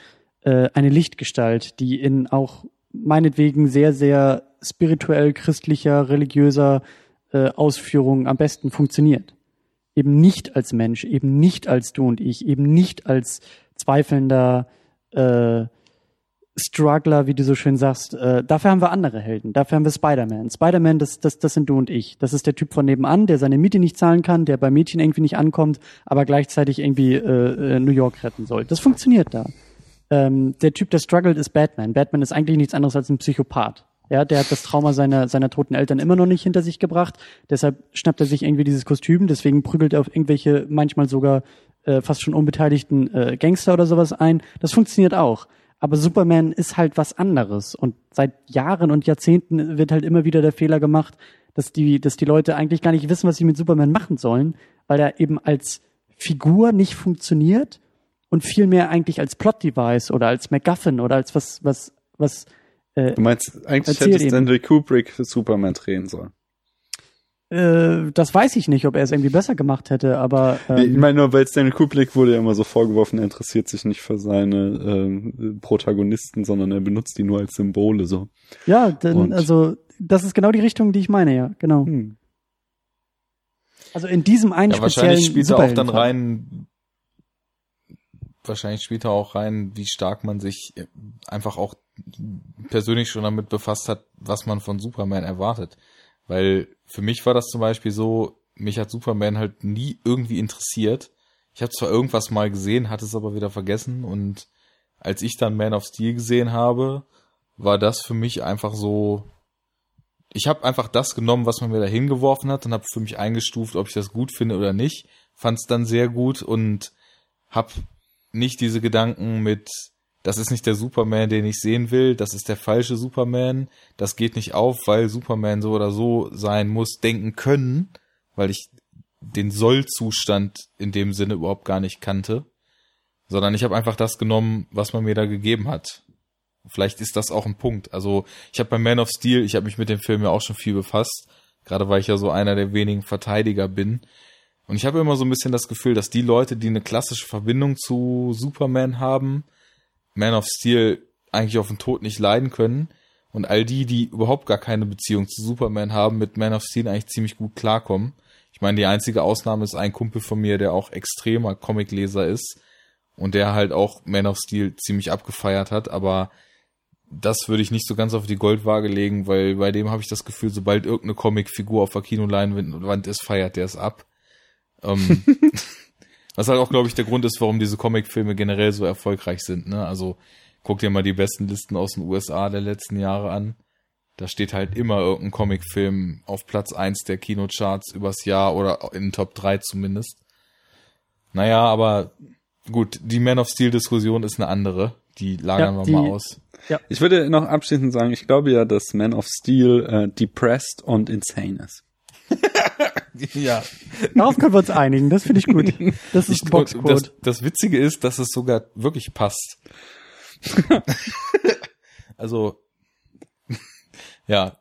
äh, eine Lichtgestalt, die in auch meinetwegen sehr, sehr spirituell, christlicher, religiöser äh, Ausführung am besten funktioniert. Eben nicht als Mensch, eben nicht als du und ich, eben nicht als zweifelnder äh, Struggler, wie du so schön sagst. Äh, dafür haben wir andere Helden. Dafür haben wir Spider-Man. Spider-Man, das, das, das sind du und ich. Das ist der Typ von nebenan, der seine Miete nicht zahlen kann, der bei Mädchen irgendwie nicht ankommt, aber gleichzeitig irgendwie äh, äh, New York retten soll. Das funktioniert da. Ähm, der Typ, der struggelt, ist Batman. Batman ist eigentlich nichts anderes als ein Psychopath. Ja, der hat das Trauma seiner, seiner toten Eltern immer noch nicht hinter sich gebracht. Deshalb schnappt er sich irgendwie dieses Kostüm. Deswegen prügelt er auf irgendwelche, manchmal sogar äh, fast schon unbeteiligten äh, Gangster oder sowas ein. Das funktioniert auch. Aber Superman ist halt was anderes. Und seit Jahren und Jahrzehnten wird halt immer wieder der Fehler gemacht, dass die, dass die Leute eigentlich gar nicht wissen, was sie mit Superman machen sollen, weil er eben als Figur nicht funktioniert und vielmehr eigentlich als Plot-Device oder als MacGuffin oder als was, was, was, äh,
Du meinst, eigentlich hätte
eben.
Stanley Kubrick für Superman drehen sollen.
äh, das weiß ich nicht, ob er es irgendwie besser gemacht hätte, aber
ich
ähm,
meine nur, weil Stanley Kubrick wurde ja immer so vorgeworfen, er interessiert sich nicht für seine ähm, Protagonisten, sondern er benutzt die nur als Symbole so.
ja, denn,
Und-
also das ist genau die Richtung, die ich meine, ja, genau.
Hm.
Also in diesem einen
Ja, wahrscheinlich
speziellen
spielt er auch dann rein, wahrscheinlich spielt er auch rein, wie stark man sich einfach auch persönlich schon damit befasst hat, was man von Superman erwartet. Weil für mich war das zum Beispiel so, mich hat Superman halt nie irgendwie interessiert. Ich habe zwar irgendwas mal gesehen, hatte es aber wieder vergessen und als ich dann Man of Steel gesehen habe, war das für mich einfach so ich habe einfach das genommen, was man mir da hingeworfen hat und habe für mich eingestuft, ob ich das gut finde oder nicht. Fand es dann sehr gut und habe nicht diese Gedanken mit, das ist nicht der Superman, den ich sehen will, das ist der falsche Superman, das geht nicht auf, weil Superman so oder so sein muss, denken können, weil ich den Sollzustand in dem Sinne überhaupt gar nicht kannte, sondern ich habe einfach das genommen, was man mir da gegeben hat. Vielleicht ist das auch ein Punkt. Also ich habe bei Man of Steel, ich habe mich mit dem Film ja auch schon viel befasst, gerade weil ich ja so einer der wenigen Verteidiger bin. Und ich habe immer so ein bisschen das Gefühl, dass die Leute, die eine klassische Verbindung zu Superman haben, Man of Steel eigentlich auf den Tod nicht leiden können. Und all die, die überhaupt gar keine Beziehung zu Superman haben, mit Man of Steel eigentlich ziemlich gut klarkommen. Ich meine, die einzige Ausnahme ist ein Kumpel von mir, der auch extremer Comicleser ist und der halt auch Man of Steel ziemlich abgefeiert hat, aber das würde ich nicht so ganz auf die Goldwaage legen, weil bei dem habe ich das Gefühl, sobald irgendeine Comicfigur auf der Kinoleinwand ist, feiert der es ab. Ähm, was halt auch, glaube ich, der Grund ist, warum diese Comicfilme generell so erfolgreich sind. Ne? Also guck dir mal die besten Listen aus den USA der letzten Jahre an. Da steht halt immer irgendein Comicfilm auf Platz eins der Kinocharts übers Jahr oder in Top 3 zumindest. Naja, aber gut, die Man of Steel Diskussion ist eine andere. Die lagern ja, wir mal aus.
Ja. Ich würde noch abschließend sagen, ich glaube ja, dass Man of Steel äh, depressed und insane ist.
ja. Darauf können wir uns einigen, das finde ich gut. Das ist
ein Boxquote. Das, das Witzige ist, dass es sogar wirklich passt. also, ja,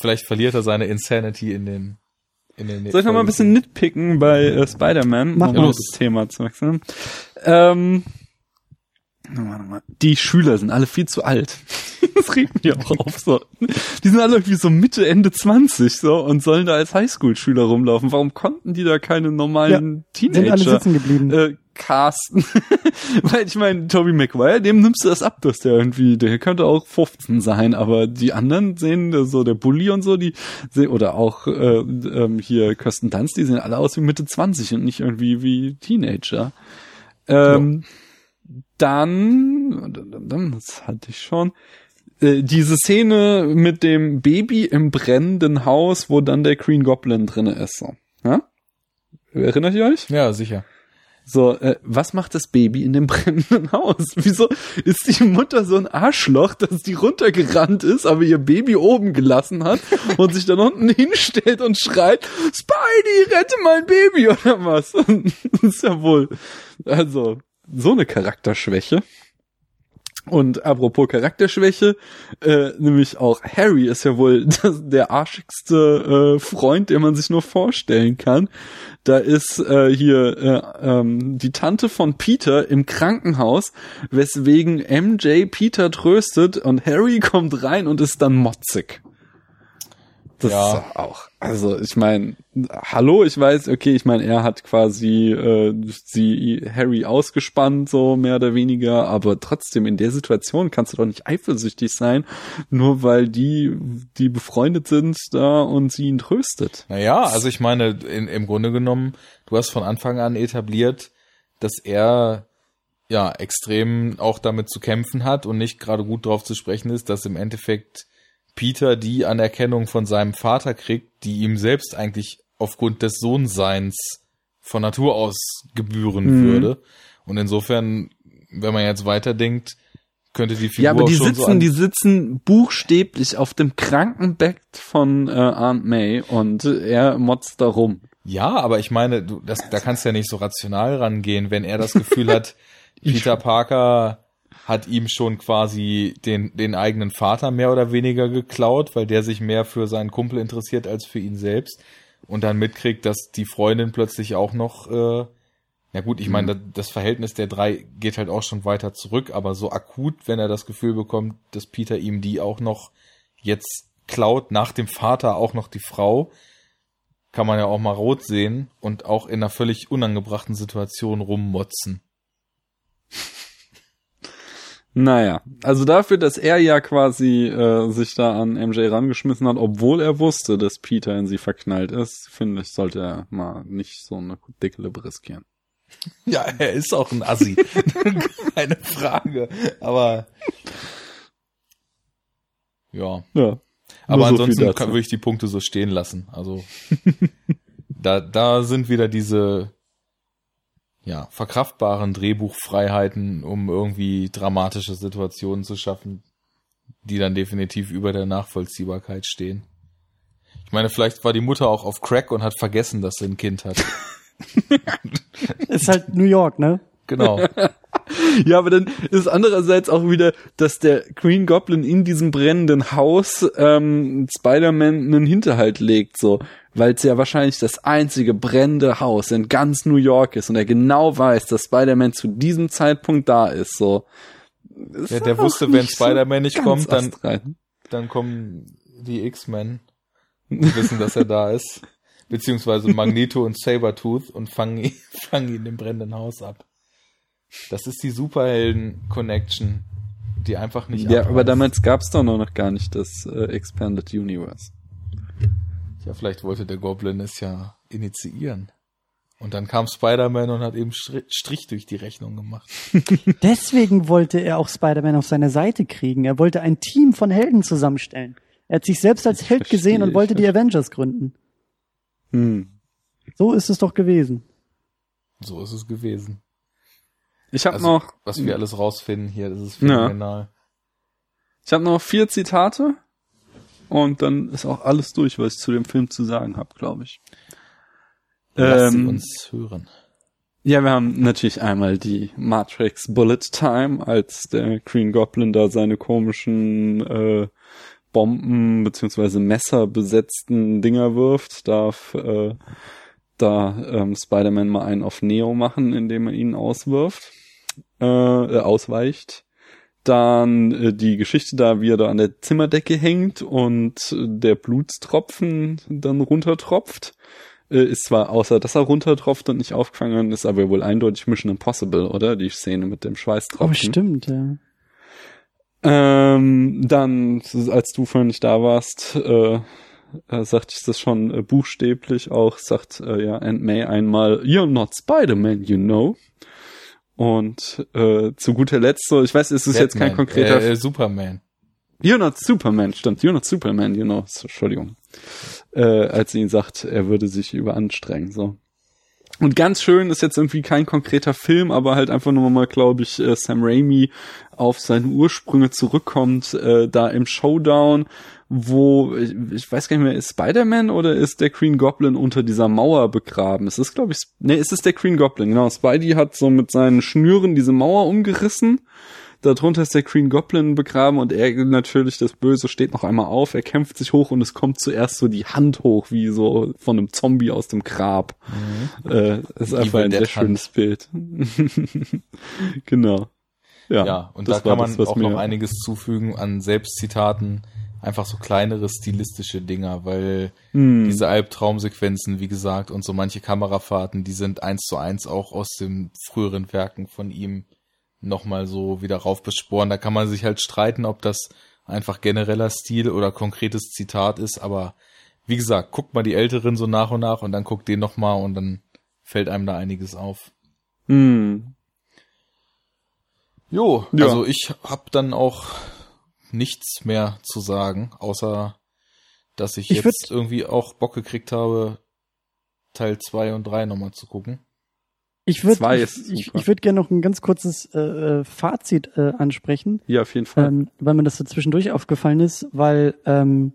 vielleicht verliert er seine Insanity in den in den
Soll ich noch mal ein bisschen nitpicken bei äh, Spider-Man, um das Thema zu wechseln? Ähm, die Schüler sind alle viel zu alt. Das regt mich auch auf so. Die sind alle irgendwie so Mitte, Ende 20 so und sollen da als Highschool-Schüler rumlaufen. Warum konnten die da keine normalen ja, Teenager sind alle sitzen geblieben. Äh, casten? Weil ich meine, Toby Maguire, dem nimmst du das ab, dass der irgendwie, der könnte auch 15 sein, aber die anderen sehen so der Bully und so, die sehen, oder auch äh, ähm, hier Kirsten Dunst, die sehen alle aus wie Mitte 20 und nicht irgendwie wie Teenager. Ähm, ja dann, das hatte ich schon, äh, diese Szene mit dem Baby im brennenden Haus, wo dann der Green Goblin drinne ist. So. Ja? Erinnert ihr euch?
Ja, sicher.
So, äh, was macht das Baby in dem brennenden Haus? Wieso ist die Mutter so ein Arschloch, dass die runtergerannt ist, aber ihr Baby oben gelassen hat und sich dann unten hinstellt und schreit, Spidey, rette mein Baby oder was? das ist ja wohl, also, so eine Charakterschwäche. Und apropos Charakterschwäche, äh, nämlich auch Harry ist ja wohl das, der arschigste äh, Freund, den man sich nur vorstellen kann. Da ist äh, hier äh, ähm, die Tante von Peter im Krankenhaus, weswegen MJ Peter tröstet und Harry kommt rein und ist dann motzig. Das ja. ist auch. Also ich meine, hallo, ich weiß, okay, ich meine, er hat quasi äh, sie Harry ausgespannt, so mehr oder weniger, aber trotzdem in der Situation kannst du doch nicht eifersüchtig sein, nur weil die, die befreundet sind da und sie ihn tröstet.
Naja, also ich meine, in, im Grunde genommen, du hast von Anfang an etabliert, dass er ja extrem auch damit zu kämpfen hat und nicht gerade gut drauf zu sprechen ist, dass im Endeffekt Peter die Anerkennung von seinem Vater kriegt, die ihm selbst eigentlich aufgrund des Sohnseins von Natur aus gebühren mhm. würde. Und insofern, wenn man jetzt weiterdenkt, könnte die Figur
Ja, aber die sitzen,
so
die sitzen buchstäblich auf dem Krankenbett von äh, Aunt May und er motzt da rum.
Ja, aber ich meine, du, das, da kannst du ja nicht so rational rangehen, wenn er das Gefühl hat, Peter Parker hat ihm schon quasi den, den eigenen Vater mehr oder weniger geklaut, weil der sich mehr für seinen Kumpel interessiert als für ihn selbst und dann mitkriegt, dass die Freundin plötzlich auch noch, äh, ja gut, ich meine, mhm. das Verhältnis der drei geht halt auch schon weiter zurück, aber so akut, wenn er das Gefühl bekommt, dass Peter ihm die auch noch jetzt klaut, nach dem Vater auch noch die Frau, kann man ja auch mal rot sehen und auch in einer völlig unangebrachten Situation rummotzen.
Naja, also dafür, dass er ja quasi äh, sich da an MJ rangeschmissen hat, obwohl er wusste, dass Peter in sie verknallt ist, finde ich, sollte er mal nicht so eine dicke Lippe riskieren.
Ja, er ist auch ein Assi. Keine Frage. Aber ja.
Ja.
Aber
so
ansonsten kann, würde ich die Punkte so stehen lassen. Also da, da sind wieder diese ja, verkraftbaren Drehbuchfreiheiten, um irgendwie dramatische Situationen zu schaffen, die dann definitiv über der Nachvollziehbarkeit stehen. Ich meine, vielleicht war die Mutter auch auf Crack und hat vergessen, dass sie ein Kind hat.
Ist halt New York, ne?
Genau.
Ja, aber dann ist andererseits auch wieder, dass der Green Goblin in diesem brennenden Haus ähm, Spider-Man einen Hinterhalt legt, so, weil es ja wahrscheinlich das einzige brennende Haus in ganz New York ist und er genau weiß, dass Spider-Man zu diesem Zeitpunkt da ist, so. Ist
Ja, der wusste, wenn Spider-Man nicht kommt, dann-
astrein.
Dann kommen die X-Men, die wissen, dass er da ist. Beziehungsweise Magneto und Sabertooth und fangen ihn, fangen ihn im brennenden Haus ab. Das ist die Superhelden-Connection, die einfach nicht
Ja,
abreißt.
aber damals gab's doch noch gar nicht das äh, Expanded Universe.
Ja, vielleicht wollte der Goblin es ja initiieren. Und dann kam Spider-Man und hat eben Stri- Strich durch die Rechnung gemacht.
Deswegen wollte er auch Spider-Man auf seine Seite kriegen. Er wollte ein Team von Helden zusammenstellen. Er hat sich selbst als
Ich
Held gesehen
verstehe,
und wollte die Avengers gründen.
Hm.
So ist es doch gewesen.
So ist es gewesen.
Ich habe
Also,
noch
Was wir alles rausfinden hier, das ist
Ja.
phänomenal.
Ich habe noch vier Zitate und dann ist auch alles durch, was ich zu dem Film zu sagen habe, glaube ich.
Lass
Ähm,
uns hören.
Ja, wir haben natürlich einmal die Matrix Bullet Time, als der Green Goblin da seine komischen äh, Bomben beziehungsweise Messer besetzten Dinger wirft, darf äh, da ähm, Spider-Man mal einen auf Neo machen, indem er ihn auswirft, äh, äh, ausweicht. Dann äh, die Geschichte da, wie er da an der Zimmerdecke hängt und äh, der Blutstropfen dann runtertropft. Äh, ist zwar außer, dass er runtertropft und nicht aufgefangen ist, aber wohl eindeutig Mission Impossible, oder? Die Szene mit dem Schweißtropfen.
Oh, stimmt, ja.
Ähm, dann, als du vorhin nicht da warst, äh, äh, sagte ich das schon äh, buchstäblich auch, sagt äh, ja Aunt May einmal, You're not Spider-Man, you know. Und äh, zu guter Letzt so, ich weiß, es ist jetzt kein
Batman,
konkreter
Äh, äh, Superman.
You're not Superman, stimmt. You're not Superman, you know. So, Entschuldigung. Äh, als sie ihn sagt, er würde sich überanstrengen, so. Und ganz schön ist jetzt irgendwie kein konkreter Film, aber halt einfach nur mal, glaube ich, äh, Sam Raimi auf seine Ursprünge zurückkommt, äh, da im Showdown, wo, ich, weiß gar nicht mehr, ist Spider-Man oder ist der Green Goblin unter dieser Mauer begraben? Es ist, glaube ich, nee, es ist der Green Goblin, genau. Spidey hat so mit seinen Schnüren diese Mauer umgerissen Darunter ist der Green Goblin begraben und er natürlich, das Böse, steht noch einmal auf, er kämpft sich hoch und es kommt zuerst so die Hand hoch, wie so von einem Zombie aus dem Grab. Äh, das ist einfach
Evil
ein sehr schönes Bild. genau. Ja,
Ja, und
das
da kann man
das,
auch
mir-
noch einiges zufügen an Selbstzitaten. Einfach so kleinere stilistische Dinger, weil
Hm.
diese Albtraumsequenzen, wie gesagt, und so manche Kamerafahrten, die sind eins zu eins auch aus den früheren Werken von ihm nochmal so wieder raufbesporen. Da kann man sich halt streiten, ob das einfach genereller Stil oder konkretes Zitat ist, aber wie gesagt, guckt mal die älteren so nach und nach und dann guckt den nochmal und dann fällt einem da einiges auf.
Hm.
Jo,
Ja.
also ich hab dann auch nichts mehr zu sagen, außer dass ich,
Ich
jetzt irgendwie auch Bock gekriegt habe, Teil 2 und 3 nochmal zu gucken.
Ich würde ich, ich, ich würd gerne noch ein ganz kurzes äh, äh, Fazit äh, ansprechen,
Ja, auf jeden Fall.
ähm, weil mir das so zwischendurch aufgefallen ist, weil ähm,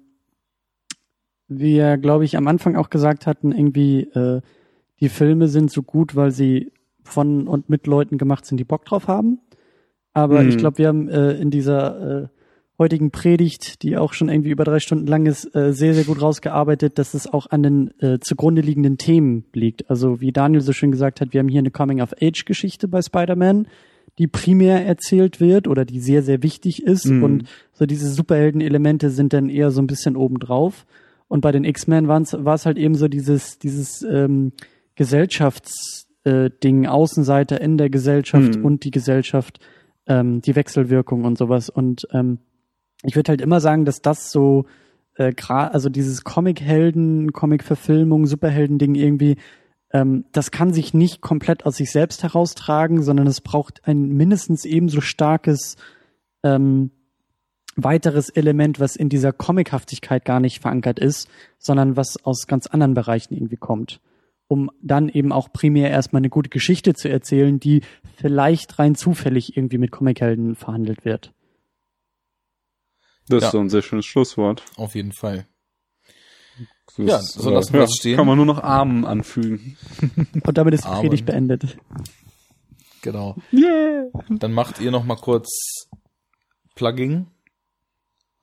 wir, glaube ich, am Anfang auch gesagt hatten, irgendwie äh, die Filme sind so gut, weil sie von und mit Leuten gemacht sind, die Bock drauf haben. Aber
Mhm.
ich glaube, wir haben äh, in dieser äh, heutigen Predigt, die auch schon irgendwie über drei Stunden lang ist, äh, sehr, sehr gut rausgearbeitet, dass es auch an den äh, zugrunde liegenden Themen liegt. Also wie Daniel so schön gesagt hat, wir haben hier eine Coming-of-Age-Geschichte bei Spider-Man, die primär erzählt wird oder die sehr, sehr wichtig ist.
Mhm.
Und so diese Superhelden-Elemente sind dann eher so ein bisschen obendrauf. Und bei den X-Men war es halt eben so dieses, dieses ähm, Gesellschaftsding, äh, Außenseiter in der Gesellschaft
Mhm.
und die Gesellschaft, ähm, die Wechselwirkung und sowas. Und ähm, ich würde halt immer sagen, dass das so äh, also dieses Comic-Helden, Comic-Verfilmung, Superhelden-Ding irgendwie ähm, das kann sich nicht komplett aus sich selbst heraustragen, sondern es braucht ein mindestens ebenso starkes ähm, weiteres Element, was in dieser Comichaftigkeit gar nicht verankert ist, sondern was aus ganz anderen Bereichen irgendwie kommt. Um dann eben auch primär erstmal eine gute Geschichte zu erzählen, die vielleicht rein zufällig irgendwie mit Comichelden verhandelt wird.
Das
Ja.
ist so ein sehr schönes Schlusswort.
Auf jeden Fall.
Das
Ja, so lassen wir
ja,
das stehen.
Kann man nur noch Armen anfügen.
Und damit ist die. Predigt beendet.
Genau.
Yeah.
Dann macht ihr noch mal kurz Plugging.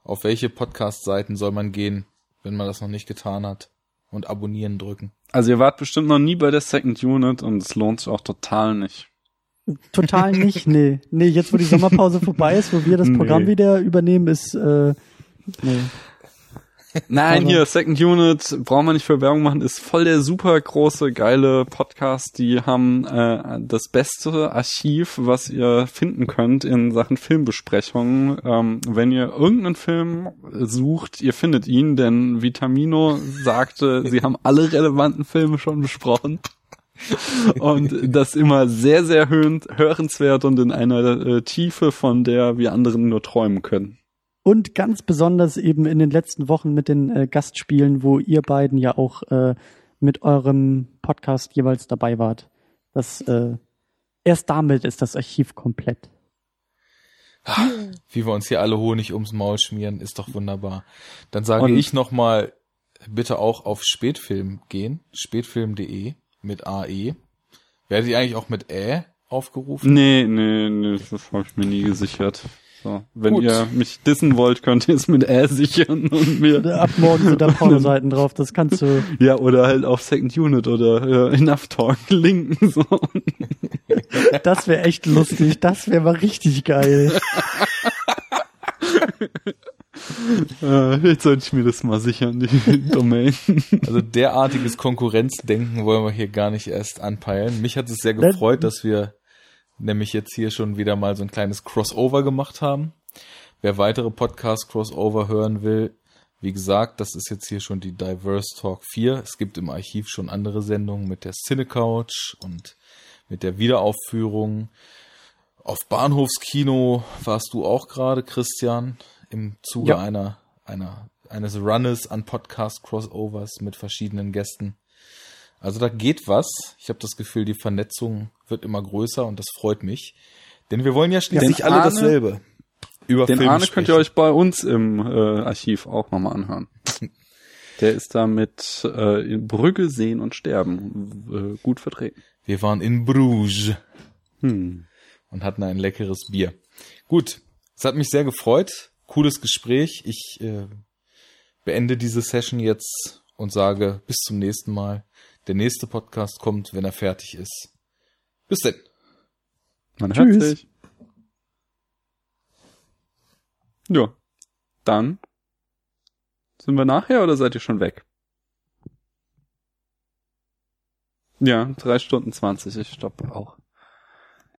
Auf welche Podcast-Seiten soll man gehen, wenn man das noch nicht getan hat? Und abonnieren drücken.
Also ihr wart bestimmt noch nie bei der Second Unit und es lohnt sich auch total nicht.
Total nicht, nee. Nee, jetzt wo die Sommerpause vorbei ist, wo wir das Programm
Nee.
wieder übernehmen, ist äh, nee.
Nein,
Aber-
hier, Second Unit, brauchen wir nicht für Werbung machen, ist voll der super große, geile Podcast. Die haben äh, das beste Archiv, was ihr finden könnt in Sachen Filmbesprechungen. Ähm, wenn ihr irgendeinen Film sucht, ihr findet ihn, denn Vitamino sagte, sie haben alle relevanten Filme schon besprochen. Und das immer sehr, sehr hörend, hörenswert und in einer äh, Tiefe, von der wir anderen nur träumen können.
Und ganz besonders eben in den letzten Wochen mit den äh, Gastspielen, wo ihr beiden ja auch äh, mit eurem Podcast jeweils dabei wart. Das äh, erst damit ist das Archiv komplett.
Wie wir uns hier alle Honig ums Maul schmieren, ist doch wunderbar. Dann sage
Und-
ich noch mal, bitte auch auf Spätfilm gehen. Spätfilm.de mit AE. Werdet ihr eigentlich auch mit Ä aufgerufen?
Nee, nee, nee, das habe ich mir nie gesichert. So, wenn
Gut.
ihr mich dissen wollt, könnt ihr es mit Ä sichern und mir
Ab morgen sind da Pornoseiten drauf, das kannst du.
ja oder halt auf Second Unit oder äh, Enough Talk linken so.
Das wäre echt lustig, das wäre mal richtig geil.
Äh, jetzt sollte ich mir das mal sichern, die Domain.
Also derartiges Konkurrenzdenken wollen wir hier gar nicht erst anpeilen. Mich hat es sehr gefreut, dass wir nämlich jetzt hier schon wieder mal so ein kleines Crossover gemacht haben. Wer weitere Podcast-Crossover hören will, wie gesagt, das ist jetzt hier schon die Diverse Talk 4. Es gibt im Archiv schon andere Sendungen mit der Cinecouch und mit der Wiederaufführung. Auf Bahnhofskino warst du auch gerade, Christian, im Zuge
Ja.
einer, einer, eines Runnes an Podcast-Crossovers mit verschiedenen Gästen. Also da geht was. Ich habe das Gefühl, die Vernetzung wird immer größer und das freut mich. Denn wir wollen ja schließlich
Den
alle
Arne-
dasselbe. Über
Den
Filme
Arne könnt ihr
sprechen.
euch bei uns im äh, Archiv auch nochmal anhören. Der ist da mit äh, in Brügge sehen und sterben äh, gut vertreten.
Wir waren in Bruges
Hm.
und hatten ein leckeres Bier. Gut, es hat mich sehr gefreut. Cooles Gespräch. Ich äh, beende diese Session jetzt und sage bis zum nächsten Mal. Der nächste Podcast kommt, wenn er fertig ist. Bis denn.
Man hört
Tschüss.
sich. Ja. Dann sind wir nachher oder seid ihr schon weg? Ja, drei Stunden zwanzig. Ich stoppe auch.